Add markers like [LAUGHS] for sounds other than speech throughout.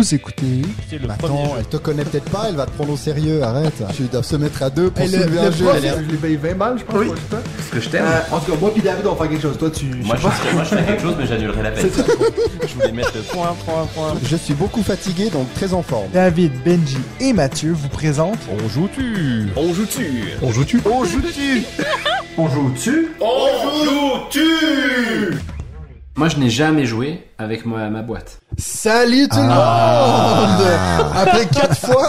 Vous écoutez. Attends, elle te connaît peut-être pas, elle va te prendre au sérieux, arrête. Tu dois se mettre à deux pour le- soulever le un jeu. Je lui paye 20 balles, je pense. Oui. je. Parce que je t'aime. Euh, en tout cas, moi puis David, on va faire quelque chose. Toi, tu. moi, je, ferais- moi, je ferais quelque chose, mais j'annulerais la peine. [LAUGHS] Je voulais mettre le point, point, point. Je suis beaucoup fatigué, donc très en forme. David, Benji et Mathieu vous présentent. On joue-tu On joue-tu On joue-tu On joue-tu On joue-tu Moi, je n'ai jamais joué avec ma, ma boîte. Salut tout Ah. le monde! Après quatre [LAUGHS] fois,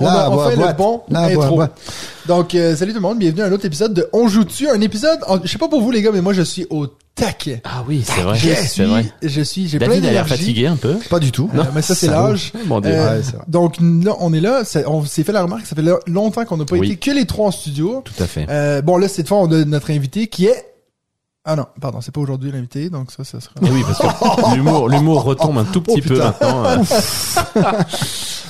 on a enfin le boîte. bon La intro. boîte. Donc, euh, salut tout le monde, bienvenue à un autre épisode de On joue-tu? Un épisode, en- je sais pas pour vous les gars, mais moi je suis au taquet. Ah oui, c'est vrai. Je C'est suis, vrai. je suis, j'ai plein David a l'air d'énergie. fatigué un peu. Pas du tout. Euh, mais ça c'est l'âge. Dieu. Euh, Ouais, donc là, on est là, ça- on s'est fait la remarque, ça fait lo- longtemps qu'on n'a pas Oui. été que les trois en studio. Tout à fait. Euh, bon là, cette fois, on a notre invité qui est... Ah non, pardon, c'est pas aujourd'hui l'invité, donc ça, ça sera... Oui, parce que [LAUGHS] l'humour, l'humour retombe un tout petit Oh, peu maintenant. euh. [LAUGHS]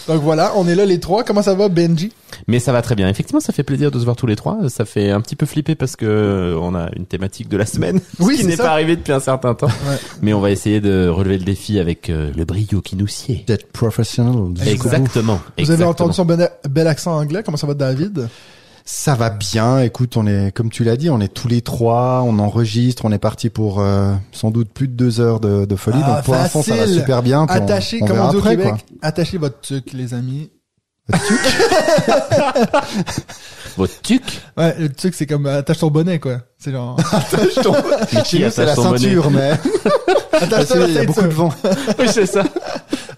Donc voilà, on est là les trois. Comment ça va, Benji? Mais ça va très bien. Effectivement, ça fait plaisir de se voir tous les trois. Ça fait un petit peu flipper parce que euh, on a une thématique de la semaine, [LAUGHS] Oui, ce qui n'est pas arrivé depuis un certain temps. Ouais. Mais on va essayer de relever le défi avec euh, le brio qui nous sied. D'être professionnel. Exactement. Vous avez exactement. entendu son bel, bel accent anglais? Comment ça va, David? Ça va bien. Écoute, on est, comme tu l'as dit, on est tous les trois, on enregistre, on est parti pour euh, sans doute plus de deux heures de, de folie. Ah, donc pour l'instant, ça va super bien. on- Attachez, on comme on dit au après, Québec, quoi. attachez votre tuc, les amis. [LAUGHS] Votre tuc? Ouais, le tuc, c'est comme attache ton bonnet, quoi. C'est genre... [LAUGHS] Chez qui nous, c'est la attache bonnet? ceinture, mais [LAUGHS] attache, ta qu'il y a beaucoup de vent. Oui, c'est ça.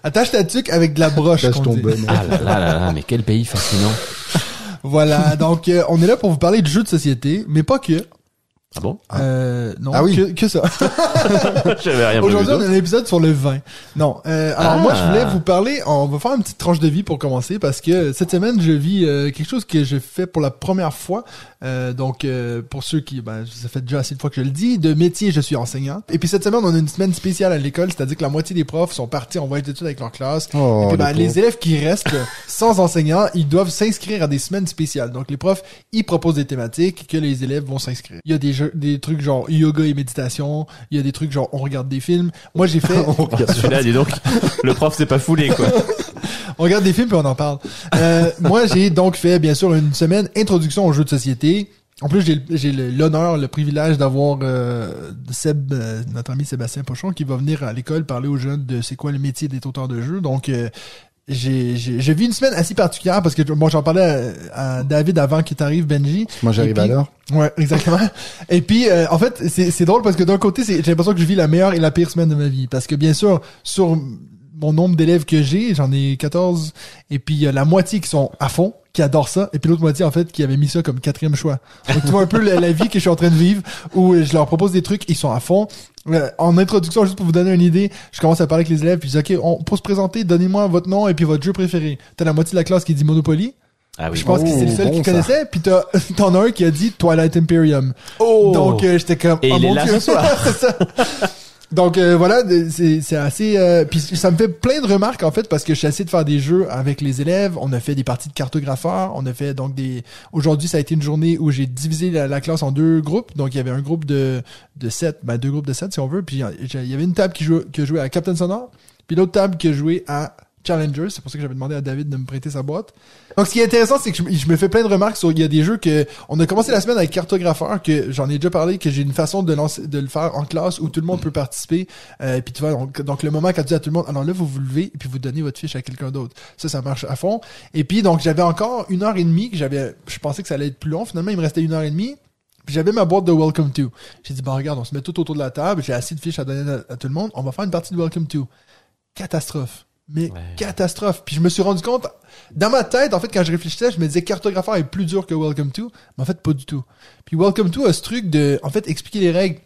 attache ta tuc avec de la broche. Attache ton dit. bonnet. Ah là là là là, mais quel pays fascinant. Voilà, [LAUGHS] donc euh, on est là pour vous parler de jeux de société, mais pas que. Ah bon? Euh, non, Ah oui. que, que ça. [LAUGHS] J'avais rien Aujourd'hui, on a un épisode sur le vin. Non, euh, alors Ah. moi, je voulais vous parler, on va faire une petite tranche de vie pour commencer, parce que cette semaine, je vis euh, quelque chose que je fais pour la première fois. Euh, donc, euh, pour ceux qui, ben, ça fait déjà assez de fois que je le dis, de métier, je suis enseignant. Et puis cette semaine, on a une semaine spéciale à l'école, c'est-à-dire que la moitié des profs sont partis en voyage d'études avec leur classe. Oh, Et puis, ben, les élèves qui restent [LAUGHS] sans enseignant, ils doivent s'inscrire à des semaines spéciales. Donc, les profs, ils proposent des thématiques que les élèves vont s'inscrire. Il y a des jeux, des trucs genre yoga et méditation. Il y a des trucs genre on regarde des films. Moi, j'ai fait, [LAUGHS] Celui-là, dis donc, le prof s'est pas foulé, quoi. [LAUGHS] on regarde des films puis on en parle. Euh, moi, j'ai donc fait, bien sûr, une semaine introduction aux jeux de société. En plus, j'ai l'honneur, le privilège d'avoir euh, Seb, euh, notre ami Sébastien Pochon, qui va venir à l'école parler aux jeunes de c'est quoi le métier d'être auteur de jeux. Donc, euh, j'ai j'ai j'ai vu une semaine assez particulière parce que bon, j'en parlais à, à David avant qu'il t'arrive, Benji. Moi, j'arrive à l'heure. Ouais, [LAUGHS] exactement. Et puis, euh, en fait, c'est c'est drôle parce que d'un côté, c'est- j'ai l'impression que je vis la meilleure et la pire semaine de ma vie. Parce que bien sûr, sur mon nombre d'élèves que j'ai, j'en ai 14, et puis y a la moitié qui sont à fond, qui adorent ça, et puis l'autre moitié, en fait, qui avait mis ça comme quatrième choix. Donc, tu vois un peu la, la vie que je suis en train de vivre, où je leur propose des trucs, ils sont à fond. Euh, en introduction, juste pour vous donner une idée, je commence à parler avec les élèves, puis je dis, OK, on, pour se présenter, donnez-moi votre nom et puis votre jeu préféré. T'as la moitié de la classe qui dit Monopoly. Ah oui. Je pense que c'est le seul bon, qui connaissait. Puis t'as- [LAUGHS] t'en as un qui a dit Twilight Imperium. Oh Donc euh, j'étais comme Et oh il est mon là Dieu. ce soir. [LAUGHS] Donc euh, voilà, c'est assez. euh, puis ça me fait plein de remarques en fait parce que j'ai essayé de faire des jeux avec les élèves. On a fait des parties de cartographeurs. On a fait donc des. Aujourd'hui, ça a été une journée où j'ai divisé la, la classe en deux groupes. Donc il y avait un groupe de de sept, ben deux groupes de sept si on veut. Puis il y avait une table qui jouait, à Captain Sonore, puis l'autre table qui jouait à Challenger. C'est pour ça que j'avais demandé à David de me prêter sa boîte. Donc, ce qui est intéressant, c'est que je, me- fais plein de remarques sur, il y a des jeux que, on a commencé la semaine avec cartographeur, que j'en ai déjà parlé, que j'ai une façon de lancer, de le faire en classe où tout le monde peut participer. Euh, puis tu vois, donc, le moment quand tu à tout le monde, alors là, vous vous levez et puis vous donnez votre fiche à quelqu'un d'autre. Ça, ça marche à fond. Et puis, donc, j'avais encore une heure et demie que j'avais, je pensais que ça allait être plus long. Finalement, il me restait une heure et demie. J'avais ma boîte de Welcome To. J'ai dit, bon, regarde, on se met tout autour de la table. J'ai assez de fiches à donner à, à tout le monde. On va faire une partie de Welcome To. Catastrophe. Mais Ouais. catastrophe. Puis je me suis rendu compte, dans ma tête, en fait, quand je réfléchissais, je me disais cartographeur est plus dur que Welcome to, mais en fait, pas du tout. Puis Welcome to a ce truc de, en fait, expliquer les règles.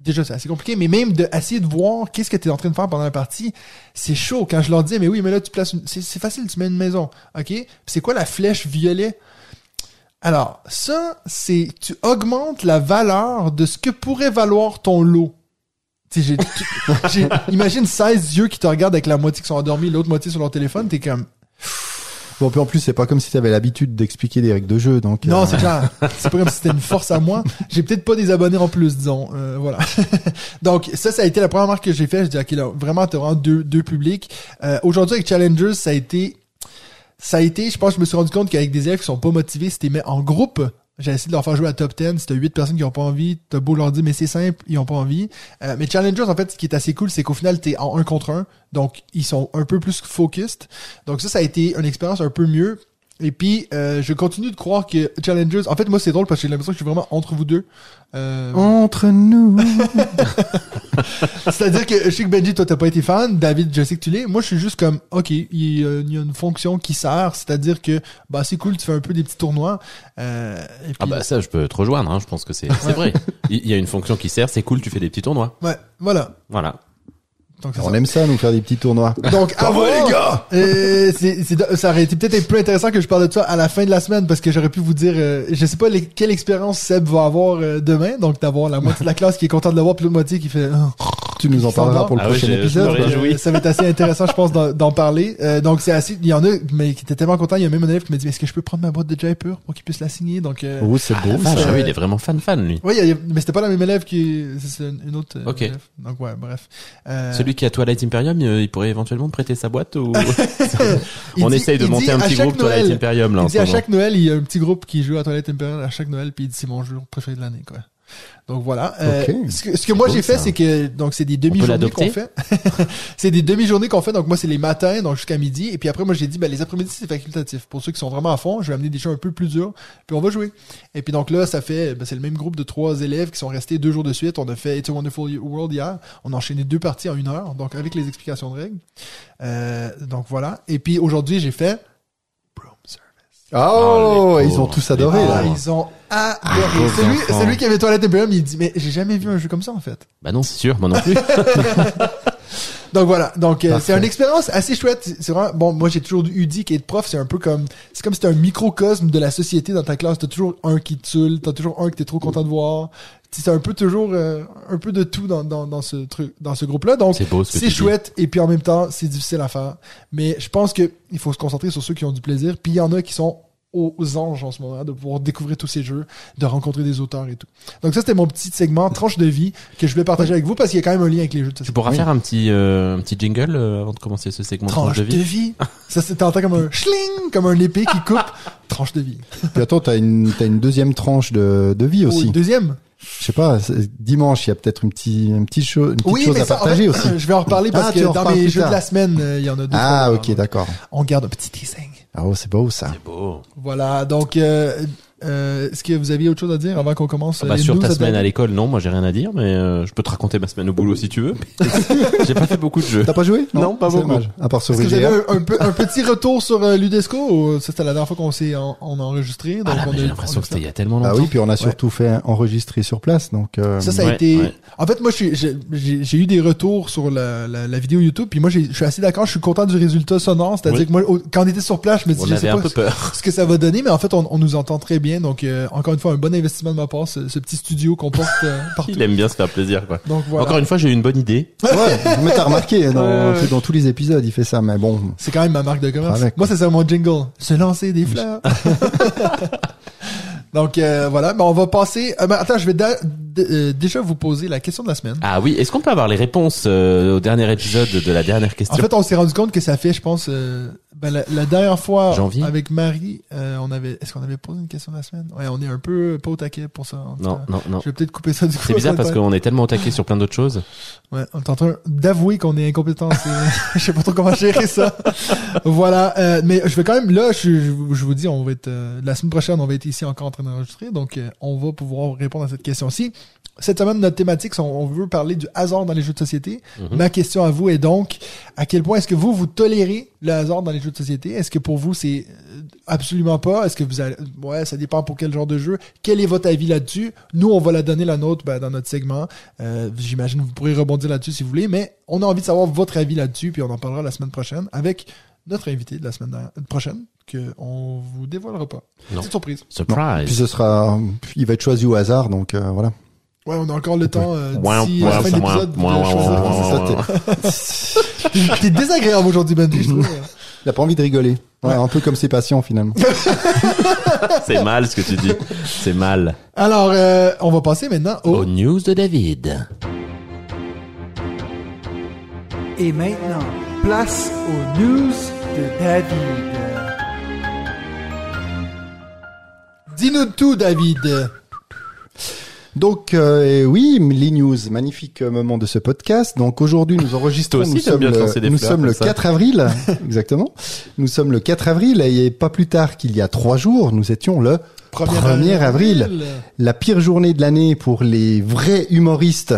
Déjà, c'est assez compliqué, mais même de essayer de voir qu'est-ce que tu es en train de faire pendant la partie, c'est chaud. Quand je leur dis, mais oui, mais là, tu places une, c'est, facile, tu mets une maison. OK? C'est quoi la flèche violet? Alors, ça, c'est, tu augmentes la valeur de ce que pourrait valoir ton lot. Sais, j'ai, tu- [LAUGHS] j'ai- imagine 16 yeux qui te regardent avec la moitié qui sont endormis, l'autre moitié sur leur téléphone, t'es comme, Bon, puis en plus, c'est pas comme si tu avais l'habitude d'expliquer des règles de jeu, donc. Non, euh, c'est clair. C'est pas comme si c'était une force à moi. J'ai peut-être pas des abonnés en plus, disons. Euh, voilà. [LAUGHS] Donc ça, ça a été la première marque que j'ai fait. Je dis ok, là, vraiment, t'as vraiment deux, deux publics. Euh, Aujourd'hui avec Challengers, ça a été, ça a été. Je pense, je me suis rendu compte qu'avec des élèves qui sont pas motivés, si t'es mis en groupe. J'ai essayé de leur faire jouer à top 10. Si t'as 8 personnes qui ont pas envie, t'as beau leur dire mais c'est simple, ils ont pas envie. Euh, mais Challengers, en fait, ce qui est assez cool, c'est qu'au final, t'es en un contre un. Donc, ils sont un peu plus focused. Donc ça, ça a été une expérience un peu mieux. Et puis, euh, je continue de croire que Challengers... En fait, moi, c'est drôle parce que j'ai l'impression que je suis vraiment entre vous deux. Euh, Entre nous. [LAUGHS] C'est-à-dire que je sais que Benji, toi, t'as pas été fan. David, je sais que tu l'es. Moi, je suis juste comme, OK, il y, a, il y a une fonction qui sert. C'est-à-dire que, bah, c'est cool, tu fais un peu des petits tournois. Euh, et puis, Ah bah ça, je peux te rejoindre. Hein, je pense que c'est c'est vrai. Il y a une fonction qui sert, c'est cool. Tu fais des petits tournois. Ouais, voilà. Voilà. Donc, On ça. aime ça, nous faire des petits tournois. Donc, à voir. les gars c'est- ça aurait été peut-être plus intéressant que je parle de ça à la fin de la semaine parce que j'aurais pu vous dire, euh, je sais pas les- quelle expérience Seb va avoir euh, demain, donc d'avoir la moitié de la classe qui est contente de l'avoir, puis l'autre moitié qui fait. Oh. Tu nous en parleras pour le Ah prochain épisode. Euh, ça va être assez intéressant, je pense, d'en, d'en parler. Euh, donc c'est assez, il y en a, mais qui étaient tellement contents. Il y a même un élève qui m'a dit, est-ce que je peux prendre ma boîte de Jaipur pour qu'il puisse la signer? Donc, euh, Oh, c'est beau. Ah, vache, ah oui, il est vraiment fan fan lui. oui, il y a- mais c'était pas la même élève qui, c'est, une autre. euh, Ok. élève. Donc ouais, bref. Euh, Celui qui a Twilight Imperium, il pourrait éventuellement te prêter sa boîte ou [LAUGHS] on dit- essaye de monter un petit groupe Twilight Noël, Imperium là Il dit à chaque Noël, il y a un petit groupe qui joue à Toilette Imperial à chaque Noël, puis il dit c'est mon jeu préféré de l'année, quoi. Donc voilà. Euh, ce que, ce que moi j'ai fait, c'est que donc c'est des demi-journées qu'on fait. [LAUGHS] c'est des demi-journées qu'on fait. Donc moi c'est les matins, donc jusqu'à midi. Et puis après moi j'ai dit ben les après-midi c'est facultatif. Pour ceux qui sont vraiment à fond, je vais amener des jeux un peu plus durs, puis on va jouer. Et puis donc là ça fait ben, c'est le même groupe de trois élèves qui sont restés deux jours de suite. On a fait It's a Wonderful World hier. On a enchaîné deux parties en une heure, donc avec les explications de règles. Euh, donc voilà. Et puis aujourd'hui j'ai fait Broom Service. Oh, les ils ont tous adoré, Ah, là. ils ont adoré. pauvres celui, enfants. celui qui avait Toilette Imperium, il dit, mais j'ai jamais vu un jeu comme ça, en fait. Bah non, c'est sûr, moi non plus. [LAUGHS] Donc voilà. Donc, euh, c'est une expérience assez chouette. C'est c'est vraiment, bon, moi, j'ai toujours eu dit qu'être prof, c'est un peu comme, c'est comme si un microcosme de la société dans ta classe. T'as toujours un qui te saoule, t'as toujours un que t'es trop content de voir. C'est un peu toujours, euh, un peu de tout dans, dans, dans ce truc, dans ce groupe-là. Donc, C'est c'est dis. chouette et puis en même temps c'est difficile à faire mais je pense que il faut se concentrer sur ceux qui ont du plaisir puis il y en a qui sont aux anges en ce moment de pouvoir découvrir tous ces jeux de rencontrer des auteurs et tout donc ça c'était mon petit segment tranche de vie que je voulais partager avec vous parce qu'il y a quand même un lien avec les jeux de Tu société. pourras Oui. faire un petit euh, un petit jingle euh, avant de commencer ce segment tranche tranche de de vie. vie ça c'est t'entends comme un schling comme un épée qui coupe [LAUGHS] tranche de vie Puis attends, t'as une, t'as une deuxième tranche de, de vie Oh, aussi. une deuxième Je sais pas, dimanche, il y a peut-être une petite, une petite, cho- une petite oui chose à ça, en partager fait, aussi. je vais en reparler parce Ah, tu que dans mes jeux de la semaine euh, il y en a deux Ah, trois. ok, d'accord. on garde un petit teasing oh, c'est beau, ça. C'est beau. voilà donc euh, euh, est-ce que vous aviez autre chose à dire avant qu'on commence Ah bah, les sur news ta semaine à l'école, non, moi j'ai rien à dire, mais euh, je peux te raconter ma semaine au boulot si tu veux. [LAUGHS] j'ai pas fait beaucoup de jeux. T'as pas joué? Non, pas beaucoup. dommage. À part sur Est-ce que vous avez un, un peu- un petit retour sur euh, Ludesco ça c'était la dernière fois qu'on s'est en, on a enregistré donc Ah j'ai on l'impression que c'était il y a tellement Ah longtemps. oui, puis on a surtout fait enregistrer sur place, donc. euh, ça ça a Ouais, été ouais. en fait moi j'ai- eu des retours sur la, la, la vidéo YouTube puis moi je suis assez d'accord je suis content du résultat sonore c'est-à-dire Oui. que moi quand on était sur place je me dis On je avait sais un pas peu ce- peur. ce que ça va donner mais en fait on, on nous entend très bien donc euh, encore une fois un bon investissement de ma part ce, ce petit studio qu'on porte euh, [LAUGHS] partout Il aime bien se faire plaisir, quoi. donc voilà Encore une fois, j'ai eu une bonne idée. Ouais, mais t'as remarqué, [LAUGHS] dans, dans tous les épisodes, il fait ça, mais bon. c'est quand même ma marque de commerce Avec. moi c'est ça mon jingle se lancer des fleurs [LAUGHS] donc euh, voilà mais on va passer euh, ben, attends je vais da- d- euh, déjà vous poser la question de la semaine Ah oui, est-ce qu'on peut avoir les réponses euh, au dernier épisode de la dernière En question? fait, on s'est rendu compte que ça fait, je pense, euh, ben, la, la dernière fois Janvier? avec Marie, euh, on avait, est-ce qu'on avait posé une question de la semaine? Ouais, on est un peu pas au taquet pour ça. en Non, cas. non, non. Je vais peut-être couper ça du coup. C'est bizarre [LAUGHS] parce qu'on est tellement au taquet sur plein d'autres choses. [LAUGHS] Ouais, on est en train d'avouer qu'on est incompétent. [LAUGHS] je sais pas trop comment gérer ça. voilà, euh, mais je vais quand même là, je, je, vous- je vous dis, on va être euh, la semaine prochaine, on va être ici encore en train d'enregistrer, donc euh, on va pouvoir répondre à cette question-ci. Cette semaine, notre thématique, on veut parler du hasard dans les jeux de société. Mhm. Ma question à vous est donc, à quel point est-ce que vous, vous tolérez le hasard dans les jeux de société? Est-ce que pour vous, c'est euh, absolument pas? Est-ce que vous allez, ouais, ça dépend pour quel genre de jeu. Quel est votre avis là-dessus? Nous, on va la donner la nôtre ben, dans notre segment. Euh, J'imagine que vous pourrez rebondir là-dessus si vous voulez, mais on a envie de savoir votre avis là-dessus, puis on en parlera la semaine prochaine avec notre invité de la semaine dernière- prochaine, que on vous dévoilera pas. Non. Petite surprise. Puis Surprise. ce sera, il va être choisi au hasard, donc euh, voilà. Ouais, on a encore le temps euh, d'ici la fin de l'épisode de choisir. t'es- [LAUGHS] désagréable aujourd'hui, Benji, je trouve. Il a pas envie de rigoler. Ouais, un peu comme ses patients finalement. [LAUGHS] C'est mal ce que tu dis. C'est mal. Alors, euh, on va passer maintenant au... Aux news de David. Et maintenant, place aux news de David. Dis-nous tout, David. Donc euh, oui, les news, magnifique euh, moment de ce podcast. Donc aujourd'hui, nous enregistrons. Toi aussi, nous sommes, le, lancer des nous fleurs sommes comme le ça. 4 avril, [LAUGHS] exactement. Nous sommes le 4 avril et pas plus tard qu'il y a trois jours, nous étions le 1er avril. La pire journée de l'année pour les vrais humoristes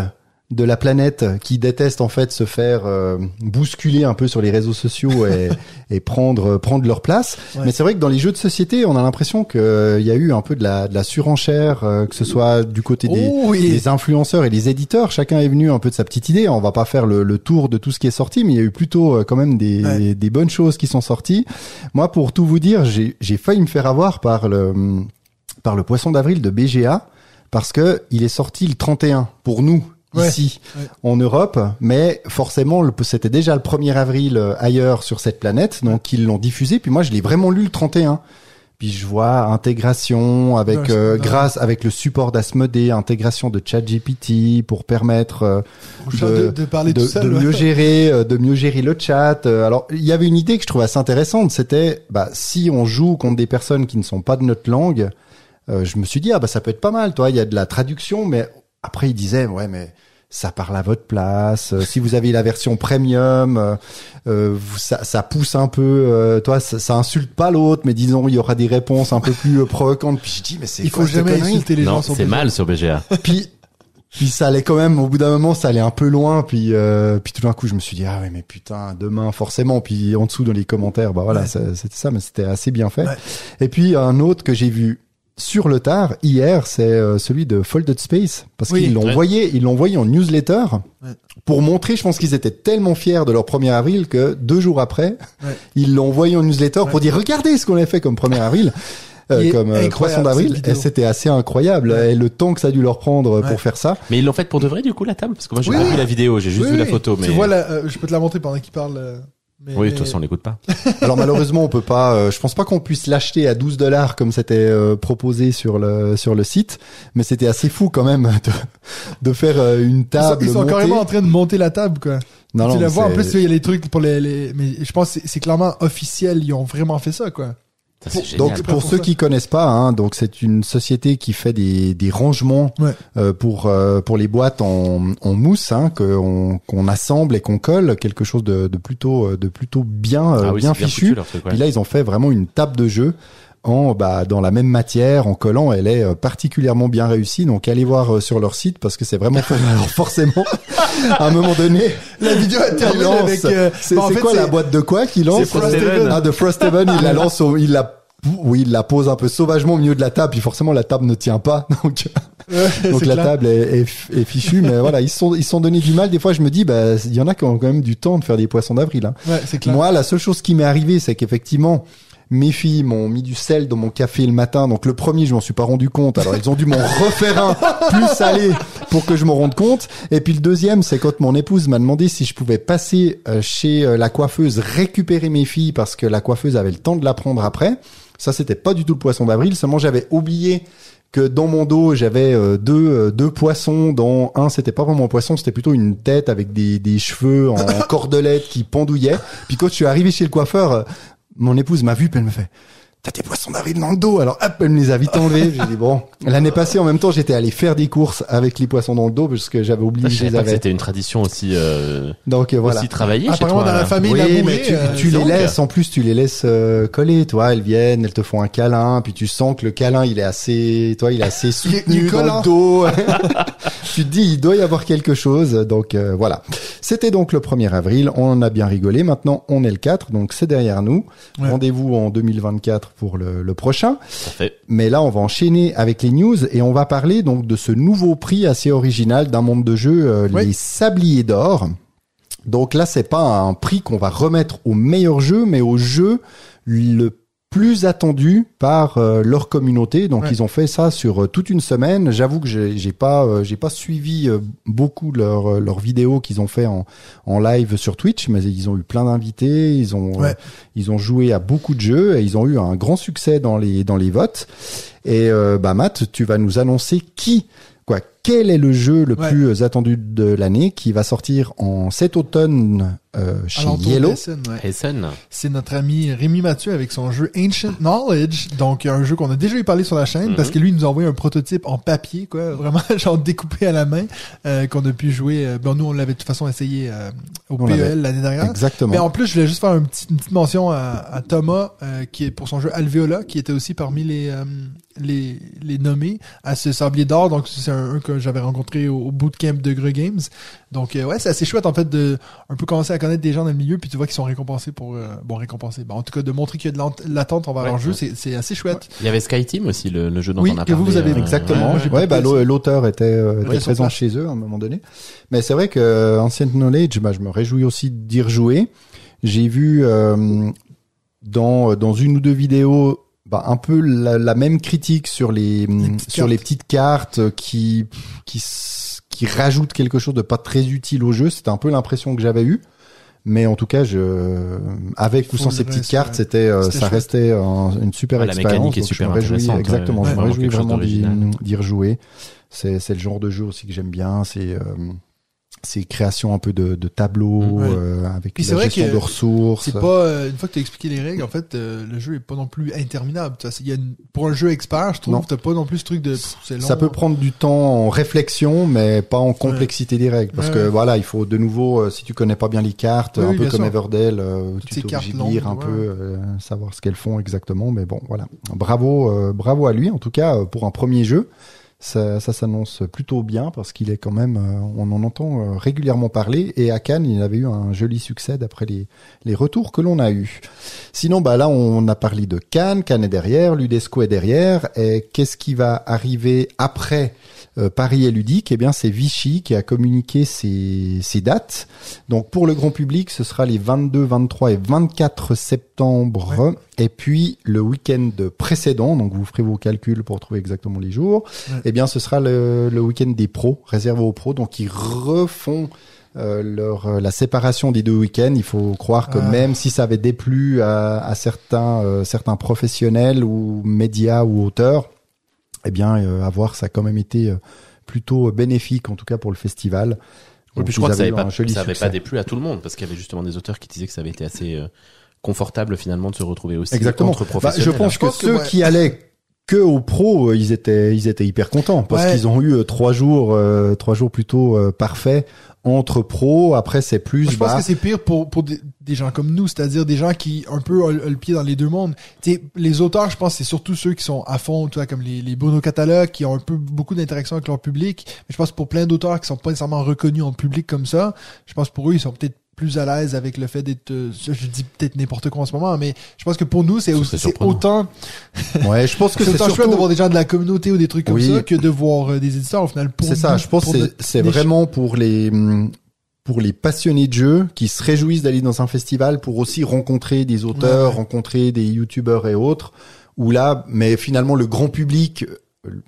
de la planète qui détestent en fait se faire euh, bousculer un peu sur les réseaux sociaux et, [LAUGHS] et prendre prendre leur place. Ouais. Mais c'est vrai que dans les jeux de société, on a l'impression qu'il y a eu un peu de la, de la surenchère, euh, que ce soit du côté des, Oh oui. des influenceurs et des éditeurs. Chacun est venu un peu de sa petite idée. On va pas faire le, le tour de tout ce qui est sorti, mais il y a eu plutôt euh, quand même des, Ouais. des bonnes choses qui sont sorties. Moi, pour tout vous dire, j'ai j'ai failli me faire avoir par le par le poisson d'avril de BGA parce que il est sorti le 31 pour nous Ouais, ici ouais. en Europe, mais forcément c'était déjà le 1er avril euh, ailleurs sur cette planète, donc ils l'ont diffusé. Puis moi je l'ai vraiment lu le 31. Puis je vois intégration avec Ouais, euh, grâce avec le support d'Asmodée, intégration de ChatGPT pour permettre euh, de, de parler de, seul. de ouais. mieux gérer, euh, de mieux gérer le chat. Euh, Alors, il y avait une idée que je trouvais assez intéressante, c'était bah, si on joue contre des personnes qui ne sont pas de notre langue, euh, je me suis dit ah bah ça peut être pas mal, toi. Il y a de la traduction, mais après il disait ouais mais ça parle à votre place. Euh, si vous avez la version premium, euh, euh, ça, ça pousse un peu. euh, toi, ça, ça insulte pas l'autre, mais disons il y aura des réponses un peu plus euh, provocantes. Puis je dis mais c'est Il faut jamais insulter les gens Non, sur c'est mal sur BGA. [LAUGHS] puis puis ça allait quand même au bout d'un moment ça allait un peu loin puis euh, puis tout d'un coup je me suis dit ah ouais mais putain demain forcément puis en dessous dans les commentaires bah voilà Ouais. c'était ça mais c'était assez bien fait Ouais. et puis un autre que j'ai vu sur le tard hier c'est euh, celui de Folded Space parce Oui. qu'ils l'ont envoyé ils l'ont envoyé en newsletter Ouais. pour montrer je pense qu'ils étaient tellement fiers de leur 1er avril que deux jours après Ouais. ils l'ont envoyé en newsletter Ouais. pour dire regardez ce qu'on a fait comme 1er avril euh, comme euh, cette d'avril et c'était assez incroyable Ouais. et le temps que ça a dû leur prendre euh, Ouais. pour faire ça Mais ils l'ont fait pour de vrai du coup la table? Parce que moi j'ai Oui, pas vu la vidéo, j'ai juste Oui, vu la photo. Mais Tu vois, la, euh, je peux te la montrer pendant qu'il parle. Mais- oui, de toute façon on l'écoute pas. [LAUGHS] Alors malheureusement, on peut pas. euh, je pense pas qu'on puisse l'acheter à 12 dollars comme c'était euh, proposé sur le sur le site, mais c'était assez fou quand même [LAUGHS] de de faire euh, une Ils sont, table ils sont carrément en train de monter la table, quoi. Non, tu non, la vois, en plus, il y a les trucs pour les, les, mais je pense c'est clairement officiel, ils ont vraiment fait ça, quoi. Ça, c'est génial. Donc pour pour ceux ça. qui connaissent pas, hein, donc c'est une société qui fait des, des rangements Ouais. euh, pour euh, pour les boîtes en, en mousse hein, qu'on qu'on assemble et qu'on colle quelque chose de, de plutôt euh, de plutôt bien euh, ah oui, bien bien fichu. foutu, leur truc, ouais. Puis là, ils ont fait vraiment une table de jeu en bah dans la même matière, en collant. Elle est euh, particulièrement bien réussie. Donc allez voir euh, sur leur site parce que c'est vraiment. [LAUGHS] Alors forcément, à un moment donné, La vidéo terminé lance. avec, euh, c'est bah, quoi la boîte de quoi qu'il lance C'est Frosthaven. Ah, de Frosthaven. il la lance, au, il la oui, il la pose un peu sauvagement au milieu de la table, puis forcément la table ne tient pas, [LAUGHS] donc Ouais, [LAUGHS] donc la clair. table est, est, est fichue, mais voilà, ils se sont ils sont donné du mal. Des fois, je me dis, bah, il y en a qui ont quand même du temps de faire des poissons d'avril. Hein. Ouais. Moi, la seule chose qui m'est arrivée, c'est qu'effectivement, mes filles m'ont mis du sel dans mon café le matin. Donc le premier, je m'en suis pas rendu compte. Alors ils ont dû m'en [LAUGHS] refaire un plus salé pour que je m'en rende compte. Et puis le deuxième, c'est quand mon épouse m'a demandé si je pouvais passer euh, chez euh, la coiffeuse récupérer mes filles parce que la coiffeuse avait le temps de la prendre après. Ça, c'était pas du tout le poisson d'avril. Seulement, j'avais oublié que dans mon dos j'avais euh, deux deux poissons dont un c'était pas vraiment un poisson c'était plutôt une tête avec des des cheveux en [LAUGHS] cordelette qui pendouillaient puis quand je suis arrivé chez le coiffeur mon épouse m'a vu puis elle me fait T'as des poissons d'avril dans le dos. Alors, hop, elle me les a vite enlevés. J'ai dit, bon. [LAUGHS] L'année passée, en même temps, j'étais allé faire des courses avec les poissons dans le dos parce que j'avais oublié je savais c'était une tradition aussi, euh, Donc, euh, voilà. aussi travaillée chez Apparemment, toi. dans la là. famille Oui, mais tu, euh, tu les laisses, en plus, tu les laisses euh, coller, toi. Elles viennent, elles te font un câlin, puis tu sens que le câlin, il est assez, toi, il est assez [LAUGHS] Il est- il soutenu dans le dos. [LAUGHS] tu te dis, il doit y avoir quelque chose. Donc, euh, voilà. C'était donc le 1er avril. On en a bien rigolé. Maintenant, on est le 4, donc c'est derrière nous. Ouais. Rendez-vous en 2024 pour le, le prochain. Parfait. Mais là, on va enchaîner avec les news et on va parler donc de ce nouveau prix assez original d'un monde de jeu, euh, Oui. les Sabliers d'or. Donc là, c'est pas un prix qu'on va remettre au meilleur jeu, mais au jeu le plus attendu par euh, leur communauté. Donc Ouais. ils ont fait ça sur euh, toute une semaine. J'avoue que j'ai j'ai pas euh, j'ai pas suivi euh, beaucoup leurs euh, leurs vidéos qu'ils ont fait en en live sur Twitch, mais ils ont eu plein d'invités, ils ont Ouais. ils ont joué à beaucoup de jeux et ils ont eu un grand succès dans les dans les votes. Et euh, bah Matt, tu vas nous annoncer qui quoi quel est le jeu le Ouais. plus attendu de l'année qui va sortir en cet automne euh, chez Yellow? d'Essen, ouais. Hessen. C'est notre ami Rémi Mathieu avec son jeu Ancient Knowledge, donc un jeu qu'on a déjà eu parler sur la chaîne Mhm. parce que lui il nous a envoyé un prototype en papier, quoi, [LAUGHS] vraiment genre découpé à la main, euh, qu'on a pu jouer. euh, bon nous on l'avait de toute façon essayé euh, au On PEL l'année dernière. Exactement. Mais en plus, je voulais juste faire une petite mention à, à Thomas, euh, qui est pour son jeu Alveola, qui était aussi parmi les euh, les, les nommés à ce sablier d'or. Donc c'est un, un que j'avais rencontré au, au bootcamp de Greux Games. Donc euh, ouais, c'est assez chouette en fait de un peu commencer à connaître des gens dans le milieu, puis tu vois qu'ils sont récompensés pour euh, bon récompensés. Bon, en tout cas de montrer qu'il y a de l'attente envers Ouais, leur jeu, ouais. c'est c'est assez chouette. Il y avait Sky Team aussi, le, le jeu dont Oui, on a que vous, parlé. vous avez- euh, Exactement. ouais, bah, l'auteur était, euh, présent place. chez eux à un moment donné. Mais c'est vrai que Ancient Knowledge, bah, je me réjouis aussi d'y rejouer. J'ai vu euh, dans dans une ou deux vidéos bah, un peu la, la même critique sur les, petites sur cartes. les petites cartes qui qui qui rajoutent quelque chose de pas très utile au jeu. C'était un peu l'impression que j'avais eue. Mais en tout cas, je, avec ou sans ces petites reste, cartes, ouais. c'était, euh, C'était ça chouette. restait un- une super Ouais, la expérience. mécanique est donc je super me réjouis, intéressante, ouais. exactement. Ouais, je me réjouis vraiment d'y rejouer. C'est, c'est le genre de jeu aussi que j'aime bien. C'est, euh, c'est création un peu de, de tableaux, Ouais. euh, avec Puis la vrai gestion que de ressources. C'est pas euh, une fois que tu as expliqué les règles, en fait, euh, le jeu est pas non plus interminable. Il y a une- pour un jeu expert, je trouve, t'as pas non plus ce truc de long. Ça peut prendre du temps en réflexion, mais pas en complexité des règles. Parce Ouais, que voilà, il faut de nouveau, euh, si tu connais pas bien les cartes, Oui, un oui, peu comme sûr. Everdell, euh, tu ces t'es obligé de lire un peu, euh, savoir ce qu'elles font exactement. Mais bon, voilà. Bravo, euh, bravo à lui. En tout cas, euh, pour un premier jeu, ça, ça s'annonce plutôt bien parce qu'il est quand même, euh, on en entend euh, régulièrement parler. Et à Cannes, il avait eu un joli succès d'après les, les retours que l'on a eus. Sinon, bah là, on a parlé de Cannes. Cannes est derrière, l'UDESCO est derrière. Et qu'est-ce qui va arriver après euh, Paris et ludique Eh bien, c'est Vichy qui a communiqué ses, ses dates. Donc, pour le grand public, ce sera les 22, 23 et 24 septembre. Et puis, le week-end précédent, donc vous ferez vos calculs pour trouver exactement les jours. Ouais. Eh bien, ce sera le, le week-end des pros, réservé aux pros. Donc, ils refont euh, leur euh, la séparation des deux week-ends. Il faut croire que Ah. même si ça avait déplu à, à certains euh, certains professionnels ou médias ou auteurs, eh bien, euh, à voir, ça a quand même été euh, plutôt bénéfique, en tout cas pour le festival. Et Donc, puis je crois que ça avaient avait eu pas, ça avait pas déplu à tout le monde parce qu'il y avait justement des auteurs qui disaient que ça avait été assez euh, confortable finalement de se retrouver aussi Exactement. entre Bah, professionnels. je pense Je que pense que, ceux ouais. qui allaient que aux pros, euh, ils étaient ils étaient hyper contents parce Ouais. qu'ils ont eu euh, trois jours euh, trois jours plutôt euh, parfaits entre pros. Après c'est plus Moi, je pense que c'est pire pour, pour des, des gens comme nous, c'est-à-dire des gens qui un peu ont, le- pied dans les deux mondes. Tu sais, les auteurs, je pense, c'est surtout ceux qui sont à fond, tu vois, comme les, les Bono catalogues, qui ont un peu beaucoup d'interaction avec leur public. Mais je pense pour plein d'auteurs qui sont pas nécessairement reconnus en public comme ça, je pense pour eux, ils sont peut-être plus à l'aise avec le fait d'être, euh, [LAUGHS] je dis peut-être n'importe quoi en ce moment, mais je pense que pour nous, c'est Ce aussi- autant, [LAUGHS] ouais, je pense que [LAUGHS] c'est chouette de surtout voir des gens de la communauté ou des trucs comme Oui. ça que de voir euh, des éditeurs au final pour c'est ça. Je pense que c'est- vraiment pour les hum, pour les passionnés de jeu qui se réjouissent d'aller dans un festival pour aussi rencontrer des auteurs, Ouais, ouais. rencontrer des youtubeurs et autres. Ou là, mais finalement le grand public,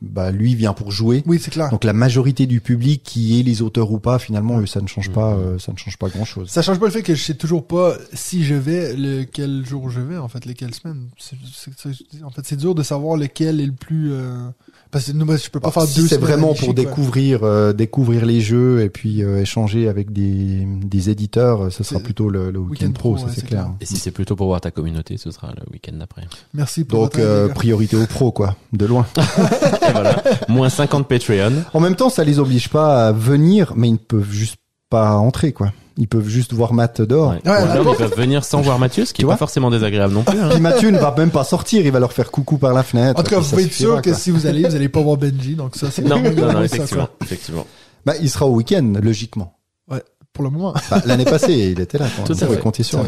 bah lui vient pour jouer. Oui, c'est clair. Donc la majorité du public, qui est les auteurs ou pas, finalement, eux, ça ne change pas, euh, ça ne change pas grand chose. Ça change pas le fait que je sais toujours pas si je vais, le quel jour je vais, en fait, lesquelles semaines. C'est- c'est- c'est- en fait, c'est dur de savoir lequel est le plus. euh, Parce que je peux pas faire Bah, si deux c'est vraiment pour quoi. découvrir, euh, découvrir les jeux et puis euh, échanger avec des, des éditeurs, ce sera plutôt le, le week-end Week-end pro, pro, ça ouais, c'est clair. clair. Et si c'est plutôt pour voir ta communauté, ce sera le week-end d'après. Merci pour Donc euh, priorité aux pros, quoi, de loin. [LAUGHS] Et voilà. Moins 50 Patreon. En même temps, ça les oblige pas à venir, mais ils ne peuvent juste pas entrer, quoi. Ils peuvent juste voir Matt dehors. Ouais. Ouais, alors ils peuvent venir sans voir Mathieu, ce qui Tu est vois pas forcément désagréable non plus. hein. Puis Mathieu ne va même pas sortir, il va leur faire coucou par la fenêtre. En tout cas, vous pouvez être sûr que si vous allez, vous allez pas voir Benji, donc ça, c'est Non, non, non, effectivement, effectivement. Bah, il sera au week-end, logiquement. Pour le moment. Bah, L'année passée, il était là. Quand Tout on à fait. compter sur.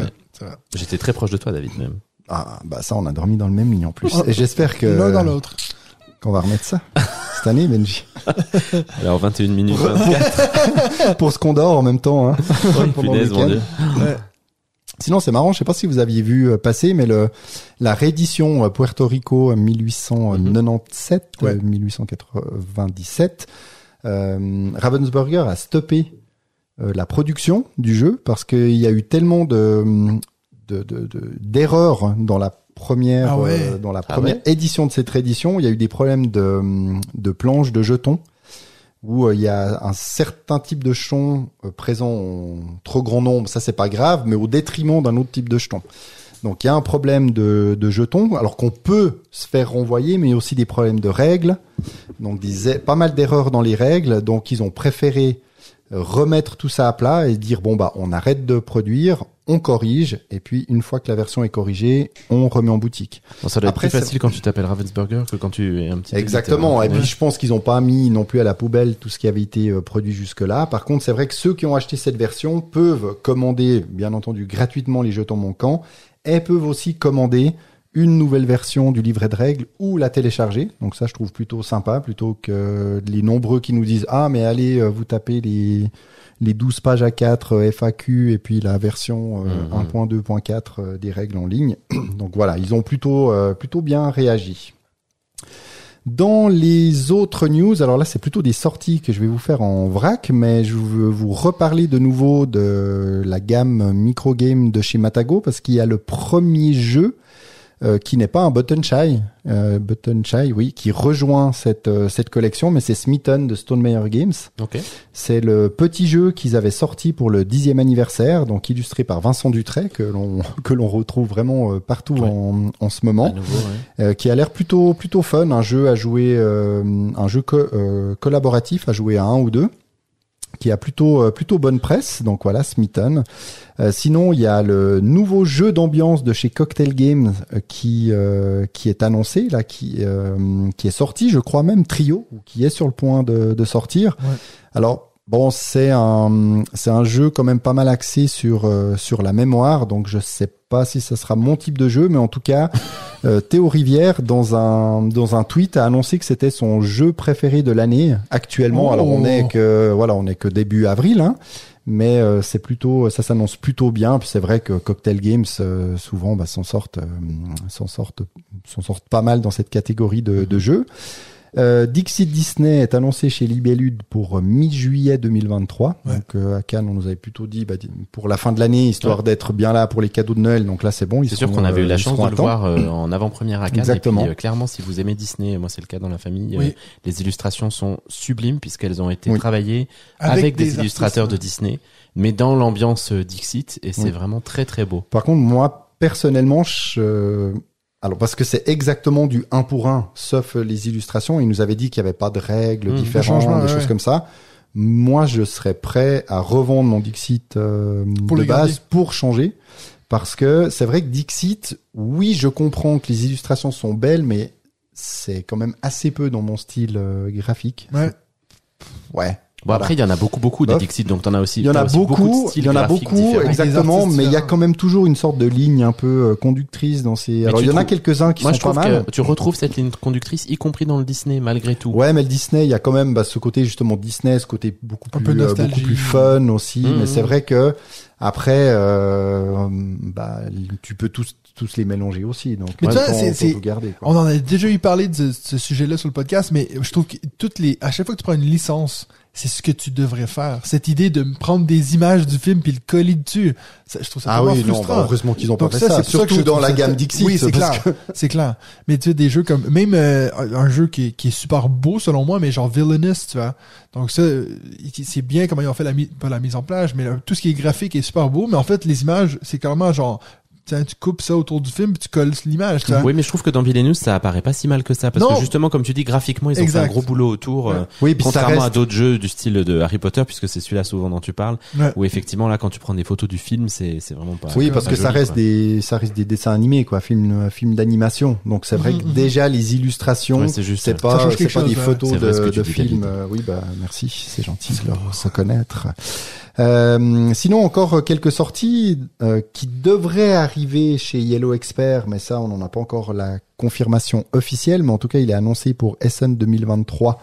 J'étais très proche de toi, David, même. Ah, bah ça, on a dormi dans le même lit en plus. Oh. Et j'espère que L'un dans l'autre. Qu'on va remettre ça cette année, Benji. [LAUGHS] Alors 21 minutes 24. [LAUGHS] Pour ce qu'on dort en même temps. Hein. [LAUGHS] Oh, Pendant punaise, le mon dieu. Ouais. Sinon, c'est marrant, je sais pas si vous aviez vu euh, passer, mais le la réédition euh, Puerto Rico euh, 1897, Ouais. euh, 1897, euh, Ravensburger a stoppé euh, la production du jeu parce qu'il y a eu tellement de de- de- de- d'erreurs dans la première Ah ouais. euh, dans la Ah première ouais. édition de cette réédition. Il y a eu des problèmes de de planches de jetons où euh, il y a un certain type de jetons euh, présent en trop grand nombre, ça c'est pas grave, mais au détriment d'un autre type de jeton. Donc il y a un problème de, de jetons, alors qu'on peut se faire renvoyer, mais il y a aussi des problèmes de règles, donc des, pas mal d'erreurs dans les règles, donc ils ont préféré remettre tout ça à plat et dire bon bah on arrête de produire, on corrige, et puis une fois que la version est corrigée, on remet en boutique. Bon, ça doit Après, être plus facile quand tu t'appelles Ravensburger que quand tu es un petit Exactement. Et puis je pense qu'ils n'ont pas mis non plus à la poubelle tout ce qui avait été euh, produit jusque-là. Par contre, c'est vrai que ceux qui ont acheté cette version peuvent commander, bien entendu, gratuitement les jetons manquants et peuvent aussi commander une nouvelle version du livret de règles ou la télécharger. Donc ça, je trouve plutôt sympa, plutôt que les nombreux qui nous disent ah mais allez euh, vous tapez les les 12 pages à 4 euh, FAQ et puis la version euh, Mhm. 1.2.4 euh, des règles en ligne. [CLEARS THROAT] Donc voilà, ils ont plutôt plutôt bien réagi. Dans les autres news, alors là c'est plutôt des sorties que je vais vous faire en vrac, mais je veux vous reparler de nouveau de la gamme micro game de chez Matago parce qu'il y a le premier jeu qui n'est pas un button shy, euh, button shy, oui, qui rejoint cette euh, cette collection, mais c'est Smitten de Stone Meyer Games. Ok. C'est le petit jeu qu'ils avaient sorti pour le dixième anniversaire, donc illustré par Vincent Dutray que l'on [LAUGHS] que l'on retrouve vraiment euh, partout Ouais. en, en ce moment nouveau, ouais. euh, qui a l'air plutôt plutôt fun, un jeu à jouer, euh, un jeu co- euh, collaboratif à jouer à un ou deux, qui a plutôt euh, plutôt bonne presse. Donc voilà, Smitten. Euh, sinon, il y a le nouveau jeu d'ambiance de chez Cocktail Games euh, qui euh, qui est annoncé là, qui euh, qui est sorti, je crois même trio, ou qui est sur le point de, de sortir. Ouais. Alors Bon, c'est un c'est un jeu quand même pas mal axé sur euh, sur la mémoire, donc je sais pas si ça sera mon type de jeu, mais en tout cas, euh, Théo Rivière dans un dans un tweet a annoncé que c'était son jeu préféré de l'année actuellement. Oh. Alors on est que voilà, on est que début avril, hein, mais euh, c'est plutôt ça s'annonce plutôt bien. Puis c'est vrai que Cocktail Games euh, souvent bah, s'en sortent euh, s'en sortent s'en sortent pas mal dans cette catégorie de, de jeux. Euh, Dixit Disney est annoncé chez Libellude pour euh, mi-juillet 2023. Ouais. Donc euh, à Cannes, on nous avait plutôt dit bah, pour la fin de l'année, histoire d'être bien là pour les cadeaux de Noël. Donc là, c'est bon. C'est sûr qu'on avait eu euh, la chance de le temps. voir euh, en avant-première à Cannes. Exactement. Et puis, euh, clairement, si vous aimez Disney, moi c'est le cas dans la famille, euh, Oui. les illustrations sont sublimes puisqu'elles ont été Oui. travaillées avec, des, illustrateurs de Disney, mais dans l'ambiance euh, Dixit, et c'est Oui. vraiment très très beau. Par contre, moi, personnellement, je... alors parce que c'est exactement du 1 pour 1, sauf les illustrations. Il nous avait dit qu'il n'y avait pas de règles Mmh, différentes, changement, des ouais, choses comme ça. Moi, je serais prêt à revendre mon Dixit euh, Pour de le base garder. pour changer. Parce que c'est vrai que Dixit, oui, je comprends que les illustrations sont belles, mais c'est quand même assez peu dans mon style euh, graphique. Ouais. Ouais. Bon Voilà. après il y en a beaucoup beaucoup des. Dixit, donc t'en as aussi. Il y en a beaucoup, il y en a beaucoup, exactement, mais il y a différents. quand même toujours une sorte de ligne un peu euh, conductrice dans ces. Alors il y en a quelques-uns qui Moi sont je pas mal. que tu retrouves cette ligne conductrice, y compris dans le Disney malgré tout. Ouais, mais le Disney, il y a quand même bah, ce côté justement Disney, ce côté beaucoup Un plus peu euh, beaucoup plus fun aussi. Mhm. Mais c'est vrai que après, euh, bah tu peux tous tous les mélanger aussi. Donc Mais tu vois, autant- c'est-. On en a déjà eu parlé de ce sujet-là sur le podcast, mais je trouve que toutes les, à chaque fois que tu prends une licence, c'est ce que tu devrais faire. Cette idée de prendre des images du film puis le coller dessus, ça, je trouve ça Ah oui, non, frustrant. bah, heureusement qu'ils ont pas fait ça, ça. Surtout dans la gamme Dixit. Oui, c'est clair. [LAUGHS] C'est clair. Mais tu sais, des jeux comme, même euh, un jeu qui est, qui est super beau selon moi, mais genre Villainous, tu vois. Donc ça, euh, c'est bien comment ils ont fait la, mi- pas la mise en plage, mais tout ce qui est graphique est super beau. Mais en fait, les images, c'est carrément genre, tiens, tu coupes ça autour du film puis tu colles l'image, tu vois. Oui, mais je trouve que dans Villeneuve, ça apparaît pas si mal que ça, parce Non. que justement, comme tu dis, graphiquement, ils ont Exact. fait un gros boulot autour. Ouais. euh, Oui, puis ça Contrairement à d'autres jeux du style de Harry Potter, puisque c'est celui-là souvent dont tu parles, Ouais. où effectivement là, quand tu prends des photos du film, c'est c'est vraiment pas. Oui, parce pas que ça reste quoi. des ça reste des dessins animés quoi, film film d'animation. Donc c'est vrai Mhm, que mhm. déjà les illustrations, Ouais, c'est juste. c'est. Ça pas c'est pas des photos de, de films. Euh, Oui, bah merci, c'est gentil de le reconnaître. Euh, sinon encore quelques sorties euh, qui devraient arriver chez Yellow Expert, mais ça on n'en a pas encore la confirmation officielle, mais en tout cas il est annoncé pour Essen 2023.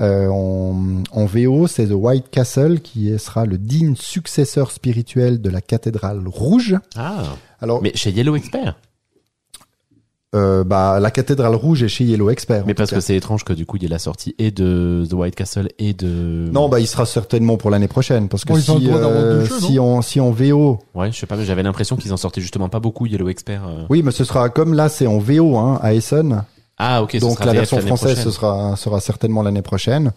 Euh, en, en VO, c'est The White Castle qui sera le digne successeur spirituel de la cathédrale rouge. Ah. Alors, Mais chez Yellow Expert. Euh, bah, la cathédrale rouge est chez Yellow Expert. Mais parce que c'est étrange que du coup il y ait la sortie et de The White Castle et de. Non, bah, il sera certainement pour l'année prochaine parce que Bon, si, euh, jeux, si, en, si en VO, Ouais, je sais pas, mais j'avais l'impression qu'ils en sortaient justement pas beaucoup Yellow Expert. euh. oui, mais ce sera comme là, c'est en VO, hein, à Essen. Ah ok. ce Donc sera la VF version française, prochaine. ce sera, sera certainement l'année prochaine.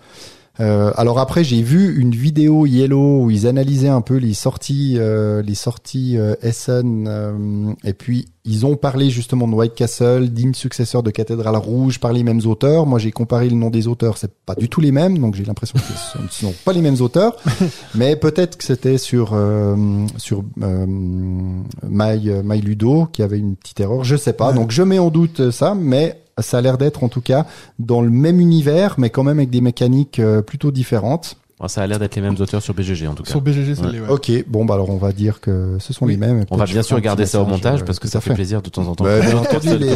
Euh, alors après, j'ai vu une vidéo Yellow où ils analysaient un peu les sorties, euh, les sorties euh, Essen, euh, et puis ils ont parlé justement de White Castle, digne successeur de Cathédrale Rouge par les mêmes auteurs. Moi, j'ai comparé le nom des auteurs, c'est pas du tout les mêmes, donc j'ai l'impression que ce ne sont pas les mêmes auteurs, [LAUGHS] mais peut-être que c'était sur euh, sur euh, My, My Ludo qui avait une petite erreur, je sais pas. Donc je mets en doute ça, mais ça a l'air d'être en tout cas dans le même univers, mais quand même avec des mécaniques euh, plutôt différentes. Ça a l'air d'être les mêmes auteurs sur BGG en tout cas. Sur BGG, c'est Ouais. les, ouais. Ok, bon bah alors on va dire que ce sont Oui. les mêmes. On va bien sûr garder ça au montage euh, parce que ça fait plaisir de temps en temps. Bah, que [LAUGHS] bien entendu, les,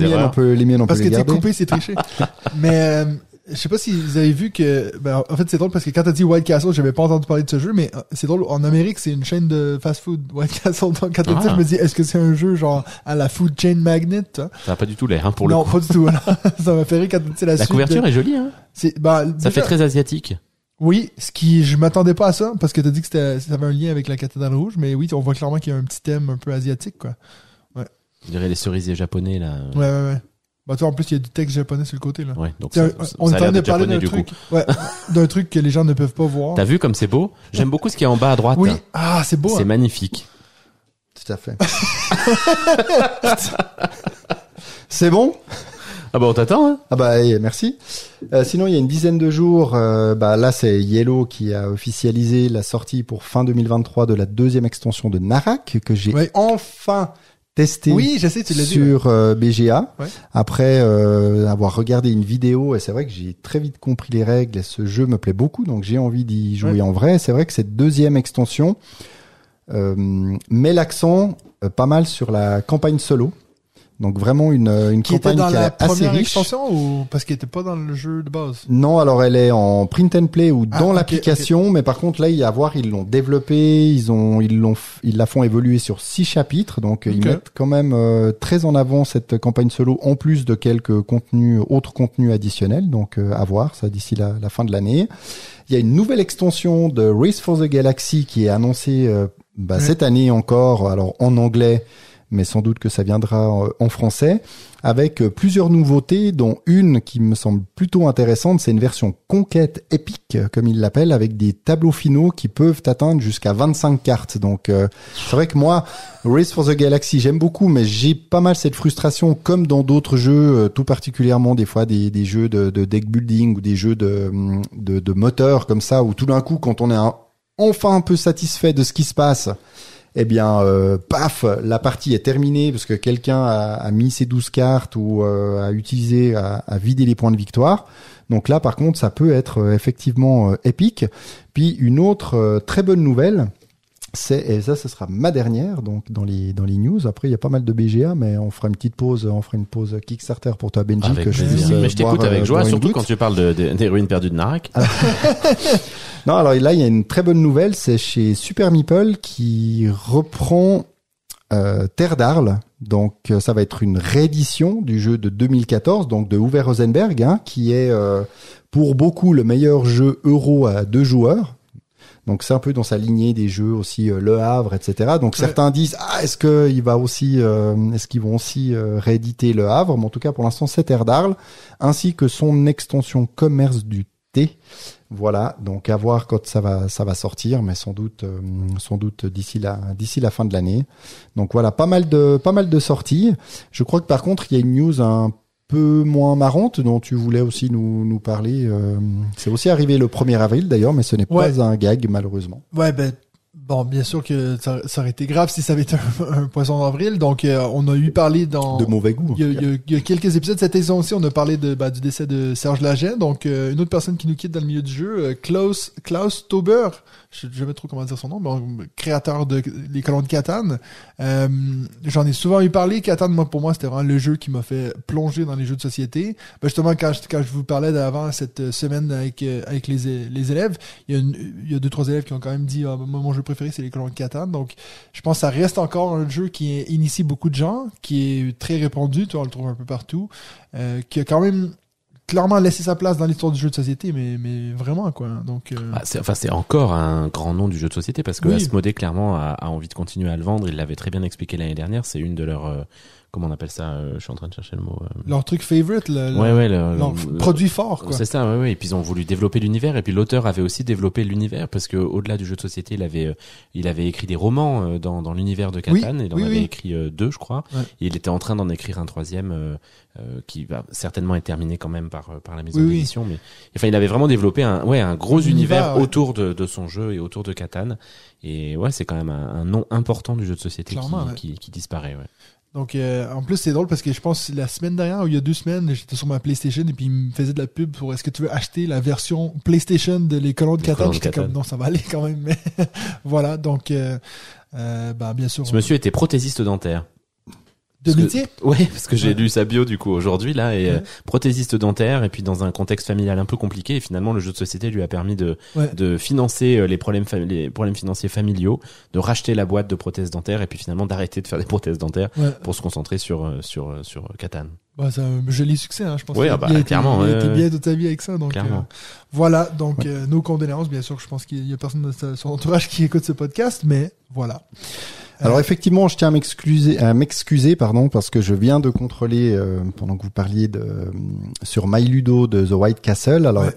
miennes, on peut, les miennes, on Parce peut que les t'es coupé, c'est triché. [LAUGHS] Mais euh, je sais pas si vous avez vu que, ben, en fait, c'est drôle parce que quand t'as dit White Castle, j'avais pas entendu parler de ce jeu, mais euh, c'est drôle. En Amérique, c'est une chaîne de fast-food [LAUGHS] White Castle. Donc quand t'as dit, Ah. ça, je me dis, est-ce que c'est un jeu genre à la Food Chain Magnet vois? Ça a pas du tout l'air hein, pour Non, le coup. pas du tout. voilà. [LAUGHS] ça m'a fait rire quand t'as dit la, La suite couverture de- est jolie. Hein. C'est, bah, Ça déjà- fait très asiatique. Oui, ce qui, je m'attendais pas à ça parce que t'as dit que c'était, ça avait un lien avec la cathédrale rouge, mais oui, on voit clairement qu'il y a un petit thème un peu asiatique, quoi. Je dirais les cerisiers japonais là. Ouais, ouais, ouais. Bah, tu vois, en plus, il y a du texte japonais sur le côté, là. Ouais, donc Tiens, ça, ça on a est en train de parler d'un du truc, ouais, [LAUGHS] d'un truc que les gens ne peuvent pas voir. T'as vu comme c'est beau? J'aime beaucoup ce qui est en bas à droite. Oui, ah, c'est beau. C'est hein. magnifique. Tout à fait. [LAUGHS] c'est bon? Ah bah on t'attend hein Ah bah eh, merci. Euh, sinon, il y a une dizaine de jours, euh, bah là c'est Yellow qui a officialisé la sortie pour fin 2023 de la deuxième extension de Narak que j'ai Ouais. enfin testé Oui, je sais, tu l'as dit. ouais. sur euh, BGA. Ouais. Après euh, avoir regardé une vidéo, et c'est vrai que j'ai très vite compris les règles. Et ce jeu me plaît beaucoup, donc j'ai envie d'y jouer Ouais. en vrai. C'est vrai que cette deuxième extension euh, met l'accent euh, pas mal sur la campagne solo. Donc vraiment une, une Qui était campagne dans qui la est assez riche. extension ou parce qu'il était pas dans le jeu de base? Non, alors elle est en print and play ou Ah, dans ok, l'application, mais par contre là, il y a à voir, ils l'ont développé, ils ont, ils l'ont, ils la font évoluer sur six chapitres, donc euh, ils mettent quand même euh, très en avant cette campagne solo, en plus de quelques contenus, autres contenus additionnels, donc euh, à voir ça d'ici la, la fin de l'année. Il y a une nouvelle extension de Race for the Galaxy qui est annoncée euh, bah, cette année encore, alors en anglais, mais sans doute que ça viendra euh, en français, avec euh, plusieurs nouveautés, dont une qui me semble plutôt intéressante, c'est une version conquête épique, euh, comme ils l'appellent, avec des tableaux finaux qui peuvent atteindre jusqu'à 25 cartes. Donc euh, c'est vrai que moi, Race for the Galaxy, j'aime beaucoup, mais j'ai pas mal cette frustration, comme dans d'autres jeux, tout particulièrement des fois des, jeux de, de deck building ou des jeux de, hum, de, moteur comme ça, où tout d'un coup, quand on est enfin un peu satisfait de ce qui se passe, eh bien, euh, paf, la partie est terminée parce que quelqu'un a, mis ses 12 cartes ou euh, a utilisé, a, a vidé les points de victoire. Donc là, par contre, ça peut être euh, effectivement épique. Puis une autre très bonne nouvelle, et ça, ce sera ma dernière, donc dans les dans les news. Après, il y a pas mal de BGA, mais on fera une petite pause, on fera une pause Kickstarter pour toi, Benji, Avec que je puisse, euh, Mais je t'écoute avec euh, joie, surtout goutte. quand tu parles de- de- des ruines perdues de Narak. [LAUGHS] Non, alors là, il y a une très bonne nouvelle, c'est chez Super Meeple qui reprend euh, Terre d'Arles. Donc, ça va être une réédition du jeu de 2014, donc de Uwe Rosenberg, hein, qui est euh, pour beaucoup le meilleur jeu euro à deux joueurs. Donc c'est un peu dans sa lignée des jeux aussi euh, Le Havre, etc. Donc Ouais. certains disent ah est-ce que il va aussi euh, est-ce qu'ils vont aussi euh, rééditer Le Havre? Mais en tout cas pour l'instant c'est Terre d'Arles ainsi que son extension commerce du thé. Voilà, donc à voir quand ça va ça va sortir, mais sans doute sans doute d'ici la d'ici la fin de l'année. Donc voilà, pas mal de pas mal de sorties. Je crois que par contre il y a une news un peu moins marrante dont tu voulais aussi nous nous parler. euh, c'est aussi arrivé le 1er avril d'ailleurs, mais ce n'est Ouais. pas un gag malheureusement. Ouais, ben, Bon, bien sûr que ça, ça aurait été grave si ça avait été un, un poisson d'avril. Donc, euh, on a eu parlé dans... De mauvais goût. Il y, a, il y quelques épisodes cette saison aussi, on a parlé de, bah, du décès de Serge Laget. Donc, euh, une autre personne qui nous quitte dans le milieu du jeu, Klaus, Klaus Tauber. Je sais jamais trop comment dire son nom, mais créateur de Les Colons de Catane. Euh, J'en ai souvent eu parlé. Catane, moi, pour moi, c'était vraiment le jeu qui m'a fait plonger dans les jeux de société. Ben, justement, quand je, quand je vous parlais d'avant cette semaine avec, euh, avec les, les élèves, il y, a une- il y a deux, trois élèves qui ont quand même dit, ah, mon jeu préféré, c'est les colons de Catane. Donc, je pense que ça reste encore un jeu qui initie beaucoup de gens, qui est très répandu, tu vois, on le trouve un peu partout, euh, qui a quand même clairement laissé sa place dans l'histoire du jeu de société, mais, mais vraiment, quoi. Donc, euh, Ah, c'est, enfin, c'est encore un grand nom du jeu de société parce que Oui. Asmodée clairement a, a envie de continuer à le vendre. Il l'avait très bien expliqué l'année dernière. C'est une de leurs, euh, comment on appelle ça euh, Je suis en train de chercher le mot. euh. leur truc favorite, le, le- Ouais, ouais, le- leur le- produit fort, quoi. C'est ça, ouais, ouais. Et puis ils ont voulu développer l'univers. Et puis l'auteur avait aussi développé l'univers parce que au-delà du jeu de société, il avait, euh, il avait écrit des romans dans, dans l'univers de Oui, Catane. il en oui, avait oui. écrit deux, je crois. Ouais. Et il était en train d'en écrire un troisième qui va certainement être terminé quand même par par la maison d'édition. Mais enfin, il avait vraiment développé un, ouais, un gros Univers, autour de, de son jeu et autour de Catane. Et ouais, c'est quand même un, un nom important du jeu de société qui, qui, qui disparaît. Ouais. Donc, euh, en plus, c'est drôle parce que je pense la semaine dernière ou il y a deux semaines, j'étais sur ma PlayStation et puis il me faisait de la pub pour est-ce que tu veux acheter la version PlayStation de les colons de de J'étais comme non, ça va aller quand même. Mais [LAUGHS] voilà, donc, euh, euh, bah, bien sûr. Ce monsieur était prothésiste dentaire. De parce que- métier? Ouais, parce que j'ai Ouais. lu sa bio du coup aujourd'hui là et euh, prothésiste dentaire et puis dans un contexte familial un peu compliqué et finalement le jeu de société lui a permis de Ouais. de financer euh, les problèmes les problèmes financiers familiaux, de racheter la boîte de prothèses dentaires et puis finalement d'arrêter de faire des prothèses dentaires pour se concentrer sur euh, sur sur Catane. Bah, c'est un joli succès, hein, je pense. Oui, ah bah, il a été- clairement, Il a été bien toute sa vie avec ça, donc. Clairement. euh, voilà, donc, euh, nos condoléances, bien sûr. Je pense qu'il y a personne de son entourage qui écoute ce podcast, mais voilà. Alors effectivement, je tiens à m'excuser, à m'excuser, pardon, parce que je viens de contrôler euh, pendant que vous parliez de euh, sur MyLudo de The White Castle. Alors Ouais.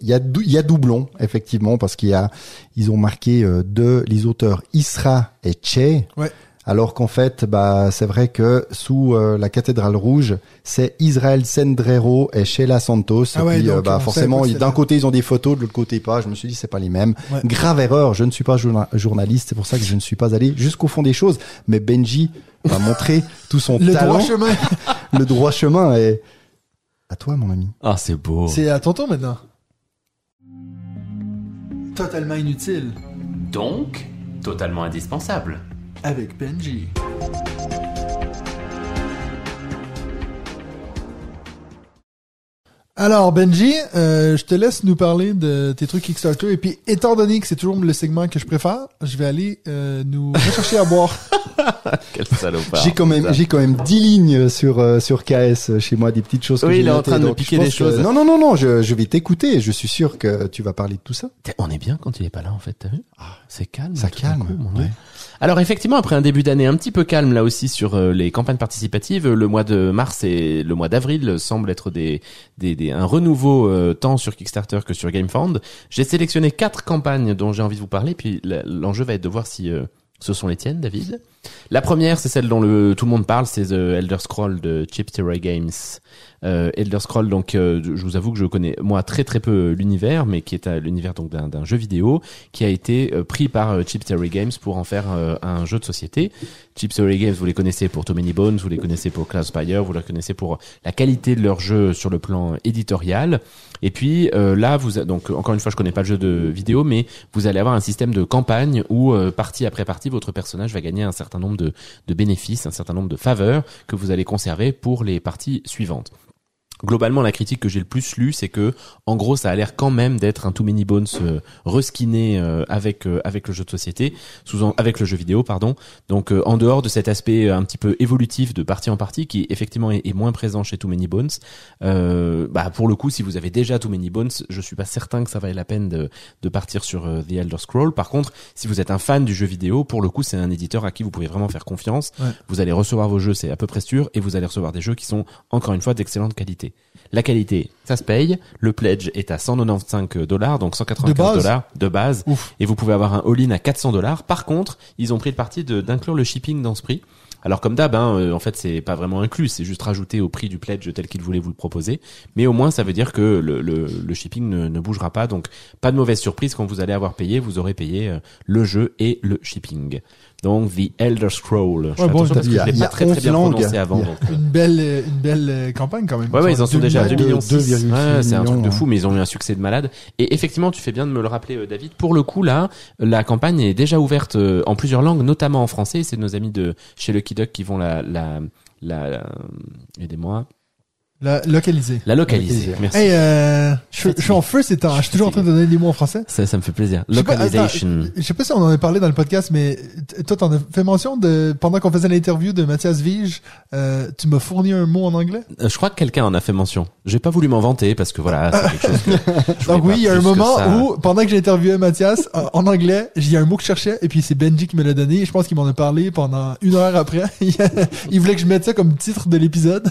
il y a il y a doublon effectivement parce qu'il y a ils ont marqué euh, de les auteurs Isra et Che. Ouais. Alors qu'en fait, bah c'est vrai que sous euh, la cathédrale rouge, c'est Israël Sendrero et Sheila Santos. Ah et ouais, puis, euh, donc, bah forcément, d'un côté ils ont des photos, de l'autre côté pas. Je me suis dit c'est pas les mêmes. Ouais. Grave erreur. Je ne suis pas journa- journaliste, c'est pour ça que je ne suis pas allé jusqu'au fond des choses. Mais Benji va [LAUGHS] montrer tout son Le talent, droit chemin, [LAUGHS] le droit chemin. Et à toi, mon ami. Ah, c'est beau. c'est à ton tour maintenant. Totalement inutile. Donc totalement indispensable. Avec Benji. Alors Benji, euh, je te laisse nous parler de tes trucs Kickstarter et puis étant donné que c'est toujours le segment que je préfère, je vais aller euh, nous rechercher à boire. [LAUGHS] Quel salopard. J'ai quand même, j'ai quand même 10 lignes sur euh, sur KS chez moi, des petites choses. que Oui, il est en train de piquer des que- choses. Non, non, non, non. Je, je vais t'écouter. Je suis sûr que tu vas parler de tout ça. On est bien quand il est pas là en fait, t'as vu? C'est calme. Ça calme, coup, mon Dieu. ouais. Alors effectivement, après un début d'année un petit peu calme là aussi sur euh, les campagnes participatives, le mois de mars et le mois d'avril semblent être des, des, des- un renouveau euh, tant sur Kickstarter que sur GameFound. J'ai sélectionné quatre campagnes dont j'ai envie de vous parler, puis l'enjeu va être de voir si euh, ce sont les tiennes, David. La première, c'est celle dont le, tout le monde parle, c'est The Elder Scroll de Chip Terror Games. Euh, Elder Scroll, donc euh, je vous avoue que je connais moi très très peu l'univers, mais qui est l'univers donc d'un jeu vidéo qui a été euh, pris par euh, Chip Theory Games pour en faire euh, un jeu de société. Chip Theory Games, vous les connaissez pour Too Many Bones, vous les connaissez pour Cloudspire, vous les connaissez pour la qualité de leur jeu sur le plan éditorial. Et puis euh, là, vous donc encore une fois, je connais pas le jeu de vidéo, mais vous allez avoir un système de campagne où euh, partie après partie, votre personnage va gagner un certain nombre de bénéfices, un certain nombre de faveurs que vous allez conserver pour les parties suivantes. Globalement, la critique que j'ai le plus lue, c'est que, en gros, ça a l'air quand même d'être un Too Many Bones euh, reskiné euh, avec euh, avec le jeu de société, sous avec le jeu vidéo, pardon. Donc, euh, en dehors de cet aspect euh, un petit peu évolutif de partie en partie, qui effectivement est, est moins présent chez Too Many Bones, euh, bah pour le coup, si vous avez déjà Too Many Bones, je suis pas certain que ça vaille la peine de de partir sur The Elder Scroll. Par contre, si vous êtes un fan du jeu vidéo, pour le coup, c'est un éditeur à qui vous pouvez vraiment faire confiance. Ouais. Vous allez recevoir vos jeux, c'est à peu près sûr, et vous allez recevoir des jeux qui sont encore une fois d'excellente qualité. La qualité, ça se paye. Le pledge est à 195 dollars, donc 195 De base dollars de base. Ouf. Et vous pouvez avoir un all-in à 400 dollars. Par contre, ils ont pris le parti d'inclure le shipping dans ce prix. Alors comme d'hab, hein, euh, en fait, c'est pas vraiment inclus, c'est juste rajouté au prix du pledge tel qu'il voulait vous le proposer. Mais au moins, ça veut dire que le, le, le shipping ne, ne bougera pas, donc pas de mauvaise surprise quand vous allez avoir payé, vous aurez payé euh, le jeu et le shipping. Donc The Elder Scroll. Je Ouais, bon, attention parce que je l'ai pas très très 11 bien langues. prononcé avant. Donc. Une belle, euh, une belle euh, campagne quand même. Ouais, ouais, ils en sont déjà à 2 2 millions. 2,6 Ouais, c'est un truc de fou, mais ils ont eu un succès de malade. Et effectivement, tu fais bien de me le rappeler, euh, David. Pour le coup, là, la campagne est déjà ouverte euh, en plusieurs langues, notamment en français. C'est nos amis de chez Lucky Duck qui vont la, la, la, la- aidez-moi, La, localisé. la localiser. Localiser. Merci. Hey, euh, je, je suis en feu ces temps. Je suis toujours en train de donner des mots en français. Ça, ça me fait plaisir. Attends, je sais pas si on en a parlé dans le podcast, mais toi, t'en as fait mention de pendant qu'on faisait l'interview de Mathias Vige, euh, tu m'as fourni un mot en anglais? Euh, Je crois que quelqu'un en a fait mention. J'ai pas voulu m'en vanter parce que voilà, c'est quelque [LAUGHS] chose que Donc oui, il y a un moment ça. où, pendant que j'ai interviewé Mathias en, en anglais, il y a un mot que je cherchais et puis c'est Benji qui me l'a donné. Et je pense qu'il m'en a parlé pendant une heure après. [LAUGHS] il voulait que je mette ça comme titre de l'épisode.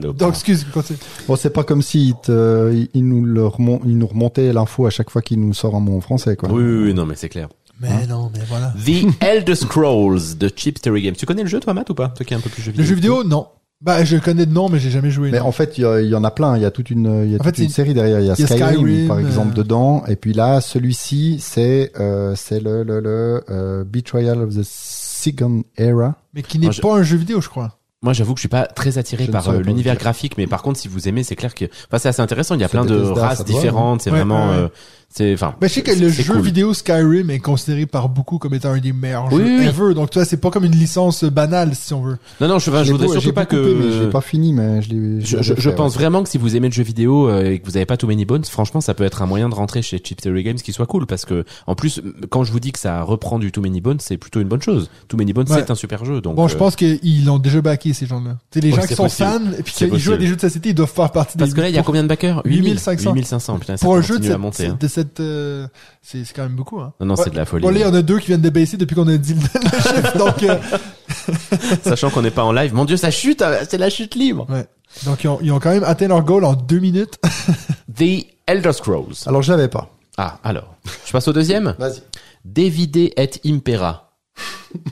Salaud. Donc excuse, continue. Bon, c'est pas comme si il, te- il- il nous le remon- il nous remontait l'info à chaque fois qu'il nous sort un mot en français, quoi. Oui, oui, oui, non, mais c'est clair. Mais non, mais voilà. The Elder Scrolls de Chip Theory Games. Tu connais le jeu, toi, Matt, ou pas? Toi qui es un peu plus jeu Le vidéo. jeu vidéo, non. Bah, je connais de nom, mais j'ai jamais joué. Mais non. en fait, il y, y en a plein. Il y a toute une, il y a En toute fait, une série derrière. Il y a, il y a Skyrim, Skyrim, par exemple, euh, dedans. Et puis là, celui-ci, c'est, euh, c'est le, le, le euh, Betrayal of the Second Era. Mais qui n'est pas un jeu vidéo, je crois. Moi, j'avoue que je suis pas très attiré Je par euh, l'univers graphique, mais par contre, si vous aimez, c'est clair que, enfin, c'est assez intéressant. Il y a plein de races différentes. C'est Ouais, vraiment, ouais, ouais. euh, c'est, enfin. Mais je sais que c'est- le c'est jeu cool. vidéo Skyrim est considéré par beaucoup comme étant un des meilleurs Oui, jeux oui, ever. Donc, tu vois, c'est pas comme une licence banale, si on veut. Non, non, je, je voudrais beau- surtout j'ai pas que. pas fini, mais je l'ai. Je, je, je fait, pense ouais. vraiment que si vous aimez le jeu vidéo euh, et que vous avez pas Too Many Bones, franchement, ça peut être un moyen de rentrer chez Chip Theory Games qui soit cool parce que, en plus, quand je vous dis que ça reprend du Too Many Bones, c'est plutôt une bonne chose. Too Many Bones, Ouais. c'est un super jeu. Donc, Bon, je euh, pense qu'ils l'ont déjà backé, ces gens-là. Tu sais, les gens c'est qui sont fans et puis C'est qui jouent à des jeux de société, ils doivent faire partie Parce des... que là, il y a combien de backers? 8500. 8500. Putain, Pour un jeu de cette, euh, c'est quand même beaucoup, hein. Non, non, Ouais. c'est de la folie. Bon, là, il y en a deux qui viennent de baisser depuis qu'on a dit le, [LAUGHS] chiffre, donc, euh, [LAUGHS] Sachant qu'on n'est pas en live. Mon dieu, ça chute, euh, c'est la chute libre. ouais. Donc, ils ont, ils ont quand même atteint leur goal en deux minutes. [LAUGHS] The Elder Scrolls. Alors, je l'avais pas. Ah, alors. Je passe au deuxième? Vas-y. Davide et Impera.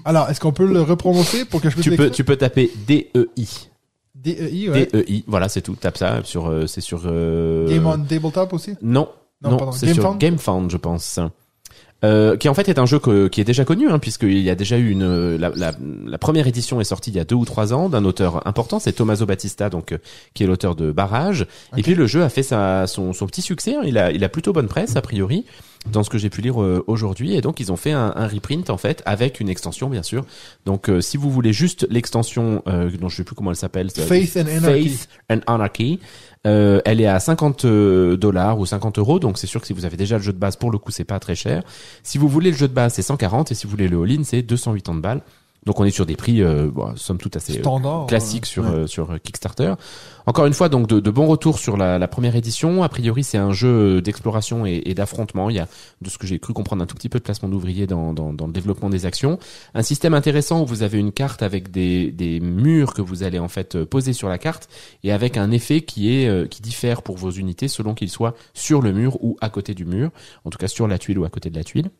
Alors, est-ce qu'on peut le reprononcer pour que je puisse Tu peux, tu peux taper D-E-I. D-E-I, ouais. D-E-I. Voilà, c'est tout. Tape ça sur, euh, c'est sur, euh... Game on Tabletop aussi? Non. Non, Non, c'est Game sur Found GameFound, je pense. Euh, qui en fait est un jeu que- qui est déjà connu, hein, puisqu'il y a déjà eu une la, la, la première édition est sortie il y a deux ou trois ans d'un auteur important, c'est Tommaso Battista, donc euh, qui est l'auteur de Barrage. Et puis le jeu a fait sa, son, son petit succès, hein, il a il a plutôt bonne presse a priori dans ce que j'ai pu lire euh, aujourd'hui, et donc ils ont fait un, un reprint en fait avec une extension bien sûr. Donc euh, si vous voulez juste l'extension, euh, dont je sais plus comment elle s'appelle, Faith and Anarchy. Faith and Anarchy. Euh, elle est à 50 dollars ou 50 euros, donc c'est sûr que si vous avez déjà le jeu de base, pour le coup, c'est pas très cher. Si vous voulez le jeu de base, c'est 140, et si vous voulez le all-in, c'est 280 balles. Donc on est sur des prix, euh, bon, somme toute assez euh, Standard. classiques ouais. sur Ouais. euh, sur Kickstarter. Encore une fois, donc de, de bons retours sur la, la première édition. A priori, c'est un jeu d'exploration et, et d'affrontement. Il y a, de ce que j'ai cru comprendre, un tout petit peu de placement d'ouvriers dans, dans, dans le développement des actions. Un système intéressant où vous avez une carte avec des, des murs que vous allez en fait euh, poser sur la carte et avec un effet qui est euh, qui diffère pour vos unités selon qu'ils soient sur le mur ou à côté du mur. En tout cas, sur la tuile ou à côté de la tuile.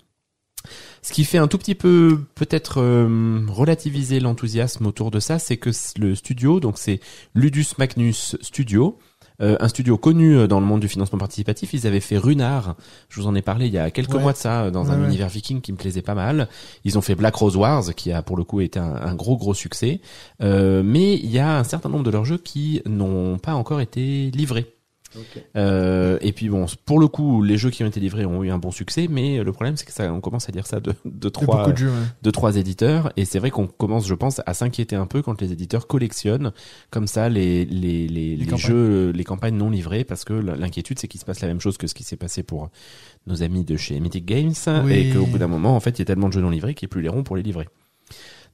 Ce qui fait un tout petit peu peut-être euh, relativiser l'enthousiasme autour de ça, c'est que le studio, donc c'est Ludus Magnus Studio, euh, un studio connu euh, dans le monde du financement participatif. Ils avaient fait Runar, je vous en ai parlé il y a quelques Ouais. mois de ça, dans un ouais. univers viking qui me plaisait pas mal. Ils ont fait Black Rose Wars, qui a pour le coup été un, un gros gros succès. Euh, mais il y a un certain nombre de leurs jeux qui n'ont pas encore été livrés. Euh, et puis bon, pour le coup, les jeux qui ont été livrés ont eu un bon succès, mais le problème c'est que ça, on commence à dire ça de, trois, de jeux, ouais. de trois éditeurs, et c'est vrai qu'on commence, je pense, à s'inquiéter un peu quand les éditeurs collectionnent comme ça les les les, jeux, les campagnes non livrées, parce que l'inquiétude c'est qu'il se passe la même chose que ce qui s'est passé pour nos amis de chez Mythic Games, Oui. et qu'au bout d'un moment, en fait, il y a tellement de jeux non livrés qu'il n'y a plus les ronds pour les livrer.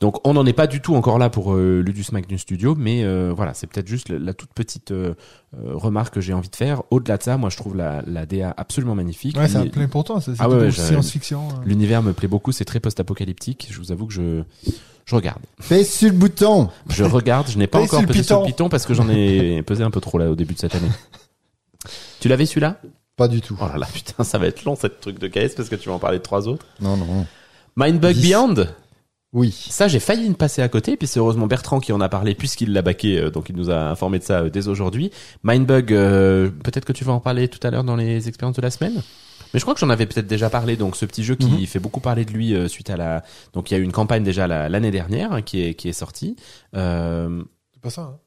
Donc on n'en est pas du tout encore là pour euh, Ludus Magnus Studio, mais euh, voilà, c'est peut-être juste la, la toute petite euh, euh, remarque que j'ai envie de faire. Au-delà de ça, moi je trouve la, la DA absolument magnifique. Ouais, c'est L'uni- plein pour toi. C'est Ah ouais, science-fiction. hein. L'univers me plaît beaucoup, c'est très post-apocalyptique. Je vous avoue que je je regarde. Fais sur le bouton. Je regarde, je n'ai pas encore sur pesé sur le piton. parce que j'en ai [LAUGHS] pesé un peu trop là au début de cette année. Tu l'avais celui-là? Pas du tout. Oh là là, putain, ça va être long cette truc de KS parce que tu vas en parler de trois autres. Non, non. Mindbug. Beyond? Oui. Ça, j'ai failli me passer à côté, puis c'est heureusement Bertrand qui en a parlé puisqu'il l'a baqué, euh, donc il nous a informé de ça euh, dès aujourd'hui. Mindbug, euh, peut-être que tu vas en parler tout à l'heure dans les expériences de la semaine. Mais je crois que j'en avais peut-être déjà parlé. Donc ce petit jeu qui Mhm. fait beaucoup parler de lui euh, suite à la. Donc il y a eu une campagne déjà la- l'année dernière hein, qui est qui est sortie. Euh... C'est pas ça, hein.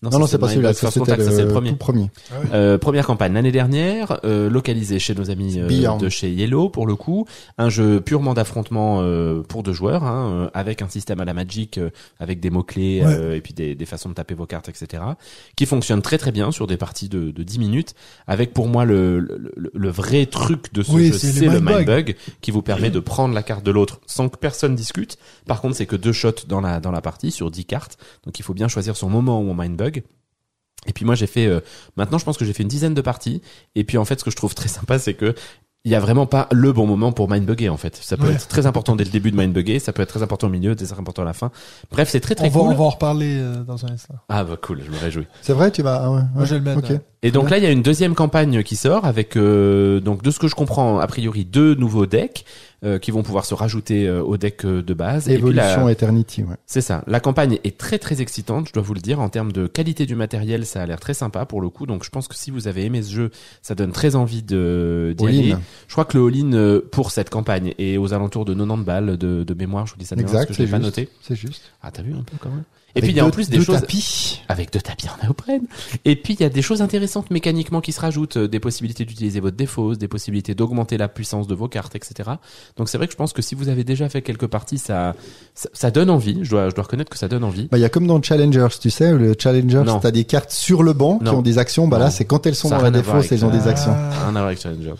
Non, non, c'est pas celui-là. C'était le le premier. tout premier. Euh, première campagne l'année dernière, euh, localisée chez nos amis euh, de chez Yellow pour le coup, un jeu purement d'affrontement euh, pour deux joueurs, hein, euh, avec un système à la Magic, euh, avec des mots clés Ouais. et puis des, des façons de taper vos cartes, etc. Qui fonctionne très très bien sur des parties de, de 10 minutes, avec pour moi le, le, le- le vrai truc de ce Oui, jeu, c'est le le mind bug. mind bug qui vous permet de prendre la carte de l'autre sans que personne discute. Par contre, c'est que deux shots dans la dans la partie sur 10 cartes, donc il faut bien choisir son moment où on mind bug. Et puis moi j'ai fait euh, maintenant je pense que j'ai fait une dizaine de parties et puis en fait ce que je trouve très sympa c'est que il y a vraiment pas le bon moment pour mindbugger en fait. Ça peut Ouais. être très important dès le début de mindbugger, ça peut être très important au milieu, très important à la fin. Bref, c'est très très on, va, cool. on va en reparler euh, dans un instant. Ah bah cool, je me réjouis. C'est vrai, tu vas. ah ouais, Moi, je vais le mettre. Ok. hein. Et donc là, il y a une deuxième campagne qui sort avec euh, donc de ce que je comprends a priori deux nouveaux decks euh, qui vont pouvoir se rajouter euh, au deck euh, de base. Et puis la- Evolution Eternity, ouais. C'est ça. La campagne est très très excitante, je dois vous le dire. En termes de qualité du matériel, ça a l'air très sympa pour le coup. Donc je pense que si vous avez aimé ce jeu, ça donne très envie de d'y aller. Je crois que le all-in euh, pour cette campagne est aux alentours de 90 balles de, de mémoire. Je vous dis ça de Exact, parce que je l'ai pas noté. C'est juste. Ah, t'as vu un peu quand même? Et puis il y a en plus des choses tapis. avec deux tapis en néoprène. Et puis il y a des choses intéressantes mécaniquement qui se rajoutent, euh, des possibilités d'utiliser votre défausse, des possibilités d'augmenter la puissance de vos cartes, etc. Donc c'est vrai que je pense que si vous avez déjà fait quelques parties, ça ça, ça donne envie. Je dois je dois reconnaître que ça donne envie. Bah, il y a comme dans Challengers, tu sais, le Challengers, t'as des cartes sur le banc qui ont des actions. Bah Non. là, c'est quand elles sont Ça dans la défausse, elles ont des actions. Rien à voir avec Challengers.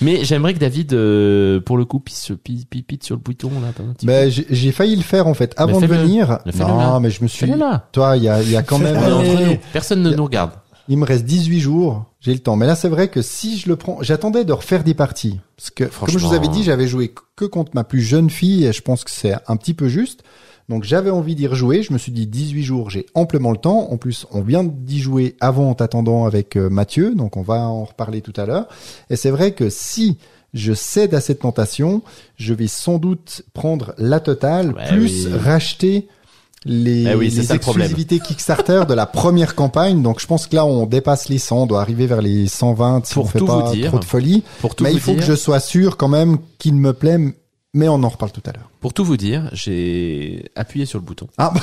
Mais j'aimerais que David, euh, pour le coup, pisse, pisse, pisse, pisse sur le bouton là. un petit Bah, j'ai failli le faire en fait avant de venir. Non, mais je me suis. Là. Toi, il y a, y a quand même. Allez. Personne ne nous regarde. Il me reste 18 jours, j'ai le temps. Mais là, c'est vrai que si je le prends, j'attendais de refaire des parties. Parce que, comme je vous avais dit, j'avais joué que contre ma plus jeune fille et je pense que c'est un petit peu juste. Donc, j'avais envie d'y rejouer. Je me suis dit 18 jours, j'ai amplement le temps. En plus, on vient d'y jouer avant en t'attendant avec euh, Mathieu. Donc, on va en reparler tout à l'heure. Et c'est vrai que si je cède à cette tentation, je vais sans doute prendre la totale, Ouais, plus oui. racheter les, Eh oui, c'est les ça le problème. exclusivités Kickstarter de la première campagne. Donc je pense que là on dépasse les 100, on doit arriver vers les 120 si Pour on fait tout pas dire, trop de folie. Pour tout Mais il faut dire, que je sois sûr quand même qu'il me plaît, mais on en reparle tout à l'heure. pour tout vous dire, j'ai appuyé sur le bouton. Ah, [LAUGHS]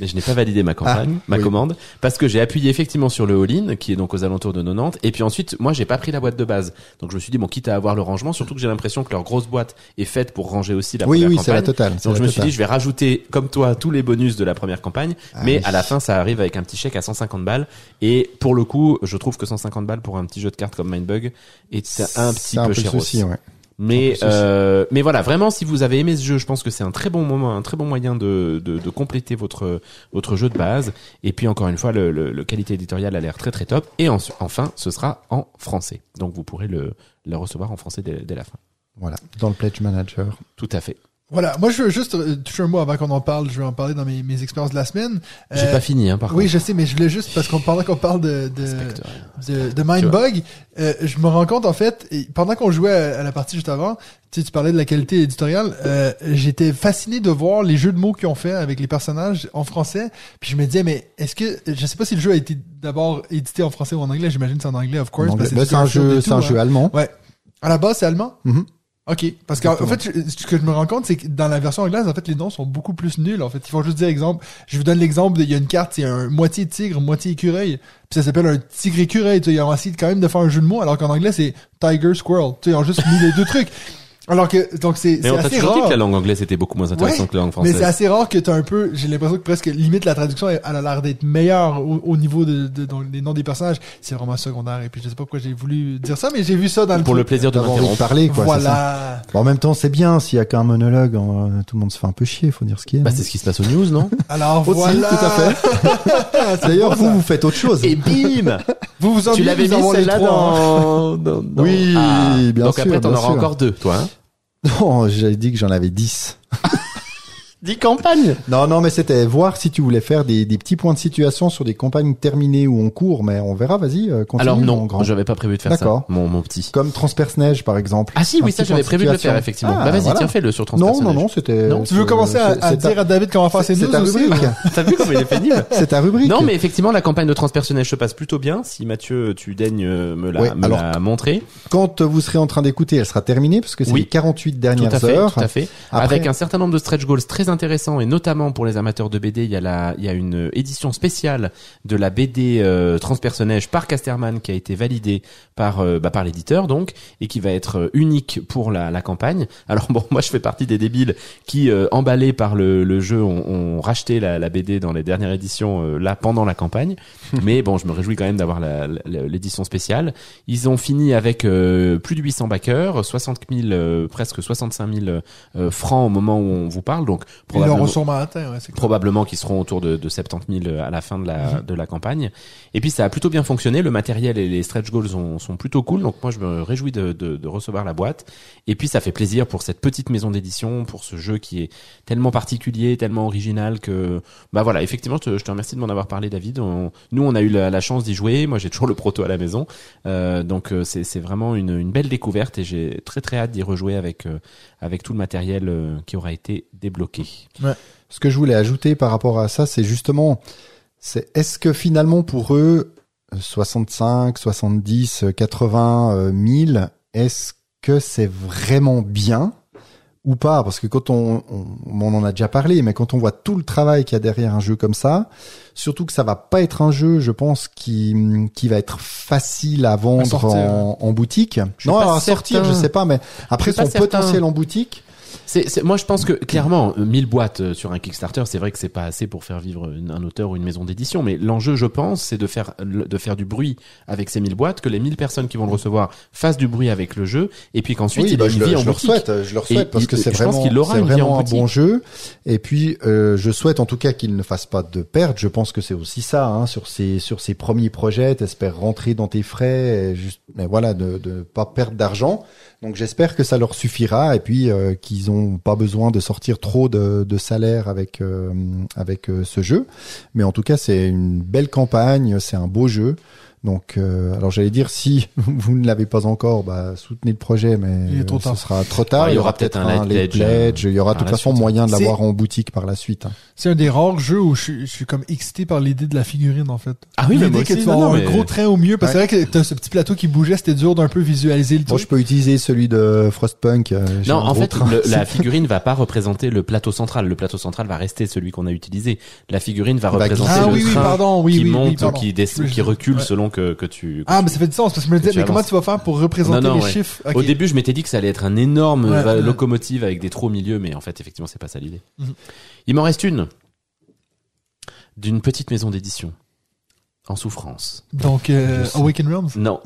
Mais je n'ai pas validé ma campagne, Ah, ma oui. commande, parce que j'ai appuyé effectivement sur le all-in, qui est donc aux alentours de 90, et puis ensuite, moi, j'ai pas pris la boîte de base. Donc je me suis dit, bon, quitte à avoir le rangement, surtout que j'ai l'impression que leur grosse boîte est faite pour ranger aussi la oui, première oui, campagne. c'est la totale. Donc je me suis dit, je vais rajouter, comme toi, tous les bonus de la première campagne, Ah mais oui. à la fin, ça arrive avec un petit chèque à 150 balles. Et pour le coup, je trouve que 150 balles pour un petit jeu de cartes comme Mindbug est un petit C'est un peu peu le cher aussi. ouais. Mais euh, mais voilà, vraiment, si vous avez aimé ce jeu, je pense que c'est un très bon moment, un très bon moyen de, de, de compléter votre votre jeu de base. Et puis encore une fois, le, le, le qualité éditoriale a l'air très très top. Et en- enfin, ce sera en français, donc vous pourrez le le recevoir en français dès, dès la fin. Voilà, dans le Pledge Manager. Tout à fait. Voilà, moi je veux juste euh, toucher un mot avant qu'on en parle, je vais en parler dans mes, mes expériences de la semaine. J'ai Euh, pas fini, hein, par Oui, contre. je sais, mais je voulais juste, parce qu'on pendant qu'on parle de, de, de, de Mindbug, euh, je me rends compte en fait, et pendant qu'on jouait à, à la partie juste avant, tu sais, tu parlais de la qualité éditoriale, euh, j'étais fasciné de voir les jeux de mots qu'ils ont fait avec les personnages en français, puis je me disais, mais est-ce que, je sais pas si le jeu a été d'abord édité en français ou en anglais, j'imagine c'est en anglais, of course. C'est un tout jeu, c'est un tout, jeu hein. allemand. Ouais. À la base, c'est allemand? Mhm. Ok, parce qu'en en fait, ce que je me rends compte, c'est que dans la version anglaise, en fait, les noms sont beaucoup plus nuls. En fait, ils font juste dire exemple. Je vous donne l'exemple. de- Il y a une carte, c'est un moitié tigre, moitié écureuil. Puis ça s'appelle un tigre écureuil. Tu sais, ils ont essayé quand même de faire un jeu de mots, alors qu'en anglais c'est tiger squirrel. Tu sais, ils ont juste mis les deux trucs. Alors que donc c'est Mais c'est on t'a assez toujours dit rare. que la langue anglaise était beaucoup moins intéressante Ouais, que la langue Mais française. c'est assez rare que t'as un peu, j'ai l'impression que presque limite la traduction elle a l'air d'être meilleure au, au niveau de, de- donc, des noms des personnages. C'est vraiment secondaire et puis je sais pas pourquoi j'ai voulu dire ça, mais j'ai vu ça dans le Pour le truc. plaisir de D'avoir envie de m'interrompre. parler, quoi. c'est ça. Voilà. Bon, en même temps, c'est bien s'il y a qu'un monologue, euh, tout le monde se fait un peu chier, faut dire ce qu'il y a. Bah, c'est ce qui se passe aux news, non [LAUGHS] Alors Aussi, voilà. tout à fait. [LAUGHS] D'ailleurs, vous, vous faites autre chose. Et bim [LAUGHS] Vous vous Tu ennuyez l'avais mis les celle-là trois. hein. dans, dans, dans- Oui, bien Donc sûr, après, t'en bien auras sûr. encore deux, toi. Hein Non, j'avais dit que j'en avais 10. [LAUGHS] Dis campagne. Non, non, mais c'était voir si tu voulais faire des, des petits points de situation sur des campagnes terminées ou en cours, mais on verra, vas-y, euh, continue. Alors non, grand. j'avais pas prévu de faire ça. D'accord. Mon, mon petit. Comme Transperce-Neige, par exemple. Ah si, Un oui, ça j'avais prévu de le faire, effectivement. Ah, bah vas-y, voilà. tiens, fais-le sur Non, non, Transpersonnage. non, c'était... Non. Tu veux commencer à, à dire à David comment faire ses C'est news ta aussi? rubrique. [LAUGHS] T'as vu comme il est pénible [LAUGHS] C'est ta rubrique. Non, mais effectivement, la campagne de transpersonnage se passe plutôt bien. Si Mathieu, tu daignes euh, me la, Ouais, me alors- la montrer. Quand vous serez en train d'écouter, elle sera terminée, parce que c'est les 48 Tout dernières à fait, heures. tout à fait. Avec un certain nombre de stretch goals très intéressants et notamment pour les amateurs de BD, il y a la, il y a une édition spéciale de la BD euh, transpersonnage par Casterman qui a été validée par euh, bah, par l'éditeur donc et qui va être euh, unique pour la, la campagne. Alors [LAUGHS] bon, moi je fais partie des débiles qui euh, emballés par le, le jeu ont, ont racheté la, la BD dans les dernières éditions euh, là pendant la campagne. [LAUGHS] Mais bon, je me réjouis quand même d'avoir l'édition spéciale. Ils ont fini avec euh, plus de 800 backers, 60 000, euh, presque 65 000 euh, francs au moment où on vous parle. Donc probablement, atteint, ouais, probablement qu'ils seront autour de, de 70 000 à la fin de la, de la campagne. Et puis ça a plutôt bien fonctionné. Le matériel et les stretch goals sont, sont plutôt cool. Donc moi je me réjouis de, de, de recevoir la boîte. Et puis ça fait plaisir pour cette petite maison d'édition, pour ce jeu qui est tellement particulier, tellement original que bah voilà. Effectivement, je te, je te remercie de m'en avoir parlé, David. On- nous on a eu la, chance d'y jouer. Moi j'ai [LAUGHS] toujours le proto à la maison. Euh, donc euh, c'est vraiment une, belle découverte et j'ai très très hâte d'y rejouer avec euh, avec tout le matériel qui aura été débloqué. Ce que je voulais ajouter par rapport à ça, c'est justement, c'est est-ce que finalement pour eux, 65, 70, 80 euh, 1000, est-ce que c'est vraiment bien ou pas Parce que quand on, on, on en a déjà parlé, mais quand on voit tout le travail qu'il y a derrière un jeu comme ça, surtout que ça va pas être un jeu, je pense, qui, qui va être facile à vendre en, en boutique. Je non, à sortir, je sais pas, mais après son certain. potentiel en boutique. C'est, c'est- moi, je pense que clairement, euh, 1000 boîtes euh, sur un Kickstarter, c'est vrai que c'est pas assez pour faire vivre une- un auteur ou une maison d'édition. Mais l'enjeu, je pense, c'est de faire de faire du bruit avec ces 1000 boîtes, que les 1000 personnes qui vont le recevoir fassent du bruit avec le jeu, et puis qu'ensuite Oui, il bah, ait je, une le, vie je en leur boutique. souhaite, je leur Et souhaite parce que c'est je pense vraiment, qu'il aura c'est une vraiment un bon jeu. Et puis, euh, je souhaite en tout cas qu'il ne fasse pas de perte. Je pense que c'est aussi ça, hein, sur ses sur ses premiers projets. T'espères rentrer dans tes frais, et juste, mais voilà, de de pas perdre d'argent. Donc j'espère que ça leur suffira et puis euh, qu'ils ont pas besoin de sortir trop de, de salaire avec euh, euh, ce jeu. Mais en tout cas, c'est une belle campagne, c'est un beau jeu. Donc, euh, alors j'allais dire si [LAUGHS] vous ne l'avez pas encore, bah, soutenez le projet, mais Il est trop tard. ce sera trop tard. Ouais, il y aura peut-être un late pledge, Il y aura de toute façon suite. moyen de l'avoir en boutique par la suite. hein. C'est un des rares jeux où je suis, je suis comme excité par l'idée de la figurine, en fait. Ah oui, mais l'idée moi que tu vas non, avoir non, un mais- gros train au mieux, parce que c'est vrai que t'as ce petit plateau qui bougeait, c'était dur d'un peu visualiser le Moi, truc. je peux utiliser celui de Frostpunk. euh, Non, en fait, le- la [LAUGHS] figurine va pas représenter le plateau central. Le plateau central va rester celui qu'on a utilisé. La figurine va représenter ah le oui, train qui monte ou qui recule ouais. Que, que tu. que Ah, tu- mais ça fait du sens, parce que je me disais, mais comment tu vas faire pour représenter Non, non, les ouais. chiffres? Au début, je m'étais dit que ça allait être un énorme Ouais, ouais. locomotive avec des trous au milieu, mais en fait, effectivement, c'est pas ça l'idée. Mhm. Il m'en reste une d'une petite maison d'édition en souffrance. Donc, euh. Awaken Realms? Non,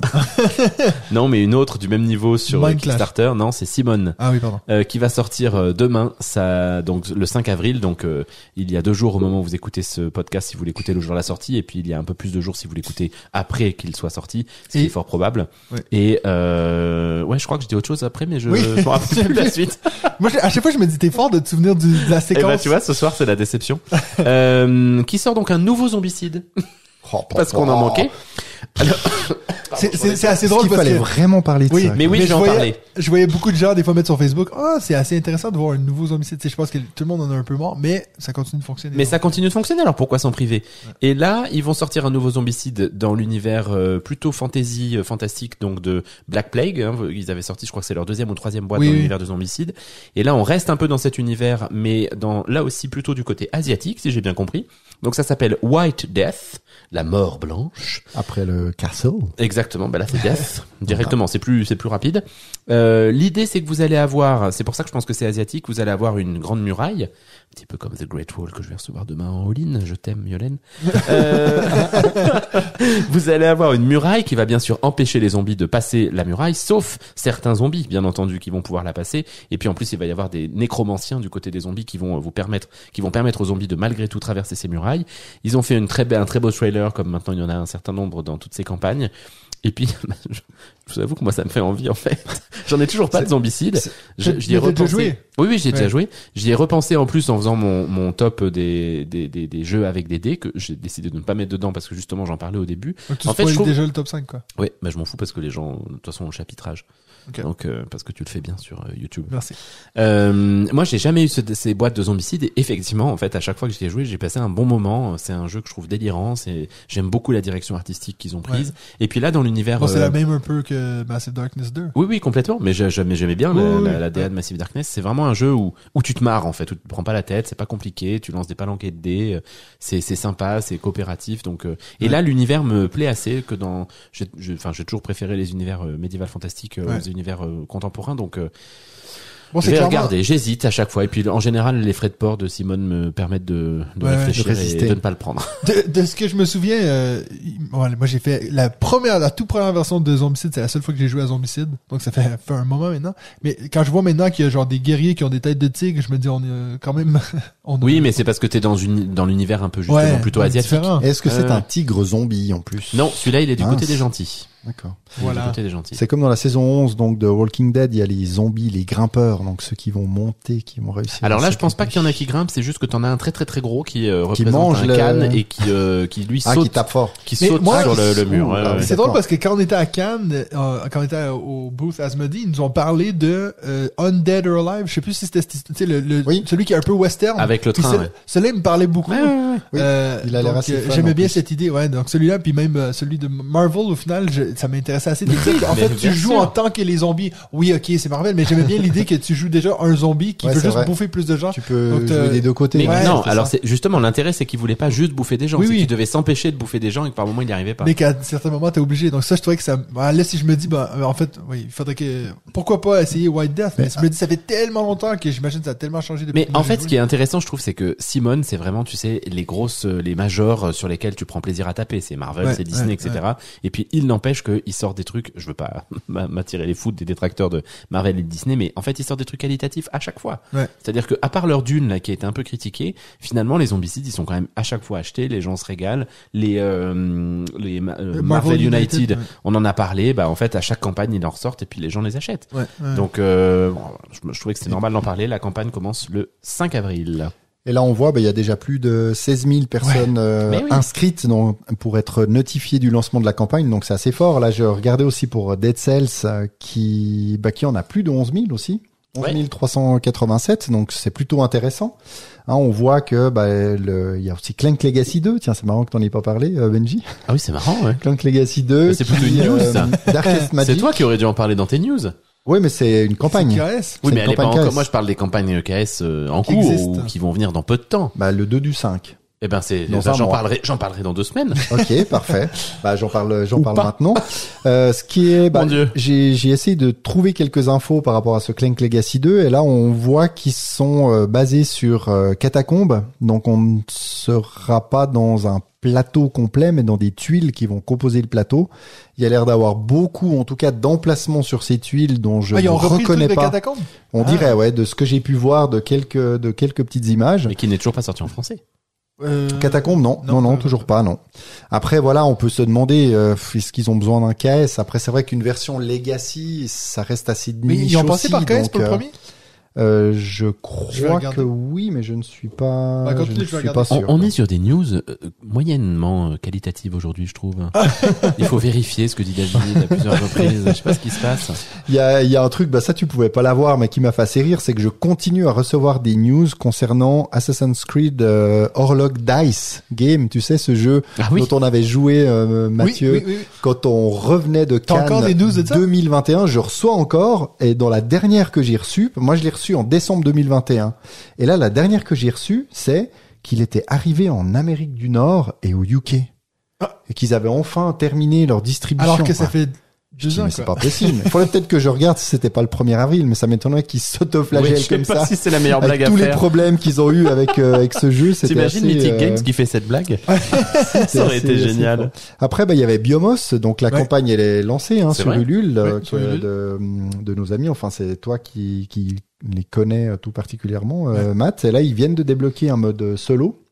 [LAUGHS] non, mais une autre du même niveau sur Mind Clash. Kickstarter. Non, c'est Simone. Ah oui, pardon. euh, qui va sortir euh, demain, ça donc le 5 avril, donc euh, il y a deux jours au moment où vous écoutez ce podcast si vous l'écoutez le jour de la sortie, et puis il y a un peu plus de jours si vous l'écoutez après qu'il soit sorti, ce qui Et- est fort probable. Ouais. Et euh, ouais, je crois que je dis autre chose après, mais je, Oui. je me rappelle plus la suite. [LAUGHS] Moi, à chaque fois, je me dis, t'es fort de te souvenir du- de la Et séquence. bah tu vois, ce soir c'est la déception. euh, qui sort donc un nouveau zombicide [LAUGHS] parce qu'on en manquait. C'est- c'est c'est assez drôle qu'il parce fallait que vraiment parler de Oui, ça? Mais oui, Mais je vais je voyais- parler. je voyais beaucoup de gens des fois mettre sur Facebook, ah, c'est assez intéressant de voir un nouveau zombicide. Tu sais, je pense que tout le monde en a un peu marre, mais ça continue de fonctionner. Mais ça continue de fonctionner, alors pourquoi s'en priver? Et là, ils vont sortir un nouveau zombicide dans l'univers euh, plutôt fantasy, euh, fantastique, donc de Black Plague. hein. ils avaient sorti, je crois que c'est leur deuxième ou troisième boîte Oui, dans oui. l'univers de zombicide. Et là, on reste un peu dans cet univers, mais dans là aussi plutôt du côté asiatique, si j'ai bien compris. Donc ça s'appelle White Death, la mort blanche. Après le Castle. Exactement, bah là c'est [LAUGHS] Death directement, c'est plus c'est plus rapide. Euh, L'idée c'est que vous allez avoir, c'est pour ça que je pense que c'est asiatique, vous allez avoir une grande muraille, un petit peu comme The Great Wall que je vais recevoir demain en all-in. Je t'aime, Yolène. Euh, [LAUGHS] vous allez avoir une muraille qui va bien sûr empêcher les zombies de passer la muraille, sauf certains zombies, bien entendu, qui vont pouvoir la passer. Et puis en plus, il va y avoir des nécromanciens du côté des zombies qui vont vous permettre, qui vont permettre aux zombies de malgré tout traverser ces murailles. Ils ont fait une très un très beau trailer, comme maintenant il y en a un certain nombre dans toutes ces campagnes. Et puis, je- [LAUGHS] Je vous avoue que moi ça me fait envie en fait. [LAUGHS] J'en ai toujours pas de zombicide. J'y ai repensé. joué Oui, oui, j'y ai déjà Ouais. joué. J'y ai repensé en plus en faisant mon, mon top des, des, des, des jeux avec des dés que j'ai décidé de ne pas mettre dedans parce que justement j'en parlais au début. Donc, tu En fait, je trouve- déjà le top 5, quoi. Ouais, bah je m'en fous parce que les gens, de toute façon, ont le chapitrage. Donc, euh, parce que tu le fais bien sur euh, YouTube. Merci. Euh, moi, j'ai jamais eu ce- ces boîtes de zombicides et effectivement, en fait, à chaque fois que j'y ai joué, j'ai passé un bon moment. C'est un jeu que je trouve délirant. C'est, j'aime beaucoup la direction artistique qu'ils ont prise. Et puis là, dans l'univers, Bon, c'est euh, la même un peu que Massive Darkness 2. oui, oui, complètement. Mais j'ai- j'aimais, bien la, Oui, la, oui. la DA de Massive Darkness. C'est vraiment un jeu où, où tu te marres, en fait, où tu te prends pas la tête, c'est pas compliqué, tu lances des palanquets de dés, euh, c'est, c'est sympa, c'est coopératif, donc, euh, et Ouais. là, l'univers me plaît assez que dans, j'ai, j'ai- enfin, j'ai toujours préféré les univers euh, médiéval fantastiques euh, Ouais. aux univers euh, contemporains, donc, euh, Bon, je vais clairement. regarder, j'hésite à chaque fois. Et puis, en général, les frais de port de Simone me permettent de, de Ouais, ouais, de réfléchir et résister. de ne pas le prendre. [LAUGHS] De, de ce que je me souviens, euh, moi j'ai fait la première, la toute première version de Zombicide, c'est la seule fois que j'ai joué à Zombicide, donc ça fait, fait un moment maintenant. Mais quand je vois maintenant qu'il y a genre des guerriers qui ont des têtes de tigre, je me dis on est quand même, [LAUGHS] on Oui, mais c'est parce que t'es dans une, dans l'univers un peu justement ouais, plutôt asiatique. différent. Est-ce que c'est un tigre zombie en plus? Non, celui-là, il est du Mince. côté des gentils. D'accord. Voilà. C'est comme dans la saison 11 donc de Walking Dead, il y a les zombies, les grimpeurs, donc ceux qui vont monter, qui vont réussir. Alors là, je pense pas qu'il y en a qui grimpent, c'est juste que t'en as un très très très gros qui euh, Qui représente mange un le- canne et qui euh, qui lui Ah, saute, qui tape fort. qui Mais saute moi, sur le, le mur. ouais, ah, ouais. C'est drôle parce que quand on était à Cannes, euh, quand on était au booth Asmodee, ils nous ont parlé de euh, Undead or Alive. Je sais plus si c'était tu sais, le, le- Oui. celui qui est un peu western. Avec le train. ouais. Celui-là, il me parlait beaucoup. Ouais, ouais, ouais. Oui, Euh, il a l'air assez euh, J'aimais en bien cette idée, ouais. Donc celui-là, puis même euh, celui de Marvel, au final, je- ça m'intéressait assez. de dire [LAUGHS] qu'en mais fait, tu joues sûr. en tant que les zombies. Oui, ok, c'est Marvel, mais j'aimais bien l'idée que tu joues déjà un zombie qui Ouais, veut c'est juste vrai. bouffer plus de gens. Tu peux Donc, jouer euh, des deux côtés. Mais Ouais, non, alors c'est justement l'intérêt, c'est qu'il voulait pas juste bouffer des gens, Oui, c'est oui. qu'il devait s'empêcher de bouffer des gens et que par moment il n'y arrivait pas. Mais qu'à certains moments, t'es obligé. Donc ça, je trouvais que ça... bah, là, si je me dis, bah, euh, en fait, oui, il faudrait que... Pourquoi pas essayer White Death? Mais, Mais- je me dis, ça fait tellement longtemps que j'imagine que ça a tellement changé depuis Mais en fait, ce qui est intéressant, je trouve, c'est que Simone, c'est vraiment, tu sais, les grosses, euh, les majors sur lesquels tu prends plaisir à taper. C'est Marvel, c'est Disney, etc. Et puis, il n'empêche qu'il sort des trucs. Je veux pas [LAUGHS] m'a- m'attirer les foudres des détracteurs de Marvel et de Disney, mais en fait, il sort des trucs qualitatifs à chaque fois. Ouais. C'est-à-dire que, à part leur dune là, qui a été un peu critiquée, finalement, les zombicides, ils sont quand même à chaque fois achetés. Les gens se régalent. Les euh, les euh, Euh, Marvel, United, ouais. on en a parlé. Bah, en fait, à chaque campagne, ils en ressortent et puis les gens les achètent. Ouais. Donc, euh, bon, je, je trouvais que c'était normal d'en parler. La campagne commence le 5 avril. Et là, on voit, bah, il y a déjà plus de 16 000 personnes euh, oui. inscrites donc, pour être notifiées du lancement de la campagne. Donc, c'est assez fort. Là, je regardais aussi pour Dead Cells, euh, qui, bah, qui en a plus de 11 000 aussi. 11 Ouais. 387. Donc, c'est plutôt intéressant. Hein, on voit que, bah, le, il y a aussi Clank Legacy 2. Tiens, c'est marrant que t'en aies pas parlé, euh, Benji. Ah oui, c'est marrant, ouais. Clank Legacy 2. Mais c'est plutôt une news, euh, ça. Darkest [LAUGHS] Magic. C'est toi qui aurais dû en parler dans tes news. Oui, mais c'est une campagne. C'est KS. Oui, mais elle est pas encore. Moi, je parle des campagnes KS euh, en Qui cours existent. ou qui vont venir dans peu de temps. Bah, le 2 du 5. Eh ben, c'est. Dans ben, un j'en mois. parlerai. J'en parlerai dans deux semaines. [LAUGHS] Ok, parfait. Bah, j'en parle, j'en Ou parle pas. maintenant. Euh, ce qui est, bah, Mon Dieu. j'ai, j'ai essayé de trouver quelques infos par rapport à ce Clank Legacy 2, et là, on voit qu'ils sont euh, basés sur euh, catacombes, donc on ne sera pas dans un plateau complet, mais dans des tuiles qui vont composer le plateau. Il y a l'air d'avoir beaucoup, en tout cas, d'emplacements sur ces tuiles dont je Ah, ne reconnais pas. Catacombes? On Ah. dirait, ouais, de ce que j'ai pu voir de quelques, de quelques petites images. Mais qui n'est toujours pas sorti en français. Euh, Catacombes, non, non, non, non, euh, toujours pas, non. Après, voilà, on peut se demander, euh, est-ce qu'ils ont besoin d'un KS Après, c'est vrai qu'une version Legacy, ça reste assez de Mais niche ils ont passé par KS donc, pour le euh, premier? Euh, Je crois que oui, mais je ne suis pas, Bah, je ne suis pas On, sûr. on est sur des news euh, moyennement euh, qualitatives aujourd'hui, je trouve. [LAUGHS] Il faut vérifier ce que dit David à plusieurs reprises. Je sais pas ce qui se passe. Il y a, il y a un truc, bah ça tu pouvais pas l'avoir, mais qui m'a fait assez rire, c'est que je continue à recevoir des news concernant Assassin's Creed euh, Orlog Dice Game, tu sais, ce jeu Ah oui. dont on avait joué, euh, Mathieu. Oui, oui, oui. quand on revenait de Cannes encore des news de ça? 2021, je reçois encore, et dans la dernière que j'ai reçue, moi je l'ai reçue en décembre 2021, et là la dernière que j'ai reçue, c'est qu'il était arrivé en Amérique du Nord et au UK. Ah. Et qu'ils avaient enfin terminé leur distribution. Alors que ça fait je deux dis, ans, mais c'est pas possible. Il faudrait peut-être que je regarde si c'était pas le 1er avril, mais ça m'étonnerait qu'ils Oui, s'autoflagellent je sais comme pas ça. si c'est la meilleure blague Avec à tous les problèmes qu'ils ont eu avec euh, avec ce jeu, c'était T'imagines Mythic euh, Games qui fait cette blague [LAUGHS] Ça aurait assez- été assez génial. Après, bah, il y avait Biomos, donc la Ouais. campagne elle est lancée hein, sur vrai Ulule, euh, sur Ulule. de, de nos amis. Enfin, c'est toi qui, qui les connais euh, tout particulièrement, euh, Matt. Et là, ils viennent de débloquer un mode solo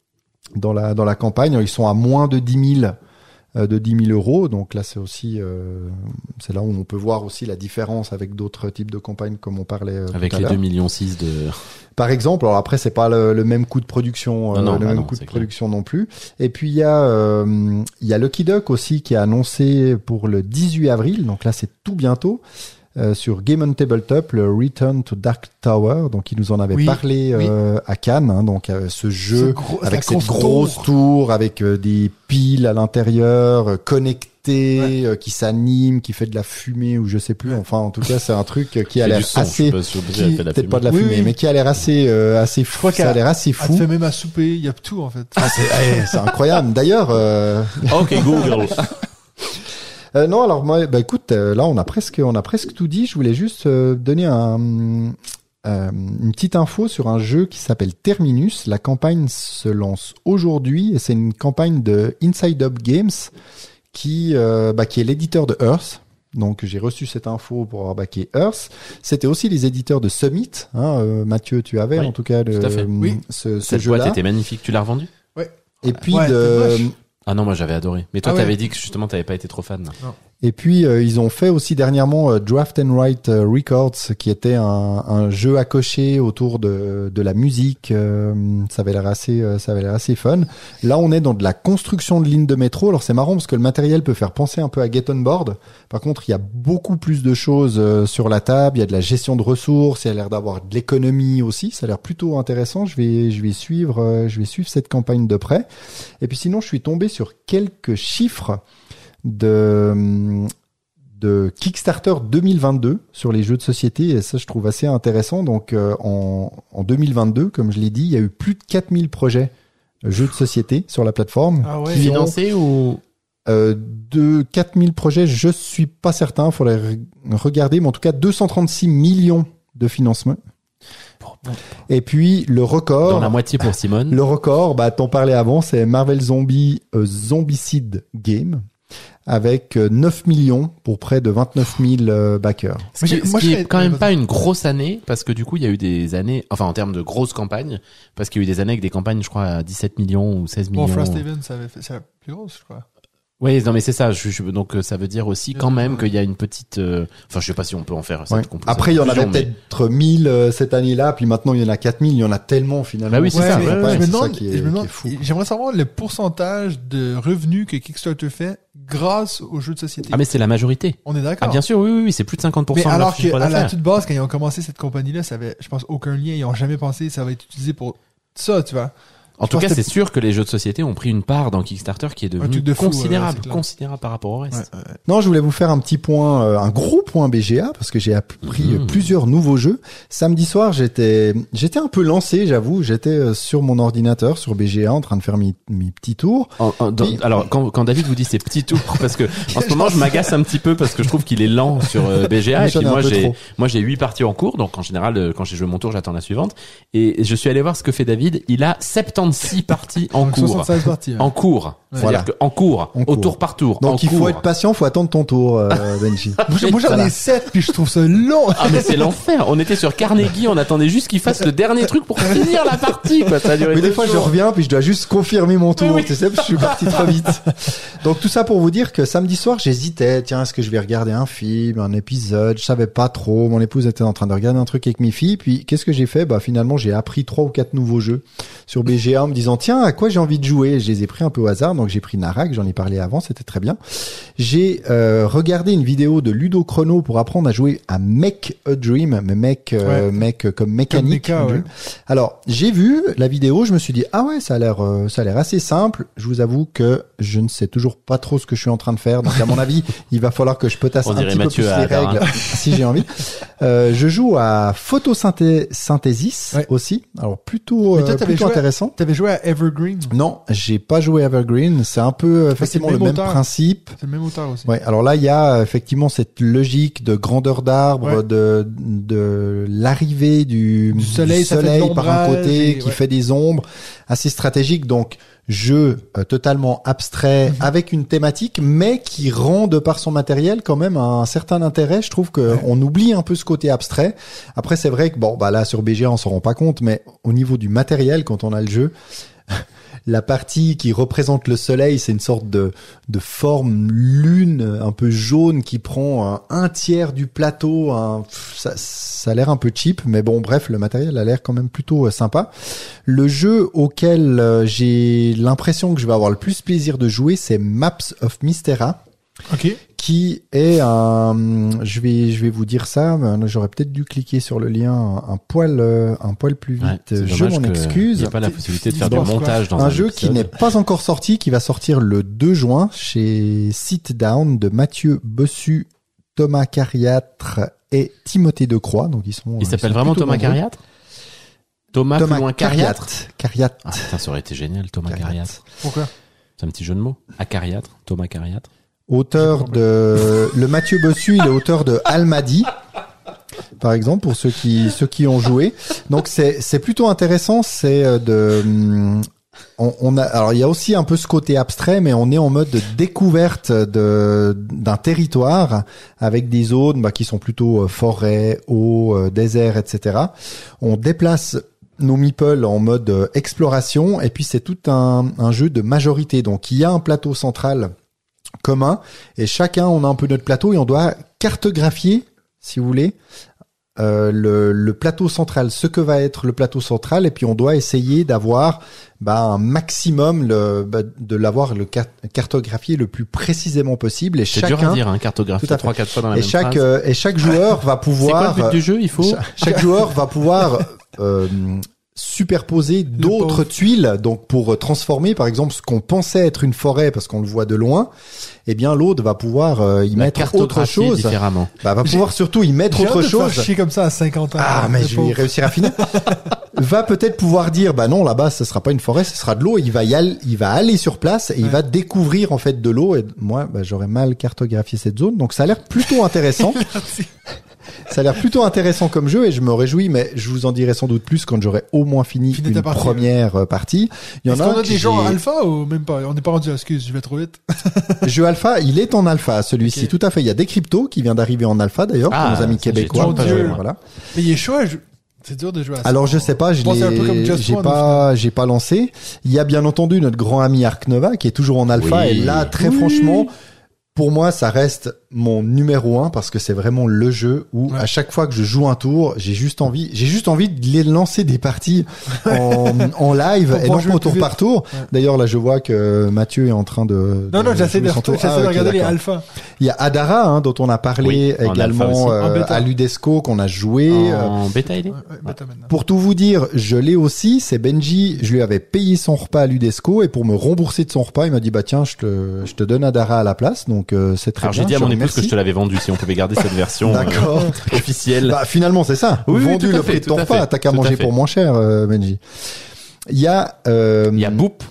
dans la dans la campagne. Ils sont à moins de 10 000 euh, de 10 000 euros. Donc là, c'est aussi, euh, c'est là où on peut voir aussi la différence avec d'autres types de campagnes comme on parlait euh, Avec tout à les l'heure. 2 millions 6 de... Par exemple, alors après c'est pas le, le même coût de production, Non, non, le bah même non, coût de clair. production non plus. Et puis il y a euh, il y a Lucky Duck aussi qui a annoncé pour le 18 avril, donc là c'est tout bientôt. Euh, sur Game on Tabletop, le Return to Dark Tower, donc il nous en avait Oui, parlé oui. euh, à Cannes, hein, donc euh, ce jeu Ce gros- avec cette grosse tour. tour, avec euh, des piles à l'intérieur, euh, connectées, euh, qui s'animent, qui fait de la fumée ou je sais plus. Enfin, en tout cas, c'est un truc qui a l'air assez sais pas si on peut dire, elle fait de la peut-être fumée. pas de la Oui, fumée, oui. mais qui a l'air assez, euh, assez fou. crois Ça a l'air assez fou. fait même à souper, il y a tout en fait. Ah, c'est eh, c'est incroyable. D'ailleurs, euh, Ok, Google. [LAUGHS] euh, non, alors moi, bah écoute, euh, là on a presque, on a presque tout dit. Je voulais juste euh, donner un, euh, une petite info sur un jeu qui s'appelle Terminus. La campagne se lance aujourd'hui et c'est une campagne de Inside Up Games qui, euh, bah, qui est l'éditeur de Earth. Donc j'ai reçu cette info pour avoir backé Earth. C'était aussi les éditeurs de Summit. Hein, euh, Mathieu, tu avais Oui, en tout cas le, tout à fait. Oui. ce, ce Cette boîte jeu-là. était magnifique. Tu l'as revendue? Et puis Ouais, de. Ah non, moi j'avais adoré. Mais toi, Ah ouais. t'avais dit que justement t'avais pas été trop fan. Et puis euh, ils ont fait aussi dernièrement euh, Draft and Write euh, Records, qui était un, un jeu à cocher autour de, de la musique. euh, ça avait l'air assez, euh, ça avait l'air assez fun. Là, on est dans de la construction de lignes de métro. Alors c'est marrant parce que le matériel peut faire penser un peu à Get on Board. Par contre, il y a beaucoup plus de choses euh, sur la table. Il y a de la gestion de ressources. Il y a l'air d'avoir de l'économie aussi. Ça a l'air plutôt intéressant. Je vais, je vais suivre, je vais suivre cette campagne de près. Et puis sinon, je suis tombé sur quelques chiffres de de Kickstarter 2022 sur les jeux de société et ça je trouve assez intéressant. Donc euh, en, en 2022 comme je l'ai dit il y a eu plus de 4000 projets euh, jeux de société sur la plateforme Ah ouais. qui ont Financé ou? euh, de 4000 projets je suis pas certain faudrait re- regarder mais en tout cas 236 millions de financement et puis le record. Dans la moitié pour Simone. Le record, bah, t'en parlais avant, c'est Marvel Zombie euh, Zombicide Game avec euh, 9 millions pour près de 29 000 euh, backers. Ce qui, ce qui est quand même pas une grosse année, parce que du coup, il y a eu des années, enfin en termes de grosses campagnes, parce qu'il y a eu des années avec des campagnes, je crois, à 17 millions ou 16 millions. Bon, Frost ça avait fait, c'est la plus grosse, je crois. Oui, non mais c'est ça. Je, je- donc euh, ça veut dire aussi quand même qu'il y a une petite. euh, Enfin, je sais pas si on peut en faire. cette Ouais. Après, il y en avait peut-être 1000 euh, cette année-là, puis maintenant il y en a 4000, il y en a tellement finalement. Bah oui, c'est Ouais, ça, mais ouais, je me ça demande, est, je me demande, j'aimerais savoir le pourcentage de revenus que Kickstarter fait grâce aux jeux de société. Ah mais c'est la majorité. On est d'accord. Ah bien sûr, oui, oui, oui c'est plus de 50% Mais de alors qu'à la toute base, quand ils ont commencé cette compagnie-là, ça avait, je pense, aucun lien. Ils ont jamais pensé que ça va être utilisé pour ça, tu vois. En tout cas, c'est sûr que les jeux de société ont pris une part dans Kickstarter qui est devenue de considérable, considérable par rapport au reste. Non, je voulais vous faire un petit point, euh, un gros point BGA parce que j'ai appris euh, plusieurs nouveaux jeux. Samedi soir, j'étais, j'étais un peu lancé, j'avoue. J'étais euh, sur mon ordinateur, sur BGA, en train de faire mes, mes petits tours. En- en- dans- Oui. Alors quand, quand David vous dit ses petits tours, [LAUGHS] parce que en ce moment je m'agace un petit peu parce que je trouve qu'il est lent sur euh, [LAUGHS] BGA et puis moi j'ai moi j'ai huit parties en cours donc en général quand j'ai joué mon tour j'attends la suivante et je suis allé voir ce que fait David il a 76 parties en Donc, cours 76 parties. ouais. en cours Ouais. c'est-à-dire que en cours En au cours. tour par tour en Donc il faut cours. être patient, faut attendre ton tour, euh, [LAUGHS] Benji. Moi, j'en Voilà. ai 7, puis je trouve ça long. ah mais c'est l'enfer on était sur Carnegie on attendait juste qu'il fasse le dernier truc pour finir la partie quoi ça a duré Mais des deux fois, je jours. reviens, puis je dois juste confirmer mon tour, Oui, oui. tu sais, parce que je suis parti trop vite. Donc tout ça pour vous dire que samedi soir, j'hésitais. Tiens, est-ce que je vais regarder un film, un épisode? Je savais pas trop. Mon épouse était en train de regarder un truc avec mes filles. Puis qu'est-ce que j'ai fait? Bah finalement, j'ai appris trois ou quatre nouveaux jeux sur BGA en me disant tiens, à quoi j'ai envie de jouer? Je les ai pris un peu au hasard. Donc j'ai pris Narak, j'en ai parlé avant, c'était très bien. J'ai euh, regardé une vidéo de Ludo Chrono pour apprendre à jouer à Make a Dream, mais mec, euh, Ouais. mec euh, comme mécanique. méca, ouais. Dream. Alors, j'ai vu la vidéo, je me suis dit ah ouais, ça a l'air euh, ça a l'air assez simple. Je vous avoue que je ne sais toujours pas trop ce que je suis en train de faire. Donc à mon avis, [LAUGHS] il va falloir que je potasse On un petit Mathieu peu plus les règles [LAUGHS] si j'ai envie. Euh, je joue à photosynthesis Ouais. aussi. Alors plutôt toi, euh, plutôt intéressant. T'avais joué à Evergreen? Non, j'ai pas joué à Evergreen. C'est un peu effectivement le le même principe. C'est le même auteur aussi. Ouais, alors là, il y a effectivement cette logique de grandeur d'arbre, Ouais. de, de l'arrivée du, Du soleil, par un côté et- qui ouais. fait des ombres, assez stratégique. Donc, jeu euh, totalement abstrait Mhm. avec une thématique, mais qui rend de par son matériel quand même un certain intérêt. Je trouve que on oublie un peu ce côté abstrait. Après, c'est vrai que bon, bah là sur BGA, on s'en rend pas compte, mais au niveau du matériel, quand on a le jeu. La partie qui représente le soleil, c'est une sorte de, de forme lune un peu jaune qui prend un, tiers du plateau. Un, ça, ça a l'air un peu cheap, mais bon, bref, le matériel a l'air quand même plutôt euh, sympa. Le jeu auquel euh, j'ai l'impression que je vais avoir le plus plaisir de jouer, c'est Maps of Mystera Ok. Qui est un, je vais, je vais vous dire ça, j'aurais peut-être dû cliquer sur le lien un, un poil, euh, un poil plus Ouais, vite. c'est je m'en excuse. Il n'y a pas la possibilité de faire du montage dans un un, jeu qui épisode. n'est pas encore sorti, qui va sortir le 2 juin chez Sit Down de Mathieu Bossu, Thomas Cariatre et Timothée Decroix. Donc ils sont. Il ils s'appelle vraiment Thomas nombreux. Cariatre? Thomas, plus Thomas loin Cariatre? Cariatre. Cariatre. Ah putain, ça aurait été génial, Thomas Cariatre. Cariatre. Pourquoi? C'est un petit jeu de mots. Acariatre, Thomas Cariatre. Auteur de le Mathieu Bossu, il est auteur de Almadi. Par exemple, pour ceux qui ceux qui ont joué, donc c'est c'est plutôt intéressant. C'est euh, de hum, on, on a alors il y a aussi un peu ce côté abstrait, mais on est en mode de découverte de d'un territoire avec des zones bah, qui sont plutôt euh, forêt, eau, euh, désert, etc. On déplace nos meeples en mode euh, exploration et puis c'est tout un, un jeu de majorité. Donc il y a un plateau central commun et chacun on a un peu notre plateau et on doit cartographier, si vous voulez, euh, le, le plateau central, ce que va être le plateau central et puis on doit essayer d'avoir bah, un maximum le, bah, de l'avoir le car- cartographié le plus précisément possible et C'est chacun dur à dire, hein, cartographier trois, quatre fois dans la et même chaque phrase. euh, et chaque joueur [LAUGHS] va C'est quoi pouvoir le but du jeu Il faut. Cha- chaque [LAUGHS] joueur va pouvoir euh, superposer d'autres tuiles. Donc pour transformer par exemple ce qu'on pensait être une forêt parce qu'on le voit de loin eh bien l'autre va pouvoir euh, y La mettre autre chose. différemment. bah, va pouvoir surtout y mettre autre de te faire chose. chier comme ça à 50 ans. ah mais Le je vais réussir à finir. Va peut-être pouvoir dire bah non là-bas ce sera pas une forêt ce sera de l'eau. Il va y aller il va aller sur place et il va découvrir en fait de l'eau. Et moi bah, j'aurais mal cartographié cette zone. Donc ça a l'air plutôt intéressant [LAUGHS] ça a l'air plutôt intéressant comme jeu et je me réjouis mais je vous en dirai sans doute plus quand j'aurai au moins fini, Fini une partie, première euh, partie il y en Est-ce a qu'on un a des gens alpha ou même pas? On n'est pas rendu, excuse, je vais trop vite. [LAUGHS] jeu alpha il est en alpha celui-ci tout à fait il y a des cryptos qui vient d'arriver en alpha d'ailleurs Ah, pour nos amis québécois voilà Mais il est chaud à. C'est dur de jouer à ça. Alors je sais pas, je l'ai, j'ai pas, j'ai pas lancé. Il y a bien entendu notre grand ami Ark Nova qui est toujours en alpha Oui. et là très Oui. franchement, pour moi ça reste mon numéro un parce que c'est vraiment le jeu où Ouais. à chaque fois que je joue un tour, j'ai juste envie, j'ai juste envie de les lancer des parties en, en live [LAUGHS] et non pas tour par tour. Ouais. D'ailleurs là je vois que Mathieu est en train de. Non, non, j'essaie de, tour. j'essaie Ah, de ok, regarder les alphas. Il y a Adara hein, dont on a parlé Oui, également euh, à Ludesco qu'on a joué. euh, En bêta, il est pour tout vous dire, je l'ai aussi. C'est Benji. Je lui avais payé son repas à l'Udesco et pour me rembourser de son repas, il m'a dit bah tiens, je te, je te donne Adara à la place. Donc euh, c'est très Alors bien. Épouse que je te l'avais vendu si on pouvait garder cette version euh, [LAUGHS] officielle. Bah finalement c'est ça. Oui, Vendu le fait, prix de ton repas. T'as qu'à manger pour moins cher, euh, Benji. Il y a, euh, Il y a Boop.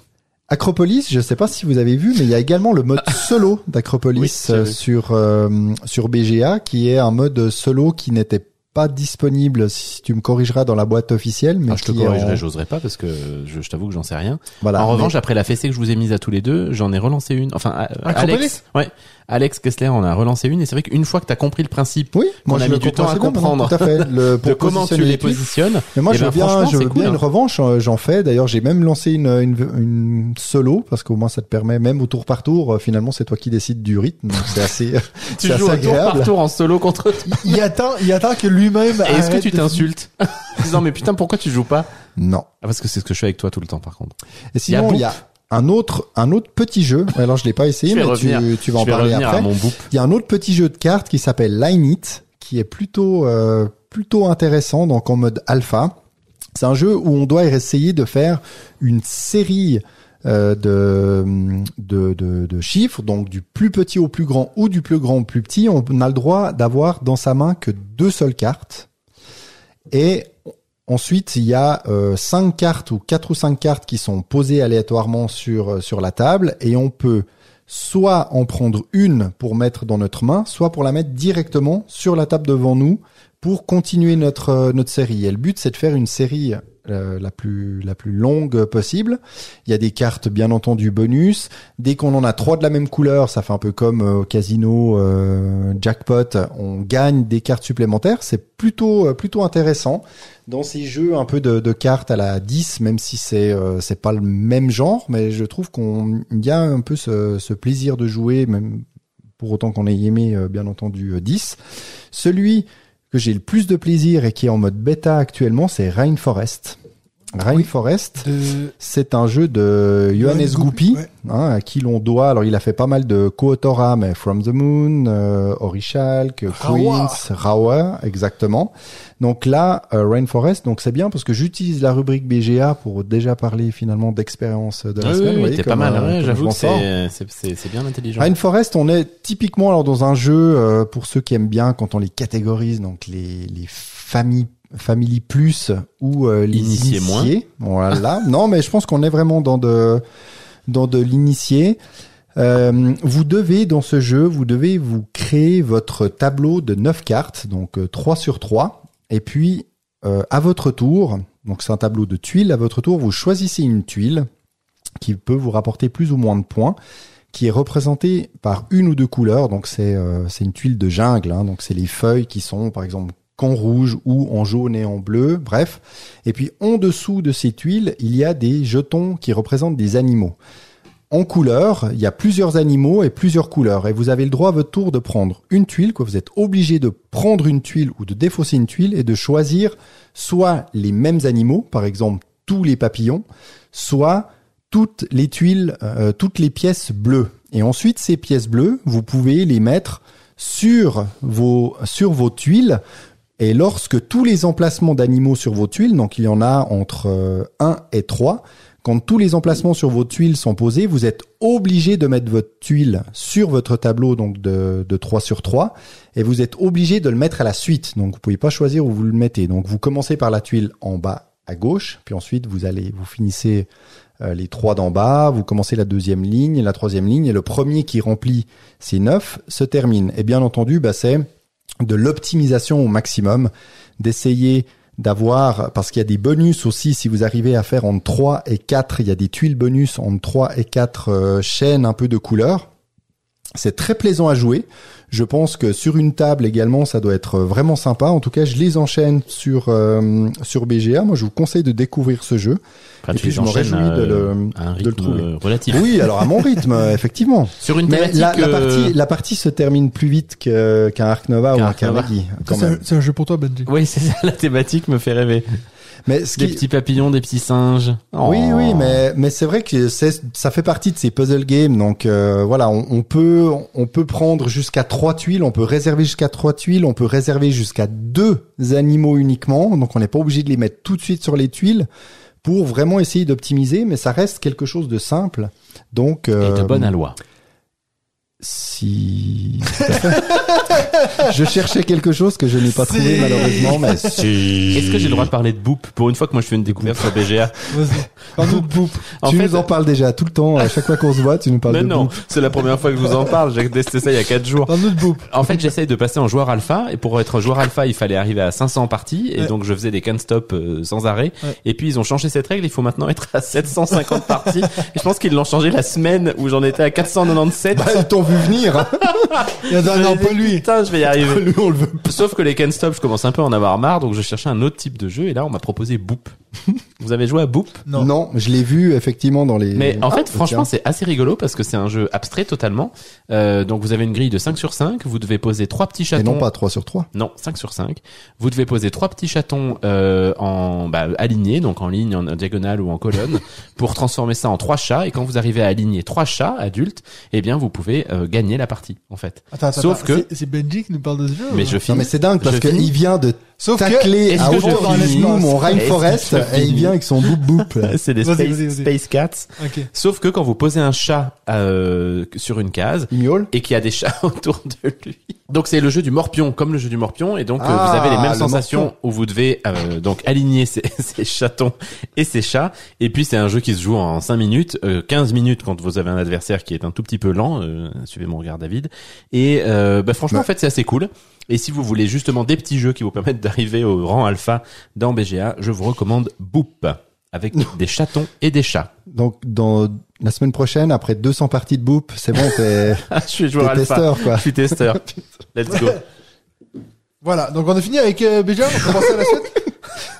Acropolis. Je sais pas si vous avez vu, mais il y a également le mode [LAUGHS] solo d'Acropolis Oui, euh, sur euh, sur BGA, qui est un mode solo qui n'était pas disponible. Si tu me corrigeras dans la boîte officielle, mais Ah, je te corrigerai, en- j'oserais pas parce que je, je t'avoue que j'en sais rien. Voilà. en Mais- revanche, après la fessée que je vous ai mise à tous les deux, j'en ai relancé une. Enfin, Alex, ouais, Alex Kessler en a relancé une et c'est vrai qu'une fois que t'as compris le principe Oui, moi a mis du temps à bien, comprendre Tout à fait. Le, [LAUGHS] de comment tu les positionnes, Mais moi Eh je veux ben, bien, franchement, je veux cool, bien hein. une revanche. euh, J'en fais. D'ailleurs, j'ai même lancé une, une, une solo parce qu'au moins ça te permet même au tour par tour. euh, Finalement, c'est toi qui décides du rythme. C'est assez. [LAUGHS] tu joues assez un tour par agréable. tour en solo contre toi. Il attend, il attend que lui-même. Et est-ce que tu t'insultes disant mais putain pourquoi tu joues pas Non. Ah parce que c'est ce que je fais avec toi tout le temps par contre. Et sinon, il y a un autre, un autre petit jeu. Alors je l'ai pas essayé, mais tu, revenir. tu vas en parler après. à mon boop. Il y a un autre petit jeu de cartes qui s'appelle Line It, qui est plutôt euh, plutôt intéressant, donc en mode alpha. C'est un jeu où on doit essayer de faire une série euh, de, de, de, de chiffres, donc du plus petit au plus grand ou du plus grand au plus petit. On a le droit d'avoir dans sa main que deux seules cartes. Et ensuite, il y a euh, cinq cartes ou quatre ou cinq cartes qui sont posées aléatoirement sur euh, sur la table, et on peut soit en prendre une pour mettre dans notre main, soit pour la mettre directement sur la table devant nous pour continuer notre euh, notre série. Et le but, c'est de faire une série euh, la plus la plus longue possible. Il y a des cartes bien entendu bonus. Dès qu'on en a trois de la même couleur, ça fait un peu comme euh, au casino euh, jackpot, on gagne des cartes supplémentaires. C'est plutôt euh, plutôt intéressant dans ces jeux un peu de, de cartes à la 10, même si c'est c'est pas le même genre, mais je trouve qu'on y a un peu ce, ce plaisir de jouer, même pour autant qu'on ait aimé bien entendu euh, 10. Celui que j'ai le plus de plaisir et qui est en mode bêta actuellement, c'est Rainforest. Rainforest, De... c'est un jeu de Johannes Goupy, ouais. hein, à qui l'on doit. Alors, il a fait pas mal de co-autorat, mais From the Moon, euh, Orichalk, Rawa. Queens, Rawa, exactement. Donc là, euh, Rainforest, donc c'est bien parce que j'utilise la rubrique BGA pour déjà parler finalement d'expérience de la Ah oui, semaine. oui, Vous voyez t'es pas comme, mal, euh, ouais, j'avoue que c'est, c'est, c'est, c'est bien intelligent. Rainforest, on est typiquement alors dans un jeu euh, pour ceux qui aiment bien quand on les catégorise, donc les, les familles Family Plus ou euh, les Initiés moins. Voilà. [LAUGHS] non, mais je pense qu'on est vraiment dans de dans de l'initié. Euh, vous devez dans ce jeu, vous devez vous créer votre tableau de 9 cartes, donc euh, 3 sur 3 et puis euh, à votre tour, donc c'est un tableau de tuiles, à votre tour, vous choisissez une tuile qui peut vous rapporter plus ou moins de points qui est représentée par une ou deux couleurs. Donc c'est euh, c'est une tuile de jungle. hein. donc c'est les feuilles qui sont par exemple qu'en rouge ou en jaune et en bleu. Bref. Et puis en dessous de ces tuiles, il y a des jetons qui représentent des animaux. En couleur, il y a plusieurs animaux et plusieurs couleurs. Et vous avez le droit à votre tour de prendre une tuile, que vous êtes obligé de prendre une tuile ou de défausser une tuile et de choisir soit les mêmes animaux, par exemple tous les papillons, soit toutes les tuiles, euh, toutes les pièces bleues. Et ensuite, ces pièces bleues, vous pouvez les mettre sur vos, sur vos tuiles. Et lorsque tous les emplacements d'animaux sur vos tuiles, donc il y en a entre euh, 1 et 3, quand tous les emplacements sur vos tuiles sont posés, vous êtes obligé de mettre votre tuile sur votre tableau donc de, de 3 sur 3 et vous êtes obligé de le mettre à la suite. Donc vous pouvez pas choisir où vous le mettez. Donc vous commencez par la tuile en bas à gauche, puis ensuite vous allez vous finissez euh, les trois d'en bas, vous commencez la deuxième ligne, la troisième ligne, et le premier qui remplit ces neuf se termine. Et bien entendu, bah, c'est de l'optimisation au maximum, d'essayer d'avoir, parce qu'il y a des bonus aussi, si vous arrivez à faire entre 3 et 4, il y a des tuiles bonus entre 3 et 4 euh, chaînes un peu de couleurs. C'est très plaisant à jouer. Je pense que sur une table également, ça doit être vraiment sympa. En tout cas, je les enchaîne sur euh, sur BGA. Moi, je vous conseille de découvrir ce jeu. Enfin, et puis, je me réjouis de euh, le- à un de le trouver. euh, relatif. Oui, alors à mon rythme, euh, [LAUGHS] effectivement. Sur une Mais la, la euh, partie la partie se termine plus vite que qu'un Ark Nova ou un. Carnegie. C'est un, un jeu pour toi, Benji. Oui, c'est ça, la thématique me fait rêver. Mais ce Des qui, petits papillons, des petits singes. Oui, Oh. oui, mais mais c'est vrai que c'est ça fait partie de ces puzzle games. Donc euh, voilà, on, on peut on peut prendre jusqu'à trois tuiles, on peut réserver jusqu'à trois tuiles, on peut réserver jusqu'à deux animaux uniquement. Donc on n'est pas obligé de les mettre tout de suite sur les tuiles pour vraiment essayer d'optimiser, mais ça reste quelque chose de simple. Donc Et euh, de bonne aloi. Si [LAUGHS] je cherchais quelque chose que je n'ai pas trouvé Si. malheureusement, mais [LAUGHS] si. Est-ce que j'ai le droit de parler de Boop? Pour une fois que moi je fais une découverte sur BGA. [LAUGHS] De Boop. En tu fait, nous en parles déjà tout le temps. À chaque fois qu'on se voit, tu nous parles mais de non, c'est la première fois que je vous en parle. J'ai testé ça il y a 4 jours. Parle-nous de Boop. En fait, j'essaye de passer en joueur alpha et pour être joueur alpha, il fallait arriver à 500 parties et Ouais. donc je faisais des can stop euh, sans arrêt. Ouais. Et puis ils ont changé cette règle, il faut maintenant être à 750 parties. Et je pense qu'ils l'ont changé la semaine où j'en étais à 497. Bah, ils t'ont vu venir. [LAUGHS] Il y a un an, pas lui. Putain, je vais y arriver. Lui, on le veut. Sauf que les can stop, je commence un peu à en avoir marre, donc je cherchais un autre type de jeu et là on m'a proposé Boop. [LAUGHS] Vous avez joué à Boop Non. Non, je l'ai vu effectivement dans les. Mais en Ah, fait, franchement, tiens. c'est assez rigolo parce que c'est un jeu abstrait totalement. Euh, donc vous avez une grille de 5 sur 5, vous devez poser trois petits Et chatons. non pas 3 sur 3. Non, 5 sur 5. Vous devez poser trois petits chatons euh, en bah, alignés, donc en ligne, en diagonale ou en colonne, [LAUGHS] pour transformer ça en trois chats. Et quand vous arrivez à aligner trois chats adultes, eh bien vous pouvez euh, gagner la partie en fait. Attends, attends, Sauf attends. que- C'est- Benji qui nous parle de ce jeu. Mais je Non finis. mais c'est dingue parce qu'il vient de Sauf que. tacler est-ce à que hauteur du genou mon [LAUGHS] Rainforest et il vient avec son boop boop. [LAUGHS] c'est des space, cats. Ok. Sauf que quand vous posez un chat euh, sur une case Il miaule. et qu'il y a des chats [LAUGHS] autour de lui, Donc c'est le jeu du morpion, comme le jeu du morpion, et donc euh, Ah, vous avez les mêmes le sensations morpion. où vous devez euh, donc aligner ces, ces chatons et ces chats. Et puis c'est un jeu qui se joue en 5 minutes, euh, 15 minutes quand vous avez un adversaire qui est un tout petit peu lent. euh, suivez mon regard, David. Et euh, bah, franchement, Ouais. en fait, c'est assez cool. Et si vous voulez justement des petits jeux qui vous permettent d'arriver au rang alpha dans BGA, je vous recommande Boop avec des chatons et des chats. Donc, dans la semaine prochaine, après 200 parties de Boop, c'est bon, t'es [LAUGHS] Ah, je suis t'es joueur alpha. testeur, quoi. Je suis testeur. [LAUGHS] Let's go. [LAUGHS] Voilà, donc on a fini avec euh, BGA, on commence à la suite.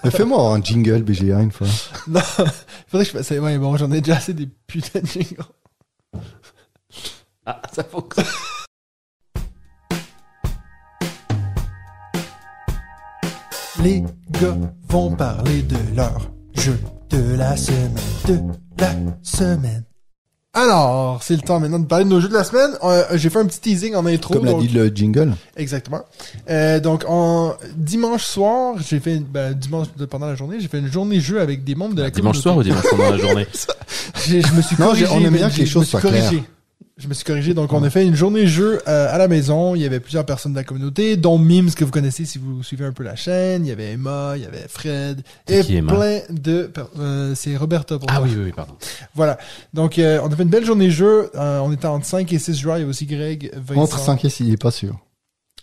Mais Fais-moi un jingle BGA une fois. Non, faudrait que je fasse. Ouais, bon, j'en ai déjà assez des putains de jingles. Ah, ça fonctionne. Les gars vont parler de leur jeu de la semaine. De la semaine. Alors, c'est le temps maintenant de parler de nos jeux de la semaine. Euh, J'ai fait un petit teasing en intro. Comme l'a donc- dit le jingle. Exactement. Euh, donc, en dimanche soir, j'ai fait, ben, dimanche de- pendant la journée, j'ai fait une journée jeu avec des membres de la Dimanche communauté. soir ou dimanche pendant la journée? [LAUGHS] Je me suis Non, corrigé. j'ai- on aime bien que les choses soient claires. Je me suis corrigé. Donc, on a fait une journée jeu euh, à la maison. Il y avait plusieurs personnes de la communauté, dont Mims, que vous connaissez si vous suivez un peu la chaîne. Il y avait Emma, il y avait Fred. Et qui, Emma plein de... euh, c'est Roberta pour Ah oui, oui, oui, pardon. Voilà. Donc, euh, on a fait une belle journée jeu. Euh, on était entre 5 et 6 joueurs. Il y avait aussi Greg, Vincent. Entre 5 et 6, il est pas sûr.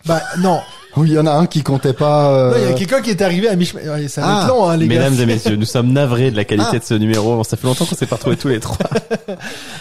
Ben, non. Oui, il y en a un qui comptait pas. euh, Non, il y a quelqu'un qui est arrivé à mi-chemin. Ouais, Ça va Ah. être long, hein, les gars. Mesdames et messieurs, nous sommes navrés de la qualité Ah. de ce numéro. Ça fait longtemps qu'on s'est pas retrouvés tous les trois.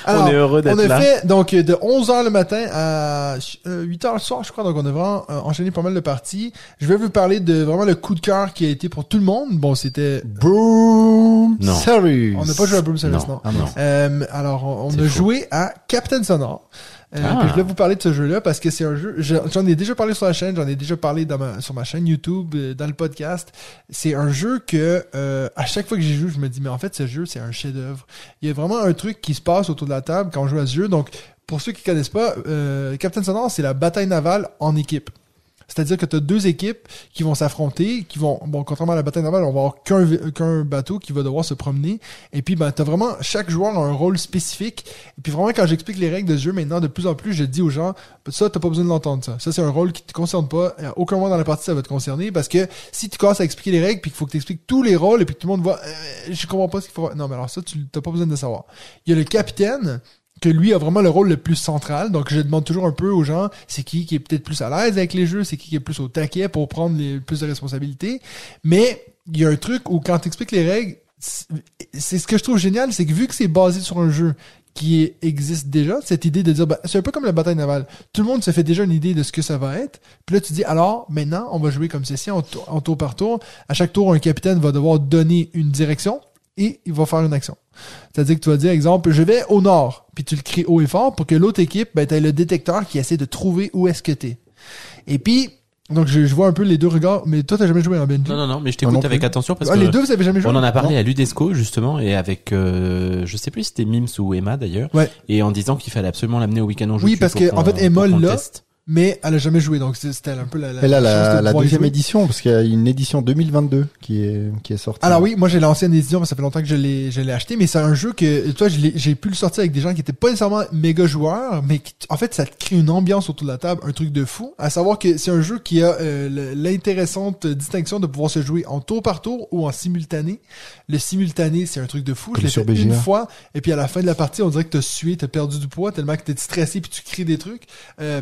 Alors, [LAUGHS] on est heureux On d'être a là. fait donc de 11h le matin à euh, 8h le soir, je crois. Donc on a vraiment euh, enchaîné pas mal de parties. Je vais vous parler de vraiment le coup de cœur qui a été pour tout le monde. Bon, c'était Boom Non. Serious. on n'a pas joué à Broom Service, non. Ah non. Euh, alors on, on a joué à Captain Sonore. Euh, Ah. je voulais vous parler de ce jeu-là parce que c'est un jeu. je- J'en ai déjà parlé sur la chaîne, j'en ai déjà parlé dans ma, sur ma chaîne YouTube, euh, dans le podcast. C'est un jeu que euh, à chaque fois que j'y joue, je me dis mais en fait ce jeu c'est un chef-d'œuvre. Il y a vraiment un truc qui se passe autour de la table quand on joue à ce jeu. Donc pour ceux qui connaissent pas, euh, Captain Sonore c'est la bataille navale en équipe. C'est-à-dire que tu as deux équipes qui vont s'affronter, qui vont, bon, contrairement à la bataille navale, on va avoir qu'un bateau qui va devoir se promener. Et puis, ben, t'as vraiment, chaque joueur a un rôle spécifique. Et puis vraiment, quand j'explique les règles de jeu, maintenant, de plus en plus, je dis aux gens, ça, t'as pas besoin de l'entendre, ça. Ça, c'est un rôle qui te concerne pas. À aucun moment dans la partie, ça va te concerner. Parce que si tu commences à expliquer les règles, puis qu'il faut que tu expliques tous les rôles, et puis tout le monde voit, euh, je comprends pas ce qu'il faut. Non, mais alors ça, tu t'as pas besoin de savoir. Il y a le capitaine, que lui a vraiment le rôle le plus central. Donc, je demande toujours un peu aux gens, c'est qui qui est peut-être plus à l'aise avec les jeux, c'est qui qui est plus au taquet pour prendre les, plus de responsabilités. Mais il y a un truc où quand tu expliques les règles, c'est ce que je trouve génial, c'est que vu que c'est basé sur un jeu qui existe déjà, cette idée de dire, ben, c'est un peu comme la bataille navale. Tout le monde se fait déjà une idée de ce que ça va être. Puis là, tu dis, alors, maintenant, on va jouer comme ceci, en tour par tour. À chaque tour, un capitaine va devoir donner une direction et il va faire une action. C'est-à-dire que tu vas dire, exemple, je vais au nord, puis tu le cries haut et fort pour que l'autre équipe, ben, t'as le détecteur qui essaie de trouver où est-ce que t'es. Et puis, donc je, je vois un peu les deux regards, mais toi, t'as jamais joué en Benji? Non, non, non, mais je t'écoute avec plus. attention parce Ah, que les deux, vous avez jamais joué? on en a parlé Non. à l'UDESCO justement et avec, euh, je sais plus si c'était Mims ou Emma d'ailleurs, Ouais. et en disant qu'il fallait absolument l'amener au week-end en jeu. Oui, parce que, qu'on- en fait, Emma pour mais elle a jamais joué, donc c'était un peu la, la, la la, de deuxième jouer. édition, parce qu'il y a une édition 2022 qui est, qui est sortie. Alors oui, moi j'ai l'ancienne édition, que ça fait longtemps que je l'ai, je l'ai acheté, mais c'est un jeu que, toi, j'ai pu le sortir avec des gens qui étaient pas nécessairement méga joueurs, mais qui, en fait, ça te crée une ambiance autour de la table, un truc de fou. À savoir que c'est un jeu qui a euh, l'intéressante distinction de pouvoir se jouer en tour par tour ou en simultané. Le simultané, c'est un truc de fou. Comme je l'ai fait une fois, et puis à la fin de la partie, on dirait que t'as sué, t'as perdu du poids tellement que t'es stressé puis tu crées des trucs. Euh,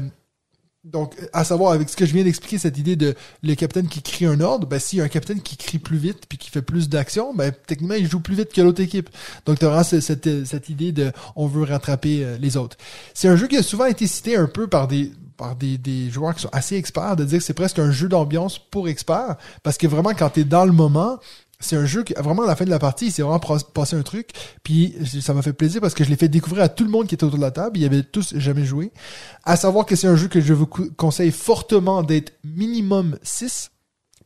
donc, à savoir, avec ce que je viens d'expliquer, cette idée de le capitaine qui crie un ordre, ben, s'il y a un capitaine qui crie plus vite puis qui fait plus d'actions, ben, techniquement, il joue plus vite que l'autre équipe. Donc, tu vraiment ce- cette, idée de on veut rattraper euh, les autres. C'est un jeu qui a souvent été cité un peu par des par des, des joueurs qui sont assez experts, de dire que c'est presque un jeu d'ambiance pour experts, parce que vraiment, quand t'es dans le moment, c'est un jeu qui, vraiment, à la fin de la partie, il s'est vraiment passé un truc. Puis ça m'a fait plaisir parce que je l'ai fait découvrir à tout le monde qui était autour de la table. Ils avaient tous jamais joué. À savoir que c'est un jeu que je vous conseille fortement d'être minimum 6.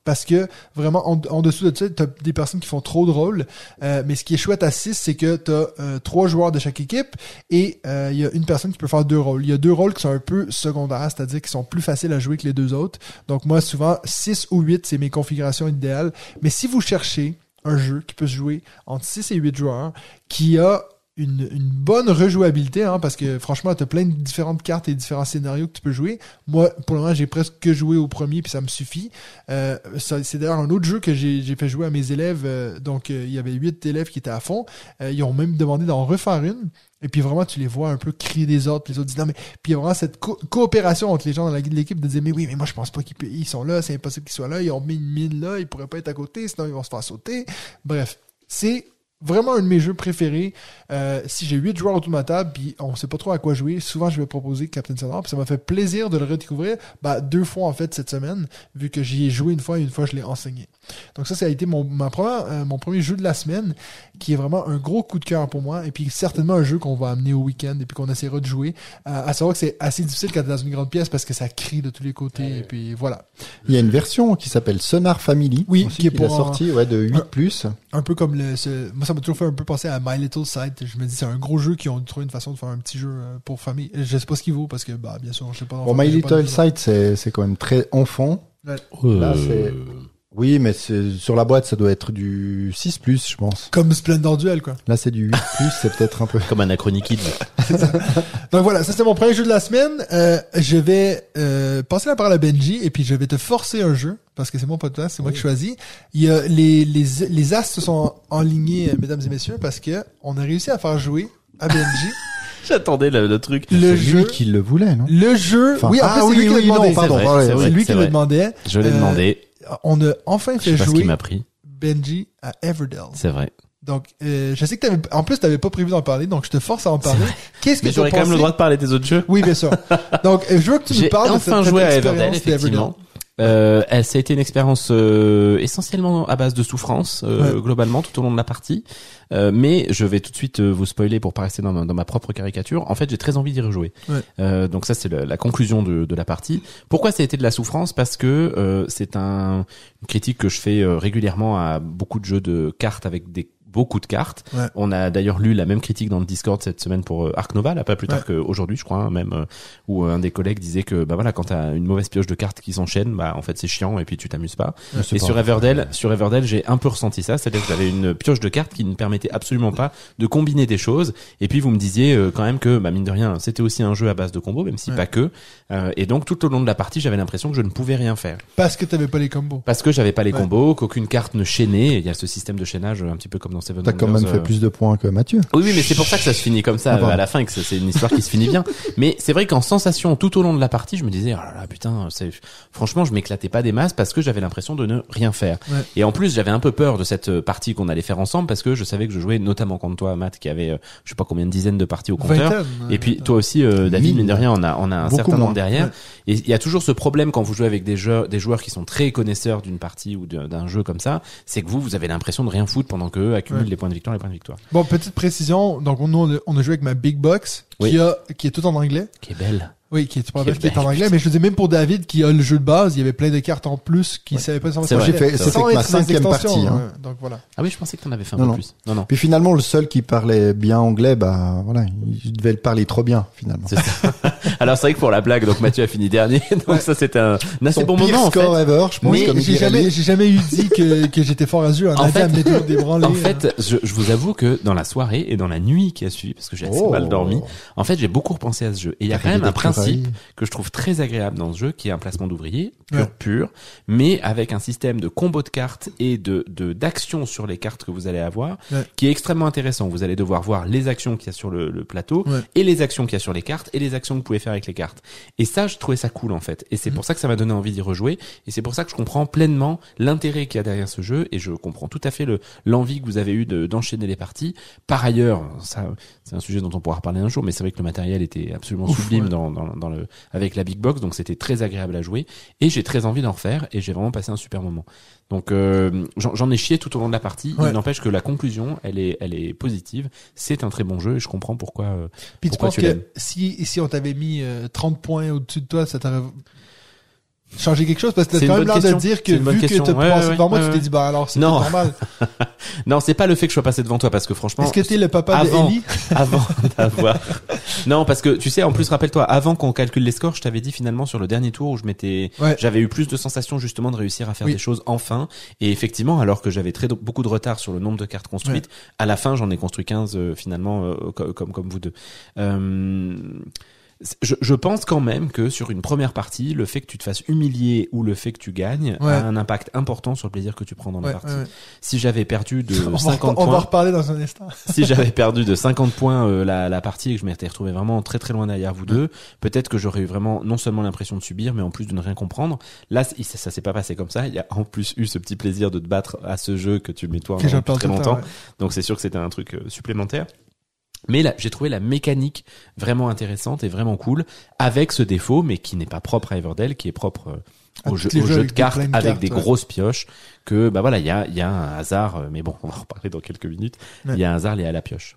Parce que vraiment, en, dessous de ça, t'as des personnes qui font trop de rôles. Euh, mais ce qui est chouette à 6, c'est que t'as euh, trois joueurs de chaque équipe et euh, il y a une personne qui peut faire deux rôles. Il y a deux rôles qui sont un peu secondaires, c'est-à-dire qui sont plus faciles à jouer que les deux autres. Donc moi, souvent, 6 ou 8, c'est mes configurations idéales. Mais si vous cherchez un jeu qui peut se jouer entre 6 et 8 joueurs, qui a une, bonne rejouabilité, hein, parce que franchement, t'as plein de différentes cartes et différents scénarios que tu peux jouer. Moi, pour le moment, j'ai presque que joué au premier, puis ça me suffit. Euh, c'est d'ailleurs un autre jeu que j'ai fait jouer à mes élèves. euh, donc, euh, il y avait huit élèves qui étaient à fond. Ils ont même demandé d'en refaire une. Et puis vraiment, tu les vois un peu crier des ordres, puis les autres disent non, mais puis il y a vraiment cette co- coopération entre les gens dans la- l'équipe de dire mais oui, mais moi je pense pas qu'ils sont là, c'est impossible qu'ils soient là, ils ont mis une mine là, ils pourraient pas être à côté, sinon ils vont se faire sauter. Bref, c'est vraiment un de mes jeux préférés. Euh, si j'ai huit joueurs autour de ma table, puis on sait pas trop à quoi jouer, souvent je vais proposer Captain Sonar, puis ça m'a fait plaisir de le redécouvrir, bah, deux fois en fait cette semaine, vu que j'y ai joué une fois et une fois je l'ai enseigné. Donc ça, ça a été mon, ma première, euh, mon premier jeu de la semaine, qui est vraiment un gros coup de cœur pour moi, et puis certainement un jeu qu'on va amener au week-end et puis qu'on essaiera de jouer. Euh, à savoir que c'est assez difficile quand t'es dans une grande pièce parce que ça crie de tous les côtés, et puis voilà. Il y a une version qui s'appelle Sonar Family. Oui, aussi, qui est qu'il a pour un- sorti, ouais, de 8 plus. un peu comme le ce- moi ça m'a toujours fait un peu penser à My Little Sight je me dis c'est un gros jeu qui ont trouvé une façon de faire un petit jeu euh, pour famille je sais pas ce qu'il vaut parce que bah bien sûr je sais pas Bon, My Little Sight, c'est, c'est quand même très enfant. Là, c'est- Oui, mais c'est, sur la boîte, ça doit être du 6 plus, je pense. comme Splendor Duel quoi. Là, c'est du 8 [LAUGHS] plus, c'est peut-être un peu. Comme Anachronie Kids. [LAUGHS] donc voilà ça c'était mon premier jeu de la semaine. Euh, je vais euh, passer la parole à Benji et puis je vais te forcer un jeu parce que c'est mon podcast c'est moi qui choisis. Il y a les les les as se sont enlignés euh, mesdames et messieurs parce que on a réussi à faire jouer à Benji. [LAUGHS] J'attendais le, le truc. le c'est jeu. lui qui le voulait, non? Le jeu. Enfin, oui en ah fait c'est oui, lui qui oui, l'a demandé non, pardon, C'est c'est c'est lui qui le demandait. Je l'ai Euh, demandé. On a enfin fait jouer m'a pris. Benji à Everdell. C'est vrai. Donc, euh, je sais que t'avais, en plus, t'avais pas prévu d'en parler, donc je te force à en parler. Qu'est-ce que Mais tu j'aurais quand même le droit de parler des autres jeux. Oui, bien sûr. Donc, euh, je veux que tu nous parles enfin de cette, joué à Everdell, effectivement. Euh, elle- ça a été une expérience euh, essentiellement à base de souffrance euh, Ouais. globalement tout au long de la partie. Euh, mais je vais tout de suite euh, vous spoiler pour pas rester dans ma, dans ma propre caricature. En fait, j'ai très envie d'y rejouer. Ouais. Euh, donc ça, c'est la conclusion de, de la partie. Pourquoi ça a été de la souffrance? Parce que euh, c'est un, une critique que je fais régulièrement à beaucoup de jeux de cartes avec des beaucoup de cartes. Ouais. On a d'ailleurs lu la même critique dans le Discord cette semaine pour euh, Arc Nova, là pas plus tard Ouais. qu'aujourd'hui, je crois, hein, même euh, où un des collègues disait que bah voilà, quand t'as une mauvaise pioche de cartes qui s'enchaîne, bah en fait c'est chiant et puis tu t'amuses pas. Et pas- sur Everdell, sur Everdell, j'ai un peu ressenti ça, c'est-à-dire que j'avais une pioche de cartes qui ne permettait absolument pas de combiner des choses. Et puis vous me disiez euh, quand même que, bah mine de rien, c'était aussi un jeu à base de combos, même si pas que. Euh, et donc tout au long de la partie, j'avais l'impression que je ne pouvais rien faire Parce que t'avais pas les combos. parce que j'avais pas les combos, qu'aucune carte ne chaînait. Il y a ce système de chaînage un petit peu comme dans Seven T'as quand Wonders, même fait euh, plus de points que Mathieu. oui, oui, mais c'est pour ça que ça se finit comme ça Ah, euh, à la fin, et que c'est une histoire qui se finit bien. Mais c'est vrai qu'en sensation, tout au long de la partie, je me disais, oh là là, putain, franchement, je m'éclatais pas des masses parce que j'avais l'impression de ne rien faire. Ouais. Et en plus, j'avais un peu peur de cette euh, partie qu'on allait faire ensemble parce que je savais que je jouais notamment contre toi, Matt, qui avait, euh, je sais pas combien de dizaines de parties au compteur. Vingtaine, Et puis toi aussi, euh, David, mine de rien, on a, on a un certain moins. nombre derrière. Ouais. Et il y a toujours ce problème quand vous jouez avec des jeux, des joueurs qui sont très connaisseurs d'une partie ou d'un jeu comme ça, c'est que vous, vous avez l'impression de rien foutre pendant qu'eux accumulent Ouais. les points de victoire, les points de victoire. Bon, petite précision. Donc, nous, on a, on a joué avec ma Big Box, qui a, qui est tout en anglais. Qui est belle. Oui, qui est qui est en anglais. Mais je dire, même pour David, qui a le jeu de base, il y avait plein de cartes en plus qui savaient pas C'est. J'ai fait, c'est c'était ma cinquième partie. Hein. ouais. Donc, voilà. Ah oui, je pensais que t'en avais fait un Non, peu non. plus. Non, non. Puis finalement, le seul qui parlait bien anglais, bah voilà, il devait le parler trop bien finalement. C'est ça. [LAUGHS] Alors c'est vrai que pour la blague, donc Mathieu a fini dernier, [LAUGHS] donc Ouais. ça c'était un, un assez Son bon pire moment en fait. score ever, je pense. Mais J'ai jamais, j'ai jamais eu dit que, que j'étais fort à ce jeu. En fait-. En fait, je, je vous avoue que dans la soirée et dans la nuit qui a suivi, parce que j'ai assez Oh. mal dormi, en fait j'ai beaucoup repensé à ce jeu. Et il y a quand même un principe que je trouve très agréable dans ce jeu, qui est un placement d'ouvriers pur Ouais. pur, mais avec un système de combo de cartes et de de d'action sur les cartes que vous allez avoir, Ouais. qui est extrêmement intéressant. Vous allez devoir voir les actions qu'il y a sur le, le plateau et les actions qu'il y a sur les cartes et les actions que vous pouvez faire avec les cartes. Et ça, je trouvais ça cool en fait. Et c'est pour ça que ça m'a donné envie d'y rejouer. Et c'est pour ça que je comprends pleinement l'intérêt qu'il y a derrière ce jeu. Et je comprends tout à fait le l'envie que vous avez eu de- d'enchaîner les parties. Par ailleurs, ça, c'est un sujet dont on pourra reparler un jour, mais c'est vrai que le matériel était absolument Ouf, sublime ouais. dans, dans, dans le avec la big box, donc c'était très agréable à jouer. Et j'ai très envie d'en refaire. Et j'ai vraiment passé un super moment. Donc euh, j'en ai chié tout au long de la partie. Ouais. Il n'empêche que la conclusion, elle est elle est positive. C'est un très bon jeu et je comprends pourquoi. euh, Puis tu Pourquoi penses tu que l'aimes si, si on t'avait mis euh, 30 points au-dessus de toi, ça t'aurait... changer quelque chose parce que C'est t'as quand même l'air de dire que vu que question. t'as Ouais, passé ouais, devant moi, ouais, tu t'es dit bah alors c'est normal. [LAUGHS] Non, c'est pas le fait que je sois passé devant toi parce que franchement, Est-ce que t'es le papa avant, de Ellie? [LAUGHS] avant d'avoir. Non, parce que tu sais, en plus, rappelle-toi, avant qu'on calcule les scores, je t'avais dit finalement sur le dernier tour où je m'étais, j'avais eu plus de sensations justement de réussir à faire Oui. des choses enfin. Et effectivement, alors que j'avais très beaucoup de retard sur le nombre de cartes construites, à la fin, j'en ai construit 15 euh, finalement, euh, co- comme comme vous deux. Euh, je, je pense quand même que sur une première partie, le fait que tu te fasses humilier ou le fait que tu gagnes Ouais. a un impact important sur le plaisir que tu prends dans la Ouais, partie. ouais. Si j'avais perdu de [LAUGHS] On va, 50 on va points, reparler dans un instant. [LAUGHS] si j'avais perdu de 50 [LAUGHS] points euh, la, la partie et que je m'étais retrouvé vraiment très très loin derrière vous deux, peut-être que j'aurais eu vraiment non seulement l'impression de subir, mais en plus de ne rien comprendre. Là, ça, ça s'est pas passé comme ça. Il y a en plus eu ce petit plaisir de te battre à ce jeu que tu mets toi parle très longtemps. Donc c'est sûr que c'était un truc euh, supplémentaire. Mais là, j'ai trouvé la mécanique vraiment intéressante et vraiment cool, avec ce défaut, mais qui n'est pas propre à Everdell, qui est propre euh, au jeu, au de cartes avec cartes, des ouais. grosses pioches. Que bah voilà, il y a, il y a un hasard, euh, mais bon, on va en reparler dans quelques minutes. Il Ouais. y a un hasard lié à la pioche.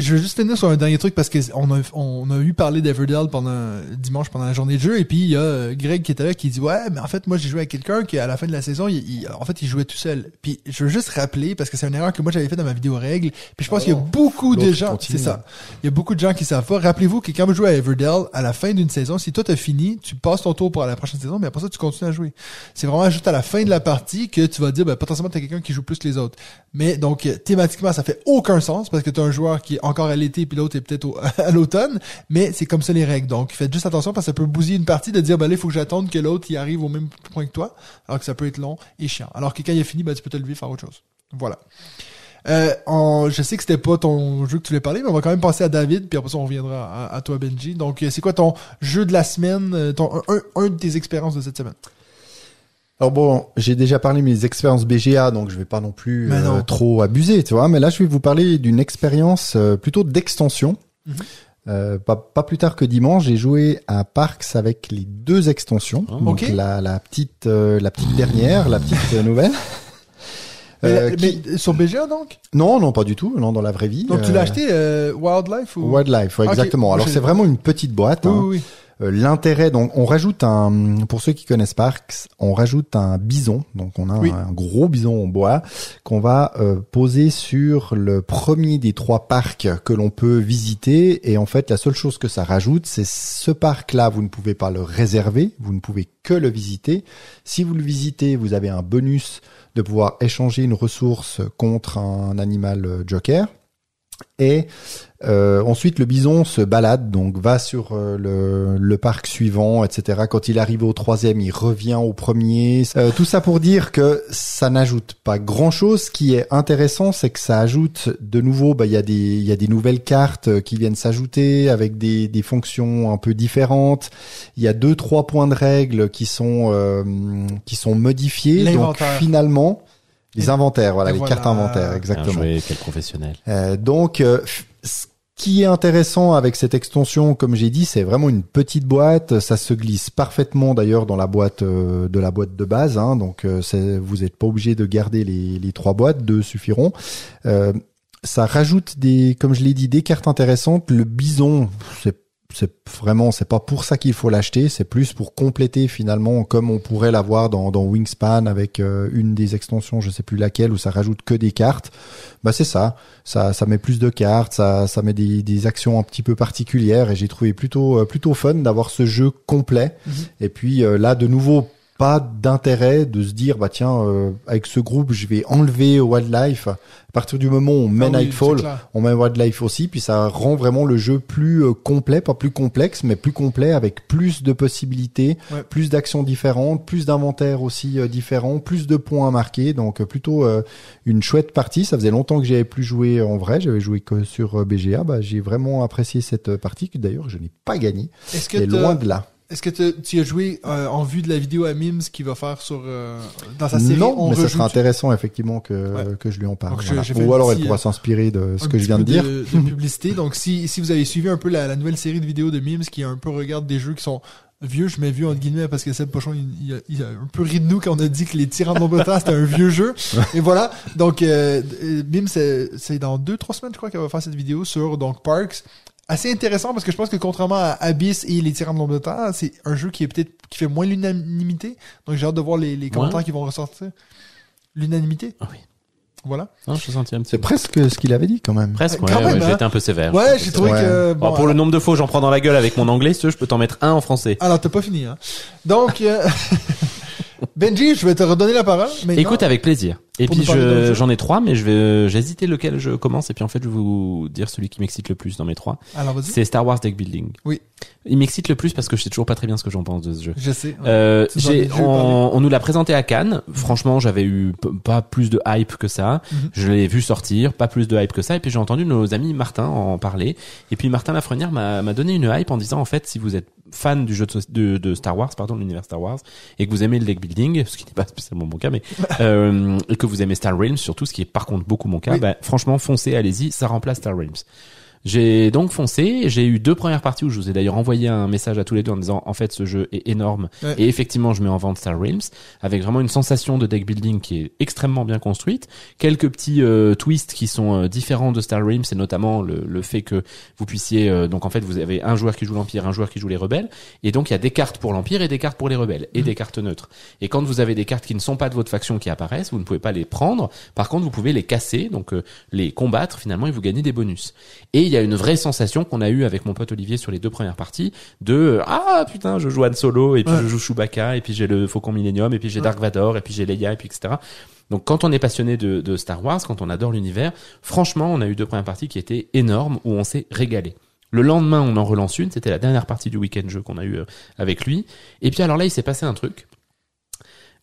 Je veux juste finir sur un dernier truc parce que on a, on a eu parlé d'Everdell pendant dimanche pendant la journée de jeu et puis il y a euh, Greg qui était là qui dit ouais mais en fait moi j'ai joué avec quelqu'un qui à la fin de la saison il, il- en fait il jouait tout seul. Puis je veux juste rappeler parce que c'est une erreur que moi j'avais fait dans ma vidéo règle. Puis je pense qu'il y a non. beaucoup de gens c'est ça. Il y a beaucoup de gens qui savent pas. Rappelez-vous que quand vous jouez à Everdell à la fin d'une saison si toi t'as fini tu passes ton tour pour la prochaine saison mais après ça tu continues à jouer. C'est vraiment juste à la fin de la partie que tu vas dire ben, potentiellement t'as quelqu'un qui joue plus que les autres. Mais donc euh, thématiquement ça fait aucun sens parce que t'as un joueur qui est encore à l'été puis l'autre est peut-être [LAUGHS] à l'automne mais c'est comme ça les règles. Donc faites juste attention parce que ça peut bousiller une partie de dire ben là il faut que j'attende que l'autre y arrive au même point que toi alors que ça peut être long et chiant. Alors que quand il est fini ben tu peux te lever faire autre chose. Voilà. Euh, je sais que c'était pas ton jeu que tu voulais parler, mais on va quand même passer à David, puis après ça on reviendra à, toi Benji. Donc euh, c'est quoi ton jeu de la semaine, euh, ton un, un de tes expériences de cette semaine? Alors bon, j'ai déjà parlé de mes expériences BGA, donc je vais pas non plus euh, trop abuser, tu vois. Mais là, je vais vous parler d'une expérience euh, plutôt d'extension. Mhm. Euh, pas, pas plus tard que dimanche, j'ai joué à Parks avec les deux extensions. Oh. donc la, la petite, la petite dernière, la petite nouvelle. [LAUGHS] Mais, qui- mais sur BGA donc? Non, non, pas du tout. Non, dans la vraie vie. Donc tu l'as acheté Wildlife ou? Wildlife, ouais, Ok. exactement. Alors c'est vraiment une petite boîte. Oui, hein. oui, L'intérêt, donc, on rajoute un, pour ceux qui connaissent Parks, on rajoute un bison. Donc, on a Oui. un, gros bison en bois qu'on va euh, poser sur le premier des trois parcs que l'on peut visiter. Et en fait, la seule chose que ça rajoute, c'est ce parc-là, vous ne pouvez pas le réserver, vous ne pouvez que le visiter. Si vous le visitez, vous avez un bonus de pouvoir échanger une ressource contre un animal euh, joker. Et euh, ensuite, le bison se balade, donc va sur euh, le, le parc suivant, etc. Quand il arrive au troisième, il revient au premier. Euh, tout ça pour dire que ça n'ajoute pas grand-chose. Ce qui est intéressant, c'est que ça ajoute de nouveau, bah, il y a des y a des nouvelles cartes euh, qui viennent s'ajouter avec des, des fonctions un peu différentes. Il y a deux trois points de règles qui sont euh, qui sont modifiés. Donc finalement, les inventaires, voilà, Et les voilà. cartes inventaires, exactement. joué, quel professionnel. Euh, donc, euh, ce qui est intéressant avec cette extension, comme j'ai dit, c'est vraiment une petite boîte. Ça se glisse parfaitement d'ailleurs dans la boîte euh, de la boîte de base. Hein, donc, euh, c'est- vous n'êtes pas obligé de garder les, les trois boîtes, deux suffiront. Euh, ça rajoute des, comme je l'ai dit, des cartes intéressantes. Le bison, c'est c'est vraiment c'est pas pour ça qu'il faut l'acheter c'est plus pour compléter finalement comme on pourrait l'avoir dans, dans Wingspan avec euh, une des extensions je sais plus laquelle où ça rajoute que des cartes. Bah c'est ça. Ça ça met plus de cartes ça ça met des, des actions un petit peu particulières et j'ai trouvé plutôt euh, plutôt fun d'avoir ce jeu complet. Mhm. et puis euh, là de nouveau pas d'intérêt de se dire bah tiens euh, avec ce groupe je vais enlever Wildlife à partir du moment où on met Ah oui, Nightfall on met Wildlife aussi, puis ça rend vraiment le jeu plus euh, complet, pas plus complexe, mais plus complet avec plus de possibilités, Ouais. plus d'actions différentes, plus d'inventaires aussi euh, différents, plus de points à marquer. Donc euh, plutôt euh, une chouette partie. Ça faisait longtemps que j'avais plus joué en vrai, j'avais joué que sur BGA. Bah, j'ai vraiment apprécié cette partie que d'ailleurs je n'ai pas gagné. Est-ce que Et t'as- loin de là. Est-ce que t'as- tu as joué euh, en vue de la vidéo à Mims qu'il va faire sur euh, dans sa série Non, On mais ça rejoue? sera intéressant effectivement que, Ouais. que je lui en parle. Donc, voilà. Ou alors elle petit, pourra euh, s'inspirer de ce un que je viens de dire. de publicité. Donc, si, si vous avez suivi un peu la, la nouvelle série de vidéos de Mims qui un peu regarde des jeux qui sont vieux, je mets vieux entre guillemets parce que Seb Pochon, il, il a, il a un peu ri de nous quand on a dit que les tyrans de Montbétard c'était un vieux jeu. [LAUGHS] Et voilà. Donc, euh, euh, Mims, c'est c'est dans deux, trois semaines, je crois, qu'elle va faire cette vidéo sur donc Parks assez intéressant parce que je pense que contrairement à Abyss et les Tyrans de l'ombre de terre, c'est un jeu qui est peut-être qui fait moins l'unanimité. Donc j'ai hâte de voir les, les commentaires qui vont ressortir. L'unanimité. Ah oui. Voilà. Non, je senti un petit C'est presque ce qu'il avait dit quand même. Presque, ouais, ouais, hein. j'ai été un peu sévère. Ouais, j'ai trouvé Ouais. que Bon, bon, pour le nombre de où j'en prends dans la gueule avec mon anglais, si tu veux, je peux t'en mettre un en français. Alors t'as pas fini hein. Donc euh, [LAUGHS] Benji, je vais te redonner la parole. maintenant. Écoute avec plaisir. Et puis je- j'en ai trois, mais je vais j'ai hésité lequel je commence. Et puis en fait, je vais vous dire celui qui m'excite le plus dans mes trois. Alors vas-y. C'est Star Wars Deck Building. Oui. Il m'excite le plus parce que je sais toujours pas très bien ce que j'en pense de ce jeu. Je sais. ouais. Euh, j'ai, on, on nous l'a présenté à Cannes. Franchement, j'avais eu p- pas plus de hype que ça. Mhm. Je l'ai vu sortir, pas plus de hype que ça. Et puis j'ai entendu nos amis Martin en parler. Et puis Martin Lafrenière m'a, m'a donné une hype en disant en fait, si vous êtes fan du jeu de, de, de Star Wars, pardon, de l'univers Star Wars, et que vous aimez le deck building, ce qui n'est pas spécialement mon cas, mais [LAUGHS] euh, et que vous aimez Star Realms, surtout, ce qui est par contre beaucoup mon cas, Oui. bah, franchement, foncez, allez-y, ça remplace Star Realms. J'ai donc foncé, j'ai eu deux premières parties où je vous ai d'ailleurs envoyé un message à tous les deux en disant en fait ce jeu est énorme Ouais. et effectivement je mets en vente Star Realms avec vraiment une sensation de deck building qui est extrêmement bien construite, quelques petits euh, twists qui sont euh, différents de Star Realms et notamment le, le fait que vous puissiez euh, donc en fait vous avez un joueur qui joue l'empire, un joueur qui joue les rebelles et donc il y a des cartes pour l'empire et des cartes pour les rebelles et des cartes neutres. Et quand vous avez des cartes qui ne sont pas de votre faction qui apparaissent, vous ne pouvez pas les prendre. Par contre, vous pouvez les casser, donc euh, les combattre finalement et vous gagnez des bonus. Et il y a une vraie sensation qu'on a eu avec mon pote Olivier sur les deux premières parties de euh, ah putain je joue Han Solo et puis Ouais. je joue Chewbacca et puis j'ai le Faucon Millennium et puis j'ai Dark Vador et puis j'ai Leia et puis etc. Donc quand on est passionné de, de Star Wars, quand on adore l'univers, franchement on a eu deux premières parties qui étaient énormes où on s'est régalé. Le lendemain, on en relance une. C'était la dernière partie du week-end jeu qu'on a eu euh, avec lui. Et puis alors là, il s'est passé un truc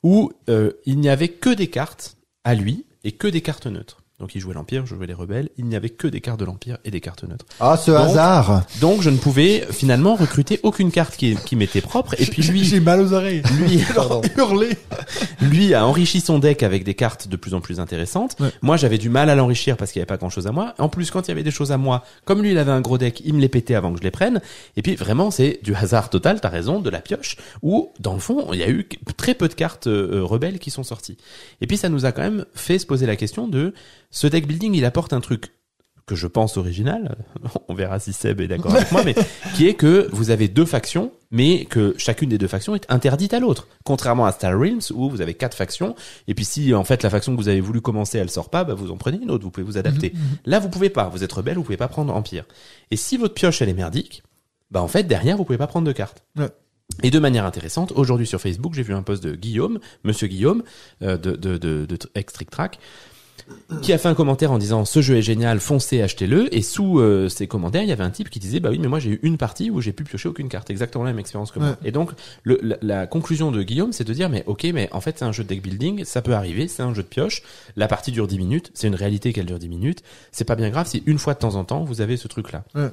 où euh, il n'y avait que des cartes à lui et que des cartes neutres. Donc il jouait l'Empire, je jouais les rebelles. Il n'y avait que des cartes de l'Empire et des cartes neutres. Ah, ce Donc- hasard Donc je ne pouvais finalement recruter aucune carte qui, qui m'était propre. Et puis lui, j'ai mal aux oreilles. lui, [LAUGHS] Alors, hurler. lui a enrichi son deck avec des cartes de plus en plus intéressantes. Ouais. Moi, j'avais du mal à l'enrichir parce qu'il n'y avait pas grand chose à moi. En plus, quand il y avait des choses à moi, comme lui, il avait un gros deck, il me les pétait avant que je les prenne. Et puis, vraiment, c'est du hasard total, t'as raison, de la pioche, où, dans le fond, il y a eu très peu de cartes euh, rebelles qui sont sorties. Et puis, ça nous a quand même fait se poser la question de, ce deck building, il apporte un truc que je pense original, [LAUGHS] on verra si Seb est d'accord avec moi, mais qui est que vous avez deux factions, mais que chacune des deux factions est interdite à l'autre. Contrairement à Star Realms où vous avez quatre factions, et puis si en fait la faction que vous avez voulu commencer elle sort pas, bah, vous en prenez une autre, vous pouvez vous adapter. Là vous pouvez pas, vous êtes rebelle, vous pouvez pas prendre Empire. Et si votre pioche elle est merdique, bah en fait derrière vous pouvez pas prendre de cartes. Ouais. Et de manière intéressante, aujourd'hui sur Facebook, j'ai vu un post de Guillaume, Monsieur Guillaume, euh, de, de, de, de Extrict Track, qui a fait un commentaire en disant ce jeu est génial, foncez, achetez-le. Et sous euh, ces commentaires, il y avait un type qui disait bah oui, mais moi j'ai eu une partie où j'ai pu piocher aucune carte, exactement la même expérience que moi. Et donc le, la, la conclusion de Guillaume, c'est de dire mais ok, mais en fait c'est un jeu de deck building, ça peut arriver, c'est un jeu de pioche. La partie dure 10 minutes, c'est une réalité qu'elle dure 10 minutes. C'est pas bien grave si une fois de temps en temps vous avez ce truc-là. Ouais.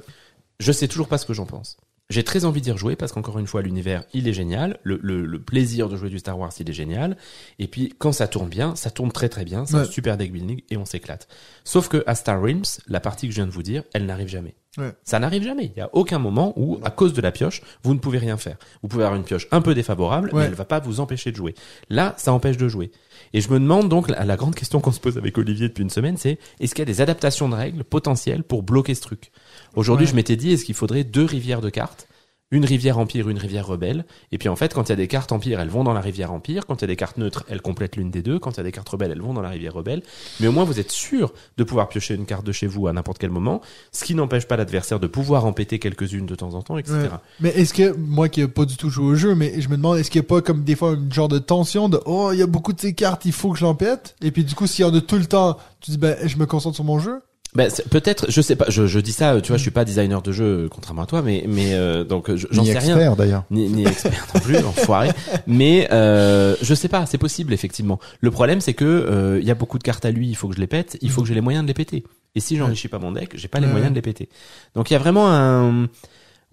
Je sais toujours pas ce que j'en pense. J'ai très envie d'y rejouer parce qu'encore une fois, l'univers, il est génial. Le, le, le plaisir de jouer du Star Wars, il est génial. Et puis, quand ça tourne bien, ça tourne très très bien. C'est un super deck building et on s'éclate. Sauf que à Star Realms, la partie que je viens de vous dire, elle n'arrive jamais. Ouais. Ça n'arrive jamais. Il y a aucun moment où, à cause de la pioche, vous ne pouvez rien faire. Vous pouvez avoir une pioche un peu défavorable, mais elle va pas vous empêcher de jouer. Là, ça empêche de jouer. Et je me demande donc, la, la grande question qu'on se pose avec Olivier depuis une semaine, c'est est-ce qu'il y a des adaptations de règles potentielles pour bloquer ce truc? Aujourd'hui, Ouais. je m'étais dit, est-ce qu'il faudrait deux rivières de cartes? Une rivière empire, une rivière rebelle. Et puis en fait, quand il y a des cartes empire, elles vont dans la rivière empire. Quand il y a des cartes neutres, elles complètent l'une des deux. Quand il y a des cartes rebelles, elles vont dans la rivière rebelle. Mais au moins, vous êtes sûr de pouvoir piocher une carte de chez vous à n'importe quel moment. Ce qui n'empêche pas l'adversaire de pouvoir en péter quelques-unes de temps en temps, etc. Ouais. Mais est-ce que, moi qui n'ai pas du tout joué au jeu, mais je me demande, est-ce qu'il n'y a pas comme des fois une genre de tension de, oh, il y a beaucoup de ces cartes, il faut que je l'en pète? Et puis du coup, s'il y en a tout le temps, tu dis, ben, je me concentre sur mon jeu? Ben, peut-être, je sais pas, je, je dis ça, tu vois, je suis pas designer de jeu, euh, contrairement à toi, mais, mais euh, donc je- j'en sais rien. expert d'ailleurs. ni, ni expert non plus, [LAUGHS] enfoiré. Mais euh, je sais pas, c'est possible effectivement. Le problème c'est que euh, il y a beaucoup de cartes à lui, il faut que je les pète, il faut que j'ai les moyens de les péter. Et si j'enrichis pas mon deck, j'ai pas les moyens de les péter. Donc il y a vraiment un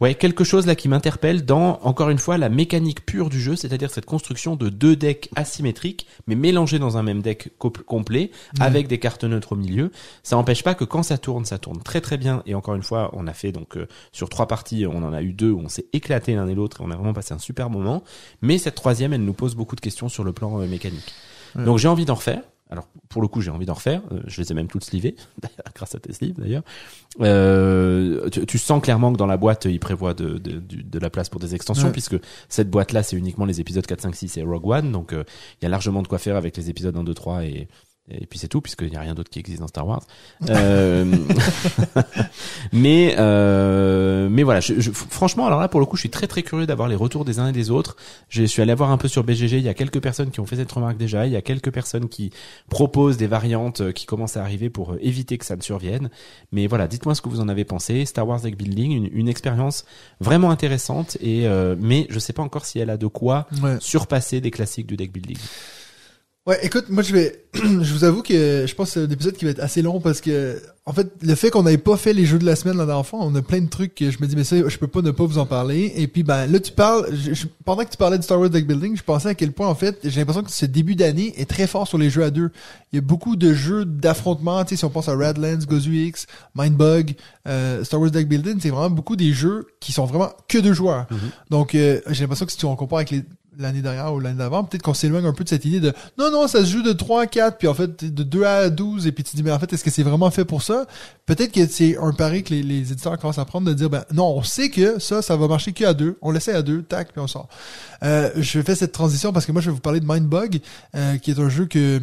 ouais quelque chose là qui m'interpelle dans encore une fois la mécanique pure du jeu, c'est-à-dire cette construction de deux decks asymétriques mais mélangés dans un même deck co- complet avec des cartes neutres au milieu. Ça n'empêche pas que quand ça tourne, ça tourne très très bien. Et encore une fois, on a fait donc euh, sur trois parties, on en a eu deux où on s'est éclaté l'un et l'autre et on a vraiment passé un super moment. Mais cette troisième, elle nous pose beaucoup de questions sur le plan euh, mécanique. Donc j'ai envie d'en refaire. Alors pour le coup j'ai envie d'en refaire, Euh, je les ai même toutes slivées, [LAUGHS] grâce à tes sleeves d'ailleurs. Euh, tu, tu sens clairement que dans la boîte il prévoit de, de, de la place pour des extensions Ouais. puisque cette boîte là c'est uniquement les épisodes 4, 5, 6 et Rogue One, donc euh, il y a largement de quoi faire avec les épisodes 1, 2, 3 et et puis c'est tout puisqu'il n'y a rien d'autre qui existe dans Star Wars. Euh, [LAUGHS] mais euh, mais voilà, je, je- franchement alors là pour le coup je suis très très curieux d'avoir les retours des uns et des autres. Je suis allé voir un peu sur BGG, il y a quelques personnes qui ont fait cette remarque déjà, il y a quelques personnes qui proposent des variantes euh, qui commencent à arriver pour euh, éviter que ça ne survienne. Mais voilà, dites-moi ce que vous en avez pensé. Star Wars Deck Building, une, une expérience vraiment intéressante et euh, mais je sais pas encore si elle a de quoi Ouais. surpasser des classiques du deck building. Ouais, écoute, moi je vais, [CLEARS THROAT] je vous avoue que je pense que c'est un épisode qui va être assez long parce que, en fait, le fait qu'on n'avait pas fait les jeux de la semaine la dernière on a plein de trucs que je me dis, mais ça, je peux pas ne pas vous en parler. Et puis, ben, là, tu parles, je- je- pendant que tu parlais de Star Wars Deck Building, je pensais à quel point, en fait, j'ai l'impression que ce début d'année est très fort sur les jeux à deux. Il y a beaucoup de jeux d'affrontement, tu sais, si on pense à Radlands, Gozu X, Mindbug, euh, Star Wars Deck Building, c'est vraiment beaucoup des jeux qui sont vraiment que deux joueurs. Donc, euh, j'ai l'impression que si tu en compares avec les, l'année dernière ou l'année d'avant, peut-être qu'on s'éloigne un peu de cette idée de non, non, ça se joue de 3 à 4, puis en fait, de 2 à 12, et puis tu te dis, mais en fait, est-ce que c'est vraiment fait pour ça? Peut-être que c'est un pari que les, éditeurs commencent à prendre de dire, ben non, on sait que ça, ça va marcher que à 2, on l'essaie à 2, tac, puis on sort. Euh, je fais cette transition parce que moi, je vais vous parler de Mindbug, euh, qui est un jeu que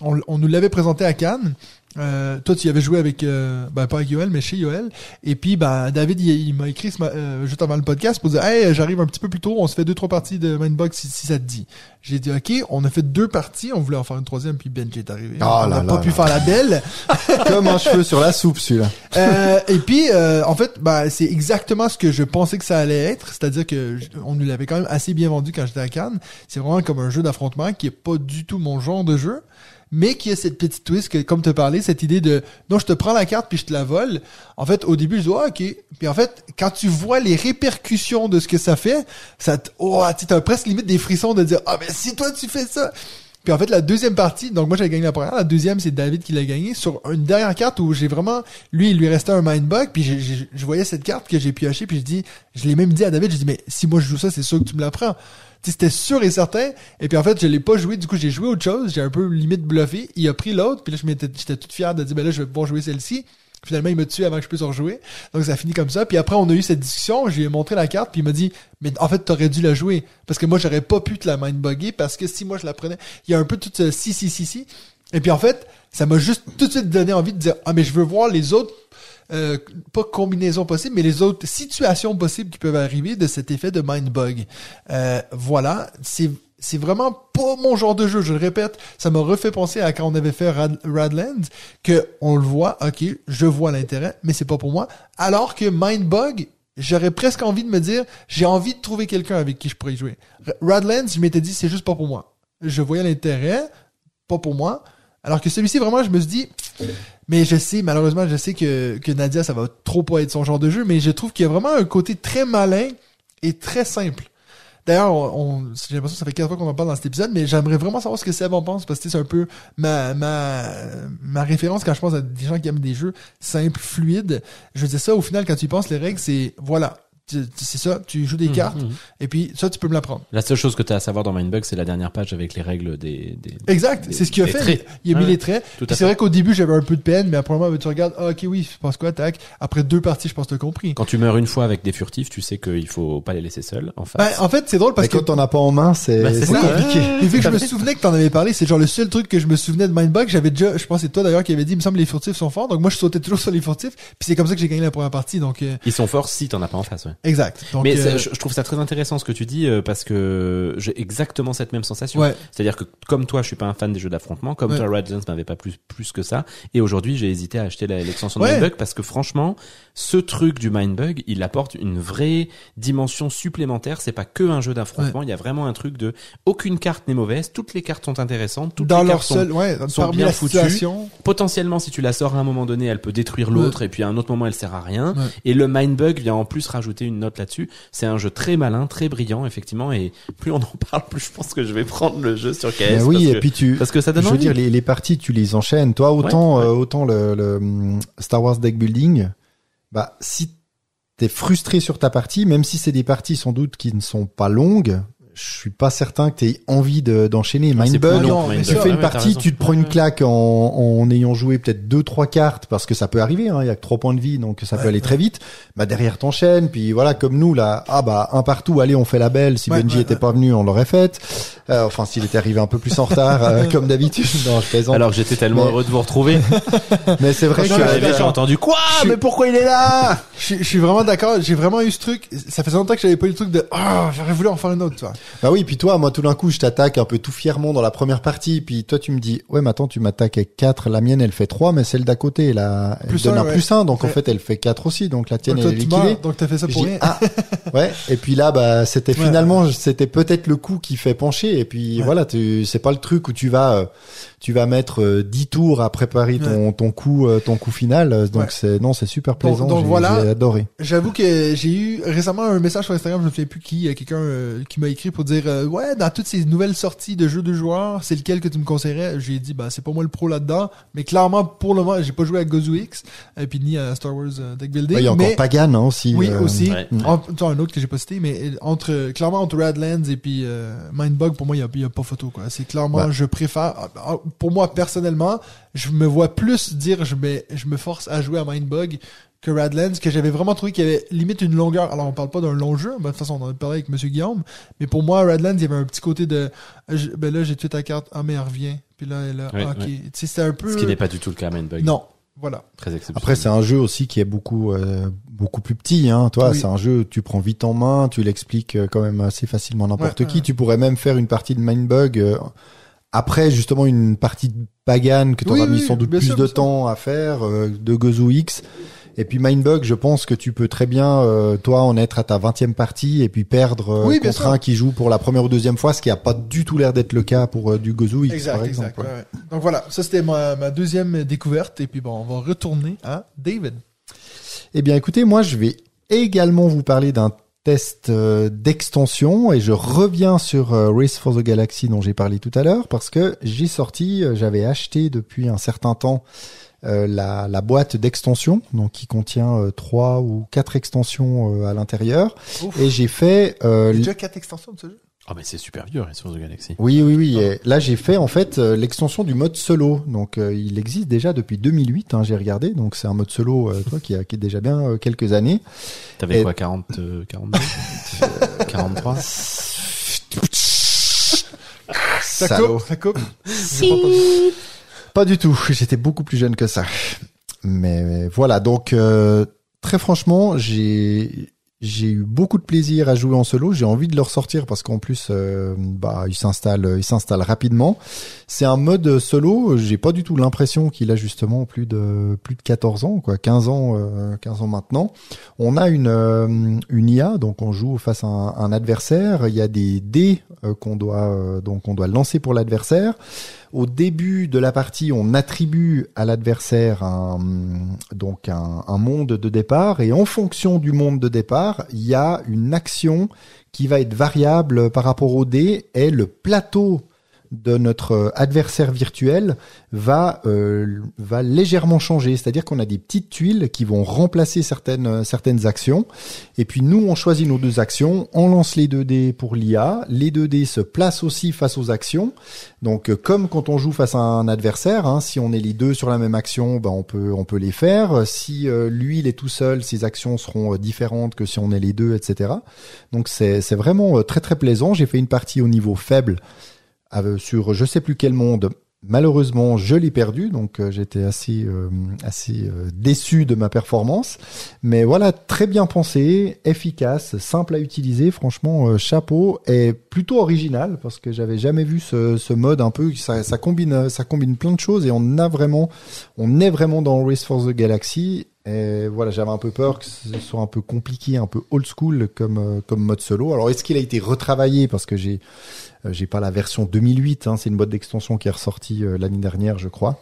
on, on nous l'avait présenté à Cannes. Euh, toi, tu y avais joué avec, euh, ben pas avec Yoel, mais chez Yoel. Et puis, ben, David, il, il m'a écrit ce euh, juste avant le podcast pour dire, hey, j'arrive un petit peu plus tôt, on se fait deux, trois parties de Mindbug si, si ça te dit. J'ai dit, ok, on a fait deux parties, on voulait en faire une troisième, puis Benji est arrivé. Ah on là n'a pas là pu là. faire la belle. [LAUGHS] [LAUGHS] Comme un cheveu sur la soupe, celui-là. Euh, et puis, euh, en fait, bah, c'est exactement ce que je pensais que ça allait être. C'est-à-dire que je- on nous l'avait quand même assez bien vendu quand j'étais à Cannes. C'est vraiment comme un jeu d'affrontement qui est pas du tout mon genre de jeu, mais qui a cette petite twist que, comme te parlais, cette idée de non, je te prends la carte puis je te la vole. En fait, au début, je dis ah, ok. Puis en fait, quand tu vois les répercussions de ce que ça fait, ça te, oh, tu as presque limite des frissons de dire ah, mais si toi tu fais ça. Puis en fait, la deuxième partie, donc moi j'avais gagné la première, la deuxième c'est David qui l'a gagné sur une dernière carte où j'ai vraiment, lui il lui restait un mindbug, puis j'ai- je voyais cette carte que j'ai pioché, puis je dis, je l'ai même dit à David, j'ai dit mais si moi je joue ça, c'est sûr que tu me la prends. C'était sûr et certain. Et puis en fait, je l'ai pas joué. Du coup, j'ai joué autre chose. J'ai un peu limite bluffé. Il a pris l'autre. Puis là, je j'étais toute fière de dire, ben là, je vais pouvoir jouer celle-ci. Finalement, il m'a tué avant que je puisse en rejouer. Donc, ça a fini comme ça. Puis après, on a eu cette discussion. Je lui ai montré la carte. Puis il m'a dit, mais en fait, t'aurais dû la jouer. Parce que moi, j'aurais pas pu te la mindbugger. Parce que si moi, je la prenais, il y a un peu tout ce si, si, si, si. Et puis en fait, ça m'a juste tout de suite donné envie de dire, ah, mais je veux voir les autres euh, pas combinaisons possibles, mais les autres situations possibles qui peuvent arriver de cet effet de mind bug. Euh, voilà, c'est c'est vraiment pas mon genre de jeu, je le répète. Ça m'a refait penser à quand on avait fait Rad, Radlands, que on le voit, ok, je vois l'intérêt, mais c'est pas pour moi. Alors que Mind Bug, j'aurais presque envie de me dire, j'ai envie de trouver quelqu'un avec qui je pourrais jouer. Radlands, je m'étais dit, c'est juste pas pour moi. Je voyais l'intérêt, pas pour moi. Alors que celui-ci, vraiment, je me suis dit, mais je sais, malheureusement, je sais que, que Nadia, ça va trop pas être son genre de jeu, mais je trouve qu'il y a vraiment un côté très malin et très simple. D'ailleurs, on, j'ai l'impression que ça fait quatre fois qu'on en parle dans cet épisode, mais j'aimerais vraiment savoir ce que Seb en pense, parce que c'est un peu ma, ma, ma référence quand je pense à des gens qui aiment des jeux simples, fluides. Je dis ça, au final, quand tu y penses, les règles, c'est, voilà, c'est ça, tu joues des cartes, Mhm. et puis ça, tu peux me l'apprendre. La seule chose que tu as à savoir dans Mindbug, c'est la dernière page avec les règles des. des... Exact, c'est ce qu'il a fait. traits. Il a mis les traits. C'est vrai qu'au début, j'avais un peu de peine, mais après, moment, tu regardes, ah, ok, oui, je pense quoi, tac. Après deux parties, je pense que t'as compris. Quand tu meurs une fois avec des furtifs, tu sais qu'il faut pas les laisser seuls en face. Ben, en fait, c'est drôle parce que quand on n'a pas en main, c'est Bah, ça, compliqué. [LAUGHS] Et vu que je me souvenais que t'en avais parlé, c'est genre le seul truc que je me souvenais de Mindbug. J'avais déjà, je pense que c'est toi d'ailleurs qui avait dit, il me semble les furtifs sont forts. Donc moi, je sautais toujours sur les furtifs. Puis c'est comme ça que j'ai gagné la première partie. Donc euh, Ils sont forts si t'en as pas en face, ouais. Exact. Donc Mais euh, je, trouve ça très intéressant ce que tu dis euh, parce que j'ai exactement cette même sensation. ouais, C'est-à-dire que comme toi, je suis pas un fan des jeux d'affrontement, comme Ouais. toi, Radlands m'avait pas plus plus que ça. Et aujourd'hui, j'ai hésité à acheter la- l'extension de Ouais. Parce que franchement, ce truc du Mindbug, il apporte une vraie dimension supplémentaire. C'est pas que un jeu d'affrontement. Il y a vraiment un truc de aucune carte n'est mauvaise, toutes les cartes sont intéressantes, toutes dans les leur cartes sont seul, ouais, sont parmi bien la foutues. situation. potentiellement si tu la sors à un moment donné elle peut détruire l'autre et puis à un autre moment elle sert à rien et le mindbug vient en plus rajouter une note là-dessus c'est un jeu très malin très brillant effectivement et plus on en parle plus je pense que je vais prendre le jeu sur KS Mais oui, parce, et que, puis tu, parce que ça donne je veux envie. dire, les, les parties, tu les enchaînes. Toi, autant, euh, autant le, le, hum, Star Wars Deck Building, bah, si t'es frustré sur ta partie, même si c'est des parties sans doute qui ne sont pas longues, je suis pas certain que tu aies envie de- d'enchaîner. Ah, Mindbug, mais tu sûr, fais une ouais, partie, tu te prends une claque en, en ayant joué peut-être deux trois cartes parce que ça peut arriver. hein, Il y a que trois points de vie, donc ça peut aller très vite. Bah derrière t'enchaînes, puis voilà comme nous là. Ah bah un partout, allez on fait la belle. Si Ouais, Benji ouais, était ouais. pas venu, on l'aurait faite. Euh, enfin s'il était arrivé un peu plus en retard, euh, [LAUGHS] comme d'habitude. Non, je plaisante. Alors que j'étais tellement Mais- heureux de vous retrouver. [LAUGHS] Mais c'est vrai Je Je que arrivé, j'ai entendu quoi Mais pourquoi il est là Je, suis- vraiment d'accord. J'ai vraiment eu ce truc. Ça faisait longtemps que j'avais pas eu le truc de ah j'aurais voulu en faire une autre. Tu vois. Bah oui, puis toi, moi, tout d'un coup, je t'attaque un peu tout fièrement dans la première partie, puis toi, tu me dis, ouais, mais attends, tu m'attaques avec 4, la mienne, elle fait 3, mais celle d'à côté, là, elle Plus donne un, un ouais. plus 1, donc en fait, elle fait 4 aussi, donc la tienne, Donc, toi, elle est tu liquidée. donc t'as fait ça pour rien. ah, ouais. Et puis là, bah, c'était Ouais. finalement, c'était peut-être le coup qui fait pencher. Et puis Ouais. voilà, tu, c'est pas le truc où tu vas, euh, tu vas mettre euh, 10 tours à préparer ton, ton coup, euh, ton coup final. Euh, Donc Ouais. c'est, non, c'est super plaisant. donc j'ai, voilà. j'ai adoré. J'avoue que j'ai eu récemment un message sur Instagram, je me souviens plus qui, il y a quelqu'un euh, qui m'a écrit pour dire euh, ouais dans toutes ces nouvelles sorties de jeux de joueurs, c'est lequel que tu me conseillerais? J'ai dit bah c'est pas moi le pro là-dedans, mais clairement pour le moment j'ai pas joué à Gozu X et puis ni à Star Wars euh, Deck Building. Ouais, Il y a mais encore Pagan hein, aussi. oui euh, aussi, ouais. En- attends, un autre que j'ai pas cité, mais euh, entre clairement entre Radlands et puis euh, Mindbug pour moi il y a, il y a pas photo quoi. C'est clairement Bah. je préfère ah, pour moi personnellement je me vois plus dire je me je me force à jouer à Mindbug que Radlands, que j'avais vraiment trouvé qu'il y avait limite une longueur. Alors, on parle pas d'un long jeu, mais de toute façon, on en a parlé avec Monsieur Guillaume. Mais pour moi, Radlands, il y avait un petit côté de, je- ben là, j'ai tué ta carte, ah, mais elle revient. Puis là, elle a, Ouais, ah, ok. ouais. Tu sais, c'était un peu. Ce qui n'est pas du tout le cas, Mindbug. Non. Voilà. Très exceptionnel. Après, c'est un jeu aussi qui est beaucoup euh, beaucoup plus petit. Hein. Toi, Oui. c'est un jeu tu prends vite en main, tu l'expliques euh, quand même assez facilement à n'importe Ouais, qui. ouais. Tu pourrais même faire une partie de Mindbug euh, après justement une partie de Pagan que tu auras Oui, mis sans doute plus sûr, de temps à faire euh, de Gozu X. Et puis Mindbug, je pense que tu peux très bien, euh, toi, en être à ta 20e partie et puis perdre euh, Oui, contre un qui joue pour la première ou deuxième fois, ce qui a pas du tout l'air d'être le cas pour euh, du Gozu X, Exact, par exemple. exact. ouais, ouais. Donc voilà, ça c'était ma, ma deuxième découverte. Et puis bon, on va retourner à David. Eh bien, écoutez, moi, je vais également vous parler d'un test euh, d'extension et je reviens sur euh, Race for the Galaxy dont j'ai parlé tout à l'heure parce que j'ai sorti, euh, j'avais acheté depuis un certain temps la, la boîte d'extension donc qui contient trois ou quatre extensions à l'intérieur et j'ai fait euh, Il y a l- déjà quatre extensions de ce jeu? Oh, mais c'est super vieux, Race for the Galaxy. oui, oui, oui. Et là, j'ai fait en fait euh, l'extension du mode solo. Donc, euh, il existe déjà depuis 2008. Hein, j'ai regardé. Donc, c'est un mode solo, euh, [LAUGHS] toi, qui a, qui est déjà bien euh, quelques années. T'avais Et- quoi, 40, euh, 42 43 Ça coupe, ça coupe. Pas du tout. J'étais beaucoup plus jeune que ça. Mais voilà. Donc, euh, très franchement, j'ai j'ai eu beaucoup de plaisir à jouer en solo. J'ai envie de le ressortir parce qu'en plus, euh, bah, il s'installe, il s'installe rapidement. C'est un mode solo. J'ai pas du tout l'impression qu'il a justement plus de plus de 14 ans, quoi, 15 ans, euh, 15 ans maintenant. On a une euh, une IA, donc on joue face à un, un adversaire. Il y a des dés euh, qu'on doit euh, donc on doit lancer pour l'adversaire. Au début de la partie, on attribue à l'adversaire un, monde de départ et en fonction du monde de départ, il y a une action qui va être variable par rapport au dé et le plateau de notre adversaire virtuel va euh, va légèrement changer, c'est-à-dire qu'on a des petites tuiles qui vont remplacer certaines certaines actions et puis nous on choisit nos deux actions, on lance les deux dés pour l'IA, les deux dés se placent aussi face aux actions donc euh, comme quand on joue face à un adversaire, hein, si on est les deux sur la même action, ben, on peut on peut les faire. Si euh, lui il est tout seul, ses actions seront euh, différentes que si on est les deux, etc. Donc c'est c'est vraiment euh, très très plaisant. J'ai fait une partie au niveau faible sur je sais plus quel monde. Malheureusement, je l'ai perdu, donc euh, j'étais assez euh, assez euh, déçu de ma performance. Mais voilà, très bien pensé, efficace, simple à utiliser. Franchement, euh, chapeau et plutôt original parce que j'avais jamais vu ce, ce mode un peu. Ça, ça combine ça combine plein de choses et on a vraiment on est vraiment dans Race for the Galaxy. Et voilà, j'avais un peu peur que ce soit un peu compliqué, un peu old school comme euh, comme mode solo. Alors est-ce qu'il a été retravaillé? Parce que j'ai euh, j'ai pas la version 2008, hein, c'est une boîte d'extension qui est ressortie euh, l'année dernière, je crois.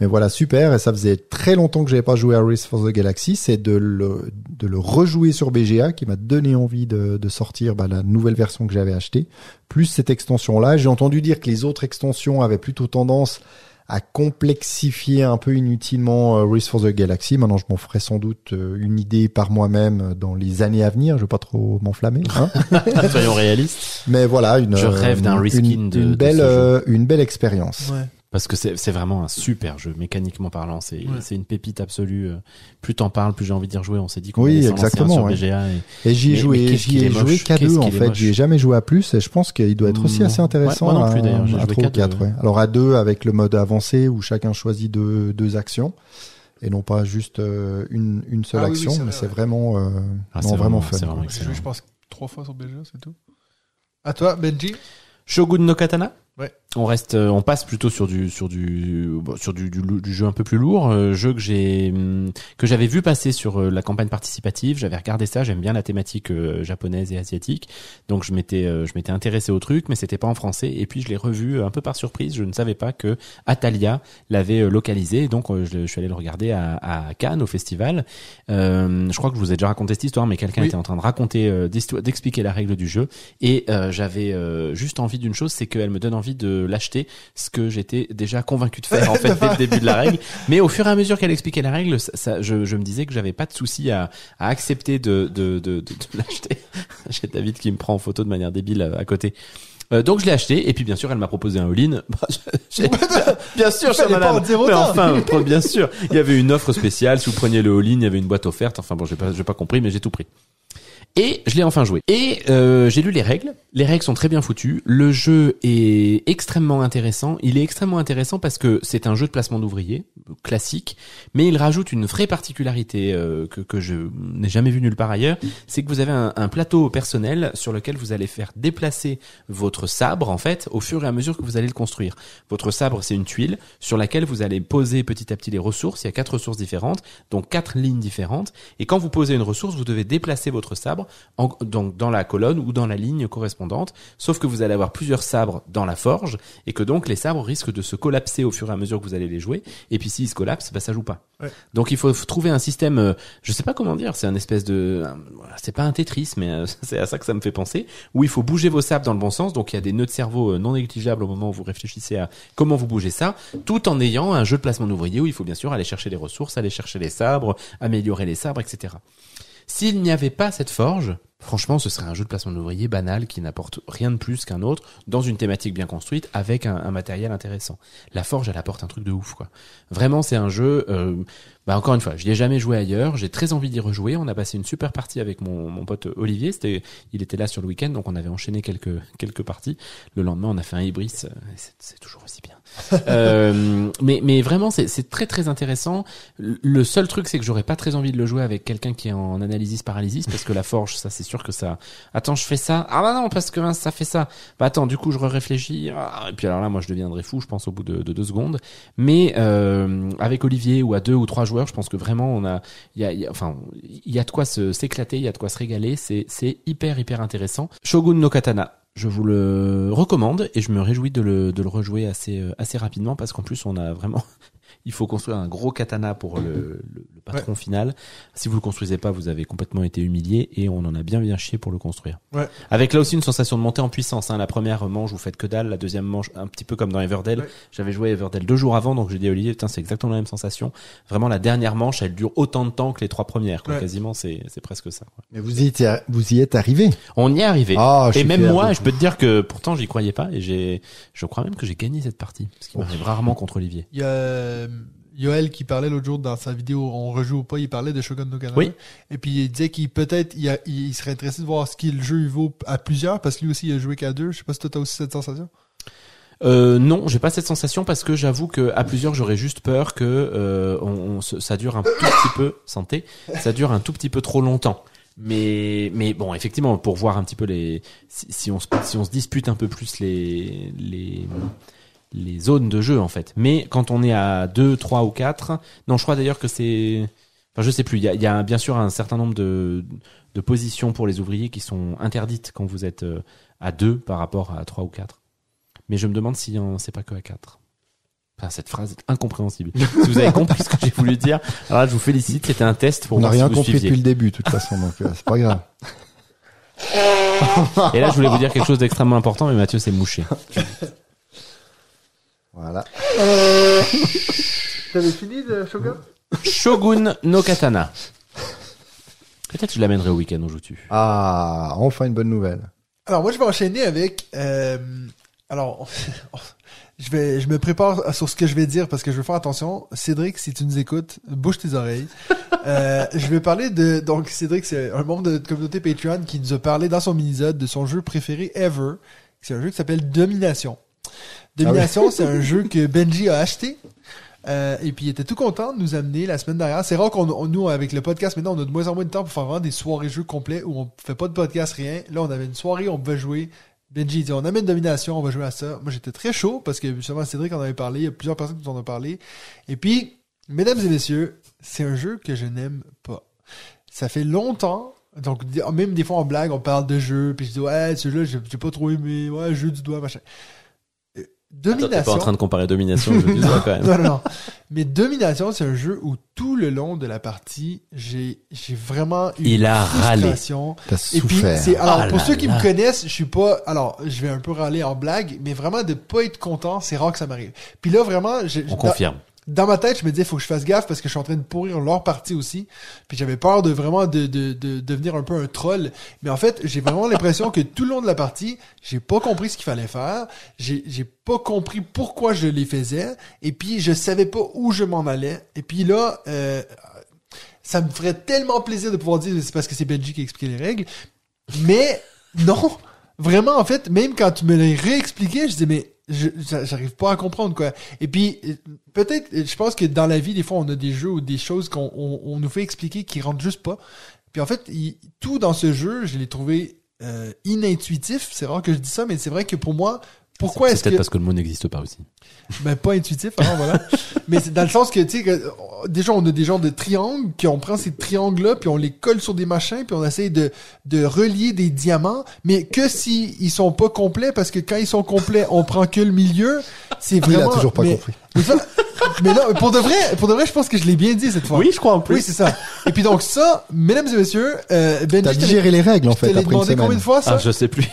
Mais voilà, super. Et ça faisait très longtemps que j'avais pas joué à Race for the Galaxy. C'est de le, de le rejouer sur BGA qui m'a donné envie de, de sortir bah, la nouvelle version que j'avais achetée. Plus cette extension-là. J'ai entendu dire que les autres extensions avaient plutôt tendance à complexifier un peu inutilement euh, Race for the Galaxy. Maintenant, je m'en ferai sans doute euh, une idée par moi-même dans les années à venir. Je veux pas trop m'enflammer. Hein [LAUGHS] Soyons réalistes. Mais voilà, une Je rêve d'un une- reskin une, de- une de belle euh, une belle expérience. Ouais. Parce que c'est vraiment un super jeu, mécaniquement parlant. C'est Ouais. une pépite absolue. euh, Plus t'en parles, plus j'ai envie d'y rejouer. On s'est dit qu'on Oui, exactement, sur ouais. BGA. Et... Et j'y ai joué, j'y ai joué qu'à deux en fait. J'y ai jamais joué à plus et je pense qu'il doit être aussi Non. assez intéressant Ouais, moi non à, plus, d'ailleurs. J'ai à joué ou deux. ouais. Alors à deux avec le mode avancé où chacun choisit deux, deux actions et non pas juste euh, une, une seule Ah oui, oui, action, c'est mais vraiment, euh, Ah, non, vraiment vraiment- fun. c'est vraiment J'ai excellent. joué, je pense, trois fois sur BGA, c'est tout. À toi, Benji Shogun no Katana? Ouais. On reste, euh, on passe plutôt sur du sur du sur du, du, du jeu un peu plus lourd, euh, jeu que j'ai hum, que j'avais vu passer sur euh, la campagne participative. J'avais regardé ça, j'aime bien la thématique euh, japonaise et asiatique, donc je m'étais euh, je m'étais intéressé au truc, mais c'était pas en français. Et puis je l'ai revu euh, un peu par surprise. Je ne savais pas que Atalia l'avait localisé, donc je, je suis allé le regarder à, à Cannes au festival. Euh, je crois que je vous ai déjà raconté cette histoire, mais quelqu'un Oui. était en train de raconter, euh, d'expliquer la règle du jeu, et euh, j'avais euh, juste envie d'une chose, c'est qu'elle me donne envie de l'acheter, ce que j'étais déjà convaincu de faire en [LAUGHS] fait dès le début de la règle. Mais au fur et à mesure qu'elle expliquait la règle, ça, ça- je, je me disais que j'avais pas de souci à, à accepter de, de, de, de, de l'acheter. [LAUGHS] J'ai David qui me prend en photo de manière débile à, à côté. Euh, donc je l'ai acheté et puis bien sûr elle m'a proposé un all-in. [LAUGHS] Bah, bien sûr, chère madame. Mais enfin, bien sûr, il y avait une offre spéciale. Si vous preniez le all-in, il y avait une boîte offerte. Enfin bon, j'ai pas, j'ai pas compris, mais j'ai tout pris. Et je l'ai enfin joué. Et euh, j'ai lu les règles. Les règles sont très bien foutues. Le jeu est extrêmement intéressant. Il est extrêmement intéressant parce que c'est un jeu de placement d'ouvriers classique, mais il rajoute une vraie particularité euh, que, que je n'ai jamais vue nulle part ailleurs. C'est que vous avez un, un plateau personnel sur lequel vous allez faire déplacer votre sabre en fait au fur et à mesure que vous allez le construire. Votre sabre c'est une tuile sur laquelle vous allez poser petit à petit les ressources. Il y a quatre ressources différentes, donc quatre lignes différentes. Et quand vous posez une ressource, vous devez déplacer votre sabre en- donc dans la colonne ou dans la ligne correspondante. Sauf que vous allez avoir plusieurs sabres dans la forge et que donc les sabres risquent de se collapser au fur et à mesure que vous allez les jouer. Et puis s'ils se collapsent, bah ça joue pas. Ouais. Donc il faut trouver un système, euh, je sais pas comment dire, c'est un espèce de, c'est pas un Tetris, mais euh, [LAUGHS] c'est à ça que ça me fait penser, où il faut bouger vos sabres dans le bon sens. Donc il y a des nœuds de cerveau euh, non négligeables au moment où vous réfléchissez à comment vous bougez ça, tout en ayant un jeu de placement d'ouvriers où il faut bien sûr aller chercher les ressources, aller chercher les sabres, améliorer les sabres, etc. S'il n'y avait pas cette forge, franchement, ce serait un jeu de placement d'ouvriers banal qui n'apporte rien de plus qu'un autre dans une thématique bien construite avec un, matériel intéressant. La forge, elle apporte un truc de ouf, quoi. Vraiment, c'est un jeu. Euh, bah encore une fois, je n'y ai jamais joué ailleurs. J'ai très envie d'y rejouer. On a passé une super partie avec mon, mon pote Olivier. C'était, il était là sur le week-end, donc on avait enchaîné quelques quelques parties. Le lendemain, on a fait un Ibris. euh, c'est toujours aussi bien. Euh, mais mais vraiment, c'est très très intéressant. Le seul truc, c'est que j'aurais pas très envie de le jouer avec quelqu'un qui est en analysis paralysis, parce que la forge, ça c'est sûr que ça. Attends, je fais ça. Ah bah non, parce que mince, ça fait ça. Bah attends, du coup, je réfléchis. Et puis alors là, moi, je deviendrai fou, je pense, au bout de, de deux secondes. Mais euh, avec Olivier ou à deux ou trois joueurs, je pense que vraiment, on a, il y a, y a- enfin, il y a de quoi s'éclater, il y a de quoi se régaler. C'est hyper hyper intéressant. Shogun no Katana. Je vous le recommande et je me réjouis de le, de le rejouer assez, euh, assez rapidement parce qu'en plus on a vraiment, il faut construire un gros katana pour le, le, le patron final. Si vous le construisez pas, vous avez complètement été humilié et on en a bien bien chié pour le construire. Ouais. Avec là aussi une sensation de montée en puissance. Hein. La première manche vous faites que dalle, la deuxième manche un petit peu comme dans Everdell. Ouais. J'avais joué Everdell deux jours avant donc j'ai dit à Olivier, putain c'est exactement la même sensation. Vraiment la dernière manche elle dure autant de temps que les trois premières. Quoi. Ouais. Quasiment c'est c'est presque ça. Quoi. Mais vous y êtes, vous y êtes arrivé. On y est arrivé. Ah, je et même moi, je peux te dire que pourtant j'y croyais pas et j'ai, je crois même que j'ai gagné cette partie, ce qui m'arrive rarement contre Olivier. Il y a Yoel qui parlait l'autre jour dans sa vidéo On rejoue ou pas, il parlait de Shogun no Kanata. Oui. Et puis il disait qu'il peut-être il, serait intéressé de voir ce qu'il jeu il vaut à plusieurs parce que lui aussi il a joué qu'à deux. Je sais pas si toi t'as aussi cette sensation. Euh, non, j'ai pas cette sensation parce que j'avoue que à plusieurs j'aurais juste peur que euh, on, on se- ça dure un tout petit peu santé, ça dure un tout petit peu trop longtemps. Mais mais bon, effectivement, pour voir un petit peu les si, si on se si on se dispute un peu plus les les les zones de jeu en fait. Mais quand on est à 2, 3 ou 4, non, je crois d'ailleurs que c'est enfin je sais plus, il y a, y a bien sûr un certain nombre de de positions pour les ouvriers qui sont interdites quand vous êtes euh, à 2 par rapport à 3 ou 4. Mais je me demande si c'est pas que à 4. Enfin, cette phrase est incompréhensible. [LAUGHS] si vous avez compris ce que j'ai voulu dire, alors là, je vous félicite, c'était un test pour On n'a si rien vous compris suiviez. depuis le début, de toute façon, donc euh, c'est pas grave. Et là, je voulais vous dire quelque chose d'extrêmement important, mais Mathieu s'est mouché. [LAUGHS] Voilà. T'avais fini de Shogun? Shogun no Katana. Peut-être je l'amènerai au week-end, on joue tu. Ah, enfin une bonne nouvelle. Alors moi je vais enchaîner avec euh, alors [LAUGHS] je vais je me prépare sur ce que je vais dire parce que je veux faire attention Cédric si tu nous écoutes bouge tes oreilles [LAUGHS] euh, je vais parler de donc Cédric c'est un membre de notre communauté Patreon qui nous a parlé dans son mini-zode de son jeu préféré ever c'est un jeu qui s'appelle Domination Domination c'est un jeu que Benji a acheté euh, et puis il était tout content de nous amener la semaine dernière. C'est rare qu'on on- nous avec le podcast maintenant on a de moins en moins de temps pour faire vraiment des soirées jeux complets où on fait pas de podcast rien. Là on avait une soirée où on pouvait jouer. Benji dit on amène domination, on va jouer à ça. Moi j'étais très chaud parce que justement Cédric en avait parlé, il y a plusieurs personnes qui nous en ont parlé. Et puis mesdames et messieurs, c'est un jeu que je n'aime pas. Ça fait longtemps donc même des fois en blague on parle de jeu puis je dis ouais celui-là j'ai pas trop aimé, ouais jeu du doigt machin. Euh, Attends, T'es pas Domination. en train de comparer Domination, je dis ça quand même. [LAUGHS] Non, non, non. [LAUGHS] Mais Domination, c'est un jeu où tout le long de la partie, j'ai, j'ai vraiment eu Il a râlé. T'as Et puis, souffert. c'est, alors, Ah pour là ceux qui là. me connaissent, je suis pas, alors, je vais un peu râler en blague, mais vraiment de pas être content, c'est rare que ça m'arrive. Puis là, vraiment, j'ai, On confirme. Dans ma tête, je me disais, faut que je fasse gaffe parce que je suis en train de pourrir leur partie aussi. Puis j'avais peur de vraiment de, de, de devenir un peu un troll. Mais en fait, j'ai vraiment l'impression que tout le long de la partie, j'ai pas compris ce qu'il fallait faire. J'ai, j'ai pas compris pourquoi je les faisais. Et puis, je savais pas où je m'en allais. Et puis là, euh, ça me ferait tellement plaisir de pouvoir dire c'est parce que c'est Benji qui a expliqué les règles. Mais non, vraiment en fait, même quand tu me l'as réexpliqué, je dis mais j'arrive pas à comprendre quoi. Et puis peut-être, je pense que dans la vie des fois on a des jeux ou des choses qu'on on, nous fait expliquer qui rentrent juste pas. Puis en fait, tout dans ce jeu, je l'ai trouvé euh, inintuitif. C'est rare que je dis ça, mais c'est vrai que pour moi, pourquoi C'est est-ce peut-être que parce que le mot n'existe pas aussi. ben pas intuitif, alors voilà. [LAUGHS] Mais c'est dans le sens que tu sais que déjà on a des genres de triangles, puis on prend ces triangles là, puis on les colle sur des machins, puis on essaye de de relier des diamants, mais que si ils sont pas complets parce que quand ils sont complets, on prend que le milieu, c'est Il vraiment a toujours pas mais, compris. [LAUGHS] Mais, ça- mais non, pour de vrai, pour de vrai, je pense que je l'ai bien dit cette fois. je crois en Oui, c'est ça. Et puis donc ça, mesdames et messieurs, euh, Benji, T'as digéré les règles en fait après une demandé combien semaine. de fois ça? Ah, je sais plus.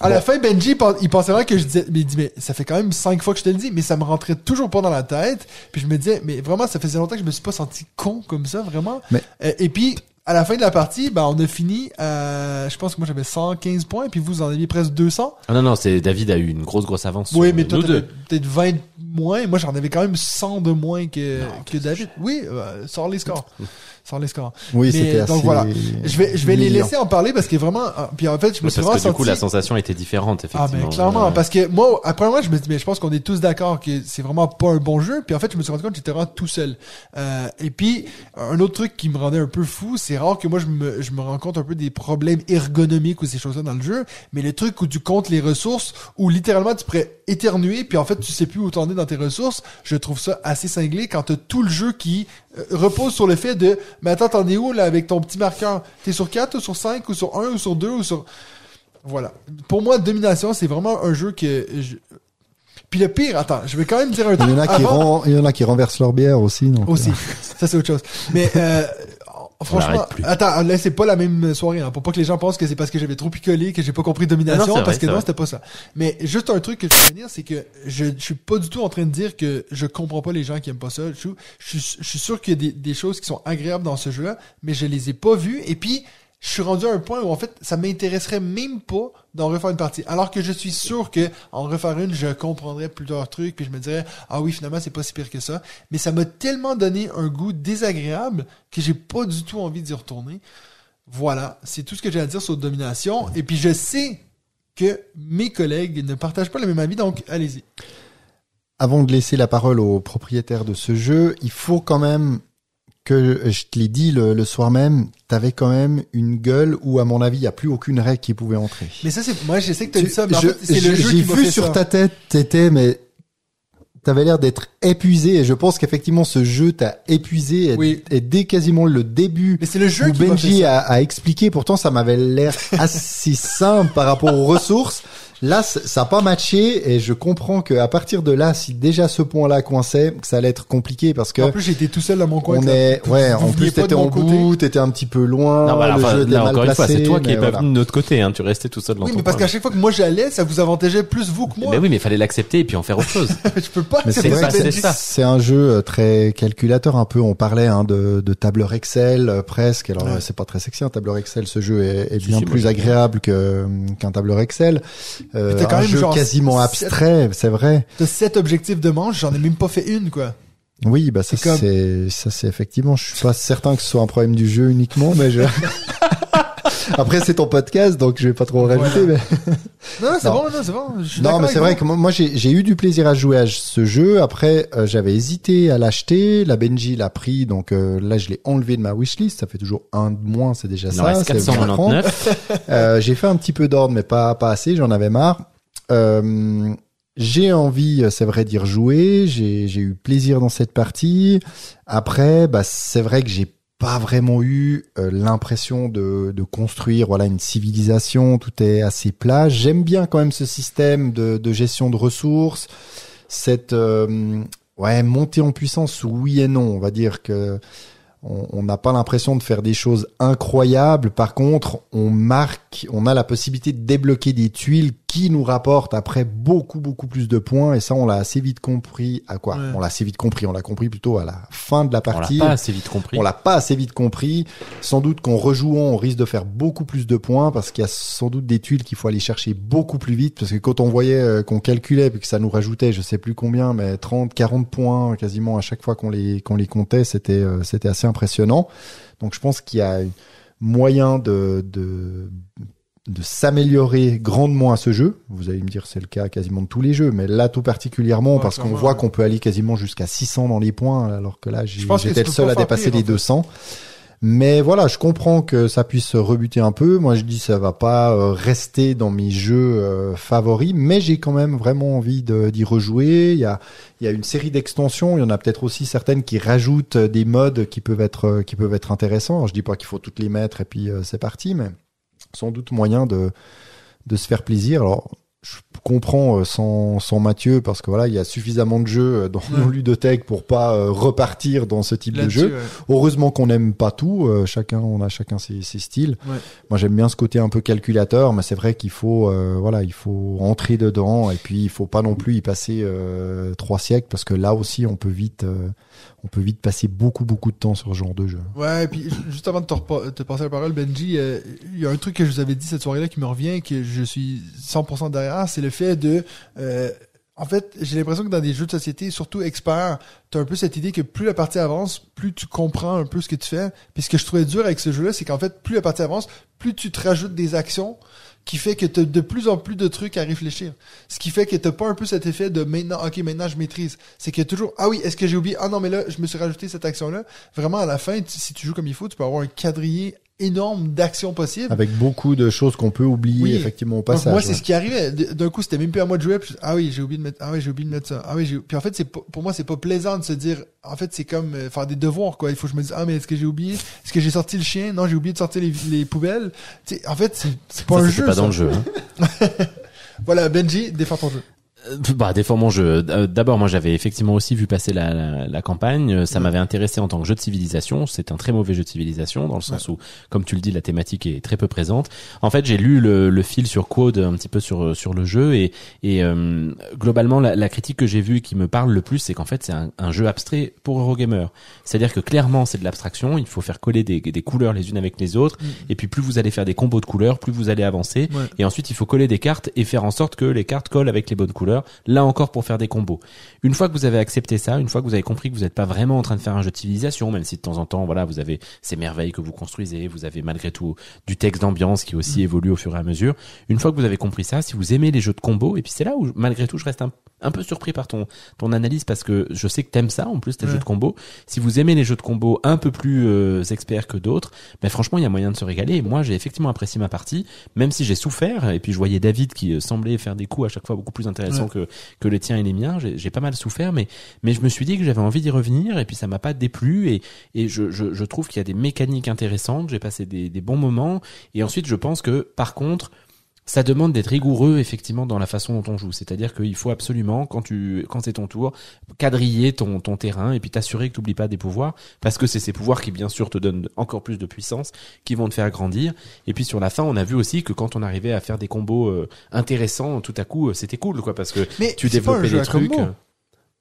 À la fin, Benji, il pensait vraiment que je disais, mais il dit, mais ça fait quand même cinq fois que je te le dis, mais ça me rentrait toujours pas dans la tête. Puis je me disais, mais vraiment, ça faisait longtemps que je me suis pas senti con comme ça, vraiment. Mais- Euh, et puis, à la fin de la partie, ben, on a fini, à, je pense que moi j'avais 115 points, puis vous en aviez presque 200. Ah non, non, c'est David a eu une grosse, grosse avance. oui, mais toi, nous t'avais deux. peut-être 20 de moins, et moi j'en avais quand même 100 de moins que, Non, que David. Oui, euh, sors les scores. [LAUGHS] sors les scores. Oui, c'était assez. donc voilà. Je vais, je vais les laisser en parler parce que vraiment, euh, puis en fait, je me suis vraiment que du coup, senti- la sensation était différente, Ah effectivement. ben clairement parce que moi après moi je me dis mais je pense qu'on est tous d'accord que c'est vraiment pas un bon jeu puis en fait je me suis rendu compte que j'étais vraiment tout seul Euh, et puis un autre truc qui me rendait un peu fou c'est rare que moi je me je me rends compte un peu des problèmes ergonomiques ou ces choses là dans le jeu mais le truc où tu comptes les ressources où littéralement tu pourrais éternuer puis en fait tu sais plus où t'en es dans tes ressources je trouve ça assez cinglé quand t'as tout le jeu qui repose sur le fait de mais attends t'en es où là avec ton petit marqueur? T'es sur 4 ou sur 5 ou sur 1 ou sur 2 ou sur voilà. Pour moi, Domination, c'est vraiment un jeu que je... Puis le pire, attends, je vais quand même dire un Il truc. y en a qui avant- ren- il y en a qui renversent leur bière aussi. Donc, Aussi. euh, Ça, c'est autre chose. Mais, euh, franchement, attends, là, c'est pas la même soirée, hein, pour pas que les gens pensent que c'est parce que j'avais trop picolé, que j'ai pas compris Domination, non, parce vrai, que non, c'était pas ça. Mais juste un truc que je veux dire, c'est que je, je suis pas du tout en train de dire que je comprends pas les gens qui aiment pas ça. Je, je, suis- je suis sûr qu'il y a des, des choses qui sont agréables dans ce jeu-là, mais je les ai pas vues. Et puis, je suis rendu à un point où en fait, ça m'intéresserait même pas d'en refaire une partie. Alors que je suis sûr que en refaire une, je comprendrais plusieurs trucs, puis je me dirais ah oui finalement c'est pas si pire que ça. Mais ça m'a tellement donné un goût désagréable que j'ai pas du tout envie d'y retourner. Voilà, c'est tout ce que j'ai à dire sur Domination. Et puis je sais que mes collègues ne partagent pas le même avis, donc allez-y. Avant de laisser la parole au propriétaire de ce jeu, il faut quand même que je te l'ai dit le, le soir même, t'avais quand même une gueule où à mon avis il y a plus aucune règle qui pouvait entrer. Mais ça c'est moi je sais que t'as je- fait, c'est le jeu J'ai vu fait sur ça. ta tête, t'étais mais t'avais l'air d'être épuisé et je pense qu'effectivement ce jeu t'a épuisé et, Oui. et dès quasiment le début Mais c'est le jeu où qui Benji a expliqué, pourtant ça m'avait l'air [LAUGHS] assez simple par rapport aux ressources. Là, ça n'a pas matché et je comprends que à partir de là, si déjà ce point-là coinçait, que ça allait être compliqué parce que En plus, j'étais tout seul dans mon coin. on est, ouais, vous en plus t'étais en bout, t'étais un petit peu loin, Non, bah, le enfin, jeu était là mal encore une fois, c'est toi qui mais es pas voilà. venu de notre côté, hein. Tu restais tout seul dans Oui, ton mais parce coin. qu'à chaque fois que moi j'allais, ça vous avantageait plus vous que moi. Mais oui, mais il fallait l'accepter et puis en faire autre chose. [LAUGHS] je peux pas. C'est que ça. c'est un jeu euh, très calculateur un peu. On parlait hein, de, de tableur Excel euh, presque. Alors Ouais. euh, c'est pas très sexy un tableur Excel. Ce jeu est, est bien plus agréable que qu'un tableur Excel. Euh, quand un même jeu genre quasiment abstrait, c'est vrai. T'as sept objectifs de manche, j'en ai même pas fait une, quoi. Oui, bah ça C'est comme- c'est ça c'est effectivement. Je suis pas certain que ce soit un problème du jeu uniquement, mais je. [LAUGHS] [LAUGHS] Après c'est ton podcast, donc je vais pas trop en rajouter. Voilà. Mais... [LAUGHS] Non, c'est bon, non, c'est bon. Non, mais c'est vrai que moi j'ai eu du plaisir à jouer à ce jeu. Après, euh, j'avais hésité à l'acheter. La Benji l'a pris, donc euh, là je l'ai enlevé de ma wishlist. Ça fait toujours un de moins, c'est déjà ça. reste c'est bien prendre. 499. Euh, j'ai fait un petit peu d'ordre, mais pas pas assez. J'en avais marre. Euh, j'ai envie, c'est vrai, d'y rejouer. J'ai j'ai eu plaisir dans cette partie. Après, bah c'est vrai que j'ai pas vraiment eu euh, l'impression de, de construire voilà une civilisation. Tout est assez plat. J'aime bien quand même ce système de, de gestion de ressources. Cette euh, ouais montée en puissance, oui et non. On va dire que on on n'a pas l'impression de faire des choses incroyables. Par contre, on marque, on a la possibilité de débloquer des tuiles qui nous rapportent après beaucoup beaucoup plus de points. Et ça, on l'a assez vite compris. À quoi Ouais. On l'a assez vite compris. On l'a compris plutôt à la fin de la On l'a partie. pas assez vite compris. On l'a pas assez vite compris. Sans doute qu'en rejouant, on risque de faire beaucoup plus de points parce qu'il y a sans doute des tuiles qu'il faut aller chercher beaucoup plus vite parce que quand on voyait euh, qu'on calculait puis que ça nous rajoutait, je sais plus combien, mais 30, 40 points quasiment à chaque fois qu'on les qu'on les comptait, c'était euh, c'était assez impressionnant. Donc je pense qu'il y a moyen de de de s'améliorer grandement à ce jeu. Vous allez me dire c'est le cas quasiment de tous les jeux, mais là tout particulièrement Ouais, parce qu'on voit ouais. qu'on peut aller quasiment jusqu'à 600 dans les points alors que là j'étais le seul à dépasser pire, les en fait. 200. Mais voilà, je comprends que ça puisse rebuter un peu. Moi, je dis ça va pas euh, rester dans mes jeux euh, favoris, mais j'ai quand même vraiment envie d'y rejouer. Il y a, une série d'extensions. Il y en a peut-être aussi certaines qui rajoutent des modes qui peuvent être euh, qui peuvent être intéressants. Alors, je dis pas qu'il faut toutes les mettre et puis c'est parti, mais sans doute moyen de de se faire plaisir. Alors, comprends euh, sans, sans Mathieu parce que voilà, il y a suffisamment de jeux euh, dans Ouais. nos ludothèques pour pas euh, repartir dans ce type de jeu. ouais. Heureusement qu'on n'aime pas tout. euh, chacun, on a chacun ses, ses styles. Ouais. Moi, j'aime bien ce côté un peu calculateur, mais c'est vrai qu'il faut, euh, voilà, il faut entrer dedans et puis il faut pas non plus y passer euh, trois siècles parce que là aussi, on peut vite, euh, on peut vite passer beaucoup, beaucoup de temps sur ce genre de jeu. Ouais, et puis ju- juste avant de te, te passer la parole, Benji, euh, il y a un truc que je vous avais dit cette soirée-là qui me revient, que je suis 100% derrière, c'est le fait de... euh, en fait, j'ai l'impression que dans des jeux de société, surtout experts, t'as un peu cette idée que plus la partie avance, plus tu comprends un peu ce que tu fais. Puis ce que je trouvais dur avec ce jeu-là, c'est qu'en fait, plus la partie avance, plus tu te rajoutes des actions qui fait que t'as de plus en plus de trucs à réfléchir. Ce qui fait que t'as pas un peu cet effet de maintenant, ok, maintenant je maîtrise. C'est a toujours, ah oui, est-ce que j'ai oublié? Ah non, mais là, je me suis rajouté cette action-là. Vraiment, à la fin, tu- si tu joues comme il faut, tu peux avoir un quadrillé énorme d'actions possibles. Avec beaucoup de choses qu'on peut oublier Oui. effectivement au Donc, passage. moi, c'est ouais. ce qui arrivait. D'un coup, c'était même plus à moi de jouer. puis ah oui, j'ai oublié de mettre. Ah oui, j'ai oublié de mettre ça. Ah oui, j'ai. Puis en fait, c'est pas- pour moi, c'est pas plaisant de se dire. En fait, c'est comme euh, faire des devoirs, quoi. Il faut que je me dise, ah mais est-ce que j'ai oublié? Est-ce que j'ai sorti le chien? Non, j'ai oublié de sortir les, les poubelles. Tu sais, en fait, c'est c'est pas Ça, un jeu. pas ça. dans le jeu. hein. [LAUGHS] Voilà, Benji, défends ton jeu. Euh, Bah, défends mon jeu. Euh, D'abord, moi, j'avais effectivement aussi vu passer la, la, la campagne. Euh, Ça Ouais. m'avait intéressé en tant que jeu de civilisation. C'est un très mauvais jeu de civilisation dans le sens où, comme tu le dis, la thématique est très peu présente. En fait, j'ai lu le, le fil sur Quad un petit peu sur sur le jeu et et euh, globalement, la, la critique que j'ai vue qui me parle le plus, c'est qu'en fait, c'est un, un jeu abstrait pour Eurogamer. C'est-à-dire que clairement, c'est de l'abstraction. Il faut faire coller des, des couleurs les unes avec les autres. Et puis, plus vous allez faire des combos de couleurs, plus vous allez avancer. Ouais. Et ensuite, il faut coller des cartes et faire en sorte que les cartes collent avec les bonnes couleurs. Là encore pour faire des combos. Une fois que vous avez accepté ça, une fois que vous avez compris que vous n'êtes pas vraiment en train de faire un jeu de civilisation, même si de temps en temps, voilà, vous avez ces merveilles que vous construisez, vous avez malgré tout du texte d'ambiance qui aussi évolue au fur et à mesure. Une fois que vous avez compris ça, si vous aimez les jeux de combos, et puis c'est là où malgré tout, je reste un, un peu surpris par ton ton analyse parce que je sais que t'aimes ça en plus tes Ouais. jeux de combos. Si vous aimez les jeux de combos un peu plus euh, experts que d'autres, ben franchement, il y a moyen de se régaler. Et moi, j'ai effectivement apprécié ma partie, même si j'ai souffert. Et puis je voyais David qui euh, semblait faire des coups à chaque fois beaucoup plus intéressants que que les tiens et les miens. J'ai pas mal souffert, mais mais je me suis dit que j'avais envie d'y revenir et puis ça m'a pas déplu et et je je, je trouve qu'il y a des mécaniques intéressantes. J'ai passé des des bons moments et ensuite je pense que par contre ça demande d'être rigoureux effectivement dans la façon dont on joue. C'est-à-dire qu'il faut absolument, quand tu, quand c'est ton tour, quadriller ton, ton terrain et puis t'assurer que tu n'oublies pas des pouvoirs, parce que c'est ces pouvoirs qui bien sûr te donnent encore plus de puissance, qui vont te faire grandir. Et puis sur la fin, on a vu aussi que quand on arrivait à faire des combos euh, intéressants, tout à coup, euh, c'était cool, quoi, parce que Mais tu développais des trucs. combo.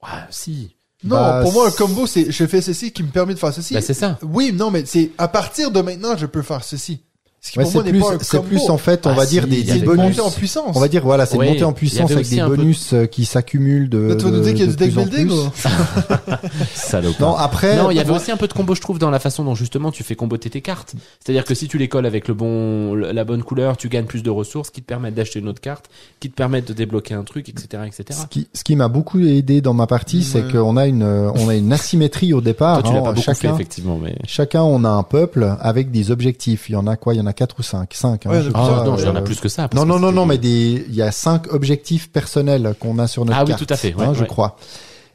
Ouais, si. Non, Bah, pour moi, un combo, c'est je fais ceci qui me permet de faire ceci. Bah, c'est ça. Oui, non, mais c'est à partir de maintenant, je peux faire ceci. Ce qui Ouais, pour c'est plus, c'est plus en fait, on Ah, va si, dire des, des c'est des une bonus. montée en puissance. On va dire voilà, c'est Ouais, une montée en puissance avec des peu- bonus euh, qui s'accumulent de. Mais tu vas nous qu'il y a du deck plus en building. [LAUGHS] Non, après. Non, il y avait aussi un peu de combo, je trouve, dans la façon dont justement tu fais comboter tes cartes. C'est-à-dire que si tu les colles avec le bon, la bonne couleur, tu gagnes plus de ressources qui te permettent d'acheter une autre carte, qui te permettent de débloquer un truc, etc., etc. Ce qui, ce qui m'a beaucoup aidé dans ma partie, c'est qu'on a une, euh, on a une asymétrie au départ. Toi, tu l'as hein. pas beaucoup fait, effectivement, mais. chacun, on a un peuple avec des objectifs. Il y en a quoi? Il y en a quatre ou cinq Cinq. hein, Ouais, je il y en a Ah, non, il y en a euh, plus que ça. parce Non, que non, non, non, mais des, il y a cinq objectifs personnels qu'on a sur notre Ah oui, carte. tout à fait, ouais, hein, je ouais. crois.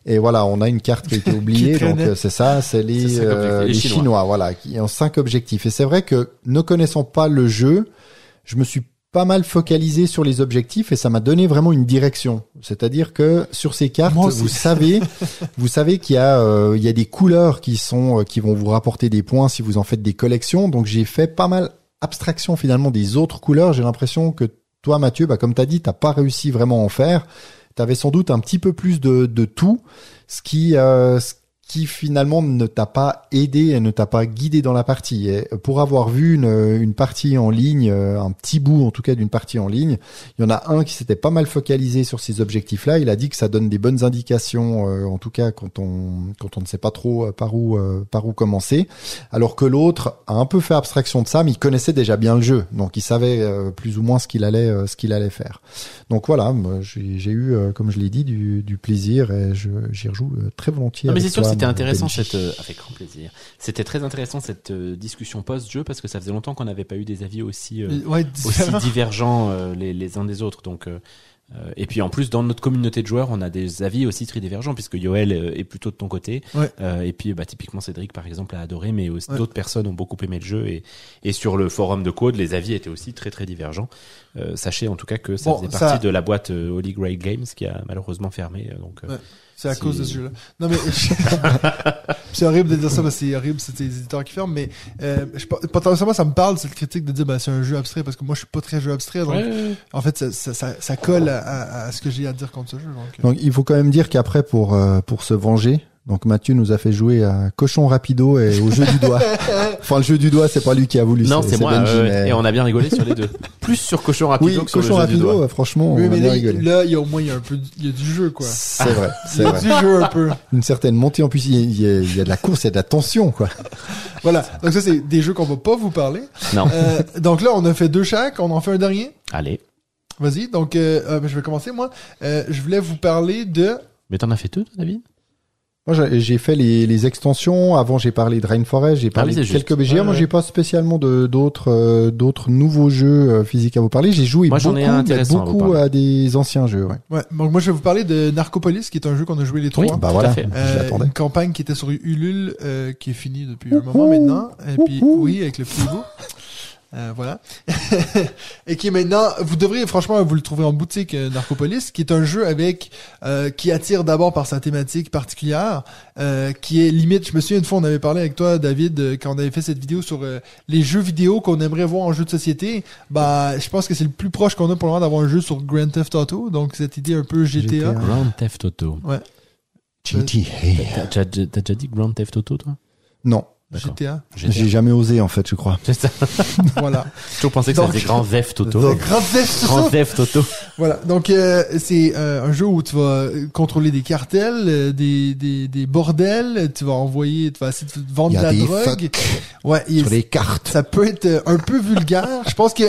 Et voilà, on a une carte qui a été [LAUGHS] oubliée, donc euh, c'est ça, c'est les, euh. Les Chinois. Chinois. voilà, qui ont cinq objectifs. Et c'est vrai que ne connaissant pas le jeu, je me suis pas mal focalisé sur les objectifs et ça m'a donné vraiment une direction. C'est-à-dire que sur ces cartes, vous savez, [LAUGHS] vous savez qu'il y a, euh, il y a des couleurs qui sont, qui vont vous rapporter des points si vous en faites des collections. Donc j'ai fait pas mal abstraction finalement des autres couleurs. J'ai l'impression que toi, Mathieu, bah, comme t'as dit, t'as pas réussi vraiment à en faire. T'avais sans doute un petit peu plus de, de tout, ce qui, euh, qui finalement ne t'a pas aidé et ne t'a pas guidé dans la partie. Et pour avoir vu une, une partie en ligne, euh, un petit bout en tout cas d'une partie en ligne, il y en a un qui s'était pas mal focalisé sur ces objectifs-là. Il a dit que ça donne des bonnes indications, euh, en tout cas quand on quand on ne sait pas trop euh, par où euh, par où commencer. Alors que l'autre a un peu fait abstraction de ça, mais il connaissait déjà bien le jeu, donc il savait euh, plus ou moins ce qu'il allait ce qu'il allait faire. Donc voilà, j'ai eu, euh, comme je l'ai dit, du, du plaisir et j'y rejoue très volontiers. Non, mais avec c'est sûr que toi, c'était intéressant cette, euh, avec grand plaisir. C'était très intéressant cette euh, discussion post-jeu parce que ça faisait longtemps qu'on n'avait pas eu des avis aussi, euh, Ouais, aussi différent. [LAUGHS] divergents les, les uns des autres. Donc, et puis en plus dans notre communauté de joueurs, on a des avis aussi très divergents puisque Yoel est plutôt de ton côté. Ouais. Et puis bah typiquement Cédric par exemple a adoré, mais Ouais. d'autres personnes ont beaucoup aimé le jeu et et sur le forum de code, les avis étaient aussi très très divergents. Sachez en tout cas que ça Bon, faisait ça- partie de la boîte Holy Grail Games qui a malheureusement fermé. Donc. C'est à cause de ce jeu-là. Non mais [LAUGHS] c'est horrible de dire ça parce que c'est horrible, c'est les éditeurs qui ferment. Mais euh, je, potentiellement, ça me parle cette critique de dire bah c'est un jeu abstrait parce que moi je suis pas très jeu abstrait. Donc ouais, en fait ça, ça, ça, ça colle à, à- à ce que j'ai à dire contre ce jeu. Donc, euh. Donc il faut quand même dire qu'après pour euh, pour se venger, donc Mathieu nous a fait jouer à Cochon Rapido et au jeu du doigt. [LAUGHS] Enfin le jeu du doigt, c'est pas lui qui a voulu. Non, c'est moi. Benji, ouais, mais- et on a bien rigolé sur les deux. [LAUGHS] Plus sur Cochon Rapido Oui, que sur Cochon le jeu du Rapido, doigt. euh, franchement, oui, on mais a bien là, rigolé. il, là, il y a au moins il y a un peu, du- il y a du jeu quoi. C'est vrai, Il c'est y a vrai. du jeu un peu. Une certaine montée en puissance, il y, a, il y a de la course, il y a de la tension, quoi. Voilà. Donc ça c'est des jeux qu'on va pas vous parler. Non. Euh, donc là on a fait deux chaque, on en fait un dernier. Allez. Vas-y. Donc euh, euh, je vais commencer moi. Euh, je voulais vous parler de Mais t'en as fait deux, David? Moi, j'ai- j'ai fait les, les extensions. Avant, j'ai parlé de Rainforest, j'ai parlé Ah oui, de quelques. Ouais, Moi, j'ai pas spécialement de d'autres euh, d'autres nouveaux jeux euh, physiques à vous parler. J'ai joué Moi, beaucoup, j'en ai un mais à beaucoup à, des anciens jeux. Ouais. ouais. Donc moi je vais vous parler de Narcopolis qui est un jeu qu'on a joué les trois. Oui. Bah Tout voilà, à fait. je Euh, une campagne qui était sur Ulule, euh, qui est finie depuis un moment maintenant. Et puis, oui, avec le petit. Euh, voilà. [LAUGHS] et qui est maintenant, vous devriez franchement vous le trouver en boutique euh, Narcopolis, qui est un jeu avec euh, qui attire d'abord par sa thématique particulière, euh, qui est limite. Je me souviens une fois on avait parlé avec toi David euh, quand on avait fait cette vidéo sur euh, les jeux vidéo qu'on aimerait voir en jeu de société. Bah, je pense que c'est le plus proche qu'on a pour le moment d'avoir un jeu sur Grand Theft Auto, donc cette idée un peu GTA. GTA. Grand Theft Auto. GTA. T'as déjà dit Grand Theft Auto, toi? Non. GTA. j'ai jamais osé en fait, je crois. C'est ça. [LAUGHS] voilà. J'ai toujours pensé que ça Donc- faisait Grand Theft Auto. Grand Theft Auto. Grand Theft Auto. Voilà, donc euh, c'est euh, un jeu où tu vas euh, contrôler des cartels, euh, des, des, des bordels, tu vas envoyer, tu vas essayer de vendre de la des drogue. Ouais, il- Sur les cartes. ça peut être euh, un peu vulgaire. Je pense que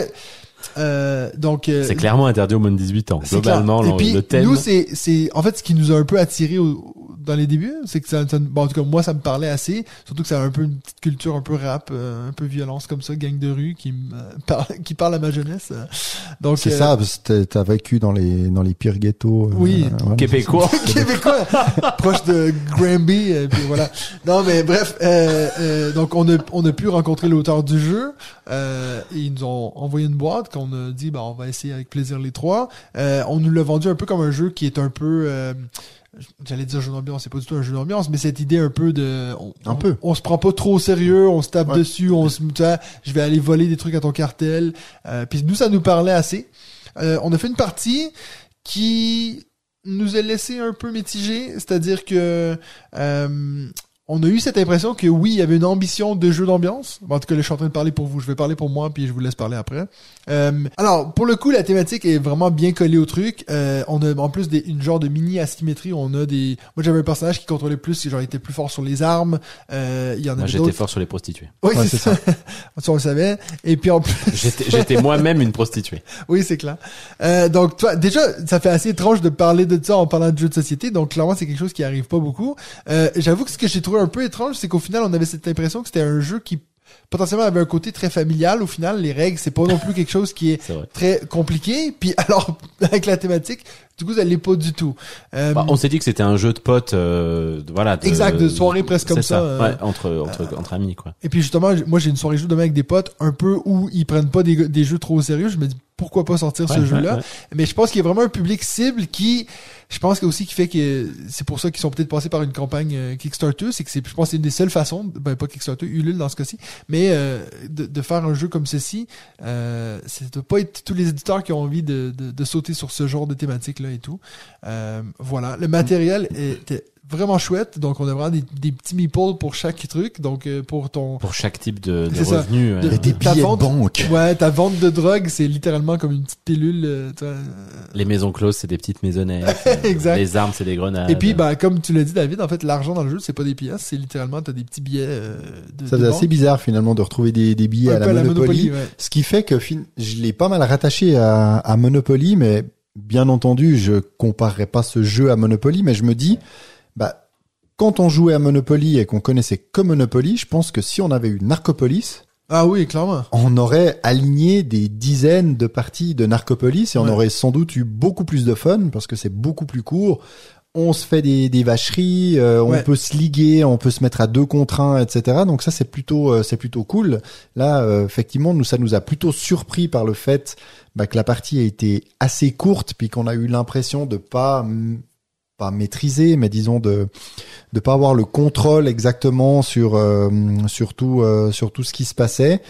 euh, donc euh, C'est clairement interdit au moins de 18 ans. Globalement, clair. Et le, puis, le thème. nous c'est c'est en fait ce qui nous a un peu attiré au- dans les débuts. C'est que ça, ça- bon, en tout cas, moi, ça me parlait assez. Surtout que ça a un peu une petite culture un peu rap, euh, un peu violence comme ça, gang de rue qui me euh, [LAUGHS] parle, qui parle à ma jeunesse. Donc C'est euh, ça, parce que t'as- t'as vécu dans les dans les pires ghettos. euh, Oui. voilà. Québécois. [LAUGHS] québécois proche de Granby et puis voilà non mais bref euh, euh, donc on a on a pu rencontrer l'auteur du jeu euh, et ils nous ont envoyé une boîte qu'on a dit bah on va essayer avec plaisir les trois Euh, on nous l'a vendu un peu comme un jeu qui est un peu euh, J'allais dire jeu d'ambiance, c'est pas du tout un jeu d'ambiance, mais cette idée un peu de, on, Un on- peu. on se prend pas trop au sérieux, on se tape Ouais. dessus, on se, tu vois, je vais aller voler des trucs à ton cartel. Euh, puis nous, ça nous parlait assez. Euh, on a fait une partie qui nous a laissé un peu mitigé, c'est-à-dire que euh, on a eu cette impression que oui, il y avait une ambition de jeu d'ambiance. En tout cas, là, je suis en train de parler pour vous. Je vais parler pour moi, puis je vous laisse parler après. Euh, alors, pour le coup, la thématique est vraiment bien collée au truc. Euh, on a en plus des, une genre de mini asymétrie. On a des. Moi, j'avais un personnage qui contrôlait plus, qui genre était plus fort sur les armes. Euh, il y en avait j'étais fort sur les prostituées. Oui, Ouais, c'est ça. [LAUGHS] ça, on le savait. Et puis en plus, J'étais j'étais moi-même une prostituée. [LAUGHS] oui, c'est clair. Euh, donc, toi, déjà, ça fait assez étrange de parler de ça en parlant de jeux de société. Donc, clairement, c'est quelque chose qui arrive pas beaucoup. Euh, J'avoue que ce que j'ai trouvé un peu étrange, c'est qu'au final, on avait cette impression que c'était un jeu qui potentiellement avait un côté très familial. Au final, les règles, c'est pas non plus quelque chose qui est très compliqué. Puis [LAUGHS] alors, avec la thématique, du coup, ça l'est pas du tout. Euh, Bah, on s'est dit que c'était un jeu de potes, euh, de- voilà. Exact, de soirée presque comme ça, euh, ouais, entre entre entre amis quoi. Et puis justement, moi j'ai une soirée jeu demain avec des potes, un peu où ils prennent pas des, des jeux trop au sérieux. Je me dis pourquoi pas sortir ce Ouais, jeu-là? Mais je pense qu'il y a vraiment un public cible qui, je pense que aussi qui fait que c'est pour ça qu'ils sont peut-être passés par une campagne euh, Kickstarter, c'est que c'est, je pense que c'est une des seules façons, ben pas Kickstarter, Ulule dans ce cas-ci, mais euh, de, de faire un jeu comme ceci, euh, c'est de pas être tous les éditeurs qui ont envie de, de, de sauter sur ce genre de thématique là et tout. Euh, voilà, le matériel était vraiment chouette, donc on a vraiment des, des petits meeples pour chaque truc, donc euh, pour ton Pour chaque type de, de revenu. De- ouais. Et des billets de vente- banque. Ouais, ta vente de drogue, c'est littéralement comme une petite pilule. euh. Les maisons closes, c'est des petites maisonnettes. [LAUGHS] Exact. Les armes, c'est des grenades. Et puis, bah, comme tu l'as dit, David, en fait, l'argent dans le jeu, c'est pas des pièces, c'est littéralement, t'as des petits billets euh, de. Ça de c'est banque. assez bizarre finalement de retrouver des, des billets Un à la Monopoly. ouais. Ce qui fait que fin- je l'ai pas mal rattaché à, à Monopoly, mais bien entendu, je comparerai pas ce jeu à Monopoly, mais je me dis, bah, quand on jouait à Monopoly et qu'on connaissait que Monopoly, je pense que si on avait eu Narcopolis, Ah oui, clairement. on aurait aligné des dizaines de parties de Narcopolis et on Ouais. aurait sans doute eu beaucoup plus de fun parce que c'est beaucoup plus court. On se fait des, des vacheries, euh, Ouais. on peut se liguer, on peut se mettre à deux contre un, etc. Donc ça c'est plutôt euh, c'est plutôt cool. Là euh, effectivement nous ça nous a plutôt surpris par le fait bah, que la partie a été assez courte puis qu'on a eu l'impression de pas pas maîtriser mais disons de de pas avoir le contrôle exactement sur euh, sur tout euh, sur tout ce qui se passait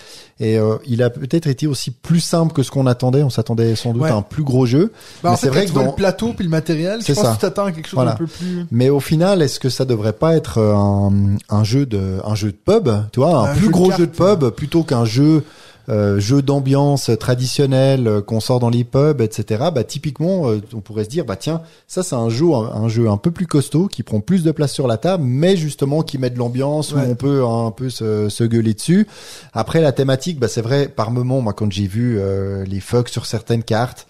et euh, il a peut-être été aussi plus simple que ce qu'on attendait on s'attendait sans doute Ouais. à un plus gros jeu Bah, Mais c'est vrai que dans- le plateau puis le matériel, je C'est pense ça. que tu t'attends à quelque chose Voilà. d'un peu plus. mais au final est-ce que ça devrait pas être un, un jeu de un jeu de pub tu vois un, Un plus jeu de gros cartes. jeu de pub plutôt qu'un jeu euh, jeu d'ambiance traditionnel euh, qu'on sort dans les pubs etc bah typiquement euh, on pourrait se dire bah tiens ça c'est un jeu un, jeu un peu plus costaud qui prend plus de place sur la table mais justement qui met de l'ambiance Ouais. où on peut un peu se, se gueuler dessus après la thématique bah c'est vrai par moment moi quand j'ai vu euh, les fucks sur certaines cartes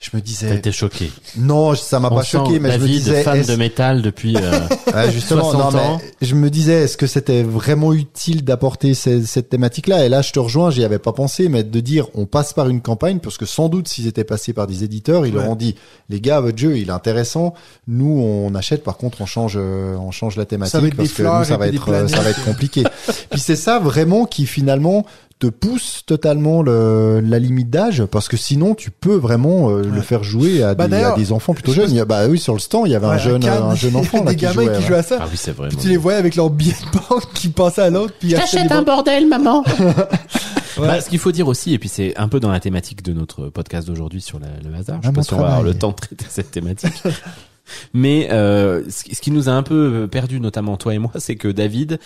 je me T'as disais été choqué. non ça m'a pas choqué mais je me David, disais fan est-ce- de métal depuis. euh, [LAUGHS] Ouais, justement, 60 non, ans. mais je me disais, est-ce que c'était vraiment utile d'apporter ce- cette thématique-là? Et là, je te rejoins, j'y avais pas pensé, mais de dire, on passe par une campagne, parce que sans doute, s'ils étaient passés par des éditeurs, ils Ouais. leur ont dit, les gars, votre jeu, il est intéressant. Nous, on achète, par contre, on change, euh, on change la thématique Ça parce que nous, ça et va être, euh, ça va être compliqué. Puis c'est ça vraiment qui finalement te pousse totalement le, la limite d'âge, parce que sinon, tu peux vraiment euh, le faire jouer à, Bah, des, à d'ailleurs, des enfants plutôt jeunes. Il y a- Bah oui, sur le stand, il y avait Ouais, un jeune, Cannes, un jeune enfant [LAUGHS] là, des qui gamins jouait. qui jouaient à ça. Ah oui, c'est vrai. Puis tu les voyais avec leur billet de banque qui passaient à l'autre. puis des banques. bordel, maman. [LAUGHS] Ouais. Bah, ce qu'il faut dire aussi, et puis c'est un peu dans la thématique de notre podcast d'aujourd'hui sur la- le hasard. Je sais Ah, pas mon si on va avoir le temps de traiter cette thématique. [LAUGHS] Mais euh, ce qui ce qui nous a un peu perdu, notamment toi et moi, c'est que David,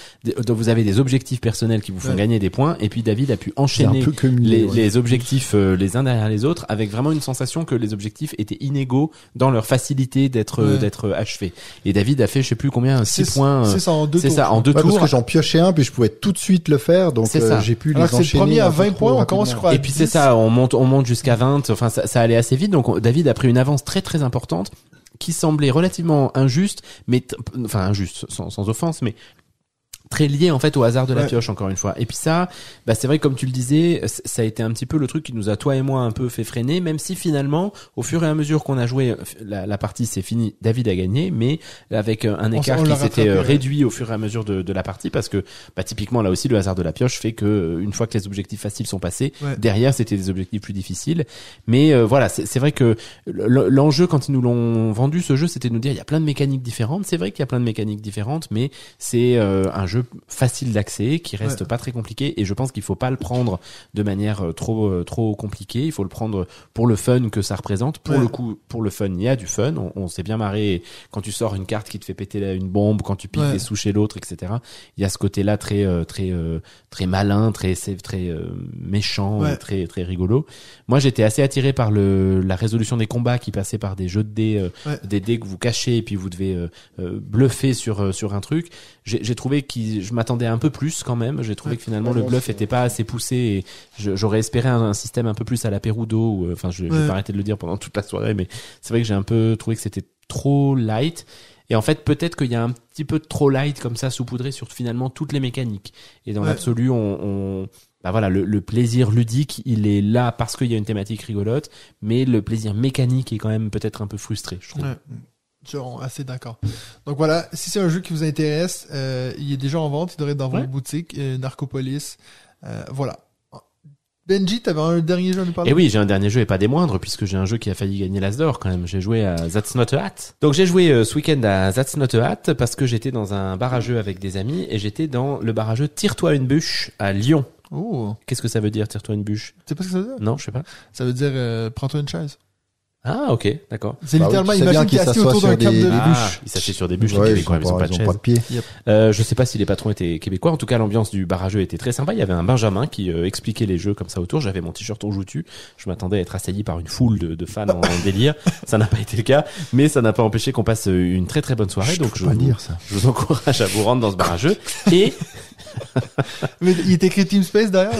vous avez des objectifs personnels qui vous font Ouais. gagner des points, et puis David a pu enchaîner les, ouais. les objectifs euh, les uns derrière les autres, avec vraiment une sensation que les objectifs étaient inégaux dans leur facilité d'être Ouais. d'être achevés. Et David a fait, je sais plus combien, six C'est- points. euh, C'est ça en deux C'est tours. ça, en deux Ouais, parce tours. que j'en piochais un, puis je pouvais tout de suite le faire, donc C'est euh, ça. j'ai pu Alors les que c'est le enchaîner. premier à un peu 20 trop points, on commence, je rapidement. crois, à Et puis c'est 10. ça, on monte, on monte jusqu'à 20. Enfin, ça, ça allait assez vite. Donc on- David a pris une avance très très importante qui semblait relativement injuste, mais enfin injuste sans, sans offense, mais très lié en fait au hasard de la Ouais. pioche encore une fois. Et puis ça, bah c'est vrai comme tu le disais, ça a été un petit peu le truc qui nous a toi et moi un peu fait freiner, même si finalement au fur et à mesure qu'on a joué, euh, la, la partie c'est fini, David a gagné, mais avec euh, un On écart on qui l'a s'était euh, ouais. réduit au fur et à mesure de, de la partie parce que bah typiquement là aussi le hasard de la pioche fait que une fois que les objectifs faciles sont passés, Ouais. derrière c'était des objectifs plus difficiles. Mais euh, voilà, c'est vrai que l'enjeu quand ils nous l'ont vendu ce jeu, c'était de nous dire il y a plein de mécaniques différentes. C'est vrai qu'il y a plein de mécaniques différentes, mais c'est euh, un jeu facile d'accès qui reste Ouais. pas très compliqué et je pense qu'il faut pas le prendre de manière euh, trop euh, trop compliquée. Il faut le prendre pour le fun que ça représente. Pour Ouais. le coup, pour le fun, il y a du fun. On, on s'est bien marré quand tu sors une carte qui te fait péter une bombe, quand tu piques Ouais. des sous chez l'autre, etc. Il y a ce côté-là très euh, très très malin, très très méchant, très très rigolo. Moi, j'étais assez attiré par le la résolution des combats qui passait par des jeux de dés, des dés que vous cachez et puis vous devez bluffer sur sur un truc. J'ai j'ai trouvé je m'attendais un peu plus quand même. J'ai trouvé Ouais. que finalement le bluff c'est- était pas assez poussé et j'aurais espéré un, un système un peu plus à la Perudo. Euh, Enfin, je, je vais pas arrêter de le dire pendant toute la soirée, mais c'est vrai que j'ai un peu trouvé que c'était trop light. Et en fait, peut-être qu'il y a un petit peu de trop light comme ça saupoudré sur finalement toutes les mécaniques. Et dans Ouais. l'absolu, on, on bah voilà, le, le plaisir ludique, il est là parce qu'il y a une thématique rigolote, mais le plaisir mécanique est quand même peut-être un peu frustré, je trouve. Ouais. Suis assez d'accord. Donc voilà, si c'est un jeu qui vous intéresse, euh, il est déjà en vente, il devrait être dans vos Ouais. boutiques, euh, Narcopolis. Euh, voilà. Benji, t'avais un dernier jeu à nous parler? Et oui, j'ai un dernier jeu et pas des moindres puisque j'ai un jeu qui a failli gagner l'As d'or quand même. J'ai joué à That's Not a Hat. Donc j'ai joué euh, ce week-end à That's Not a Hat parce que j'étais dans un bar à jeux avec des amis et j'étais dans le bar à jeux Tire-toi une bûche à Lyon. Oh, Qu'est-ce que ça veut dire Tire-toi une bûche? Tu sais pas ce que ça veut dire? Non, je sais pas. Ça veut dire euh, prends-toi une chaise. Ah ok, d'accord. C'est Bah oui, littéralement, tu sais bien imagine qu'il qu'il est assis s'assoit autour d'un sur câble des- de Ah, bûche. ils s'achetaient sur des bûches, Ouais, les Québécois, ils ont pas, de chaise. pas de pied. Euh, je sais pas si les patrons étaient québécois. En tout cas, l'ambiance du barrageux était très sympa. Il y avait un Benjamin qui euh, expliquait les jeux comme ça autour. J'avais mon t-shirt en joutu. Je m'attendais à être assailli par une foule de, de fans en, en [LAUGHS] délire. Ça n'a pas été le cas, mais ça n'a pas empêché qu'on passe euh, une très très bonne soirée. Donc je vous, dire ça. je vous encourage à vous rendre dans ce barrageux. Et [LAUGHS] Mais il est écrit Team Space derrière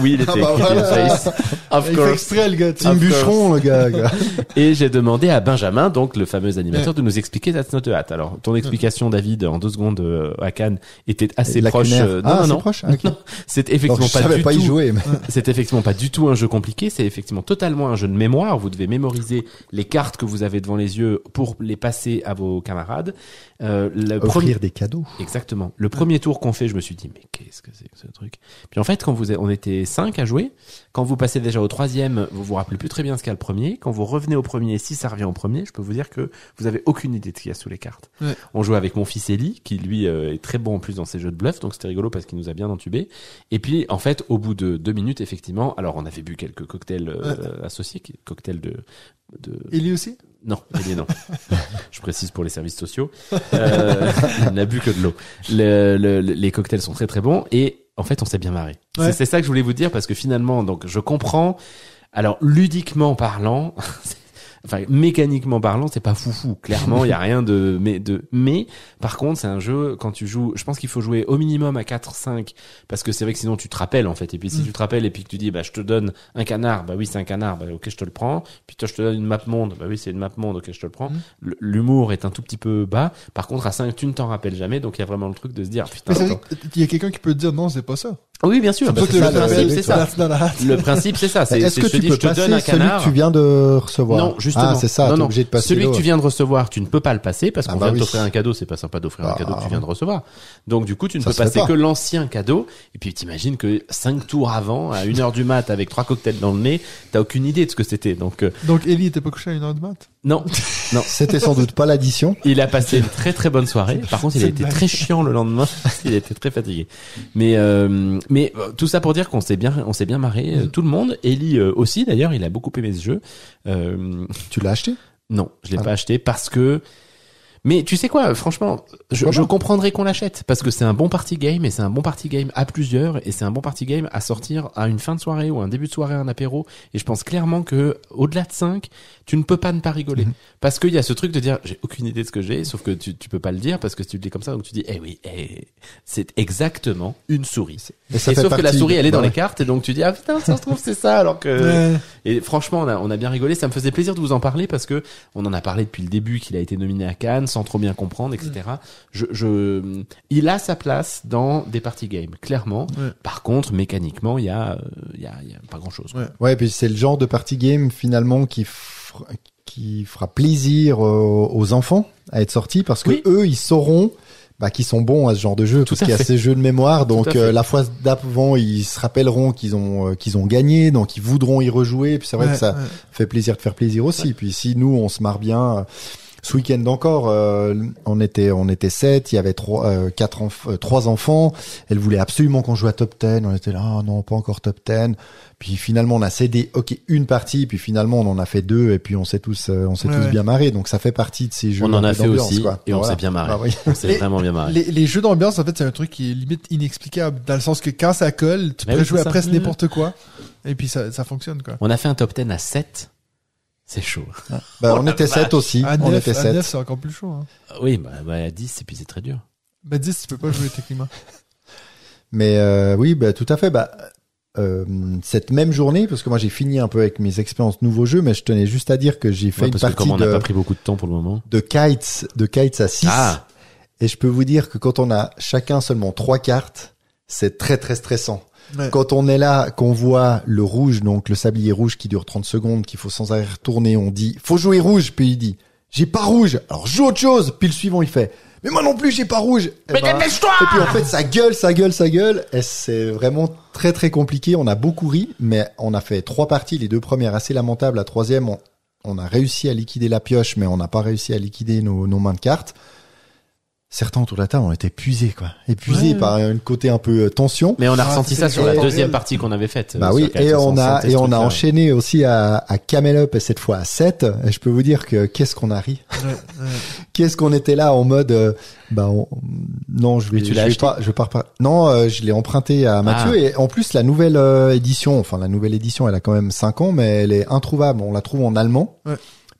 oui, il était Ah bah écrit voilà. Face, of Il fait course. exprès, le gars. Team Of course. Bûcheron, le gars. gars. [LAUGHS] Et j'ai demandé à Benjamin, donc le fameux animateur, de nous expliquer That's Not a Hat. Alors, ton explication, David, en deux secondes euh, à Cannes, était assez proche. Euh, non, ah, non, non. proche. [LAUGHS] Ah, ok. C'est effectivement je pas du pas tout. y jouer. mais- C'est effectivement pas du tout un jeu compliqué, c'est effectivement totalement un jeu de mémoire. Vous devez mémoriser les cartes que vous avez devant les yeux pour les passer à vos camarades. Euh, le premier... Offrir des cadeaux. Exactement. Le premier tour qu'on fait, je me suis dit, mais qu'est-ce que c'est que ce truc? Puis en fait, quand vous, on était cinq à jouer, quand vous passez déjà au troisième, vous vous rappelez plus très bien ce qu'il y a le premier. Quand vous revenez au premier, si ça revient au premier, je peux vous dire que vous avez aucune idée de ce qu'il y a sous les cartes. Ouais. On jouait avec mon fils Eli, qui lui euh, est très bon en plus dans ses jeux de bluff, donc c'était rigolo parce qu'il nous a bien entubé. Et puis, en fait, au bout de deux minutes, effectivement, alors on avait bu quelques cocktails euh, associés, cocktails de, de Et lui aussi? Non, Eli non. Je précise pour les services sociaux. Euh, il n'a bu que de l'eau. Le- le- le- les cocktails sont très très bons et en fait on s'est bien marré. Ouais. C'est ça que je voulais vous dire parce que finalement donc je comprends. Alors ludiquement parlant, [LAUGHS] enfin mécaniquement parlant, c'est pas foufou. Clairement, il y a rien de mais de mais par contre, c'est un jeu quand tu joues, je pense qu'il faut jouer au minimum à 4 5 parce que c'est vrai que sinon tu te rappelles en fait et puis si Mm. tu te rappelles et puis que tu dis bah je te donne un canard, bah oui, c'est un canard, bah OK, je te le prends. Puis toi je te donne une map monde, bah oui, c'est une map monde, OK, je te le prends. Mm. L'humour est un tout petit peu bas. Par contre, à 5, tu ne t'en rappelles jamais donc il y a vraiment le truc de se dire putain. Qu'il y a quelqu'un qui peut te dire non, c'est pas ça. Oui, bien sûr. Ça que le principe, c'est ça. Le principe, c'est ça. Est-ce que tu dis, peux je te donne un celui canard. que tu viens de recevoir Non, justement. Ah, c'est ça. Non, non. obligé de passer Celui que tu viens de recevoir, tu ne peux pas le passer parce Ah qu'on bah vient de oui. t'offrir un cadeau. C'est pas sympa d'offrir un Ah, cadeau que tu ah. viens de recevoir. Donc, du coup, tu ne Ça peux passer pas. que l'ancien cadeau. Et puis, t'imagines que cinq tours avant, à une heure du mat, avec trois cocktails dans le nez, t'as aucune idée de ce que c'était. Donc, euh, Donc Ellie était pas couché à une heure du mat? non. C'était sans doute pas l'addition. Il a passé une très très bonne soirée. Par contre, il a été très chiant le lendemain. [LAUGHS] il a été très fatigué. Mais euh, mais euh, tout ça pour dire qu'on s'est bien on s'est bien marré euh, tout le monde. Ellie euh, aussi d'ailleurs, il a beaucoup aimé ce jeu. Euh, Tu l'as acheté? Non, je l'ai Ah. pas acheté parce que Mais tu sais quoi, franchement, je, je comprendrais qu'on l'achète parce que c'est un bon party game et c'est un bon party game à plusieurs et c'est un bon party game à sortir à une fin de soirée ou un début de soirée, un apéro. Et je pense clairement que au-delà de 5, tu ne peux pas ne pas rigoler Mhm. parce qu'il y a ce truc de dire j'ai aucune idée de ce que j'ai, sauf que tu, tu peux pas le dire parce que si tu le dis comme ça, donc tu dis eh oui, eh, c'est exactement une souris. Et ça Et fait sauf que la souris elle est dans bah les cartes et donc tu dis ah putain ça se trouve c'est ça alors que Ouais. et franchement, on a, on a bien rigolé. Ça me faisait plaisir de vous en parler parce que on en a parlé depuis le début qu'il a été nominé à Cannes sans trop bien comprendre, etc. Je, je, il a sa place dans des party games, clairement. Ouais. Par contre, mécaniquement, il y a, euh, il y a, il y a pas grand chose. Ouais. Ouais, puis c'est le genre de party game finalement qui fera, qui fera plaisir euh, aux enfants à être sortis parce que Oui. eux, ils sauront bah, qu'ils sont bons à ce genre de jeu Tout parce qu'il y a ces jeux de mémoire. Donc euh, la fois d'avant, ils se rappelleront qu'ils ont euh, qu'ils ont gagné, donc ils voudront y rejouer. Puis c'est vrai Ouais, que ça ouais. fait plaisir de faire plaisir aussi. Puis si nous, on se marre bien. Ce week-end encore, euh, on était on était sept, il y avait trois euh, quatre enf- euh, trois enfants. Elle voulait absolument qu'on joue à top 10. On était là, ah non, pas encore top 10. Puis finalement, on a cédé, ok, une partie. Puis finalement, on en a fait deux. Et puis on s'est tous euh, on s'est Ouais, tous ouais. bien marrés. Donc ça fait partie de ces jeux. On en a fait aussi quoi. et on s'est bien marré. Ah oui. On s'est vraiment bien marré. Les, les jeux d'ambiance, en fait, c'est un truc qui est limite inexplicable, dans le sens que quand ça colle, tu Mais peux oui, jouer presque Ouais. n'importe quoi, et puis ça, ça fonctionne, quoi. On a fait un top 10 à 7. C'est chaud. Bah, Oh on était sept vache. aussi. À on 9, était à sept. 9 c'est encore plus chaud. Hein. Oui, bah, bah, à 10, et puis c'est très dur. Bah 10, tu peux pas jouer techniquement. [LAUGHS] Mais euh, oui, bah, tout à fait. Bah, euh, cette même journée, parce que moi j'ai fini un peu avec mes expériences nouveaux jeux, mais je tenais juste à dire que j'ai fait Ouais, une parce que partie comme on n'a de, pas pris beaucoup de temps pour le moment. de kites, de kites à 6. Ah, Et je peux vous dire que quand on a chacun seulement trois cartes, c'est très très stressant. Ouais. Quand on est là, qu'on voit le rouge, donc le sablier rouge qui dure 30 secondes, qu'il faut sans arrêt retourner, on dit faut jouer rouge, puis il dit j'ai pas rouge, alors joue autre chose, puis le suivant il fait mais moi non plus j'ai pas rouge. Eh ben, et puis en fait ça gueule, ça gueule, ça gueule, et c'est vraiment très très compliqué. On a beaucoup ri, mais on a fait trois parties, les deux premières assez lamentables, la troisième on, on a réussi à liquider la pioche, mais on n'a pas réussi à liquider nos, nos mains de cartes. Certains autour de la table ont été épuisés, quoi. Épuisés Ouais. par un côté un peu euh, tension. mais on a Ah, ressenti c'est ça sur la deuxième partie qu'on avait faite. Bah euh, oui, sur Kite, et on a et on a enchaîné aussi à, à Camel Up et cette fois à 7. Et je peux vous dire que qu'est-ce qu'on a ri. Ouais, ouais. [LAUGHS] Qu'est-ce qu'on était là en mode euh, bah on- non, je vais Mais tu je vais pas je pars pas. Non, euh, je l'ai emprunté à Mathieu Ah. et en plus la nouvelle euh, édition, enfin la nouvelle édition, elle a quand même 5 ans mais elle est introuvable. On la trouve en allemand.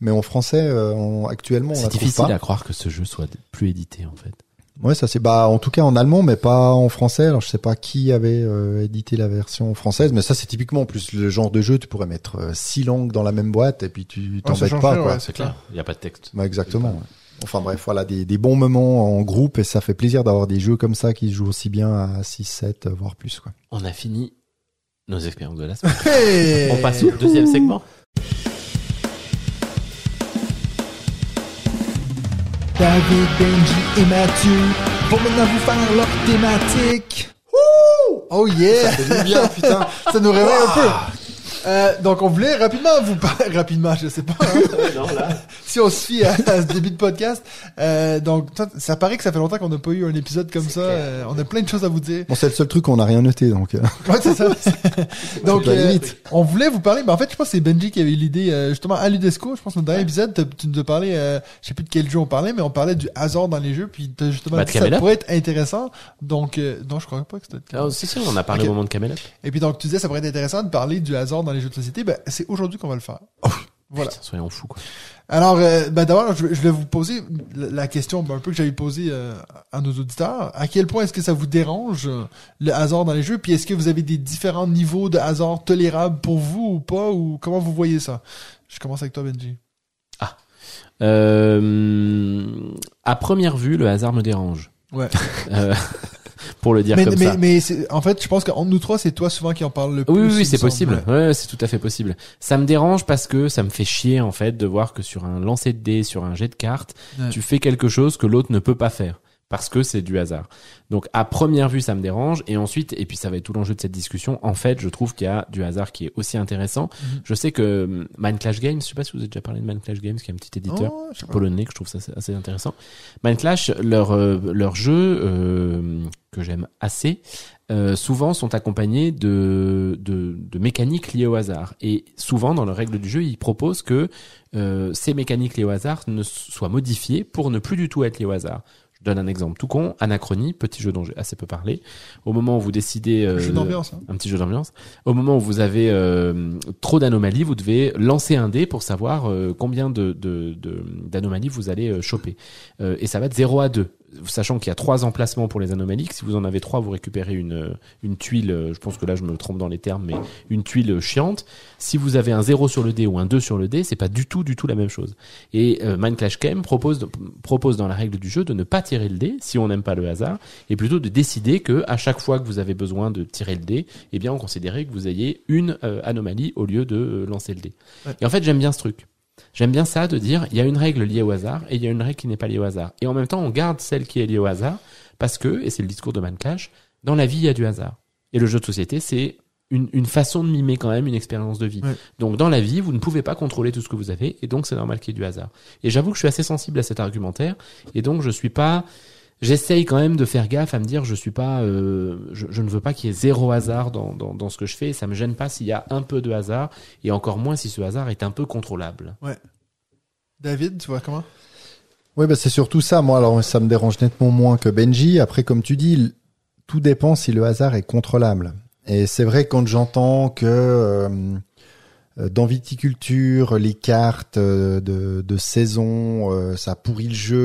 Ouais. Mais en français euh, on- actuellement C'est difficile pas. à croire que ce jeu soit plus édité en fait. Ouais, ça c'est bah en tout cas en allemand mais pas en français. Alors je sais pas qui avait euh, édité la version française mais ça c'est typiquement en plus le genre de jeu tu pourrais mettre euh, six langues dans la même boîte et puis tu t'embêtes change pas ouais, C'est clair. Il n'y a pas de texte. Bah, exactement. ouais. Enfin bref, voilà des, des bons moments en groupe et ça fait plaisir d'avoir des jeux comme ça qui se jouent aussi bien à 6 7 voire plus quoi. On a fini nos expériences de la semaine. Hey On passe au deuxième segment. David, Benji et Mathieu vont maintenant vous faire leur thématique. Wouh! Oh yeah! Ça fait du bien putain. Ça nous réveille un peu. Euh, donc on voulait rapidement vous [LAUGHS] parler rapidement, je sais pas. hein. [LAUGHS] si on se fie à, à ce début de podcast, euh, donc toi, ça paraît que ça fait longtemps qu'on n'a pas eu un épisode comme ça. euh, on a plein de choses à vous dire. Bon, c'est le seul truc qu'on n'a rien noté donc. euh, [LAUGHS] Ouais, c'est ça. Donc, euh, limite. on voulait vous parler, mais en fait, je pense que c'est Benji qui avait eu l'idée, euh, justement, à l'UDESCO. Je pense que dans le dernier épisode, t'as- tu nous as parlé, euh, je sais plus de quel jeu on parlait, mais on parlait du hasard dans les jeux, puis t'as justement Bah, dit que ça pourrait être intéressant. Donc, euh, non, je crois pas que c'était Ah, si, si, on a parlé Ok. au moment de Camel Up. Et puis donc, tu disais, ça pourrait être intéressant de parler du hasard dans les jeux de société. Ben, c'est aujourd'hui qu'on va le faire. Voilà. Putain, soyons fous, quoi. Alors, euh, ben d'abord, je, vais- je vais vous poser la question ben, un peu que j'avais posée euh, à nos auditeurs. À quel point est-ce que ça vous dérange euh, le hasard dans les jeux? Puis est-ce que vous avez des différents niveaux de hasard tolérables pour vous ou pas? Ou comment vous voyez ça? Je commence avec toi, Benji. Euh, à première vue, le hasard me dérange. Ouais. Pour le dire mais comme mais, ça. mais en fait, je pense qu'entre nous trois, c'est toi souvent qui en parle le plus. Oui, oui, oui, c'est possible. Ouais. Ouais, c'est tout à fait possible. Ça me dérange parce que ça me fait chier en fait de voir que sur un lancer de dés, sur un jet de cartes, Ouais. tu fais quelque chose que l'autre ne peut pas faire. Parce que c'est du hasard. Donc à première vue, ça me dérange, et ensuite, et puis ça va être tout l'enjeu de cette discussion. En fait, je trouve qu'il y a du hasard qui est aussi intéressant. Mhm. Je sais que hum, Mind Clash Games, je sais pas si vous avez déjà parlé de Mind Clash Games, qui est un petit éditeur Oh, polonais que je trouve ça assez- intéressant. Mind Clash, leur euh, leur jeu euh, que j'aime assez, euh, souvent sont accompagnés de, de de mécaniques liées au hasard. Et souvent dans les règles du jeu, ils proposent que euh, ces mécaniques liées au hasard ne soient modifiées pour ne plus du tout être liées au hasard. Je donne un exemple tout con, Anachronie, petit jeu dont j'ai assez peu parlé. Au moment où vous décidez euh, Jeu d'ambiance. Hein. un petit jeu d'ambiance. Au moment où vous avez euh, trop d'anomalies, vous devez lancer un dé pour savoir euh, combien de de- de- d'anomalies vous allez euh, choper. Euh, et ça va de 0 à 2. Sachant qu'il y a trois emplacements pour les anomalies, si vous en avez trois, vous récupérez une, euh, une tuile, euh, je pense que là je me trompe dans les termes, mais une tuile euh, chiante. Si vous avez un 0 sur le dé ou un 2 sur le dé, c'est pas du tout, du tout la même chose. Et euh, Mind Clash Game propose, propose dans la règle du jeu de ne pas tirer le dé si on n'aime pas le hasard, et plutôt de décider que à chaque fois que vous avez besoin de tirer le dé, eh bien on considérait que vous ayez une euh, anomalie au lieu de euh, lancer le dé. Ouais. Et en fait j'aime bien ce truc. J'aime bien ça de dire il y a une règle liée au hasard et il y a une règle qui n'est pas liée au hasard. Et en même temps on garde celle qui est liée au hasard parce que, et c'est le discours de Mind Clash, dans la vie il y a du hasard. Et le jeu de société c'est une, une façon de mimer quand même une expérience de vie. Ouais. Donc dans la vie, vous ne pouvez pas contrôler tout ce que vous avez, et donc c'est normal qu'il y ait du hasard. Et j'avoue que je suis assez sensible à cet argumentaire, et donc je suis pas, j'essaye quand même de faire gaffe à me dire je suis pas, euh, je, je ne veux pas qu'il y ait zéro hasard dans, dans, dans ce que je fais, et ça me gêne pas s'il y a un peu de hasard, et encore moins si ce hasard est un peu contrôlable. David, tu vois comment? Oui, bah c'est surtout ça. Moi, alors ça me dérange nettement moins que Benji. Après, comme tu dis, tout dépend si le hasard est contrôlable. Et c'est vrai quand j'entends que euh, dans viticulture, les cartes euh, de, de saison, euh, ça pourrit le jeu.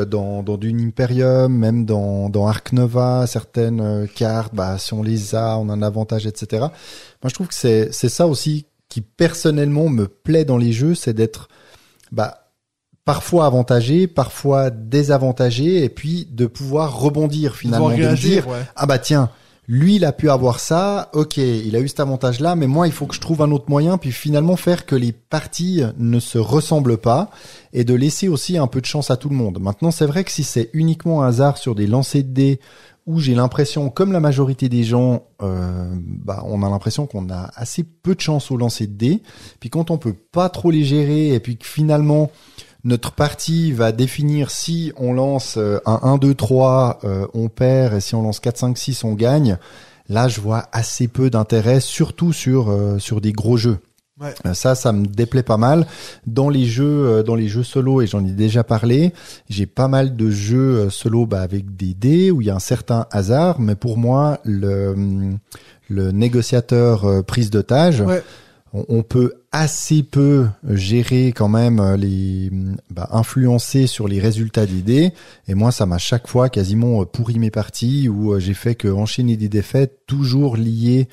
euh, Dans, dans Dune Imperium, même dans, dans Ark Nova, certaines euh, cartes, bah, si on les a, on a un avantage, etc. Moi, je trouve que c'est c'est ça aussi qui personnellement me plaît dans les jeux, c'est d'être bah, parfois avantagé, parfois désavantagé, et puis de pouvoir rebondir finalement, Pouvoir de dire ouais. ah bah tiens, lui il a pu avoir ça, ok, il a eu cet avantage-là, mais moi il faut que je trouve un autre moyen, puis finalement faire que les parties ne se ressemblent pas et de laisser aussi un peu de chance à tout le monde. Maintenant c'est vrai que si c'est uniquement un hasard sur des lancers de dés où j'ai l'impression, comme la majorité des gens, euh, bah, on a l'impression qu'on a assez peu de chance au lancer de dés. Puis quand on peut pas trop les gérer et puis que finalement notre partie va définir si on lance euh, un 1, 2, 3, euh, on perd, et si on lance 4, 5, 6, on gagne. Là, je vois assez peu d'intérêt, surtout sur euh, sur des gros jeux. Ouais. Euh, Ça, ça me déplaît pas mal. Dans les jeux, dans les jeux solo, et j'en ai déjà parlé, j'ai pas mal de jeux solo bah, avec des dés où il y a un certain hasard, mais pour moi, le hum, le négociateur prise d'otage, Ouais. On, peut assez peu gérer quand même euh, les bah, influencer sur les résultats des dés et moi ça m'a chaque fois quasiment euh, pourri mes parties où euh, j'ai fait que enchaîner des défaites toujours liées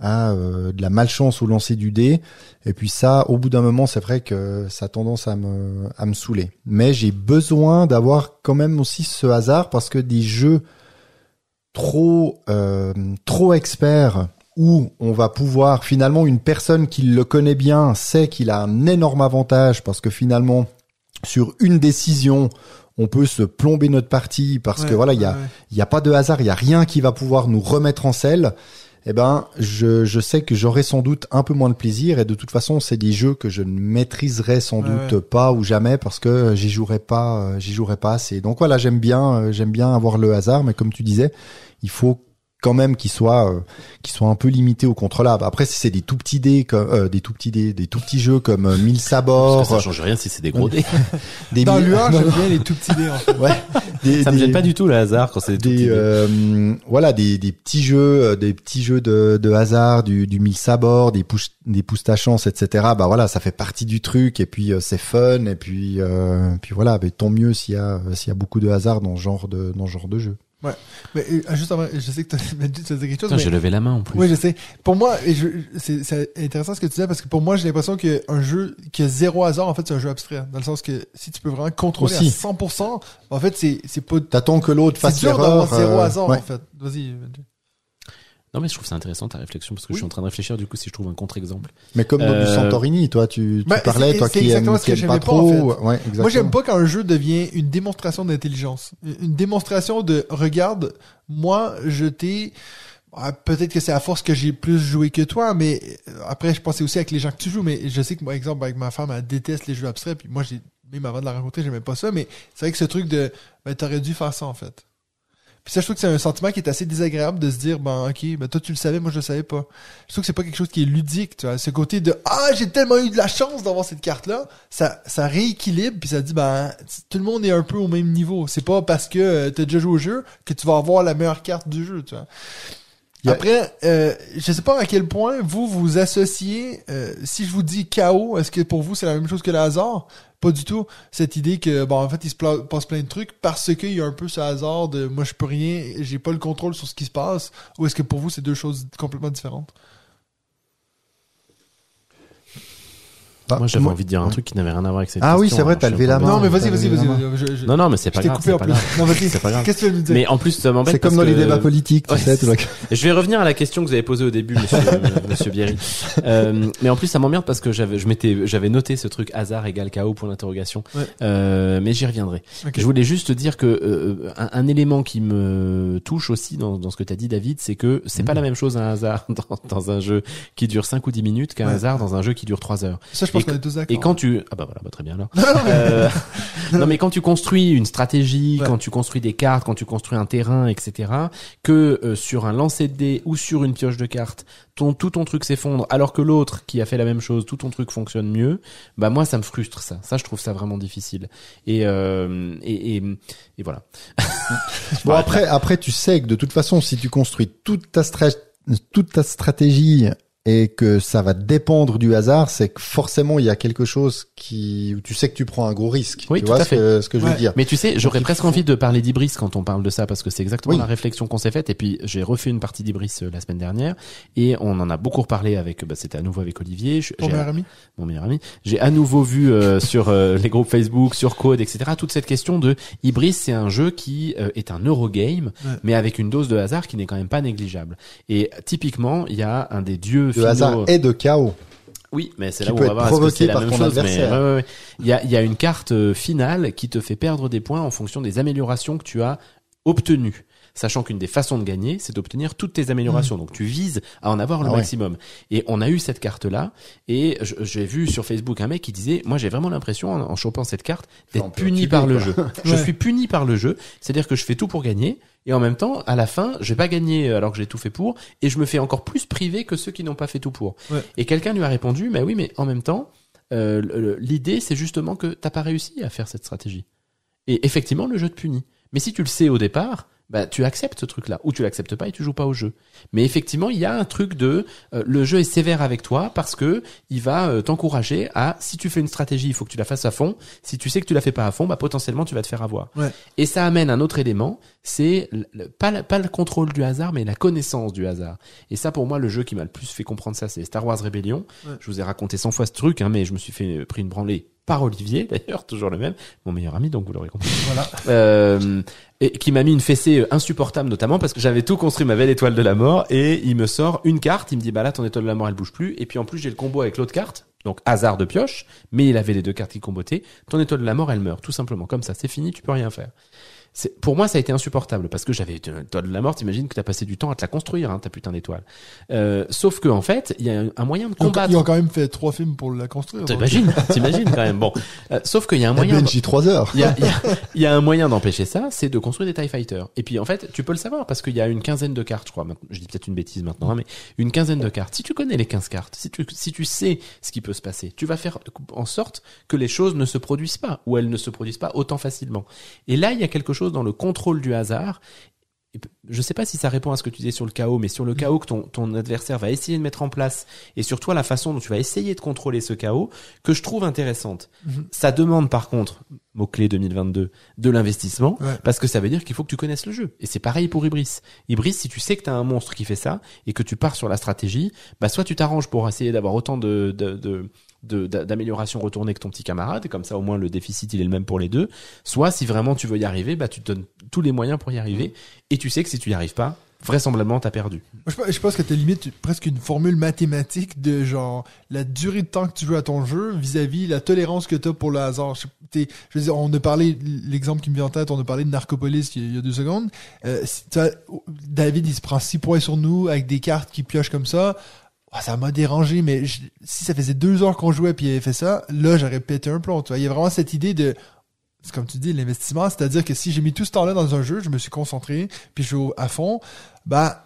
à de la malchance au lancer du dé. Et puis ça au bout d'un moment c'est vrai que ça a tendance à me à me saouler. Mais j'ai besoin d'avoir quand même aussi ce hasard parce que des jeux trop trop experts où on va pouvoir finalement une personne qui le connaît bien sait qu'il a un énorme avantage parce que finalement sur une décision on peut se plomber notre partie parce Ouais, que voilà il y a ouais, ouais. il y a pas de hasard il y a rien qui va pouvoir nous remettre en selle eh ben je, je sais que j'aurai sans doute un peu moins de plaisir et de toute façon c'est des jeux que je ne maîtriserai sans Ouais, doute ouais. pas ou jamais parce que j'y jouerai pas euh, j'y jouerai pas assez donc voilà j'aime bien euh, j'aime bien avoir le hasard mais comme tu disais il faut quand même qu'il soit euh, qu'il soit un peu limité au contrôlable après si c'est des tout petits dés comme euh, des tout petits dés des tout petits jeux comme euh, mille Parce sabords que ça change rien si c'est des gros dés. [LAUGHS] des Dans mille- l'UA, j'aime bien les tout petits dés, en fait. [LAUGHS] ouais des, ça me des- gêne pas du tout le hasard quand c'est des tout des petits dés. euh, voilà des, des petits jeux euh, des petits jeux de, de hasard du, du mille sabords des pouces des pouces ta chance etc bah voilà ça fait partie du truc et puis euh, c'est fun et puis euh, puis voilà mais tant mieux s'il y a euh, s'il y a beaucoup de hasard dans ce genre de dans ce genre de jeu Mais euh, juste avant, je sais que [LAUGHS] tu as dit quelque chose. Putain, mais- j'ai levé la main en plus. Oui, je sais. Pour moi, c'est, intéressant ce que tu disais parce que pour moi, j'ai l'impression qu'un jeu qui a zéro hasard, en fait, c'est un jeu abstrait. Dans le sens que si tu peux vraiment contrôler Aussi. à 100%, en fait, c'est, c'est pas, t'attends que l'autre c'est fasse dur l'erreur d'avoir zéro euh, hasard, ouais. en fait. Vas-y. Non mais je trouve ça intéressant ta réflexion parce que Oui. je suis en train de réfléchir du coup si je trouve un contre-exemple. Mais comme dans du Euh, Santorini, toi, tu, tu Bah, parlais, toi qui ce qui que aimes pas j'aimais pas, en trop. Ouais. Moi, j'aime pas quand un jeu devient une démonstration d'intelligence. Une démonstration de, regarde, moi, je t'ai, ah, peut-être que c'est à force que j'ai plus joué que toi, mais euh, après, je pensais aussi avec les gens que tu joues, mais je sais que, par exemple, avec ma femme, elle déteste les jeux abstraits, puis moi, j'ai, même avant de la rencontrer, j'aimais pas ça, mais c'est vrai que ce truc de, ben, t'aurais dû faire ça, en fait. Puis ça, je trouve que c'est un sentiment qui est assez désagréable de se dire, ben, ok, ben, toi, tu le savais, moi, je le savais pas. Je trouve que c'est pas quelque chose qui est ludique, tu vois. Ce côté de, ah, j'ai tellement eu de la chance d'avoir cette carte-là, ça, ça rééquilibre, puis ça dit, ben, tout le monde est un peu au même niveau. C'est pas parce que euh, t'as déjà joué au jeu que tu vas avoir la meilleure carte du jeu, tu vois. Après, euh, je sais pas à quel point vous vous associez. euh, si je vous dis chaos, est-ce que pour vous c'est la même chose que le hasard? Pas du tout. Cette idée que bon en fait il se passe plein de trucs parce qu'il y a un peu ce hasard de moi je peux rien, j'ai pas le contrôle sur ce qui se passe. Ou est-ce que pour vous c'est deux choses complètement différentes? Ah, moi j'avais envie de dire un ouais. truc qui n'avait rien à voir avec cette Ah oui, question, c'est vrai, alors t'as levé la main. Non mais vas-y t'as vas-y vas-y. Non non mais c'est je pas t'ai grave. coupé en c'est plus. Non vas-y. C'est pas grave. Qu'est-ce que tu dire Mais en plus ça m'embête C'est comme dans les débats politiques, tu sais. Je vais revenir à la question que vous avez posée au début, monsieur, [LAUGHS] monsieur Bierry. Euh, mais en plus, ça m'emmerde parce que j'avais, je m'étais, j'avais noté ce truc hasard égale chaos pour l'interrogation. Ouais. Euh, mais j'y reviendrai. Je voulais juste dire que euh, un, un élément qui me touche aussi dans, dans ce que tu as dit, David, c'est que c'est Mhm. pas la même chose un hasard [LAUGHS] dans, dans un jeu qui dure 5 ou 10 minutes qu'un Ouais. hasard dans un jeu qui dure 3 heures. Ça je pense Et qu'on est tous d'accord. Et quand tu ah bah voilà bah très bien alors. [LAUGHS] Euh, non mais quand tu construis une stratégie, Ouais. quand tu construis des cartes, quand tu construis un terrain, etc. Que euh, sur un lancer de dés ou sur une pioche de cartes, ton tout ton truc s'effondre, alors que l'autre qui a fait la même chose, tout ton truc fonctionne mieux. Bah moi ça me frustre ça. Ça je trouve ça vraiment difficile. Et euh, et, et, et voilà. [LAUGHS] Bon après, après tu sais que de toute façon, si tu construis toute ta stra- toute ta stratégie et que ça va dépendre du hasard, c'est que forcément il y a quelque chose qui tu sais que tu prends un gros risque. Oui, tu tout vois à ce fait. que, ce que je veux dire. Mais tu sais, j'aurais presque faut- envie de parler d'Ibris quand on parle de ça parce que c'est exactement Oui. la réflexion qu'on s'est faite. Et puis j'ai refait une partie d'Ibris euh, la semaine dernière et on en a beaucoup reparlé avec. Bah, c'était à nouveau avec Olivier. Je- j'ai- meilleur ami mon meilleur ami. J'ai à nouveau vu euh, [LAUGHS] sur euh, les groupes Facebook, sur Code, etc. toute cette question de Ibris, c'est un jeu qui euh, est un Eurogame, Ouais. mais avec une dose de hasard qui n'est quand même pas négligeable. Et typiquement, il y a un des dieux finaux. hasard et de chaos. Oui, mais c'est là où on va être voir est-ce que provoqué c'est la par même ton chose. Mais adversaire. ouais, ouais, ouais. il y a, il y a une carte euh, finale qui te fait perdre des points en fonction des améliorations que tu as obtenues. Sachant qu'une des façons de gagner, c'est d'obtenir toutes tes améliorations. Donc tu vises à en avoir le Ah ouais. maximum. Et on a eu cette carte-là. Et j'ai vu sur Facebook un mec qui disait, moi j'ai vraiment l'impression en, en chopant cette carte d'être puni par le jeu. [LAUGHS] Je Ouais. suis puni par le jeu. C'est-à-dire que je fais tout pour gagner. Et en même temps, à la fin, je vais pas gagner alors que j'ai tout fait pour. Et je me fais encore plus priver que ceux qui n'ont pas fait tout pour. Ouais. Et quelqu'un lui a répondu, mais oui, mais en même temps, euh, l'idée c'est justement que t'as pas réussi à faire cette stratégie. Et effectivement, le jeu te punit. Mais si tu le sais au départ, bah tu acceptes ce truc-là, ou tu l'acceptes pas et tu joues pas au jeu. Mais effectivement, il y a un truc de euh, le jeu est sévère avec toi parce que il va euh, t'encourager à si tu fais une stratégie, il faut que tu la fasses à fond. Si tu sais que tu la fais pas à fond, bah potentiellement tu vas te faire avoir. Ouais. Et ça amène un autre élément, c'est pas pas le contrôle du hasard, mais la connaissance du hasard. Et ça, pour moi, le jeu qui m'a le plus fait comprendre ça, c'est Star Wars Rebellion. Ouais. Je vous ai raconté 100 fois ce truc, hein, mais je me suis fait euh, pris une branlée par Olivier, [LAUGHS] d'ailleurs, toujours le même, mon meilleur ami, donc vous l'aurez compris. Voilà. Euh, et qui m'a mis une fessée euh, insupportable, notamment parce que j'avais tout construit ma belle étoile de la mort, et il me sort une carte, il me dit, bah là, ton étoile de la mort, elle bouge plus, et puis en plus, j'ai le combo avec l'autre carte, donc hasard de pioche, mais il avait les deux cartes qui combotaient, ton étoile de la mort, elle meurt, tout simplement, comme ça, c'est fini, tu peux rien faire. Pour moi, ça a été insupportable parce que j'avais une étoile de la mort. T'imagines que t'as passé du temps à te la construire, hein, ta putain d'étoile. Euh, sauf que en fait, il y a un- moyen de combattre. ils ont quand même fait trois films pour la construire. T'imagines, t'imagines quand même. Bon, Euh, sauf qu'il y a un moyen. BNJ 3 heures. Il y a, il y a- il y a un moyen d'empêcher ça, c'est de construire des TIE Fighters. Et puis en fait, tu peux le savoir parce qu'il y a une quinzaine de cartes, je crois. Je dis peut-être une bêtise maintenant, hein, mais une quinzaine de cartes. Si tu connais les 15 cartes, si tu, si tu sais ce qui peut se passer, tu vas faire en sorte que les choses ne se produisent pas ou elles ne se produisent pas autant facilement. Et là, il y a quelque chose dans le contrôle du hasard. Je sais pas si ça répond à ce que tu disais sur le chaos, mais sur le chaos que ton, ton adversaire va essayer de mettre en place et sur toi la façon dont tu vas essayer de contrôler ce chaos que je trouve intéressante. Mhm. Ça demande par contre, mot-clé 2022, de l'investissement Ouais. parce que ça veut dire qu'il faut que tu connaisses le jeu. Et c'est pareil pour Ibris. Ibris, si tu sais que tu as un monstre qui fait ça et que tu pars sur la stratégie, bah soit tu t'arranges pour essayer d'avoir autant de, d'amélioration retournée que ton petit camarade et comme ça au moins le déficit il est le même pour les deux soit si vraiment tu veux y arriver bah tu te donnes tous les moyens pour y arriver et tu sais que si tu y arrives pas vraisemblablement t'as perdu. Je pense- que t'as limite presque une formule mathématique de genre la durée de temps que tu joues à ton jeu vis-à-vis la tolérance que t'as pour le hasard. Je, veux dire, on a parlé, l'exemple qui me vient en tête, on a parlé de Narcopolis il y a, deux secondes. Euh, David, il se prend six points sur nous avec des cartes qui piochent comme ça. Ah, ça m'a dérangé, mais si ça faisait deux heures qu'on jouait puis il avait fait ça, là, j'aurais pété un plomb. Tu vois, il y a vraiment cette idée de c'est comme tu dis, l'investissement, c'est-à-dire que si j'ai mis tout ce temps-là dans un jeu, je me suis concentré, puis je joue à fond, bah,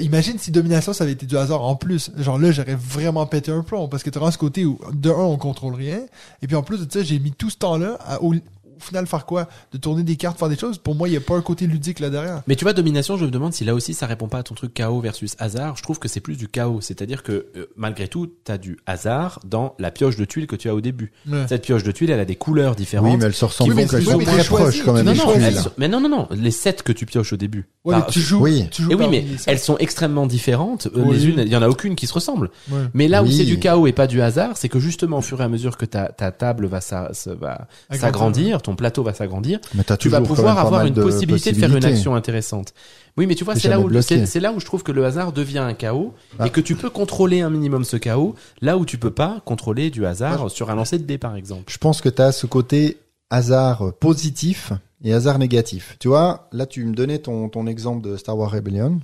imagine si Domination, ça avait été du hasard en plus. Genre là, j'aurais vraiment pété un plomb, parce que tu ce côté où, de un, on contrôle rien, et puis en plus de ça, j'ai mis tout ce temps-là à, au, au final, faire quoi? De tourner des cartes, faire des choses? Pour moi, il n'y a pas un côté ludique là derrière. Mais tu vois, domination, je me demande si là aussi ça répond pas à ton truc chaos versus hasard. Je trouve que c'est plus du chaos. C'est-à-dire que, euh, malgré tout, t'as du hasard dans la pioche de tuiles que tu as au début. Ouais. Cette pioche de tuiles, elle a des couleurs différentes. Oui, mais elles se ressemblent Oui, elles sont oui, mais très proches quand même. tu non, non, elles sont- mais non, non, non, les sets que tu pioches au début. Ouais, Par- mais tu joues, oui. tu joues Et oui, parmi mais elles sont extrêmement différentes. euh, Oui. Les unes, il y en a aucune qui se ressemble. Ouais. Mais là où Oui. c'est du chaos et pas du hasard, c'est que justement, au fur et à mesure que ta, ta table va, s'agrandir, ton plateau va s'agrandir, tu vas pouvoir avoir une de possibilité de faire une action intéressante. Oui, mais tu vois, c'est là où c'est là où je trouve que le hasard devient un chaos Ah. et que tu peux contrôler un minimum ce chaos, là où tu peux pas contrôler du hasard sur un lancer de dés par exemple. Je pense que tu as ce côté hasard positif et hasard négatif. Tu vois, là tu me donnais ton, ton exemple de Star Wars Rebellion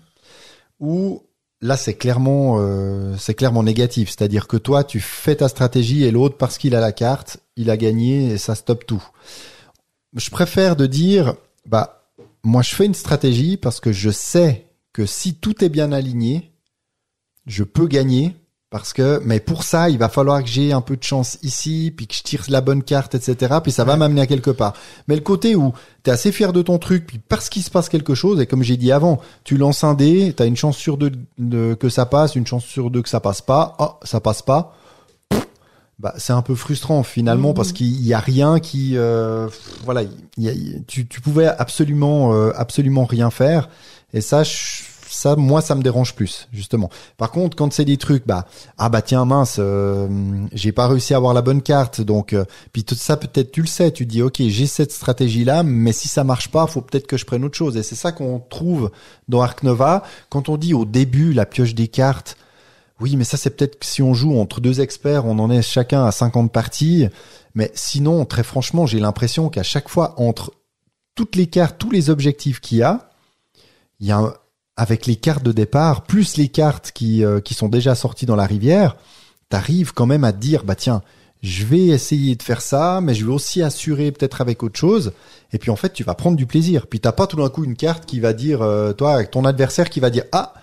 où là c'est clairement euh, c'est clairement négatif, c'est-à-dire que toi tu fais ta stratégie et l'autre parce qu'il a la carte, il a gagné et ça stoppe tout. Je préfère de dire bah moi je fais une stratégie parce que je sais que si tout est bien aligné, je peux gagner parce que, mais pour ça, il va falloir que j'ai un peu de chance ici, puis que je tire la bonne carte, etc. Puis ça va m'amener à quelque part. Mais le côté où t'es assez fier de ton truc, puis parce qu'il se passe quelque chose, et comme j'ai dit avant, tu lances un dé, t'as une chance sur deux de- que ça passe, une chance sur deux que ça passe pas. Oh, ça passe pas. Bah, c'est un peu frustrant finalement parce qu'il y a rien qui, euh, voilà, il y a- il- tu, tu pouvais absolument, euh, absolument rien faire. Et ça, je- ça, moi, ça me dérange plus, justement. Par contre, quand c'est des trucs, bah, ah bah tiens mince, euh, j'ai pas réussi à avoir la bonne carte, donc euh, puis tout ça peut-être tu le sais, tu dis ok j'ai cette stratégie là, mais si ça marche pas, faut peut-être que je prenne autre chose. Et c'est ça qu'on trouve dans Ark Nova quand on dit au début la pioche des cartes. Oui, mais ça c'est peut-être que si on joue entre deux experts, on en est chacun à 50 parties. Mais sinon, très franchement, j'ai l'impression qu'à chaque fois entre toutes les cartes, tous les objectifs qu'il y a, il y a avec les cartes de départ, plus les cartes qui, euh, qui sont déjà sorties dans la rivière, t'arrives quand même à dire, bah tiens, je vais essayer de faire ça, mais je vais aussi assurer peut-être avec autre chose. Et puis en fait, tu vas prendre du plaisir. Puis t'as pas tout d'un coup une carte qui va dire, euh, toi, avec ton adversaire qui va dire, ah,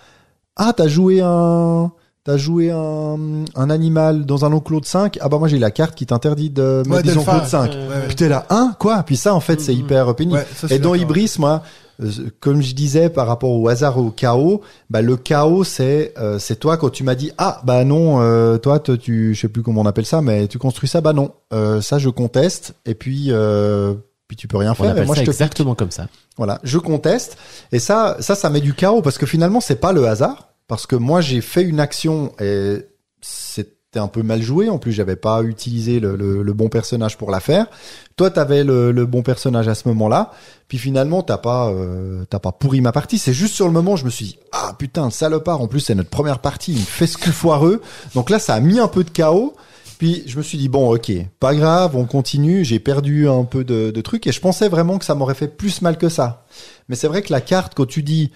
ah, t'as joué un, t'as joué un, un animal dans un enclos de 5, ah bah moi j'ai la carte qui t'interdit de mettre Ouais, de des enclos de 5. Ouais, ouais. Puis t'es là, hein, quoi? Puis ça, en fait, c'est Mhm. hyper pénible. Ouais, ça, Et dans. Ibris, moi, euh, comme je disais par rapport au hasard et au chaos, bah le chaos c'est euh, c'est toi quand tu m'as dit ah bah non euh, toi te- tu je sais plus comment on appelle ça mais tu construis ça bah non euh, ça je conteste et puis euh, puis tu peux rien On faire et moi ça je te exactement comme ça. voilà, je conteste. Et ça, ça, ça met du chaos parce que finalement, c'est pas le hasard. Parce que moi, j'ai fait une action et c'était un peu mal joué. En plus, j'avais pas utilisé le, bon personnage pour la faire. Toi, t'avais le, le bon personnage à ce moment-là. Puis finalement, t'as pas, euh, t'as pas pourri ma partie. C'est juste sur le moment, je me suis dit, ah putain, le salopard. En plus, c'est notre première partie. Il fait ce coup foireux. Donc là, ça a mis un peu de chaos. Puis je me suis dit bon ok pas grave on continue j'ai perdu un peu de, de trucs et je pensais vraiment que ça m'aurait fait plus mal que ça mais c'est vrai que la carte quand tu dis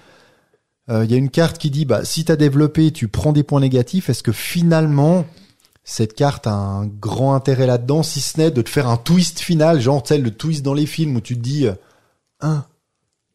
euh, il y a une carte qui dit bah si t'as développé tu prends des points négatifs est-ce que finalement cette carte a un grand intérêt là-dedans si ce n'est de te faire un twist final genre tu le twist dans les films où tu te dis euh, hein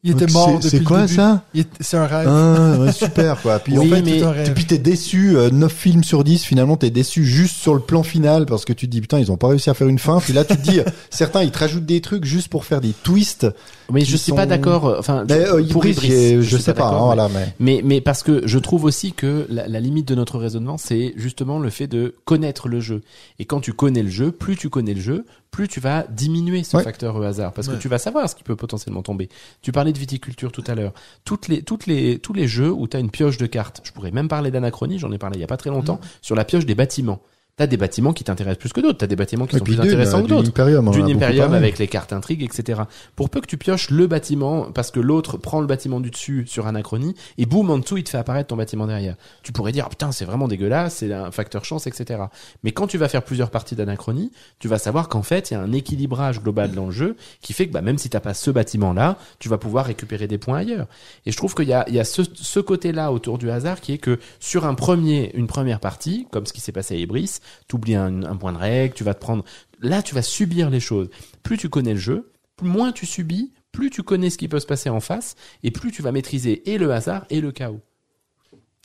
Il était c'est- mort depuis c'est le quoi début. ça Il est- C'est un rêve. ah, ouais, super quoi. Puis Oui, en fait, mais- puis t'es déçu, euh, 9 films sur 10, finalement t'es déçu juste sur le plan final parce que tu te dis putain ils ont pas réussi à faire une fin. Puis là tu te dis [LAUGHS] certains ils te rajoutent des trucs juste pour faire des twists. Mais je suis sont- pas d'accord. euh, Enfin, Mais euh, pour Ibris, je, suis sais pas, d'accord, hein, mais- voilà mais Mais, mais parce que je trouve aussi que la, la limite de notre raisonnement, c'est justement le fait de connaître le jeu. Et quand tu connais le jeu, plus tu connais le jeu, plus tu vas diminuer ce Ouais. facteur au hasard. Parce Ouais. que tu vas savoir ce qui peut potentiellement tomber. Tu parlais de viticulture tout à l'heure. Toutes les, toutes les, tous les jeux où tu as une pioche de cartes. Je pourrais même parler d'anachronie, j'en ai parlé il y a pas très longtemps, sur la pioche des bâtiments. T'as des bâtiments qui t'intéressent plus que d'autres. T'as des bâtiments qui Et sont plus d'une, intéressants que d'une d'autres. Imperium, en a D'une Imperium avec les cartes intrigues, etc. Pour peu que tu pioches le bâtiment, parce que l'autre prend le bâtiment du dessus sur Anachronie, et boum, en dessous, il te fait apparaître ton bâtiment derrière. Tu pourrais dire, Ah, putain, c'est vraiment dégueulasse, c'est un facteur chance, etc. Mais quand tu vas faire plusieurs parties d'Anachronie, tu vas savoir qu'en fait, il y a un équilibrage global dans le jeu qui fait que bah, même si t'as pas ce bâtiment-là, tu vas pouvoir récupérer des points ailleurs. Et je trouve qu'il y a, il y a ce, ce côté-là autour du hasard qui est que sur un premier, une première partie, comme ce qui s'est passé à Ibris, t'oublies un, un point de règle, tu vas te prendre, là, tu vas subir les choses. Plus tu connais le jeu, moins tu subis, plus tu connais ce qui peut se passer en face, et plus tu vas maîtriser et le hasard et le chaos.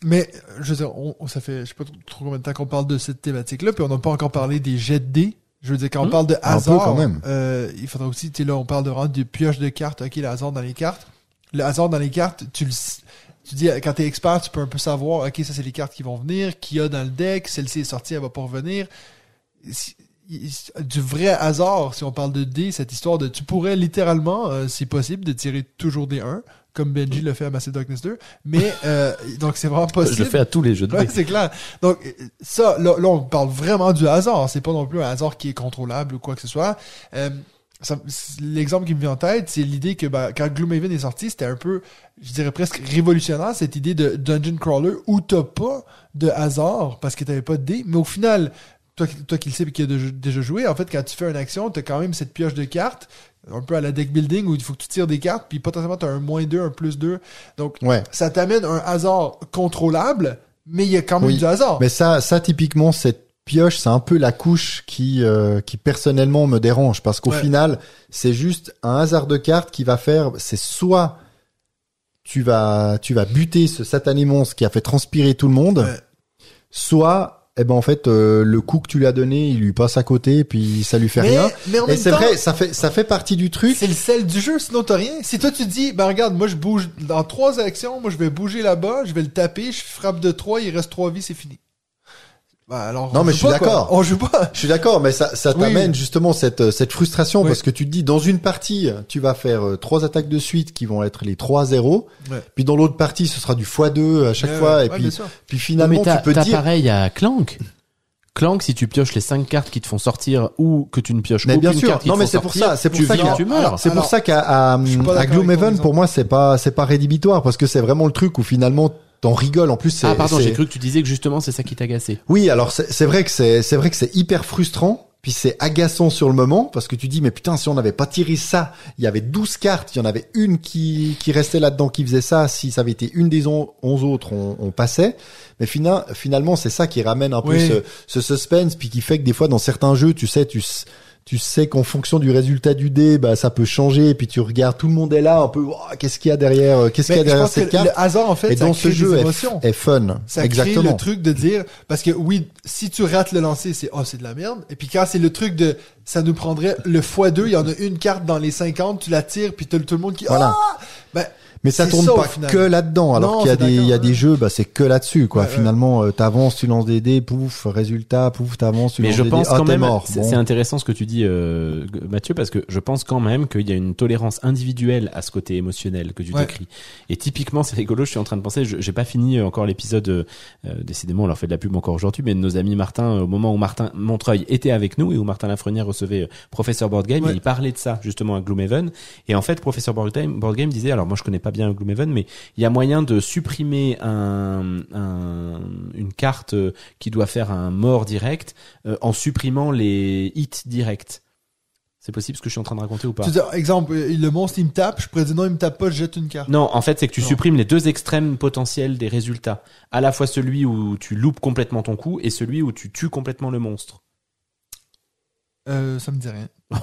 Mais, je veux dire, on, on- ça fait, je sais pas trop, combien de temps qu'on parle de cette thématique-là, puis on n'a pas encore parlé des jets de dés. Je veux dire, quand on Hmm. parle de hasard, quand même. euh, il faudra aussi, tu sais, là, on parle de rendre des pioches de cartes, ok, le hasard dans les cartes. Le hasard dans les cartes, tu le, tu dis, quand t'es expert, tu peux un peu savoir, ok, ça c'est les cartes qui vont venir, qu'il y a dans le deck, celle-ci est sortie, elle va pas revenir. Si- Du vrai hasard, si on parle de dés, cette histoire de, tu pourrais littéralement, euh, si possible, de tirer toujours des 1, comme Benji le fait à Massive Darkness 2, mais, euh, [LAUGHS] donc c'est vraiment possible. Je le fais à tous les jeux de Ouais, c'est clair. Donc, euh, ça, là, là, on parle vraiment du hasard. C'est pas non plus un hasard qui est contrôlable ou quoi que ce soit. Euh, L'exemple qui me vient en tête, c'est l'idée que ben, quand Gloomhaven est sorti, c'était un peu, je dirais presque révolutionnaire, cette idée de dungeon crawler où t'as pas de hasard parce que t'avais pas de dés, mais au final, toi, qui- toi qui le sais et qui a déjà- joué, en fait, quand tu fais une action, t'as quand même cette pioche de cartes, un peu à la deck building où il faut que tu tires des cartes, puis potentiellement t'as un moins 2, un plus 2. Donc, Ouais. ça t'amène un hasard contrôlable, mais il y a quand même Oui. du hasard. Mais ça, ça typiquement, cette pioche, c'est un peu la couche qui, euh, qui personnellement me dérange parce qu'au Ouais. final, c'est juste un hasard de cartes qui va faire, c'est soit tu vas, tu vas buter ce satané monstre qui a fait transpirer tout le monde, Ouais. soit, eh ben en fait, euh, le coup que tu lui as donné, il lui passe à côté, puis ça lui fait mais, rien. mais en Et c'est vrai, ça fait, ça fait partie du truc. c'est le sel du jeu, sinon t'as rien. Si toi tu dis, ben regarde, moi je bouge dans trois actions, moi je vais bouger là-bas, je vais le taper, je frappe de trois, il reste trois vies, c'est fini. Ben alors, Non, on mais je suis d'accord. On joue pas. Je suis d'accord, mais ça, ça Oui. t'amène justement cette, euh, cette frustration Oui. parce que tu te dis dans une partie, tu vas faire euh, trois attaques de suite qui vont être les 3-0, Ouais. puis dans l'autre partie, ce sera du x2 à chaque Ouais, fois, ouais, et ouais, puis, puis mais finalement, t'as, tu peux t'as dire. pareil à Clank. Clank, si tu pioches les cinq cartes qui te font sortir ou que tu ne pioches Mais aucune bien sûr. carte qui Non, te mais font c'est pour sortir, ça, c'est pour tu ça ou tu meurs. C'est pour ça qu'à à, à avec Gloomhaven, pour moi, c'est pas c'est pas rédhibitoire parce que c'est vraiment le truc où finalement t'en rigoles. En plus, c'est Ah pardon, j'ai cru que tu disais que justement c'est ça qui t'agaçait. Oui, alors c'est vrai que c'est c'est vrai que c'est hyper frustrant. Puis c'est agaçant sur le moment parce que tu dis mais putain si on n'avait pas tiré ça, il y avait 12 cartes, il y en avait une qui qui restait là-dedans qui faisait ça, si ça avait été une des on- 11 autres, on, on passait. Mais fina- finalement, c'est ça qui ramène un peu ce, ce suspense puis qui fait que des fois dans certains jeux, tu sais tu tu sais qu'en fonction du résultat du dé, bah ça peut changer et puis tu regardes tout le monde est là un peu Ouah, qu'est-ce qu'il y a derrière euh, qu'est-ce qu'il y a derrière pense que cette carte le hasard, en fait, et ça dans crée ce jeu des est, émotions. est fun. Ça crée Exactement. le truc de dire, parce que oui, si tu rates le lancer, c'est, oh, c'est de la merde. Et puis quand c'est le truc de, ça nous prendrait le x2, il y en a une carte dans les 50, tu la tires, puis t'as tout le monde qui, Voilà. ah! Ben, Mais ça tourne ça, pas que là-dedans. Alors qu'il y a des, il y a des jeux, bah, c'est que là-dessus, quoi. Ouais. Finalement, euh, t'avances, tu lances des dés, pouf, résultat, pouf, t'avances, tu Mais lances je des pense dés, ah, quand t'es même, mort. c'est Bon. intéressant ce que tu dis, euh, Mathieu, parce que je pense quand même qu'il y a une tolérance individuelle à ce côté émotionnel que tu Ouais. décris. Et typiquement, c'est rigolo, je suis en train de penser, je- j'ai pas fini encore l'épisode, euh, euh, décidément, on leur fait de la pub encore aujourd'hui, mais de nos amis Martin, au moment où Martin Montreuil était avec nous et où Martin Lafrenière recevait euh, Professeur Board Game, Ouais. et il parlait de ça justement à Gloomhaven. Et en fait, Professeur Board Game, Board Game disait, alors moi je connais pas bien Gloomhaven, mais il y a moyen de supprimer un, un- une carte euh, qui doit faire un mort direct euh, en supprimant les hits directs. C'est possible ce que je suis en train de raconter ou pas? Exemple, euh, le monstre, il me tape, je pourrais dire non, il me tape pas, je jette une carte. Non, en fait, c'est que tu Non. supprimes les deux extrêmes potentiels des résultats. À la fois celui où tu loupes complètement ton coup et celui où tu tues complètement le monstre. Euh, ça me dit rien. [LAUGHS]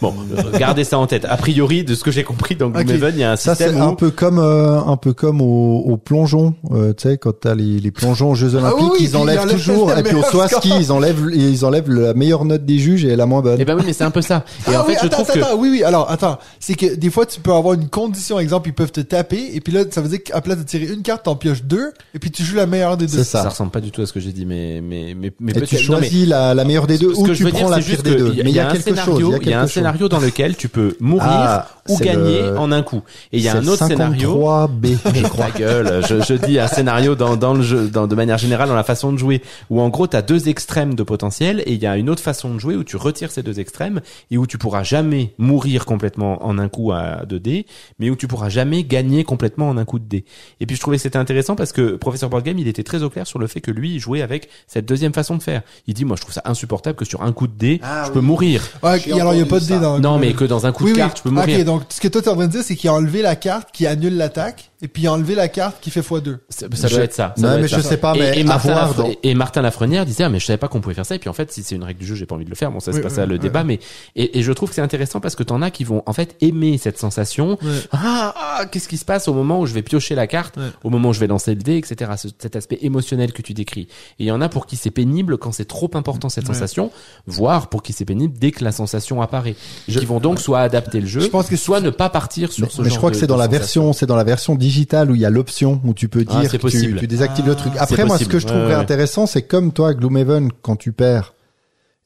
Bon, euh, gardez ça en tête. A priori, de ce que j'ai compris dans Gloomhaven, il y a un Ça, c'est système un où... peu comme, euh, un peu comme au, au plongeon, euh, tu sais, quand t'as les, les plongeons aux Jeux Ah Olympiques, oui, ils enlèvent toujours, et puis au à ski, ils enlèvent, ils enlèvent la meilleure note des juges et la moins bonne. Eh ben oui, mais c'est un peu ça. Et ah en oui, fait, je attends, trouve que... attends, oui, oui, alors, attends. C'est que des fois, tu peux avoir une condition, exemple, ils peuvent te taper, et puis là, ça veut dire qu'à place de tirer une carte, t'en pioches deux, et puis tu joues la meilleure des deux. C'est ça. Ça ressemble pas du tout à ce que j'ai dit, mais mais mais mais Et tu non, mais- choisis la, la meilleure des deux ou que je tu prends la pire des que deux. il y a- Mais il y a un quelque chose, il y a il y a un scénario dans lequel tu peux mourir Ah, ou gagner le- en un coup. Et il y a un autre scénario. 53B, [LAUGHS] je crois. Ta gueule, je, je dis un scénario dans, dans le jeu, dans, de manière générale dans la façon de jouer, où en gros t'as deux extrêmes de potentiel et il y a une autre façon de jouer où tu retires ces deux extrêmes et où tu pourras jamais mourir complètement en un coup à 2 dés, mais où tu pourras jamais gagner complètement en un coup de dés. Et puis je trouvais que c'était intéressant parce que Professeur Boardgame il était très au clair sur le fait que lui il jouait avec cette deuxième façon de faire. Il dit moi je trouve ça insupportable que sur un coup de dé je peux mourir. Ouais, alors il y a pas de ça. dé dans Non mais que dans un coup oui, de oui. carte je peux mourir. Ok, donc ce que toi t'es en train de dire, c'est qu'il a enlevé la carte qui annule l'attaque, et puis il a enlevé la carte qui fait x2. Ça, ça doit Je- être ça. ça Non, doit mais je ça. sais pas, Et- mais et, Martin voir Lafre- dans- et Martin Lafrenière disait ah mais je savais pas qu'on pouvait faire ça et puis en fait si c'est une règle du jeu j'ai pas envie de le faire bon ça c'est Oui, pas oui, ça le oui, débat mais et, et je trouve que c'est intéressant parce que t'en as qui vont en fait aimer cette sensation. Ah, ah, qu'est-ce qui se passe au moment où je vais piocher la carte au moment où je vais lancer le dé etc Ce- cet aspect émotionnel que tu décris. Et il y en a pour qui c'est pénible quand c'est trop important cette sensation voire pour qui c'est pénible dès que la sensation apparaît. Qui vont donc soit adapter le jeu Je pense que soit ne pas partir sur Mais, ce mais genre je crois que c'est dans la version, c'est dans la version digitale où il y a l'option où tu peux Ah, dire que tu, tu désactives le truc. Ah, Après, moi, ce que je trouverais Ouais, ouais. intéressant, c'est comme toi, Gloomhaven, quand tu perds,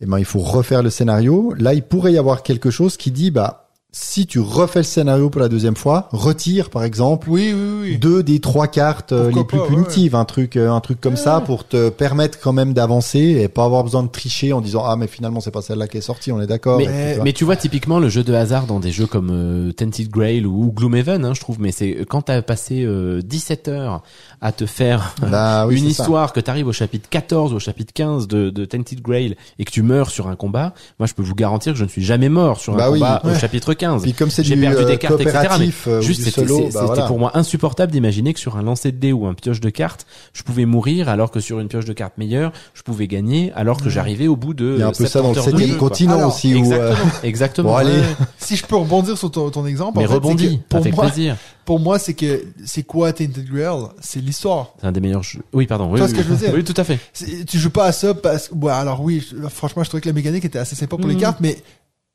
eh ben, il faut refaire le scénario. Là, il pourrait y avoir quelque chose qui dit, bah, si tu refais le scénario pour la deuxième fois, retire, par exemple, Oui, oui, oui. deux des trois cartes euh, Pourquoi les plus pas, ouais, punitives, un truc, euh, un truc comme ça pour te permettre quand même d'avancer et pas avoir besoin de tricher en disant ah mais finalement c'est pas celle-là qui est sortie, on est d'accord. Mais, tu vois. mais tu vois typiquement le jeu de hasard dans des jeux comme euh, Tented Grail ou Gloomhaven, hein, je trouve. Mais c'est quand t'as passé euh, 17 heures à te faire euh, Bah oui, une c'est ça. histoire, que t'arrives au chapitre 14 ou au chapitre 15 de, de Tented Grail et que tu meurs sur un combat, moi je peux vous garantir que je ne suis jamais mort sur un Bah oui. combat au Ouais. chapitre 15. Puis comme c'est J'ai du perdu euh, des cartes, etc. Mais euh, juste c'était bah voilà. pour moi insupportable d'imaginer que sur un lancer de dés ou un pioche de cartes, je pouvais mourir alors que sur une pioche de cartes meilleure, je pouvais gagner alors que j'arrivais au bout de Il y a un peu ça 70 dans le septième continent Alors, aussi où euh, Exactement. [LAUGHS] Bon, allez. Si je peux rebondir sur ton, ton exemple, Mais en fait, c'est rebondis, pour avec moi, plaisir. pour moi, c'est que c'est quoi Tainted Grail? C'est l'histoire. C'est un des meilleurs jeux. Oui, pardon. Oui, Tu vois oui, ce que je veux dire? Oui, tout à fait. Tu joues pas à ça parce que, ouais, alors oui, franchement, je trouvais que la mécanique était assez sympa pour les Mhm. cartes, mais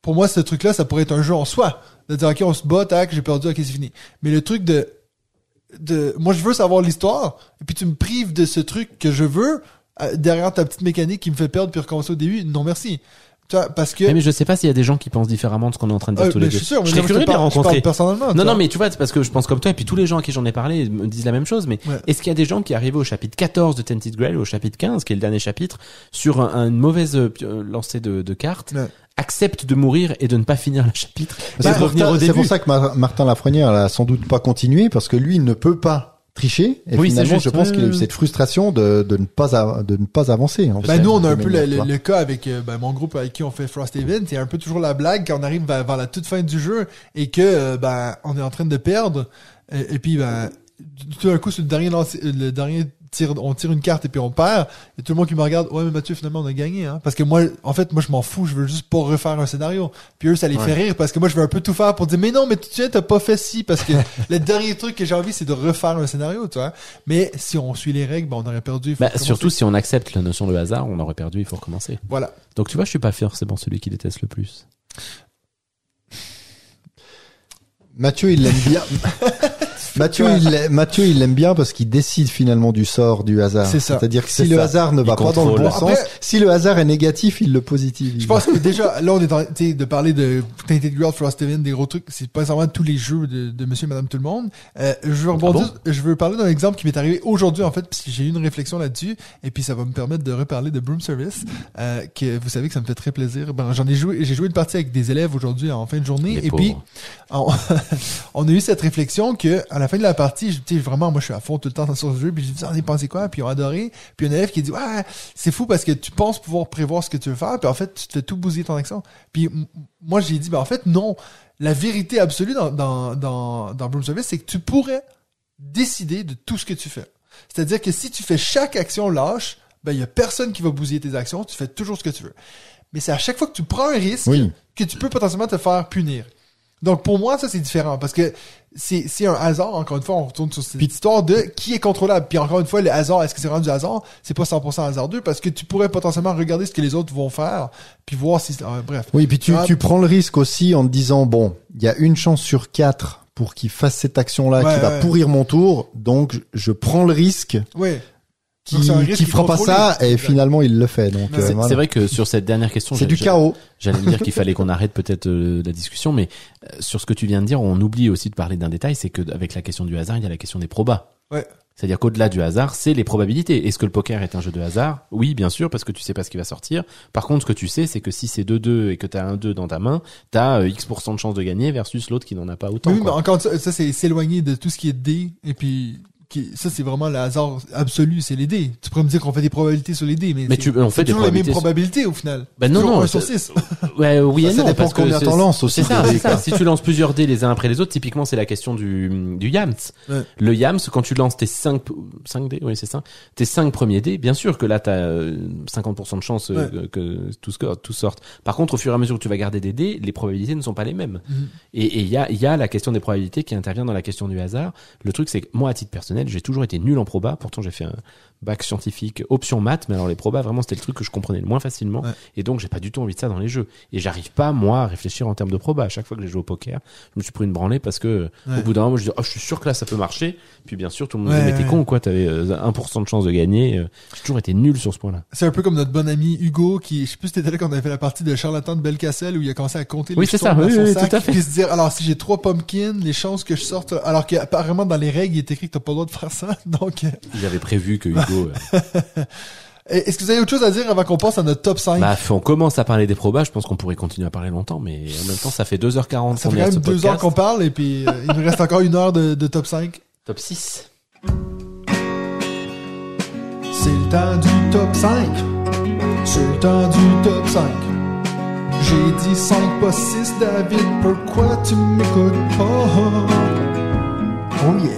pour moi, ce truc-là, ça pourrait être un jeu en soi. De dire, ok, on se bat, tac, j'ai perdu, ok, c'est fini. Mais le truc de, de, moi, je veux savoir l'histoire, et puis tu me prives de ce truc que je veux, euh, derrière ta petite mécanique qui me fait perdre puis recommencer au début. Non, merci. Tu vois, parce que, Ouais, mais je sais pas s'il y a des gens qui pensent différemment de ce qu'on est en train de dire Euh, tous mais les je deux. suis sûr, mais je non, curieux de les rencontrer. personnellement. Non, non, vois. mais tu vois, c'est parce que je pense comme toi, et puis tous les gens à qui j'en ai parlé me disent la même chose, mais Ouais. est-ce qu'il y a des gens qui arrivent au chapitre 14 de Tented Grail, ou au chapitre 15, qui est le dernier chapitre, sur un, un- une mauvaise euh, lancée de, de cartes, Ouais. Acceptent de mourir et de ne pas finir le chapitre, c'est pour, ça- que Mar- Martin Lafrenière a sans doute pas continué parce que lui il ne peut pas tricher et Oui, c'est finalement juste, je pense ouais, qu'il a eu cette frustration de, de ne pas de ne pas avancer. En Ben fait, nous, on a un peu le, le- cas avec ben, mon groupe avec qui on fait Frosthaven. C'est un peu toujours la blague quand on arrive vers, vers la toute fin du jeu et que euh, ben on est en train de perdre. Et, et puis ben tout d'un coup sur le dernier lancer- le dernier on tire une carte et puis on perd. Et tout le monde qui me regarde, ouais mais Mathieu finalement on a gagné. Hein? Parce que moi, en fait, moi je m'en fous. Je veux juste pas refaire un scénario. Puis eux ça les fait rire parce que moi je veux un peu tout faire pour dire mais non mais tu sais t'as pas fait ci parce que [LAUGHS] le dernier truc que j'ai envie c'est de refaire un scénario, tu vois. Mais si on suit les règles, ben on aurait perdu. Bah, surtout si on accepte la notion de hasard, on aurait perdu, il faut recommencer. Voilà. Donc tu vois, je suis pas forcément celui qui déteste le plus. Mathieu il l'aime bien. [LAUGHS] Mathieu, il Mathieu, il l'aime bien parce qu'il décide finalement du sort du hasard. C'est ça. C'est-à-dire que si le ça. hasard ne Il va pas dans le bon après- sens, si le hasard est négatif, il le positive. Je pense que déjà, là, on est en train de parler de Tainted Grail, Frosthaven, des gros trucs. C'est pas nécessairement tous les jeux de, de Monsieur et Madame Tout le Monde. Euh, je veux rebondir, je veux parler d'un exemple qui m'est arrivé aujourd'hui, en fait, parce que j'ai eu une réflexion là-dessus, et puis ça va me permettre de reparler de Broom Service, euh, que vous savez que ça me fait très plaisir. Ben, j'en ai joué, j'ai joué une partie avec des élèves aujourd'hui en fin de journée, Les et puis, on, [LAUGHS] on a eu cette réflexion que à la fin de la partie, je- tu sais, vraiment, moi, je suis à fond tout le temps sur ce jeu, puis j'ai dit, en avez pensé quoi? Puis ils ont adoré. Puis un élève qui dit, ouais, c'est fou parce que tu penses pouvoir prévoir ce que tu veux faire, puis en fait, tu te fais tout bousiller ton action. Puis moi, j'ai dit, ben en fait, non. La vérité absolue dans, dans, dans, dans Bloom Service, c'est que tu pourrais décider de tout ce que tu fais. C'est-à-dire que si tu fais chaque action lâche, ben, il y a personne qui va bousiller tes actions, tu fais toujours ce que tu veux. Mais c'est à chaque fois que tu prends un risque Oui. que tu peux potentiellement te faire punir. Donc pour moi, ça c'est différent parce que c'est c'est un hasard, encore une fois, on retourne sur cette histoire de qui est contrôlable. Puis encore une fois, le hasard, est-ce que c'est vraiment du hasard? C'est pas 100% hasardeux parce que tu pourrais potentiellement regarder ce que les autres vont faire puis voir si... euh, bref. Oui, puis tu, Ah. tu prends le risque aussi en te disant bon, il y a une chance sur quatre pour qu'il fasse cette action-là Ouais, qui va ouais. pourrir mon tour, donc je- je prends le risque Oui. Qui, qui fera pas ça et finalement il le fait. Donc euh, C'est voilà. vrai que sur cette dernière question, c'est du chaos. J'allais dire qu'il [LAUGHS] fallait qu'on arrête peut-être euh, la discussion, mais euh, sur ce que tu viens de dire, on oublie aussi de parler d'un détail, c'est que avec la question du hasard, il y a la question des probas. Ouais. C'est-à-dire qu'au-delà du hasard, c'est les probabilités. Est-ce que le poker est un jeu de hasard? Oui, bien sûr, parce que tu sais pas ce qui va sortir. Par contre, ce que tu sais, c'est que si c'est 2-2 et que tu as un 2 dans ta main, tu as X% de chance de gagner versus l'autre qui n'en a pas autant. Oui, mais encore ça, ça c'est s'éloigner de tout ce qui est dés et puis qui, ça c'est vraiment le hasard absolu, c'est les dés. Tu pourrais me dire qu'on fait des probabilités sur les dés, mais, Mais tu- on fait des toujours les mêmes probabilités probabilités au final. Ben non, non, un sur. [LAUGHS] Ouais, oui Ça, et ça non, dépend parce combien t'en lances aussi, C'est ça, des c'est dés, ça. quoi. Si tu lances plusieurs dés les uns après les autres, typiquement c'est la question du du yams. Ouais. Le yams, quand tu lances tes 5 5 dés, oui c'est ça, tes 5 premiers dés, bien sûr que là t'as euh, 50% de chance euh, Ouais. que tout score, tout sorte. Par contre, au fur et à mesure que tu vas garder des dés, les probabilités ne sont pas les mêmes. Mhm. Et et il y a il y a la question des probabilités qui intervient dans la question du hasard. Le truc c'est que moi à titre personnel, j'ai toujours été nul en proba, pourtant j'ai fait un bac scientifique option maths, mais alors les probas vraiment c'était le truc que je comprenais le moins facilement. Ouais. et donc j'ai pas du tout envie de ça dans les jeux. Et j'arrive pas moi à réfléchir en termes de proba. À chaque fois que j'ai joué au poker je me suis pris une branlée parce que Ouais. au bout d'un moment je dis oh je suis sûr que là ça peut marcher. Puis bien sûr tout le monde me Ouais, dit mais t'es con ou quoi? T'avais euh, 1% de chance de gagner. Euh, j'ai toujours été nul sur ce point là C'est un peu comme notre bon ami Hugo qui, je sais plus si t'étais là quand on avait fait la partie de charlatan de Belcacel où il a commencé à compter Oui, les c'est jetons ça, dans oui, son oui, sac tout à fait. puis se dire alors si j'ai trois pumpkins, les chances que je sorte alors qu'apparemment dans les règles il est écrit que t'as pas le droit de faire ça. [LAUGHS] Donc euh, j'avais prévu que [LAUGHS] Hugo [LAUGHS] est-ce que vous avez autre chose à dire avant qu'on passe à notre top 5 bah on commence à parler des probas je pense qu'on pourrait continuer à parler longtemps mais en même temps ça fait 2h40 Ça qu'on fait quand même deux heures podcast. qu'on parle et puis euh, il nous reste encore une heure de, de top 5. top 6 C'est le temps du top 5. C'est le temps du top 5. J'ai dit 5 pas 6, David, pourquoi tu m'écoutes pas? Oh yeah.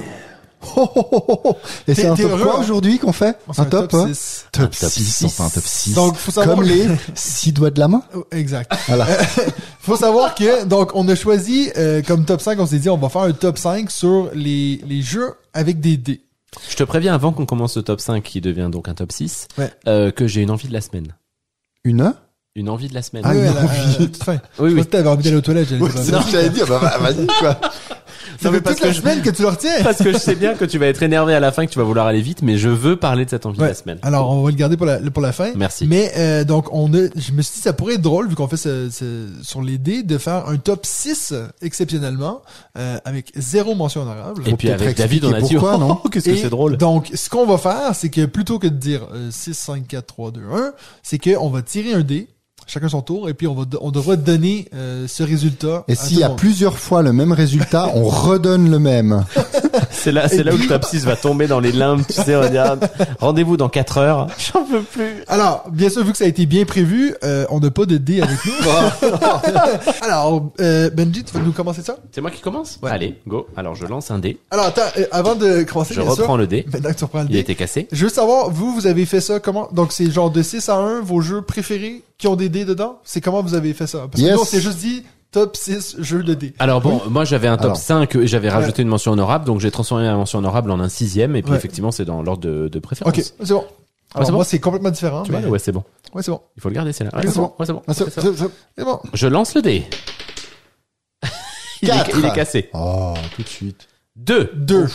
Oh, oh, oh, oh, oh. Et c'est un top heureux, quoi hein? aujourd'hui qu'on fait On fait Un top hein 6. Top Un top 6, six. enfin un top 6. Donc, faut savoir Comme que- les [LAUGHS] six doigts de la main Oh, Exact. Voilà. [LAUGHS] Faut savoir que, donc, on a choisi, euh, comme top 5, on s'est dit, on va faire un top 5 sur les, les jeux avec des dés. je te préviens avant qu'on commence le top 5 qui devient donc un top 6 Ouais. euh, que j'ai une envie de la semaine Une? Une envie de la semaine Ah, une à la- envie. à la toute fin. oui Je oui pense que t'avais envie d'aller aux toilettes, j'allais. C'est ce que j'allais dire, bah, bah, vas-y quoi. Ça Non, mais fait parce toute la que je- semaine que tu le retiens. Parce que je sais bien que tu vas être énervé à la fin, que tu vas vouloir aller vite, mais je veux parler de cette envie de la semaine. Alors, on va le garder pour la, pour la fin. Merci. Mais euh, donc, on a, je me suis dit, ça pourrait être drôle, vu qu'on fait ce, ce- sur les dés, de faire un top 6, euh, exceptionnellement, euh, avec zéro mention honorable. Et puis avec David, on a dit, pourquoi, non? oh, [LAUGHS] qu'est-ce que c'est drôle. Donc, ce qu'on va faire, c'est que plutôt que de dire euh, 6, 5, 4, 3, 2, 1, c'est qu'on va tirer un dé, chacun son tour, et puis on, va, on devra donner euh, ce résultat. Et s'il y a monde. plusieurs fois le même résultat, on redonne le même. [LAUGHS] C'est là, c'est là où le top 6 va tomber dans les limbes, tu sais, regarde. Rendez-vous dans 4 heures. J'en peux plus. Alors, bien sûr, vu que ça a été bien prévu, euh, on n'a pas de dé avec nous. [LAUGHS] [LAUGHS] Alors, euh, Benji, tu vas nous commencer ça? C'est moi qui commence? Ouais. Allez, go. Alors je lance un dé. Alors, attends, euh, avant de commencer, Je bien reprends sûr, le dé. maintenant que tu reprends le Il a dé, été cassé. je veux savoir, vous, vous avez fait ça comment? Donc, c'est genre de 6 à 1, vos jeux préférés qui ont des dés dedans? C'est comment vous avez fait ça? Parce que Yes. nous, on s'est juste dit top 6 jeux de dés. Alors bon, moi j'avais un top Alors. 5 et j'avais rajouté une mention honorable, donc j'ai transformé la mention honorable en un sixième, et puis Ouais. effectivement c'est dans l'ordre de, de préférence. Ok, c'est bon. Alors, c'est bon moi, c'est complètement différent. Tu vois, ouais, c'est bon. Ouais, c'est bon. Il faut le garder, c'est là. C'est bon. Ouais, c'est bon. Ah, c'est- bon. Je lance le dé. [LAUGHS] il, est, il est cassé. Oh, tout de suite. Deux. Deux.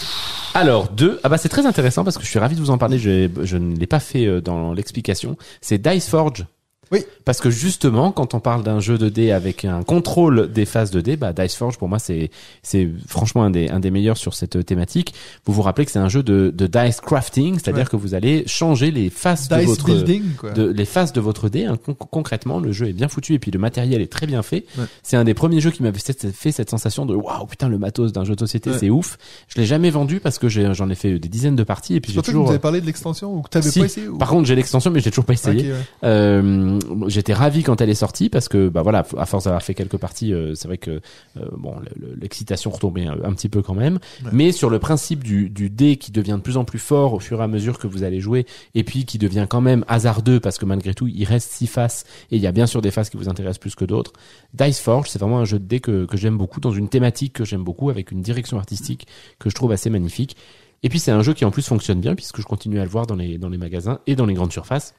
Alors, deux. Ah bah c'est très intéressant parce que je suis ravi de vous en parler. Je, je ne l'ai pas fait euh, dans l'explication. C'est Dice Forge. Oui. Parce que justement, quand on parle d'un jeu de dés avec un contrôle des phases de dés, bah Dice Forge pour moi c'est c'est franchement un des un des meilleurs sur cette thématique. Vous vous rappelez que c'est un jeu de, de dice crafting, c'est-à-dire Ouais. que vous allez changer les faces de votre building, quoi. de les faces de votre dé. hein. Con- concrètement, le jeu est bien foutu et puis le matériel est très bien fait. Ouais. C'est un des premiers jeux qui m'avait fait, cette sensation de waouh putain le matos d'un jeu de société Ouais. c'est ouf. Je l'ai jamais vendu parce que j'en ai fait des dizaines de parties et puis j'ai Surtout que toujours. vous avez parlé de l'extension ou que t'avais Si. pas essayé ou... Par contre, j'ai l'extension, mais j'ai toujours pas essayé. Euh, J'étais ravi quand elle est sortie parce que bah voilà, à force d'avoir fait quelques parties, euh, c'est vrai que euh, bon, le- le- l'excitation retombait un, un petit peu quand même. Ouais. Mais sur le principe du, du dé qui devient de plus en plus fort au fur et à mesure que vous allez jouer, et puis qui devient quand même hasardeux parce que malgré tout, il reste six faces et il y a bien sûr des faces qui vous intéressent plus que d'autres. Dice Forge, c'est vraiment un jeu de dés que, que j'aime beaucoup dans une thématique que j'aime beaucoup avec une direction artistique que je trouve assez magnifique. Et puis c'est un jeu qui en plus fonctionne bien puisque je continue à le voir dans les dans les magasins et dans les grandes surfaces.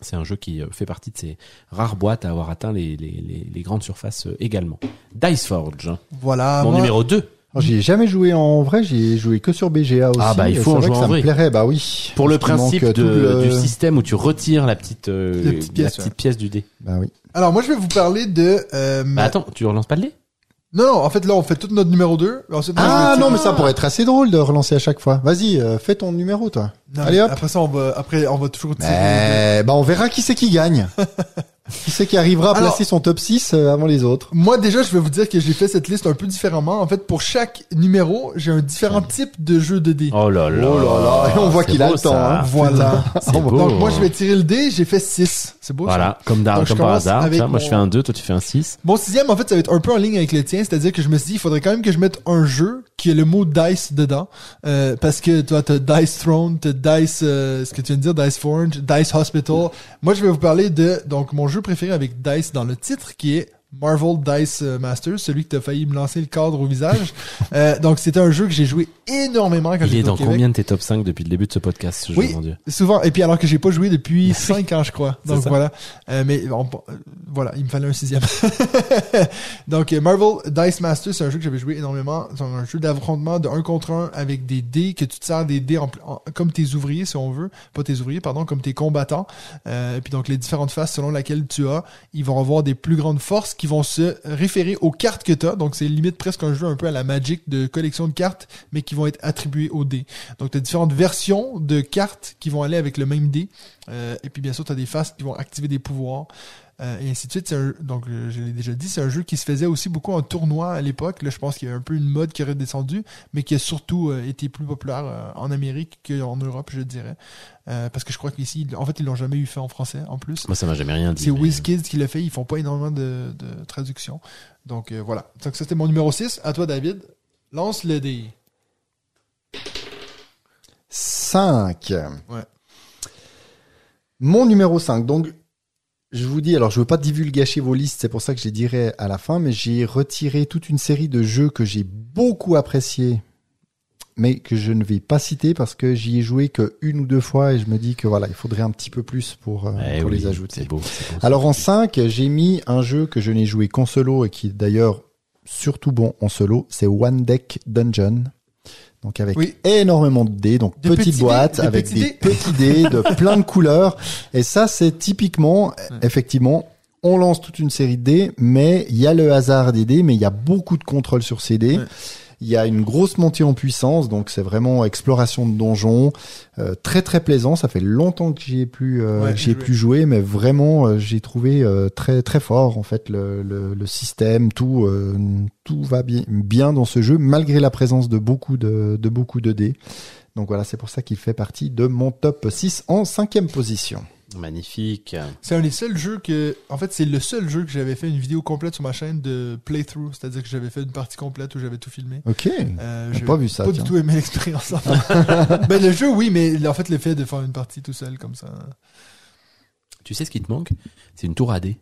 C'est un jeu qui euh, fait partie de ces rares boîtes à avoir atteint les, les, les, les grandes surfaces euh, également. Dice Forge, Voilà. mon moi, numéro 2. Alors, j'y ai jamais joué en vrai, j'y ai joué que sur BGA aussi. Ah, bah, il faut en vrai jouer en ça vrai. me plairait, bah oui. Pour le principe de, le- du système où tu retires la petite, euh, La petite pièce, la ouais. petite pièce du dé. Bah oui. Alors moi je vais vous parler de. Euh, Bah attends, tu relances pas le dé? Non non, en fait là on fait tout notre numéro 2. Ensuite, moi, je Ah vais non, tirer- mais ça pourrait être assez drôle de relancer à chaque fois. Vas-y, euh, fais ton numéro, toi. Non, Allez, hop. Après ça on va après on va toujours tirer. Mais, bah, on verra qui c'est qui gagne. [LAUGHS] qui c'est qui arrivera à Alors- placer son top 6 euh, avant les autres? Moi déjà, je vais vous dire que j'ai fait cette liste un peu différemment. En fait, pour chaque numéro, j'ai un différent type de jeu de dés. Oh là là. Oh là là, et on voit qu'il a le temps, hein. Voilà. [LAUGHS] C'est beau. Donc moi, je vais tirer le dé. J'ai fait 6. C'est beau. ça? Voilà, comme, d'ar- Donc, je comme par commence hasard. avec moi, je mon- fais un 2, toi, tu fais un 6. Mon sixième, en fait, ça va être un peu en ligne avec le tien, c'est-à-dire que je me suis dit, il faudrait quand même que je mette un jeu qui a le mot dice dedans, euh, parce que toi, t'as Dice Throne, t'as Dice, euh, ce que tu viens de dire, Dice Forge, Dice Hospital. Moi, je vais vous parler de donc mon jeu préféré avec Dice dans le titre, qui est Marvel Dice euh, Masters, celui que t'as failli me lancer le cadre au visage. [LAUGHS] Euh, donc, c'était un jeu que j'ai joué énormément quand Il est j'étais au dans Québec. combien de tes top 5 depuis le début de ce podcast, ce jeu, Oui. mon dieu Souvent, et puis alors que j'ai pas joué depuis 5 ans, je crois. Donc voilà. Euh, mais bon, euh, voilà, il me fallait un sixième. [LAUGHS] Donc euh, Marvel Dice Master, c'est un jeu que j'avais joué énormément. C'est un jeu d'affrontement de un contre un avec des dés que tu te sers des dés en, en- comme tes ouvriers, si on veut, pas tes ouvriers, pardon, comme tes combattants. Euh, et puis donc les différentes faces selon laquelle tu as, ils vont avoir des plus grandes forces qui vont se référer aux cartes que tu as. Donc c'est limite presque un jeu un peu à la Magic de collection de cartes, mais qui vont être attribuées aux dés. Donc tu as différentes versions de cartes qui vont aller avec le même dé. Euh, et puis bien sûr, tu as des faces qui vont activer des pouvoirs. Euh, et ainsi de suite. C'est un- donc, euh, je l'ai déjà dit, c'est un jeu qui se faisait aussi beaucoup en tournoi à l'époque. Là, je pense qu'il y a un peu une mode qui aurait descendu, mais qui a surtout euh, été plus populaire euh, en Amérique qu'en Europe, je dirais. Euh, parce que je crois qu'ici, en fait, ils l'ont jamais eu fait en français, en plus. Moi, ça m'a jamais rien dit. C'est mais- WizKids qui l'a fait, ils font pas énormément de, de traduction. Donc euh, voilà. Donc ça c'était mon numéro 6. À toi David. Lance le dé. 5. Ouais. Mon numéro 5. Donc, je vous dis, alors je veux pas divulgacher vos listes, c'est pour ça que je les dirai à la fin, mais j'ai retiré toute une série de jeux que j'ai beaucoup appréciés, mais que je ne vais pas citer parce que j'y ai joué que une ou deux fois et je me dis que voilà, il faudrait un petit peu plus pour, euh, Eh pour oui, les ajouter. Beau. beau, Alors en 5, j'ai mis un jeu que je n'ai joué qu'en solo et qui est d'ailleurs surtout bon en solo, c'est One Deck Dungeon. Donc avec Oui. énormément de dés, donc Des petite petits boîte dés, des avec petits des dés. petits dés de [LAUGHS] plein de couleurs. Et ça, c'est typiquement, effectivement, on lance toute une série de dés, mais il y a le hasard des dés, mais il y a beaucoup de contrôle sur ces dés. Ouais. Il y a une grosse montée en puissance, donc c'est vraiment exploration de donjons, euh, très très plaisant. Ça fait longtemps que j'y ai pu, euh, Ouais, j'y ai joué. mais vraiment euh, j'ai trouvé euh, très très fort en fait le, le, le système, tout euh, tout va bien bien dans ce jeu malgré la présence de beaucoup de, de beaucoup de dés. Donc voilà, c'est pour ça qu'il fait partie de mon top 6 en cinquième position. Magnifique. C'est un des seuls jeux que, en fait, c'est le seul jeu que j'avais fait une vidéo complète sur ma chaîne de playthrough, c'est-à-dire que j'avais fait une partie complète où j'avais tout filmé. Ok. Euh, J'ai pas vu ça, Pas tiens. du tout aimé [LAUGHS] l'expérience. [LAUGHS] ben le jeu, oui, mais en fait, le fait de faire une partie tout seul comme ça. Tu sais ce qui te manque? C'est une tour à dés.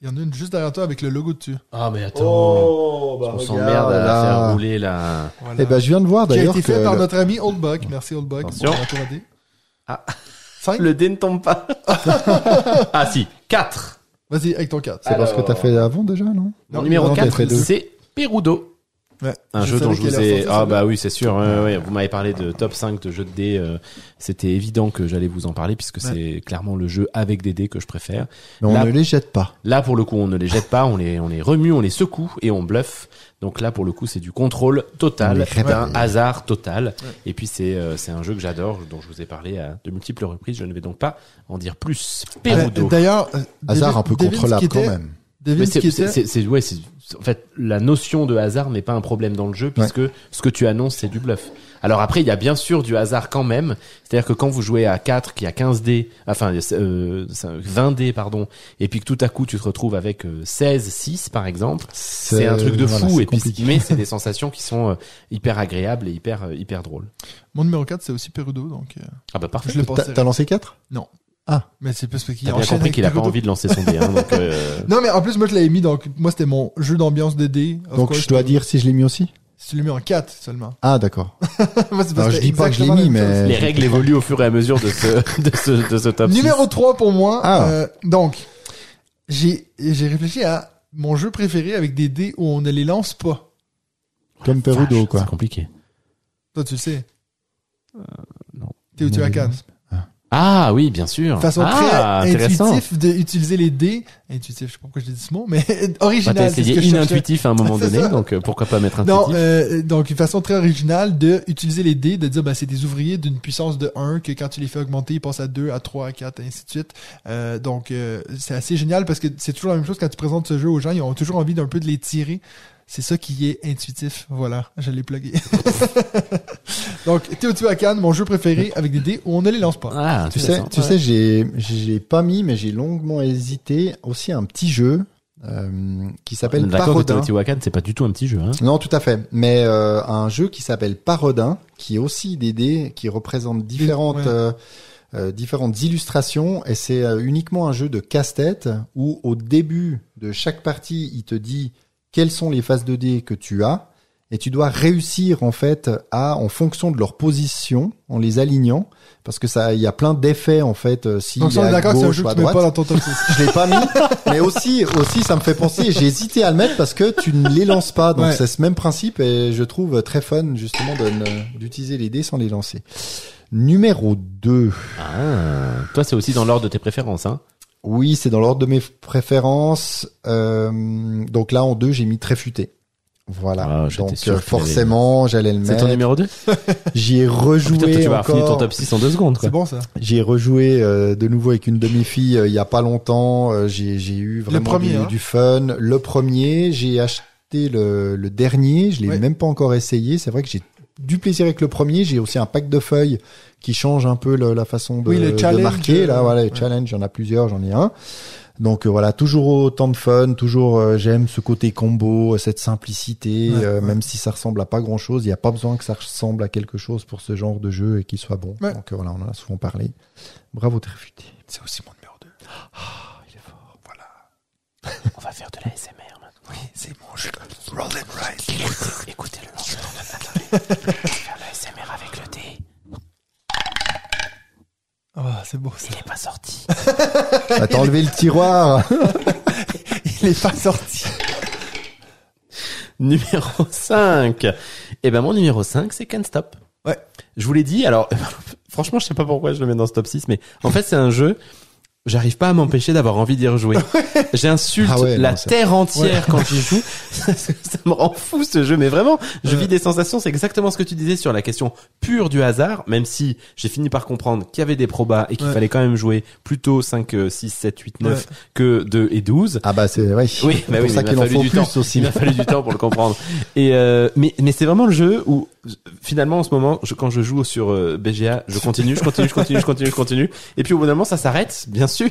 Il y en a une juste derrière toi avec le logo dessus. Ah, mais attends. Oh, on s'emmerde à la faire rouler la. Voilà. Eh ben, je viens de voir qui a d'ailleurs été que fait par le- notre ami Oldbuck. Merci Oldbuck. Attention. pour la tour à dés. Ah. Cinq? Le dé ne tombe pas. [LAUGHS] ah si, 4. Vas-y, avec ton 4. c'est parce que Alors- t'as fait avant déjà, non? Mon Non, numéro non, t'as 4, fait deux. c'est Perudo. Ouais. Un Je jeu dont je vous ai... Ah bah oui, c'est sûr. ouais, ouais, Vous m'avez parlé de top 5 de jeux de dés. euh, C'était évident que j'allais vous en parler puisque c'est clairement le jeu avec des dés que je préfère. Mais on Là- ne les jette pas. Là, pour le coup, on ne les jette pas, on les, on les remue, on les secoue et on bluffe. Donc là, pour le coup, c'est du contrôle On total, d'un hasard total. Et puis c'est euh, c'est un jeu que j'adore, dont je vous ai parlé à de multiples reprises. Je ne vais donc pas en dire plus. Euh, D'ailleurs, euh, Hasard un peu contrôlable quand même. David Mais c'est, Skittet- c'est, c'est, c'est- ouais, c'est, c'est- en fait, la notion de hasard n'est pas un problème dans le jeu puisque ce que tu annonces, c'est du bluff. Alors après, il y a bien sûr du hasard quand même. C'est-à-dire que quand vous jouez à 4, qui a 15 dés, enfin, euh, 20 dés, pardon, et puis que tout à coup, tu te retrouves avec euh, 16, 6, par exemple, c'est un truc de voilà, fou. et puis, mais c'est [LAUGHS] des sensations qui sont euh, hyper agréables et hyper, euh, hyper drôles. Mon numéro 4, c'est aussi Perudo, donc euh, Ah bah parfait. T'as pensais. t'as lancé 4 Mais c'est parce qu'il T'as bien compris qu'il a pas envie de lancer son dé, hein, donc, euh, [LAUGHS] Non, mais en plus, moi, je l'avais mis, donc, moi, c'était mon jeu d'ambiance de dés. Donc course, je dois dire si je l'ai mis aussi Si tu l'as mis en 4 seulement. Ah d'accord. [LAUGHS] Je dis pas que je l'ai mis, mais- les règles évoluent au fur et à mesure de ce, [LAUGHS] de ce, de ce top Numéro 6. 3 pour moi. Ah. euh, donc, j'ai j'ai réfléchi à mon jeu préféré avec des dés où on ne les lance pas. Comme Perudo, quoi. C'est compliqué. Toi, tu le sais. non. Teotihuacan. Ah oui, bien sûr. façon ah, très intéressant. intuitive d'utiliser les dés. Intuitif, je sais pas pourquoi j'ai dit ce mot, mais [LAUGHS] original. c'est ce essayé inintuitif à un moment [LAUGHS] donné, ça. donc euh, pourquoi pas mettre Non, intuitif euh, donc une façon très originale de utiliser les dés, de dire bah c'est des ouvriers d'une puissance de 1 que quand tu les fais augmenter, ils passent à 2, à 3, à 4, et ainsi de suite. Euh, donc euh, c'est assez génial parce que c'est toujours la même chose quand tu présentes ce jeu aux gens, ils ont toujours envie d'un peu de les tirer. C'est ça qui est intuitif. Voilà, je l'ai plugué. [LAUGHS] donc Teotihuacan, mon jeu préféré avec des dés où on ne les lance pas. Ah, Tu sais, tu sais, j'ai, j'ai pas mis, mais j'ai longuement hésité. Aussi un petit jeu euh, qui s'appelle Parodin. Teotihuacan, c'est pas du tout un petit jeu. Hein. Non, tout à fait. Mais euh, un jeu qui s'appelle Parodin, qui est aussi des dés qui représentent différentes Ouais. euh, euh, différentes illustrations, et c'est euh, uniquement un jeu de casse-tête où au début de chaque partie, il te dit quelles sont les phases de dés que tu as, et tu dois réussir en fait à, en fonction de leur position, en les alignant, parce que ça, il y a plein d'effets en fait. Si Donc il on est d'accord c'est un jeu que à tu mets droite. pas dans ton top 6. Je l'ai pas mis, mais aussi, aussi, ça me fait penser. J'ai hésité à le mettre parce que tu ne les lances pas, donc Ouais. c'est ce même principe et je trouve très fun justement d'utiliser les dés sans les lancer. Numéro 2. Ah, toi, c'est aussi dans l'ordre de tes préférences. Hein. Oui, c'est dans l'ordre de mes préférences. Euh, donc là, en 2, j'ai mis très futé. Voilà. Ah, donc sûr euh, forcément, j'allais le C'est ton mettre. numéro 2 [LAUGHS] J'y ai Putain, rejoué toi, tu vas fini ton encore. top 6 en deux secondes. C'est bon ça. J'y ai rejoué euh, de nouveau avec une de mes filles euh, il y a pas longtemps. Euh, j'ai j'ai eu vraiment premier, du, hein. du fun. Le premier, j'ai acheté le, le dernier. Je l'ai Ouais. même pas encore essayé. C'est vrai que j'ai du plaisir avec le premier. J'ai aussi un pack de feuilles qui change un peu le- la façon de, Oui, le de challenge, marquer. Là, voilà, ouais. challenge, j'en ai plusieurs, j'en ai un. Donc euh, voilà, toujours autant de fun, toujours euh, j'aime ce côté combo, cette simplicité, Ouais, euh, ouais. même si ça ressemble à pas grand chose, il n'y a pas besoin que ça ressemble à quelque chose pour ce genre de jeu et qu'il soit bon. Donc voilà, on en a souvent parlé. Bravo Tréfuté. C'est aussi mon numéro 2. il est fort. Voilà. [LAUGHS] On va faire de la SMR. Oui, c'est mon jeu. Roll and Rise. Écoutez, écoutez le lancement. [LAUGHS] Attendez. On va faire de la SMR avec le dé. Ah, c'est beau ça. Il est pas sorti. [LAUGHS] T'as enlevé le tiroir. [LAUGHS] Il est pas sorti. numéro 5. Eh ben, mon numéro 5, c'est Can't Stop. Ouais. Je vous l'ai dit, alors, franchement, je sais pas pourquoi je le mets dans ce top 6, mais en fait, c'est un jeu, j'arrive pas à m'empêcher d'avoir envie d'y rejouer. [LAUGHS] J'insulte Ah ouais, la non, terre entière quand j'y joue. [LAUGHS] ça me rend fou ce jeu, mais vraiment, je vis des sensations, c'est exactement ce que tu disais sur la question pure du hasard, même si j'ai fini par comprendre qu'il y avait des probas et qu'il Ouais. fallait quand même jouer plutôt 5, euh, 6, 7, 8, 9 Ouais. que 2 et 12. Ah bah c'est vrai. Oui, bah c'est oui, pour ça mais qu'il il en faut du plus temps. aussi. Il m'a fallu du temps pour le comprendre. Et euh, mais mais c'est vraiment le jeu où finalement en ce moment, je, quand je joue sur euh, BGA, je continue, je continue, je continue, je continue, je continue. Et puis au bout d'un moment, ça s'arrête, bien sûr.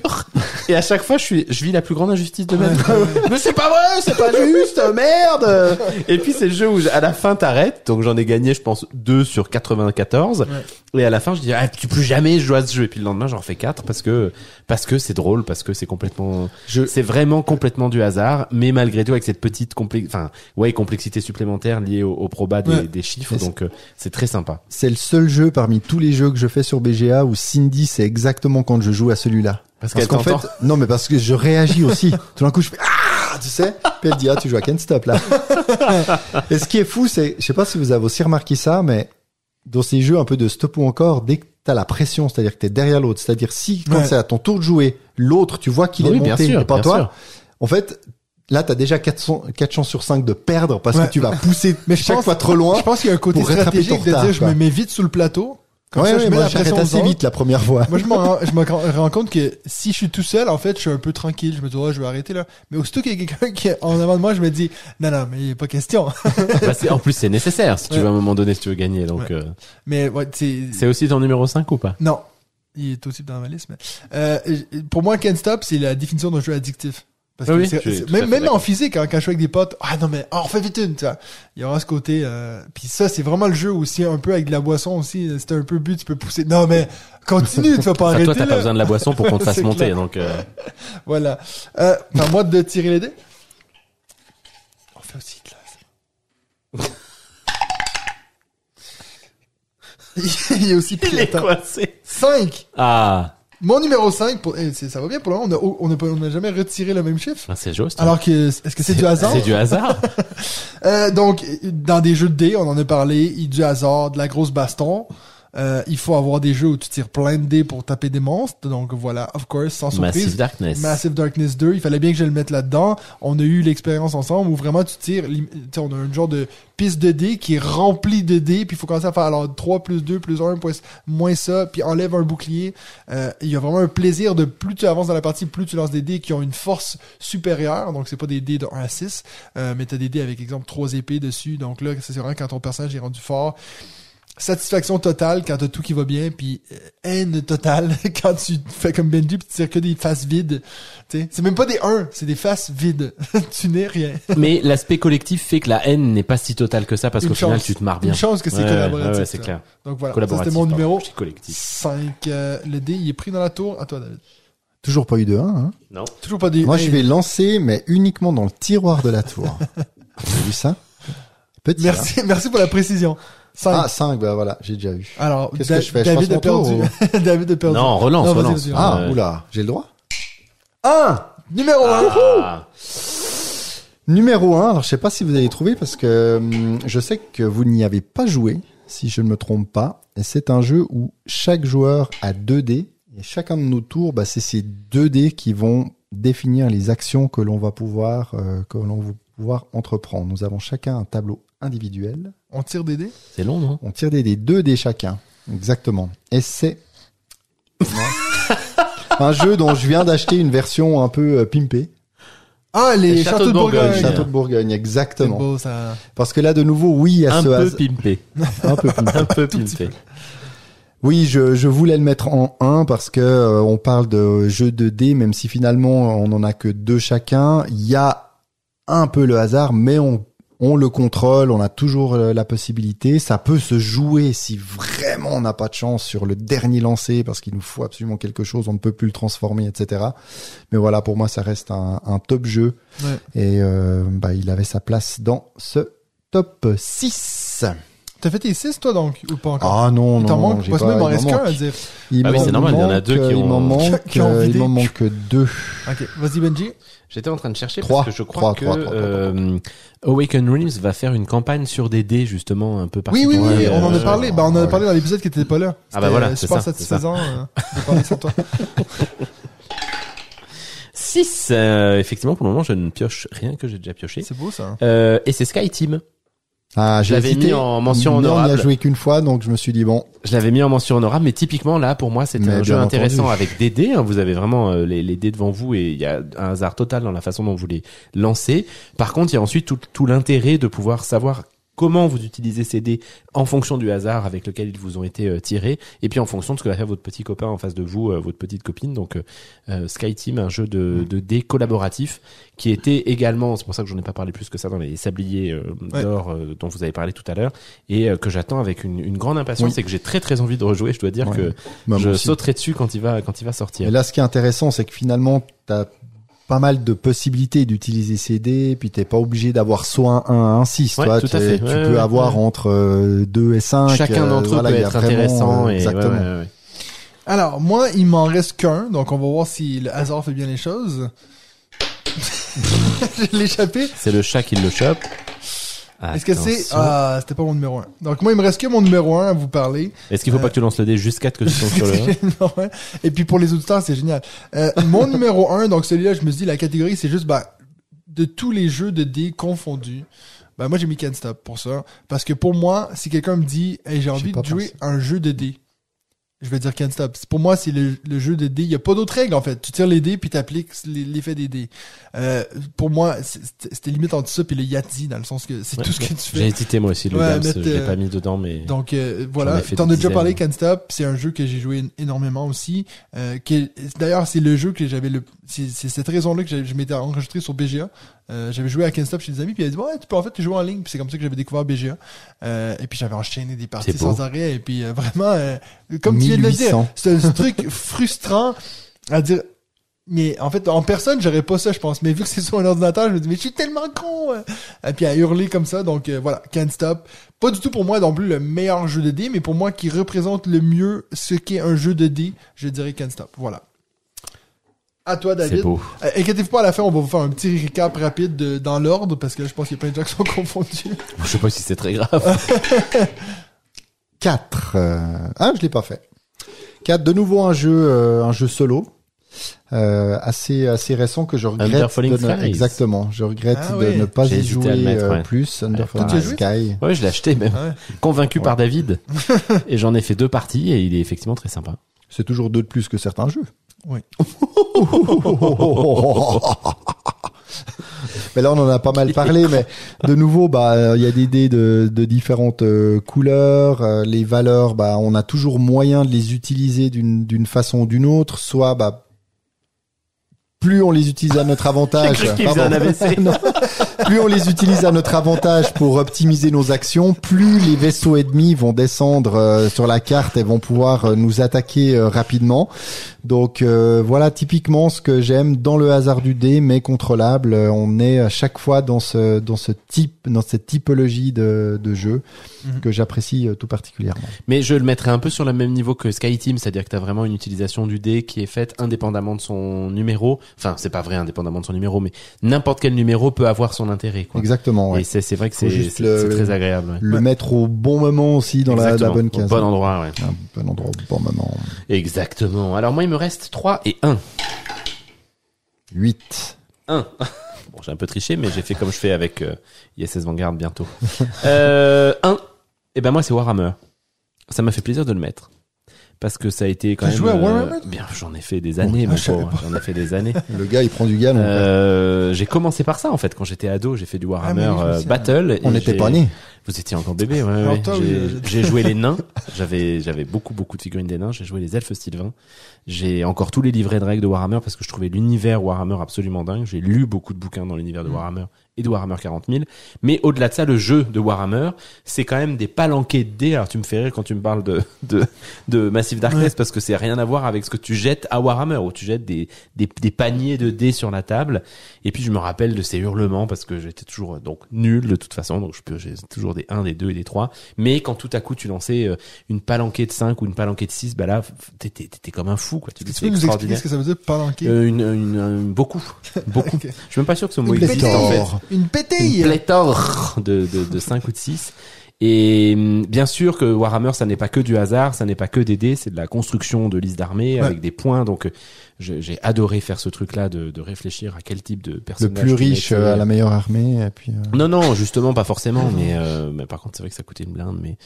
Et à chaque fois, je suis, je vis la plus grande injustice de ma vie. mais c'est pas vrai, c'est pas juste, merde. Et puis c'est le jeu où à la fin t'arrêtes. Donc j'en ai gagné, je pense 2 sur 94. Et à la fin, je dis ah, tu plus jamais jouer à ce jeu. Et puis le lendemain, j'en refais 4 parce que parce que c'est drôle, parce que c'est complètement Je- c'est vraiment complètement du hasard, mais malgré tout avec cette petite enfin, ouais, complexité supplémentaire liée au, au proba des, Ouais. des chiffres, donc euh, c'est très sympa. C'est le seul jeu parmi tous les jeux que je fais sur BGA où Cindy c'est exactement quand je joue à celui-là. Parce Parce qu'en fait, non mais parce que je réagis aussi. [LAUGHS] Tout d'un coup je fais ah, tu sais. Puis elle dit ah tu joues à Can't Stop là. [LAUGHS] Et ce qui est fou c'est, je sais pas si vous avez aussi remarqué ça, mais dans ces jeux un peu de stop ou encore, dès que t'as la pression, c'est-à-dire que t'es derrière l'autre, c'est-à-dire si quand Ouais. c'est à ton tour de jouer, l'autre tu vois qu'il Oui, est monté sûr, et pas toi. sûr. En fait. Là, t'as déjà 4, 4 chances sur 5 de perdre parce Ouais. que tu vas pousser [LAUGHS] Mais je chaque pense- fois trop loin. Je pense qu'il y a un côté stratégique de dire je me mets vite sous le plateau. Comme ouais, ça, ouais, je mets moi la j'arrête pression aux assez vite la première fois. Moi, [LAUGHS] je me rends, je me rends compte que si je suis tout seul, en fait, je suis un peu tranquille. Je me dis, oh, je vais arrêter là. Mais aussitôt qu'il y a quelqu'un qui est en avant de moi, je me dis, non, non, mais il n'y a pas question. [LAUGHS] Bah, c'est- en plus, c'est nécessaire si tu Ouais. veux à un moment donné, si tu veux gagner. Donc, Ouais. euh, mais, ouais, c'est, c'est aussi ton numéro 5 ou pas? Non. Il est aussi dans ma liste, mais, euh, pour moi, Can't Stop, c'est la définition d'un jeu addictif. Parce que oui, c'est- c'est- même, même en physique, hein, quand je suis avec des potes, ah non mais, ah, on fait vite une, tu vois. Il y aura ce côté, euh, puis ça, c'est vraiment le jeu aussi, un peu avec de la boisson aussi, c'est un peu but, tu peux pousser. Non mais, continue, tu vas pas arrêter Toi, t'as là. pas besoin de la boisson pour qu'on te [LAUGHS] fasse C'est monter. clair. Donc, euh, [LAUGHS] Voilà. Euh, à moi de tirer les dés. On fait aussi classe. [LAUGHS] Il y a aussi il est Pilote. coincé. 5. Ah, Mon numéro 5, pour, eh, c'est- ça va bien pour le moment, on n'a pas- on n'a jamais retiré le même chiffre. Ah, c'est juste. Alors que, est-ce que c'est du hasard? C'est du hasard. [LAUGHS] Euh, donc, dans des jeux de dés, on en a parlé, il y a du hasard, de la grosse baston. Euh, il faut avoir des jeux où tu tires plein de dés pour taper des monstres. Donc voilà, of course, sans surprise. Massive Darkness. Massive Darkness 2, il fallait bien que je le mette là-dedans. On a eu l'expérience ensemble où vraiment tu tires, lim- tu sais, on a un genre de piste de dés qui est remplie de dés, puis il faut commencer à faire alors 3 plus 2 plus 1 plus- moins ça, puis enlève un bouclier. Euh, il y a vraiment un plaisir de plus tu avances dans la partie, plus tu lances des dés qui ont une force supérieure. Donc c'est pas des dés de 1 à 6, euh, mais t'as des dés avec exemple 3 épées dessus. Donc là, c'est vraiment quand ton personnage est rendu fort satisfaction totale quand t'as tout qui va bien, puis euh, haine totale [LAUGHS] quand tu fais comme Benji puis tu tires que des faces vides. Tu sais, c'est même pas des 1, c'est des faces vides. [LAUGHS] tu n'es rien. Mais l'aspect collectif fait que la haine n'est pas si totale que ça parce qu'au final tu te marres bien. Une chance que c'est Ouais, collaboratif. ouais, ouais, c'est clair. Donc voilà, c'était mon pardon, numéro dis collectif. 5. Euh, le dé, il est pris dans la tour. À toi, David. Toujours pas eu de 1, hein. Non. Toujours pas des Moi, Hey, je vais lancer, mais uniquement dans le tiroir de la tour. [LAUGHS] Vous avez vu ça? Petit. hein. Merci, merci pour la précision. 5. Ah, 5, bah voilà, j'ai déjà eu. Alors, Qu'est-ce que je fais? Je David passe a mon tour perdu. [LAUGHS] David a perdu. Non, relance, Non, relance. Ah, Euh, oula, j'ai le droit? 1. Numéro 1. Ah. Numéro 1, alors je sais pas si vous allez trouver parce que hum, je sais que vous n'y avez pas joué, si je ne me trompe pas. Et c'est un jeu où chaque joueur a 2 dés et chacun de nos tours, bah, c'est ces 2 dés qui vont définir les actions que l'on va pouvoir euh, que l'on va pouvoir entreprendre. Nous avons chacun un tableau individuel. On tire des dés. C'est long, non On tire des dés, 2 dés chacun. Exactement. Et c'est [LAUGHS] un jeu dont je viens d'acheter une version un peu euh, pimpée. Ah, les, Les châteaux, de Bourgogne. Château de Bourgogne, C'est exactement. beau, ça. Parce que là, de nouveau, oui, il y a Un ce peu hasard- pimpé. [LAUGHS] un peu pimpé. Un peu pimpé. Oui, je, je voulais le mettre en 1 parce que euh, on parle de jeu de dés, même si finalement on en a que deux chacun. Il y a un peu le hasard, mais on, on le contrôle, on a toujours euh, la possibilité. Ça peut se jouer si vraiment on n'a pas de chance sur le dernier lancé parce qu'il nous faut absolument quelque chose, on ne peut plus le transformer, etc. Mais voilà, pour moi, ça reste un, un top jeu Ouais. et euh, bah, il avait sa place dans ce top 6. T'as fait tes 6, toi, donc, ou pas encore? Ah non, il non, t'en non, manque, pas- que même, il m'en il reste qu'un manque. à dire. Il Ah oui, c'est normal, il y en a deux qui euh, Il ont- m'en manque, qui ont euh, vidé. il m'en manque deux. Ok, vas-y, Benji. J'étais en train de chercher Trois. parce que je crois Trois, que trois, trois, trois, euh, Awaken Realms va faire une campagne sur des dés justement un peu Oui, oui, particulière. oui, Ouais, on en a euh, parlé. Bah, on en a parlé dans l'épisode qui était pas là. Ah bah voilà, C'était c'est super ça, satisfaisant euh, de parler sans toi. [LAUGHS] 6 euh, effectivement pour le moment je ne pioche rien que j'ai déjà pioché. C'est beau, ça. Euh, et c'est Sky Team. Ah, Je l'avais mis en mention mais On n'y honorable. a joué qu'une fois, donc je me suis dit bon. Je l'avais mis en mention honorable, mais typiquement là, pour moi, c'était un jeu intéressant entendu. avec des dés. hein. Vous avez vraiment euh, les, les dés devant vous et il y a un hasard total dans la façon dont vous les lancez. Par contre, il y a ensuite tout, tout l'intérêt de pouvoir savoir comment vous utilisez ces dés en fonction du hasard avec lequel ils vous ont été euh, tirés et puis en fonction de ce que va faire votre petit copain en face de vous, euh, votre petite copine. Donc euh, Sky Team, un jeu de, de dés collaboratif qui était également, c'est pour ça que j'en ai pas parlé plus que ça dans les sabliers Ouais. d'or dont vous avez parlé tout à l'heure et que j'attends avec une, une grande impatience Oui. et que j'ai très très envie de rejouer. Je dois dire Ouais. que Bah, je aussi. sauterai dessus quand il va quand il va sortir. Et là, ce qui est intéressant, c'est que finalement, t'as pas mal de possibilités d'utiliser ces dés, puis t'es pas obligé d'avoir soit un 1, un 6, Ouais, toi. tout à fait. Tu Ouais, peux ouais, avoir ouais. entre euh, 2 et 5. Chacun d'entre eux peut être intéressant et ouais, exactement. ouais, ouais. Alors, moi, il m'en reste qu'un, donc on va voir si le hasard fait bien les choses. [LAUGHS] Je l'ai échappé. C'est le chat qui le chope. Est-ce que c'est... Ah, c'était pas mon numéro 1. Donc moi, il me reste que mon numéro 1 à vous parler. Est-ce qu'il faut pas que tu lances le dé jusqu'à ce que tu tombes sur le 1 C'est le numéro un. [LAUGHS] Et puis pour les auditeurs, c'est génial. Euh, mon numéro 1, donc celui-là, je me dis, la catégorie, c'est juste, bah, de tous les jeux de dés confondus. Bah, moi, j'ai mis Can't Stop pour ça. Parce que pour moi, si quelqu'un me dit, hey, j'ai envie de jouer pensé. un jeu de dés, je vais dire Can't Stop. Pour moi, c'est le, le jeu de dés. Il y a pas d'autres règles, en fait. Tu tires les dés, puis t'appliques l'effet des dés. Euh, pour moi, c'était limite entre ça puis le Yahtzee, dans le sens que c'est Ouais, tout ce que tu J'ai fais. hésité moi aussi, le Ouais, Dams, mettre, je l'ai euh, pas mis dedans, mais Donc euh, voilà, t'en as des déjà parlé, Can't Stop, c'est un jeu que j'ai joué énormément aussi. Euh, D'ailleurs, c'est le jeu que j'avais le, c'est cette raison-là que je m'étais enregistré sur BGA. Euh, j'avais joué à Can't Stop chez des amis, puis ils avaient dit ouais, tu peux en fait tu joues en ligne, puis c'est comme ça que j'avais découvert BGA. Euh, et puis j'avais enchaîné des parties sans arrêt, et puis euh, vraiment, euh, comme tu viens de le dire, 1800. c'est un truc frustrant à dire. Mais en fait, en personne, j'aurais pas ça, je pense. Mais vu que c'est sur un ordinateur, je me dis, mais je suis tellement con! Et puis à hurler comme ça, donc euh, voilà, Can't Stop. Pas du tout pour moi non plus le meilleur jeu de dés, mais pour moi qui représente le mieux ce qu'est un jeu de dés, je dirais Can't Stop. Voilà. À toi, David. C'est beau. Euh, Inquiétez-vous pas, à la fin, on va vous faire un petit récap rapide de- dans l'ordre, parce que je pense qu'il y a plein de gens qui sont [LAUGHS] confondus. Je sais pas si c'est très grave. [LAUGHS] 4. Ah, je l'ai pas fait. 4. De nouveau un jeu, euh, un jeu solo. Euh, assez assez récent que je regrette de ne- exactement je regrette Ah de ouais. ne pas y jouer mettre, euh, ouais. plus Under Ouais, tu as Sky Ouais, je l'ai acheté même. Ouais. Convaincu par David. [LAUGHS] et j'en ai fait deux parties et il est effectivement très sympa. c'est toujours deux de plus que certains jeux Oui. [LAUGHS] mais là on en a pas mal parlé mais de nouveau bah euh, il y a des dés de, de différentes euh, couleurs euh, les valeurs bah on a toujours moyen de les utiliser d'une d'une façon ou d'une autre soit bah plus on les utilise à notre avantage, [LAUGHS] cru un AVC. [LAUGHS] Non. plus on les utilise à notre avantage pour optimiser nos actions, plus les vaisseaux ennemis vont descendre euh, sur la carte et vont pouvoir euh, nous attaquer euh, rapidement. Donc euh, voilà typiquement ce que j'aime dans le hasard du dé, mais contrôlable. Euh, On est à chaque fois dans ce dans ce type, dans cette typologie de, de jeu Mhm. que j'apprécie euh, tout particulièrement. Mais je le mettrais un peu sur le même niveau que Sky Team, c'est-à-dire que tu as vraiment une utilisation du dé qui est faite indépendamment de son numéro. Enfin, c'est pas vrai indépendamment de son numéro, mais n'importe quel numéro peut avoir son intérêt. Quoi. Exactement. ouais. Et c'est c'est vrai que c'est très agréable. ouais. Le mettre au bon moment aussi dans la, bonne Au case. bon endroit, ouais. Un bon endroit au bon moment. Exactement. Alors moi, il me reste 3 et 1. 8. 1. Bon, j'ai un peu triché, mais j'ai fait comme je fais avec euh, ISS Vanguard bientôt. [LAUGHS] Euh, 1. Et ben moi, c'est Warhammer. Ça m'a fait plaisir de le mettre. Parce que ça a été quand même... joué à euh, Warhammer? Bien, j'en ai fait des années, mon [LAUGHS] pauvre. J'en ai fait des années. [LAUGHS] Le gars, il prend du galon. Euh, j'ai commencé par ça en fait quand j'étais ado j'ai fait du Warhammer Ah, euh, souviens. Battle On n'était pas nés. Vous étiez encore bébé ouais, ouais. oui, euh, j'ai joué les [LAUGHS] nains. J'avais j'avais beaucoup beaucoup de figurines des nains. J'ai joué les elfes sylvains. J'ai encore tous les livrets de règles de Warhammer parce que je trouvais l'univers Warhammer absolument dingue. J'ai lu beaucoup de bouquins dans l'univers de Mm. Warhammer et de Warhammer 40 000 mais au-delà de ça le jeu de Warhammer c'est quand même des palanquets de dés. Alors tu me fais rire quand tu me parles de de, de Massive Darkness Ouais. parce que c'est rien à voir avec ce que tu jettes à Warhammer où tu jettes des, des, des paniers de dés sur la table. Et puis je me rappelle de ces hurlements parce que j'étais toujours donc nul de toute façon. Donc je peux j'ai toujours des 1 des 2 et des 3 mais quand tout à coup tu lançais euh, une palanquée de 5 ou une palanquée de 6 bah là t'étais t'étais comme un fou quoi tu peux nous expliquer ce que ça veut dire palanquer? euh, une, une, une- beaucoup [LAUGHS] beaucoup Ok. je suis même pas sûr que ce mot Une existe en fait. Une une pétille! pléthore de, de, de 5 ou de 6. Et hum, bien sûr que Warhammer, ça n'est pas que du hasard, ça n'est pas que des dés, c'est de la construction de liste d'armée Ouais. avec des points. Donc, euh, j'ai adoré faire ce truc-là de, de réfléchir à quel type de Le personnage. plus tu riche euh, à la meilleure armée. Et puis, euh, Non, non, justement, pas forcément, mais, euh, mais par contre, c'est vrai que ça coûtait une blinde, mais.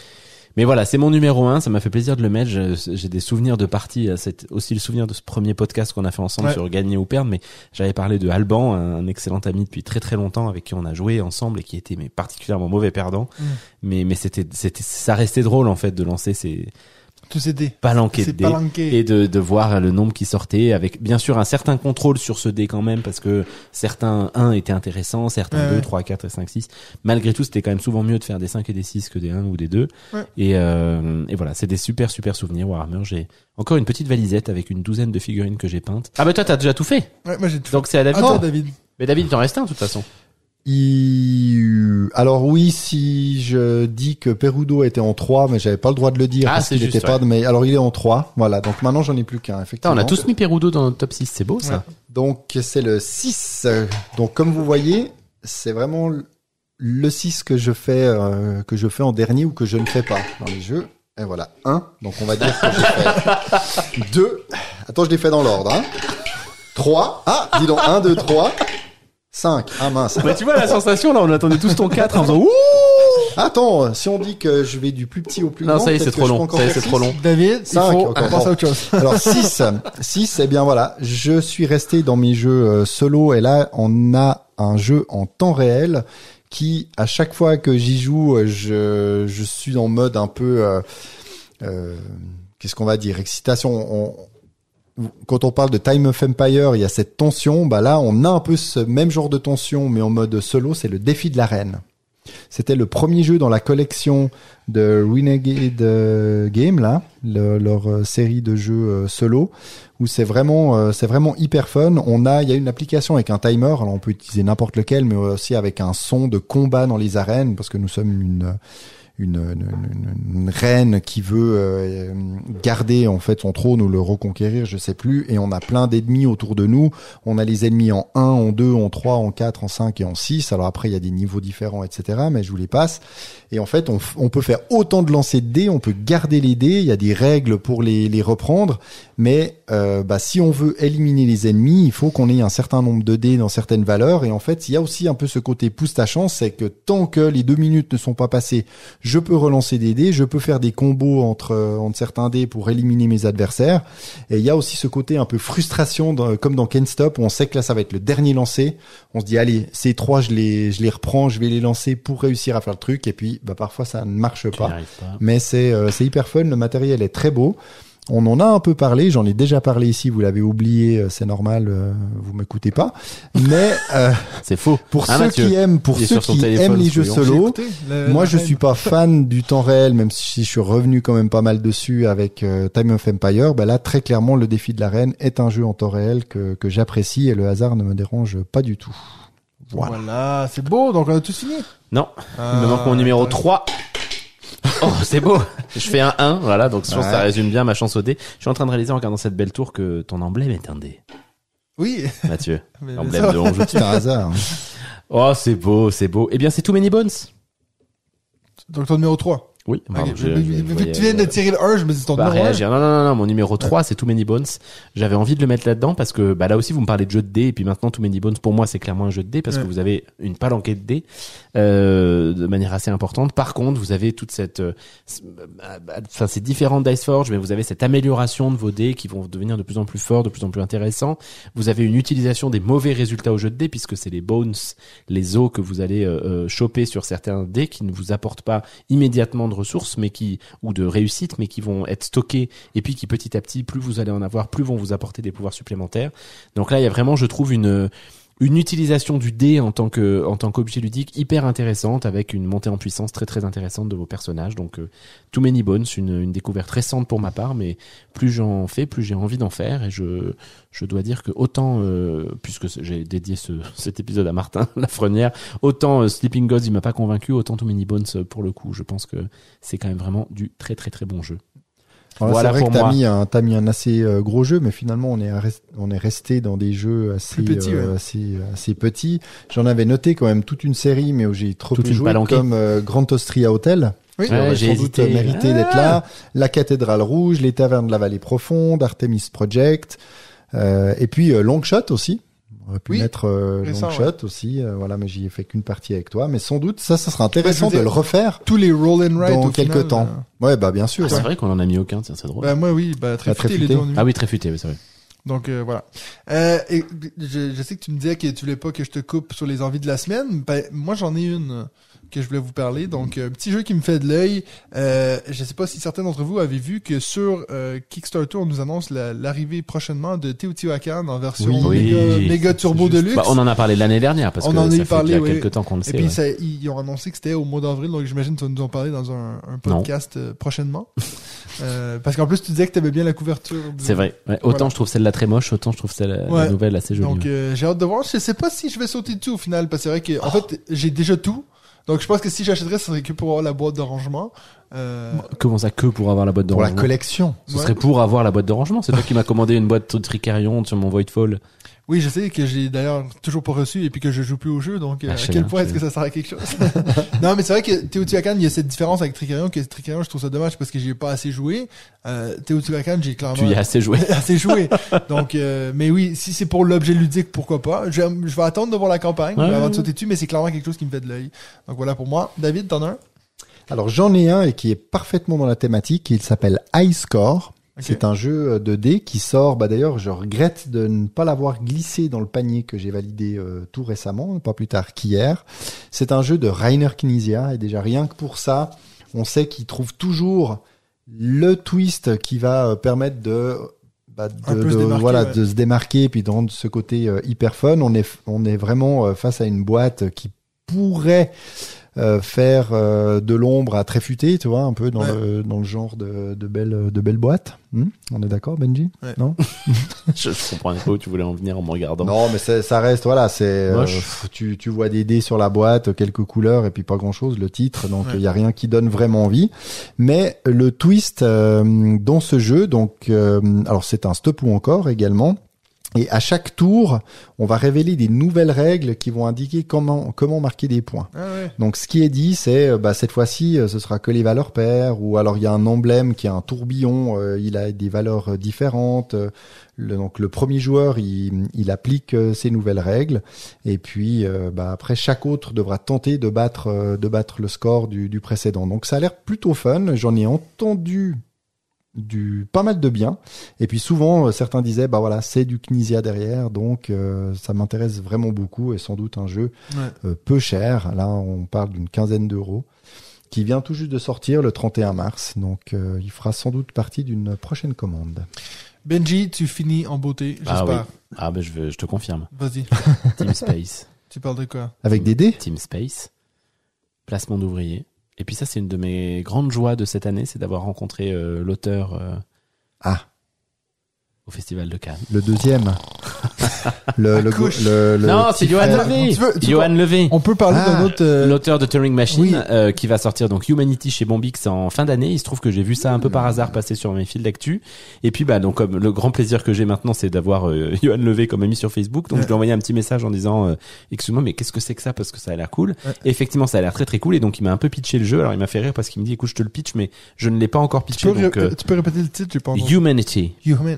Mais voilà, c'est mon numéro un, ça m'a fait plaisir de le mettre. J'ai des souvenirs de parties, euh, c'est aussi le souvenir de ce premier podcast qu'on a fait ensemble Ouais. sur gagner ou perdre, mais j'avais parlé de Alban, un excellent ami depuis très très longtemps avec qui on a joué ensemble et qui était mais particulièrement mauvais perdant. Mm. Mais mais c'était c'était ça restait drôle en fait de lancer ces Tous ces dés. palanqués de dés palanqué. et de, de voir le nombre qui sortait avec bien sûr un certain contrôle sur ce dé quand même parce que certains 1 étaient intéressants, certains Ouais, 2, ouais. 3, 4 et 5, 6. Malgré tout, c'était quand même souvent mieux de faire des 5 et des 6 que des 1 ou des 2. Ouais. Et, euh, et voilà, c'est des super super souvenirs Warhammer. J'ai encore une petite valisette avec une douzaine de figurines que j'ai peintes. Ah bah toi t'as déjà tout fait. Ouais, moi j'ai tout. Donc c'est à David. toi, David. Mais David, il t'en reste un de toute façon. Il- Alors oui, si je dis que Perudo était en 3, mais j'avais pas le droit de le dire Ah, parce qu'il juste, était pas ouais. mais alors il est en 3. Voilà, donc maintenant j'en ai plus qu'un effectivement. on a tous mis Perudo dans notre top 6, c'est beau ça. Donc c'est le 6. Donc comme vous voyez, c'est vraiment le 6 que je fais euh, que je fais en dernier ou que je ne fais pas dans les jeux. Et voilà, 1. Donc on va dire que j'ai fait 2. Attends, je les fais dans l'ordre hein. 3. Ah, dis donc 1 2 3 5. Ah mince. Bah tu vois la sensation là, on attendait tous ton 4 en faisant ouh Attends, si on dit que je vais du plus petit au plus Non, grand, ça y est, c'est trop long. encore Ça y est, c'est trop long. David, il Cinq, faut bon. à autre chose. [LAUGHS] Alors 6, 6, eh bien voilà, je suis resté dans mes jeux euh, solo et là on a un jeu en temps réel qui à chaque fois que j'y joue, euh, je, je suis en mode un peu euh, euh, qu'est-ce qu'on va dire, excitation. On- quand on parle de Time of Empire, il y a cette tension. Bah là, on a un peu ce même genre de tension, mais en mode solo. C'est le défi de l'arène. C'était le premier jeu dans la collection de Renegade euh, Game leur euh, série de jeux euh, solo où c'est vraiment c'est vraiment hyper fun. On a il y a une application avec un timer, alors on peut utiliser n'importe lequel mais aussi avec un son de combat dans les arènes parce que nous sommes une une, une, une- reine qui veut euh, garder en fait son trône ou le reconquérir, je sais plus, et on a plein d'ennemis autour de nous. On a les ennemis en 1, en 2, en 3, en 4, en 5 et en 6. Alors après, il y a des niveaux différents, etc. Mais je vous les passe. Et en fait, on, on peut faire autant de lancers de dés, on peut garder les dés, il y a des règles pour les, les reprendre. Mais euh, bah, si on veut éliminer les ennemis, il faut qu'on ait un certain nombre de dés dans certaines valeurs. Et en fait, il y a aussi un peu ce côté pousse ta chance, c'est que tant que les deux minutes ne sont pas passées, je peux relancer des dés, je peux faire des combos entre, euh, entre certains dés pour éliminer mes adversaires. Et il y a aussi ce côté un peu frustration, dans- comme dans Can't Stop, où on sait que là, ça va être le dernier lancé. On se dit, allez, ces trois, je les, je les reprends, je vais les lancer pour réussir à faire le truc. Et puis, bah, parfois, ça ne marche pas. Mais c'est euh, c'est hyper fun, le matériel est très beau. On en a un peu parlé, j'en ai déjà parlé ici, vous l'avez oublié, euh, c'est normal, euh, vous m'écoutez pas. Mais euh, [LAUGHS] C'est faux. pour Hein, ceux Mathieu qui aiment, pour ceux qui téléphone, aiment les jeux solo, écouté le- moi je reine. suis pas fan du temps réel, même si je suis revenu quand même pas mal dessus avec euh, Time of Empire. Ben là, très clairement, le défi de la reine est un jeu en temps réel que, que j'apprécie et le hasard ne me dérange pas du tout. Voilà. Voilà, c'est beau, donc on a tout fini. Non, Ah, il me manque mon numéro attends. 3. Oh, c'est beau. Je fais un 1, voilà, donc je pense que ça résume bien ma chance au dé. Je suis en train de réaliser en regardant cette belle tour que ton emblème est un dé, Oui. Mathieu. [LAUGHS] Emblème de Honjout. C'est un hasard. hein. Oh, c'est beau, c'est beau. Eh bien, c'est Too Many Bones. Donc ton numéro 3. Oui, pardon, Ok, je- mais- je- mais- je vu voyais- que tu viens de tirer le 1, je me dis ton Bah, numéro 1. réagir. Non, non, non, non, mon numéro 3, c'est Too Many Bones. J'avais envie de le mettre là-dedans parce que, bah, là aussi, vous me parlez de jeu de dés, et puis maintenant, Too Many Bones, pour moi, c'est clairement un jeu de dés parce Ouais. que vous avez une palanquée de dés, euh, de manière assez importante. Par contre, vous avez toute cette, euh, bah, bah, enfin, c'est différent d'Ice Forge, mais vous avez cette amélioration de vos dés qui vont devenir de plus en plus forts, de plus en plus intéressants. Vous avez une utilisation des mauvais résultats au jeu de dés puisque c'est les bones, les os que vous allez euh, euh, choper sur certains dés qui ne vous apportent pas immédiatement de ressources, mais qui ou de réussite, mais qui vont être stockés et puis qui petit à petit, plus vous allez en avoir, plus vont vous apporter des pouvoirs supplémentaires. Donc là, il y a vraiment, je trouve, une une utilisation du dé en tant que en tant qu'objet ludique hyper intéressante avec une montée en puissance très très intéressante de vos personnages. Donc euh, Too Many Bones, une, une découverte récente pour ma part, mais plus j'en fais, plus j'ai envie d'en faire et je je dois dire que autant euh, puisque j'ai dédié ce [LAUGHS] cet épisode à Martin [LAUGHS] Lafrenière, autant euh, Sleeping Gods il m'a pas convaincu, autant Too Many Bones euh, pour le coup, je pense que c'est quand même vraiment du très très très bon jeu. Alors Voilà c'est vrai pour que t'as moi. mis un, t'as mis un assez euh, gros jeu, mais finalement on est, on est resté dans des jeux assez, Plus petits, euh, ouais. assez, assez petits. J'en avais noté quand même toute une série, mais où j'ai trop Toute peu une joué, palanquée. comme euh, Grand Austria Hotel. Oui. aurait j'ai sans doute hésité. mérité Ah. d'être là. La cathédrale rouge, les tavernes de la vallée profonde, Artemis Project, euh, et puis euh, Longshot aussi. On aurait pu Oui, mettre euh, récent, Longshot aussi. euh, voilà, mais j'y ai fait qu'une partie avec toi. Mais sans doute, ça, ça sera intéressant Ouais, de le refaire Tous les roll and write dans quelques final, temps. euh, Ouais, bah bien sûr. Ah, c'est ouais. vrai qu'on en a mis aucun, tiens c'est drôle. Ben moi oui, bah très Ah, très futé les futé. deux ah oui très futé, oui c'est vrai. Donc euh, voilà. Euh, et, je, je sais que tu me disais que tu voulais pas que je te coupe sur les envies de la semaine. Ben moi j'en ai une que je voulais vous parler. Donc un petit jeu qui me fait de l'œil. Euh, je sais pas si certains d'entre vous avaient vu que sur euh, Kickstarter on nous annonce la- l'arrivée prochainement de Teotihuacan en version Oui. méga, Oui, méga c'est turbo juste- de luxe. Bah, on en a parlé l'année dernière parce On que en a ça eu fait parlé, déjà oui. quelques temps qu'on le Et sait. puis ouais. ça, ils ont annoncé que c'était au mois d'avril, donc j'imagine que tu vas nous en parler dans un, un podcast euh, prochainement. [LAUGHS] Euh, parce qu'en plus tu disais que tu aimais bien la couverture. du- C'est vrai. Ouais, autant Voilà. je trouve celle-là très moche, autant je trouve celle la Ouais. nouvelle assez jolie. Donc euh, j'ai hâte de voir. Je sais pas si je vais sauter dessus au final, parce que c'est vrai que en Oh. fait j'ai déjà tout. Donc je pense que si j'achèterais, ce serait que pour avoir la boîte de rangement. Euh, Comment ça que pour avoir la boîte de Pour la rangement collection. Ce Ouais. serait pour avoir la boîte de rangement. C'est toi qui m'as commandé une boîte de Tricarion sur mon Voidfall. Oui, je sais que j'ai d'ailleurs toujours pas reçu et puis que je joue plus au jeu, donc euh, Ah, à quel point est-ce que ça sert à quelque chose? [LAUGHS] Non, mais c'est vrai que Teotihuacan, il y a cette différence avec Tricarion, que Tricarion, je trouve ça dommage parce que j'y ai pas assez joué. Euh, Teotihuacan, j'ai clairement Tu y as assez joué. [LAUGHS] assez joué. Donc, euh, mais oui, si c'est pour l'objet ludique, pourquoi pas? Je, je vais attendre de voir la campagne Ouais, avant de sauter dessus, mais c'est clairement quelque chose qui me fait de l'œil. Donc voilà pour moi. David, t'en as un? Alors j'en ai un et qui est parfaitement dans la thématique. Il s'appelle High Score. C'est un jeu euh, de dés qui sort. Bah d'ailleurs, je regrette de ne pas l'avoir glissé dans le panier que j'ai validé euh, tout récemment, pas plus tard qu'hier. C'est un jeu de Rainer Knizia et déjà rien que pour ça, on sait qu'il trouve toujours le twist qui va euh, permettre de bah, de, se voilà ouais. de se démarquer et puis de rendre ce côté euh, hyper fun. On est on est vraiment face à une boîte qui pourrait euh, faire euh, de l'ombre à très futé, tu vois, un peu dans Ouais. le dans le genre de de belles de belles boîtes. Hmm On est d'accord, Benji? Ouais. Non? [LAUGHS] Je, je comprenais pas où tu voulais en venir en me regardant. Non, mais ça reste voilà, c'est euh, tu tu vois des dés sur la boîte, quelques couleurs et puis pas grand chose, le titre, donc il Ouais. y a rien qui donne vraiment envie. Mais le twist euh, dans ce jeu, donc euh, alors c'est un stop ou encore également. Et à chaque tour, on va révéler des nouvelles règles qui vont indiquer comment comment marquer des points. Ah ouais. Donc ce qui est dit, c'est euh, bah, cette fois-ci, euh, ce sera que les valeurs paires, ou alors il y a un emblème qui a un tourbillon, euh, il a des valeurs différentes. le, donc le premier joueur, il, il applique euh, ces nouvelles règles, et puis euh, bah, après chaque autre devra tenter de battre de battre le score du, du précédent. Donc ça a l'air plutôt fun. J'en ai entendu du pas mal de bien et puis souvent euh, certains disaient bah voilà c'est du Knizia derrière donc euh, ça m'intéresse vraiment beaucoup et sans doute un jeu Ouais. euh, peu cher. Là, on parle d'une quinzaine d'euros, qui vient tout juste de sortir le 31 mars. Donc, euh, il fera sans doute partie d'une prochaine commande. Benji, tu finis en beauté, Ah j'espère. oui. Ah ben je, veux- je te confirme. Vas-y, Team Space. [LAUGHS] tu parles de quoi? Avec des dés Team Space. Placement d'ouvriers. Et puis ça, c'est une de mes grandes joies de cette année, c'est d'avoir rencontré euh, l'auteur euh, Ah, au Festival de Cannes. le deuxième. [LAUGHS] le, le, le, le non, c'est Johan. Levé. Tu tu Johan Levé. On peut parler Ah, d'un autre... euh, L'auteur de Turing Machine, oui. euh, qui va sortir donc Humanity chez Bombix en fin d'année. Il se trouve que j'ai vu ça un peu par hasard passer sur mes fils d'actu. Et puis bah donc comme le grand plaisir que j'ai maintenant, c'est d'avoir euh, [LAUGHS] Johan Levé comme ami sur Facebook. Donc Ouais. je lui ai envoyé un petit message en disant euh, excuse-moi mais qu'est-ce que c'est que ça? Parce que ça a l'air cool. Ouais. Et effectivement ça a l'air très très cool. Et donc il m'a un peu pitché le jeu. Alors il m'a fait rire parce qu'il me dit écoute je te le pitch mais je ne l'ai pas encore tu, pitché. peux Donc euh, tu peux répéter le titre, j'ai pas. Humanity. Human.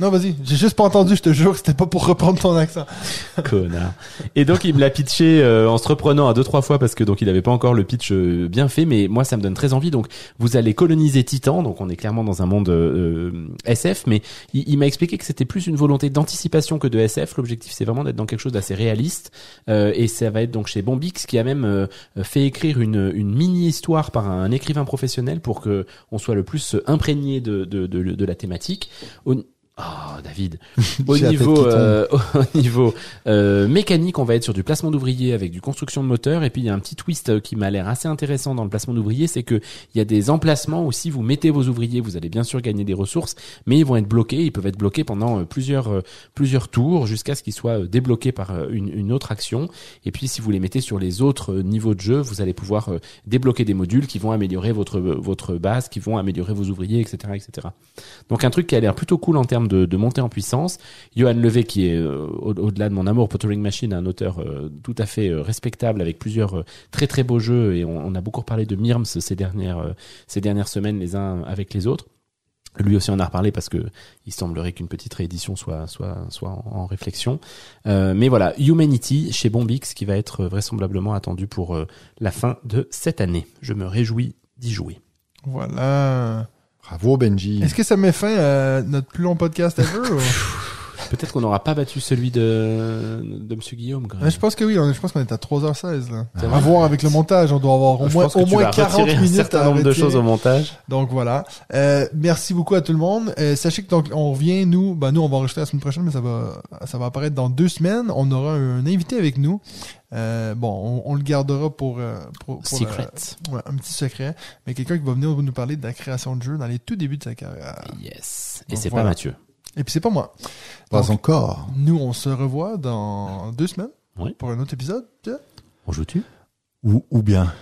Non, vas-y, j'ai juste pas entendu, je te jure, c'était pas pour reprendre ton accent. [LAUGHS] Connard. Et donc il me l'a pitché euh, en se reprenant à deux trois fois parce que donc il avait pas encore le pitch euh, bien fait, mais moi ça me donne très envie. Donc vous allez coloniser Titan, donc on est clairement dans un monde euh, SF, mais il, m'a expliqué que c'était plus une volonté d'anticipation que de SF. L'objectif c'est vraiment d'être dans quelque chose d'assez réaliste, Euh, et ça va être donc chez Bombix qui a même euh, fait écrire une, une mini histoire par un écrivain professionnel pour que on soit le plus imprégné de de, de, la thématique. Oh David, [LAUGHS] au niveau euh, [LAUGHS] au niveau euh, mécanique, on va être sur du placement d'ouvriers avec du construction de moteur. Et puis il y a un petit twist euh, qui m'a l'air assez intéressant dans le placement d'ouvriers, c'est que il y a des emplacements où si vous mettez vos ouvriers, vous allez bien sûr gagner des ressources, mais ils vont être bloqués. Ils peuvent être bloqués pendant euh, plusieurs euh, plusieurs tours jusqu'à ce qu'ils soient débloqués par une, une autre action. Et puis si vous les mettez sur les autres niveaux de jeu, vous allez pouvoir débloquer des modules qui vont améliorer votre votre base, qui vont améliorer vos ouvriers, etc., etc. Donc un truc qui a l'air plutôt cool en termes de, de montée en puissance. Johan Levé, qui est euh, au- au-delà de mon amour pour Machine, un auteur euh, tout à fait euh, respectable avec plusieurs très très beaux jeux et on, a beaucoup parlé de Mirms ces dernières ces dernières semaines les uns avec les autres. Lui aussi en a reparlé parce que il semblerait qu'une petite réédition soit soit soit en, réflexion. Mais voilà, Humanity chez Bombix qui va être vraisemblablement attendu pour la fin de cette année. Je me réjouis d'y jouer. Voilà. Bravo, Benji. Est-ce que ça met fin à notre plus long podcast ever? ou- [LAUGHS] Peut-être qu'on n'aura pas battu celui de de Monsieur Guillaume. quand même. Ouais, je pense que oui, je pense qu'on est à 3h16, là. C'est À voir avec le montage, on doit avoir au Je moins, au moins vas 40 retirer un minutes certain à nombre de choses au montage. Donc voilà. Euh, merci beaucoup à tout le monde. Euh, sachez que donc on revient nous, ben nous on va enregistrer la semaine prochaine, mais ça va ça va apparaître dans deux semaines. On aura un invité avec nous. Euh, bon, on, on le gardera pour, euh, pour, pour, Secret. euh, ouais, un petit secret, mais quelqu'un qui va venir nous parler de la création de jeux dans les tout débuts de sa carrière. Yes. Et c'est voilà. pas Mathieu. Et puis c'est pas moi. Pas Donc, encore. Nous on se revoit dans deux semaines Oui. pour un autre épisode. On joue-tu? Ou, ou bien.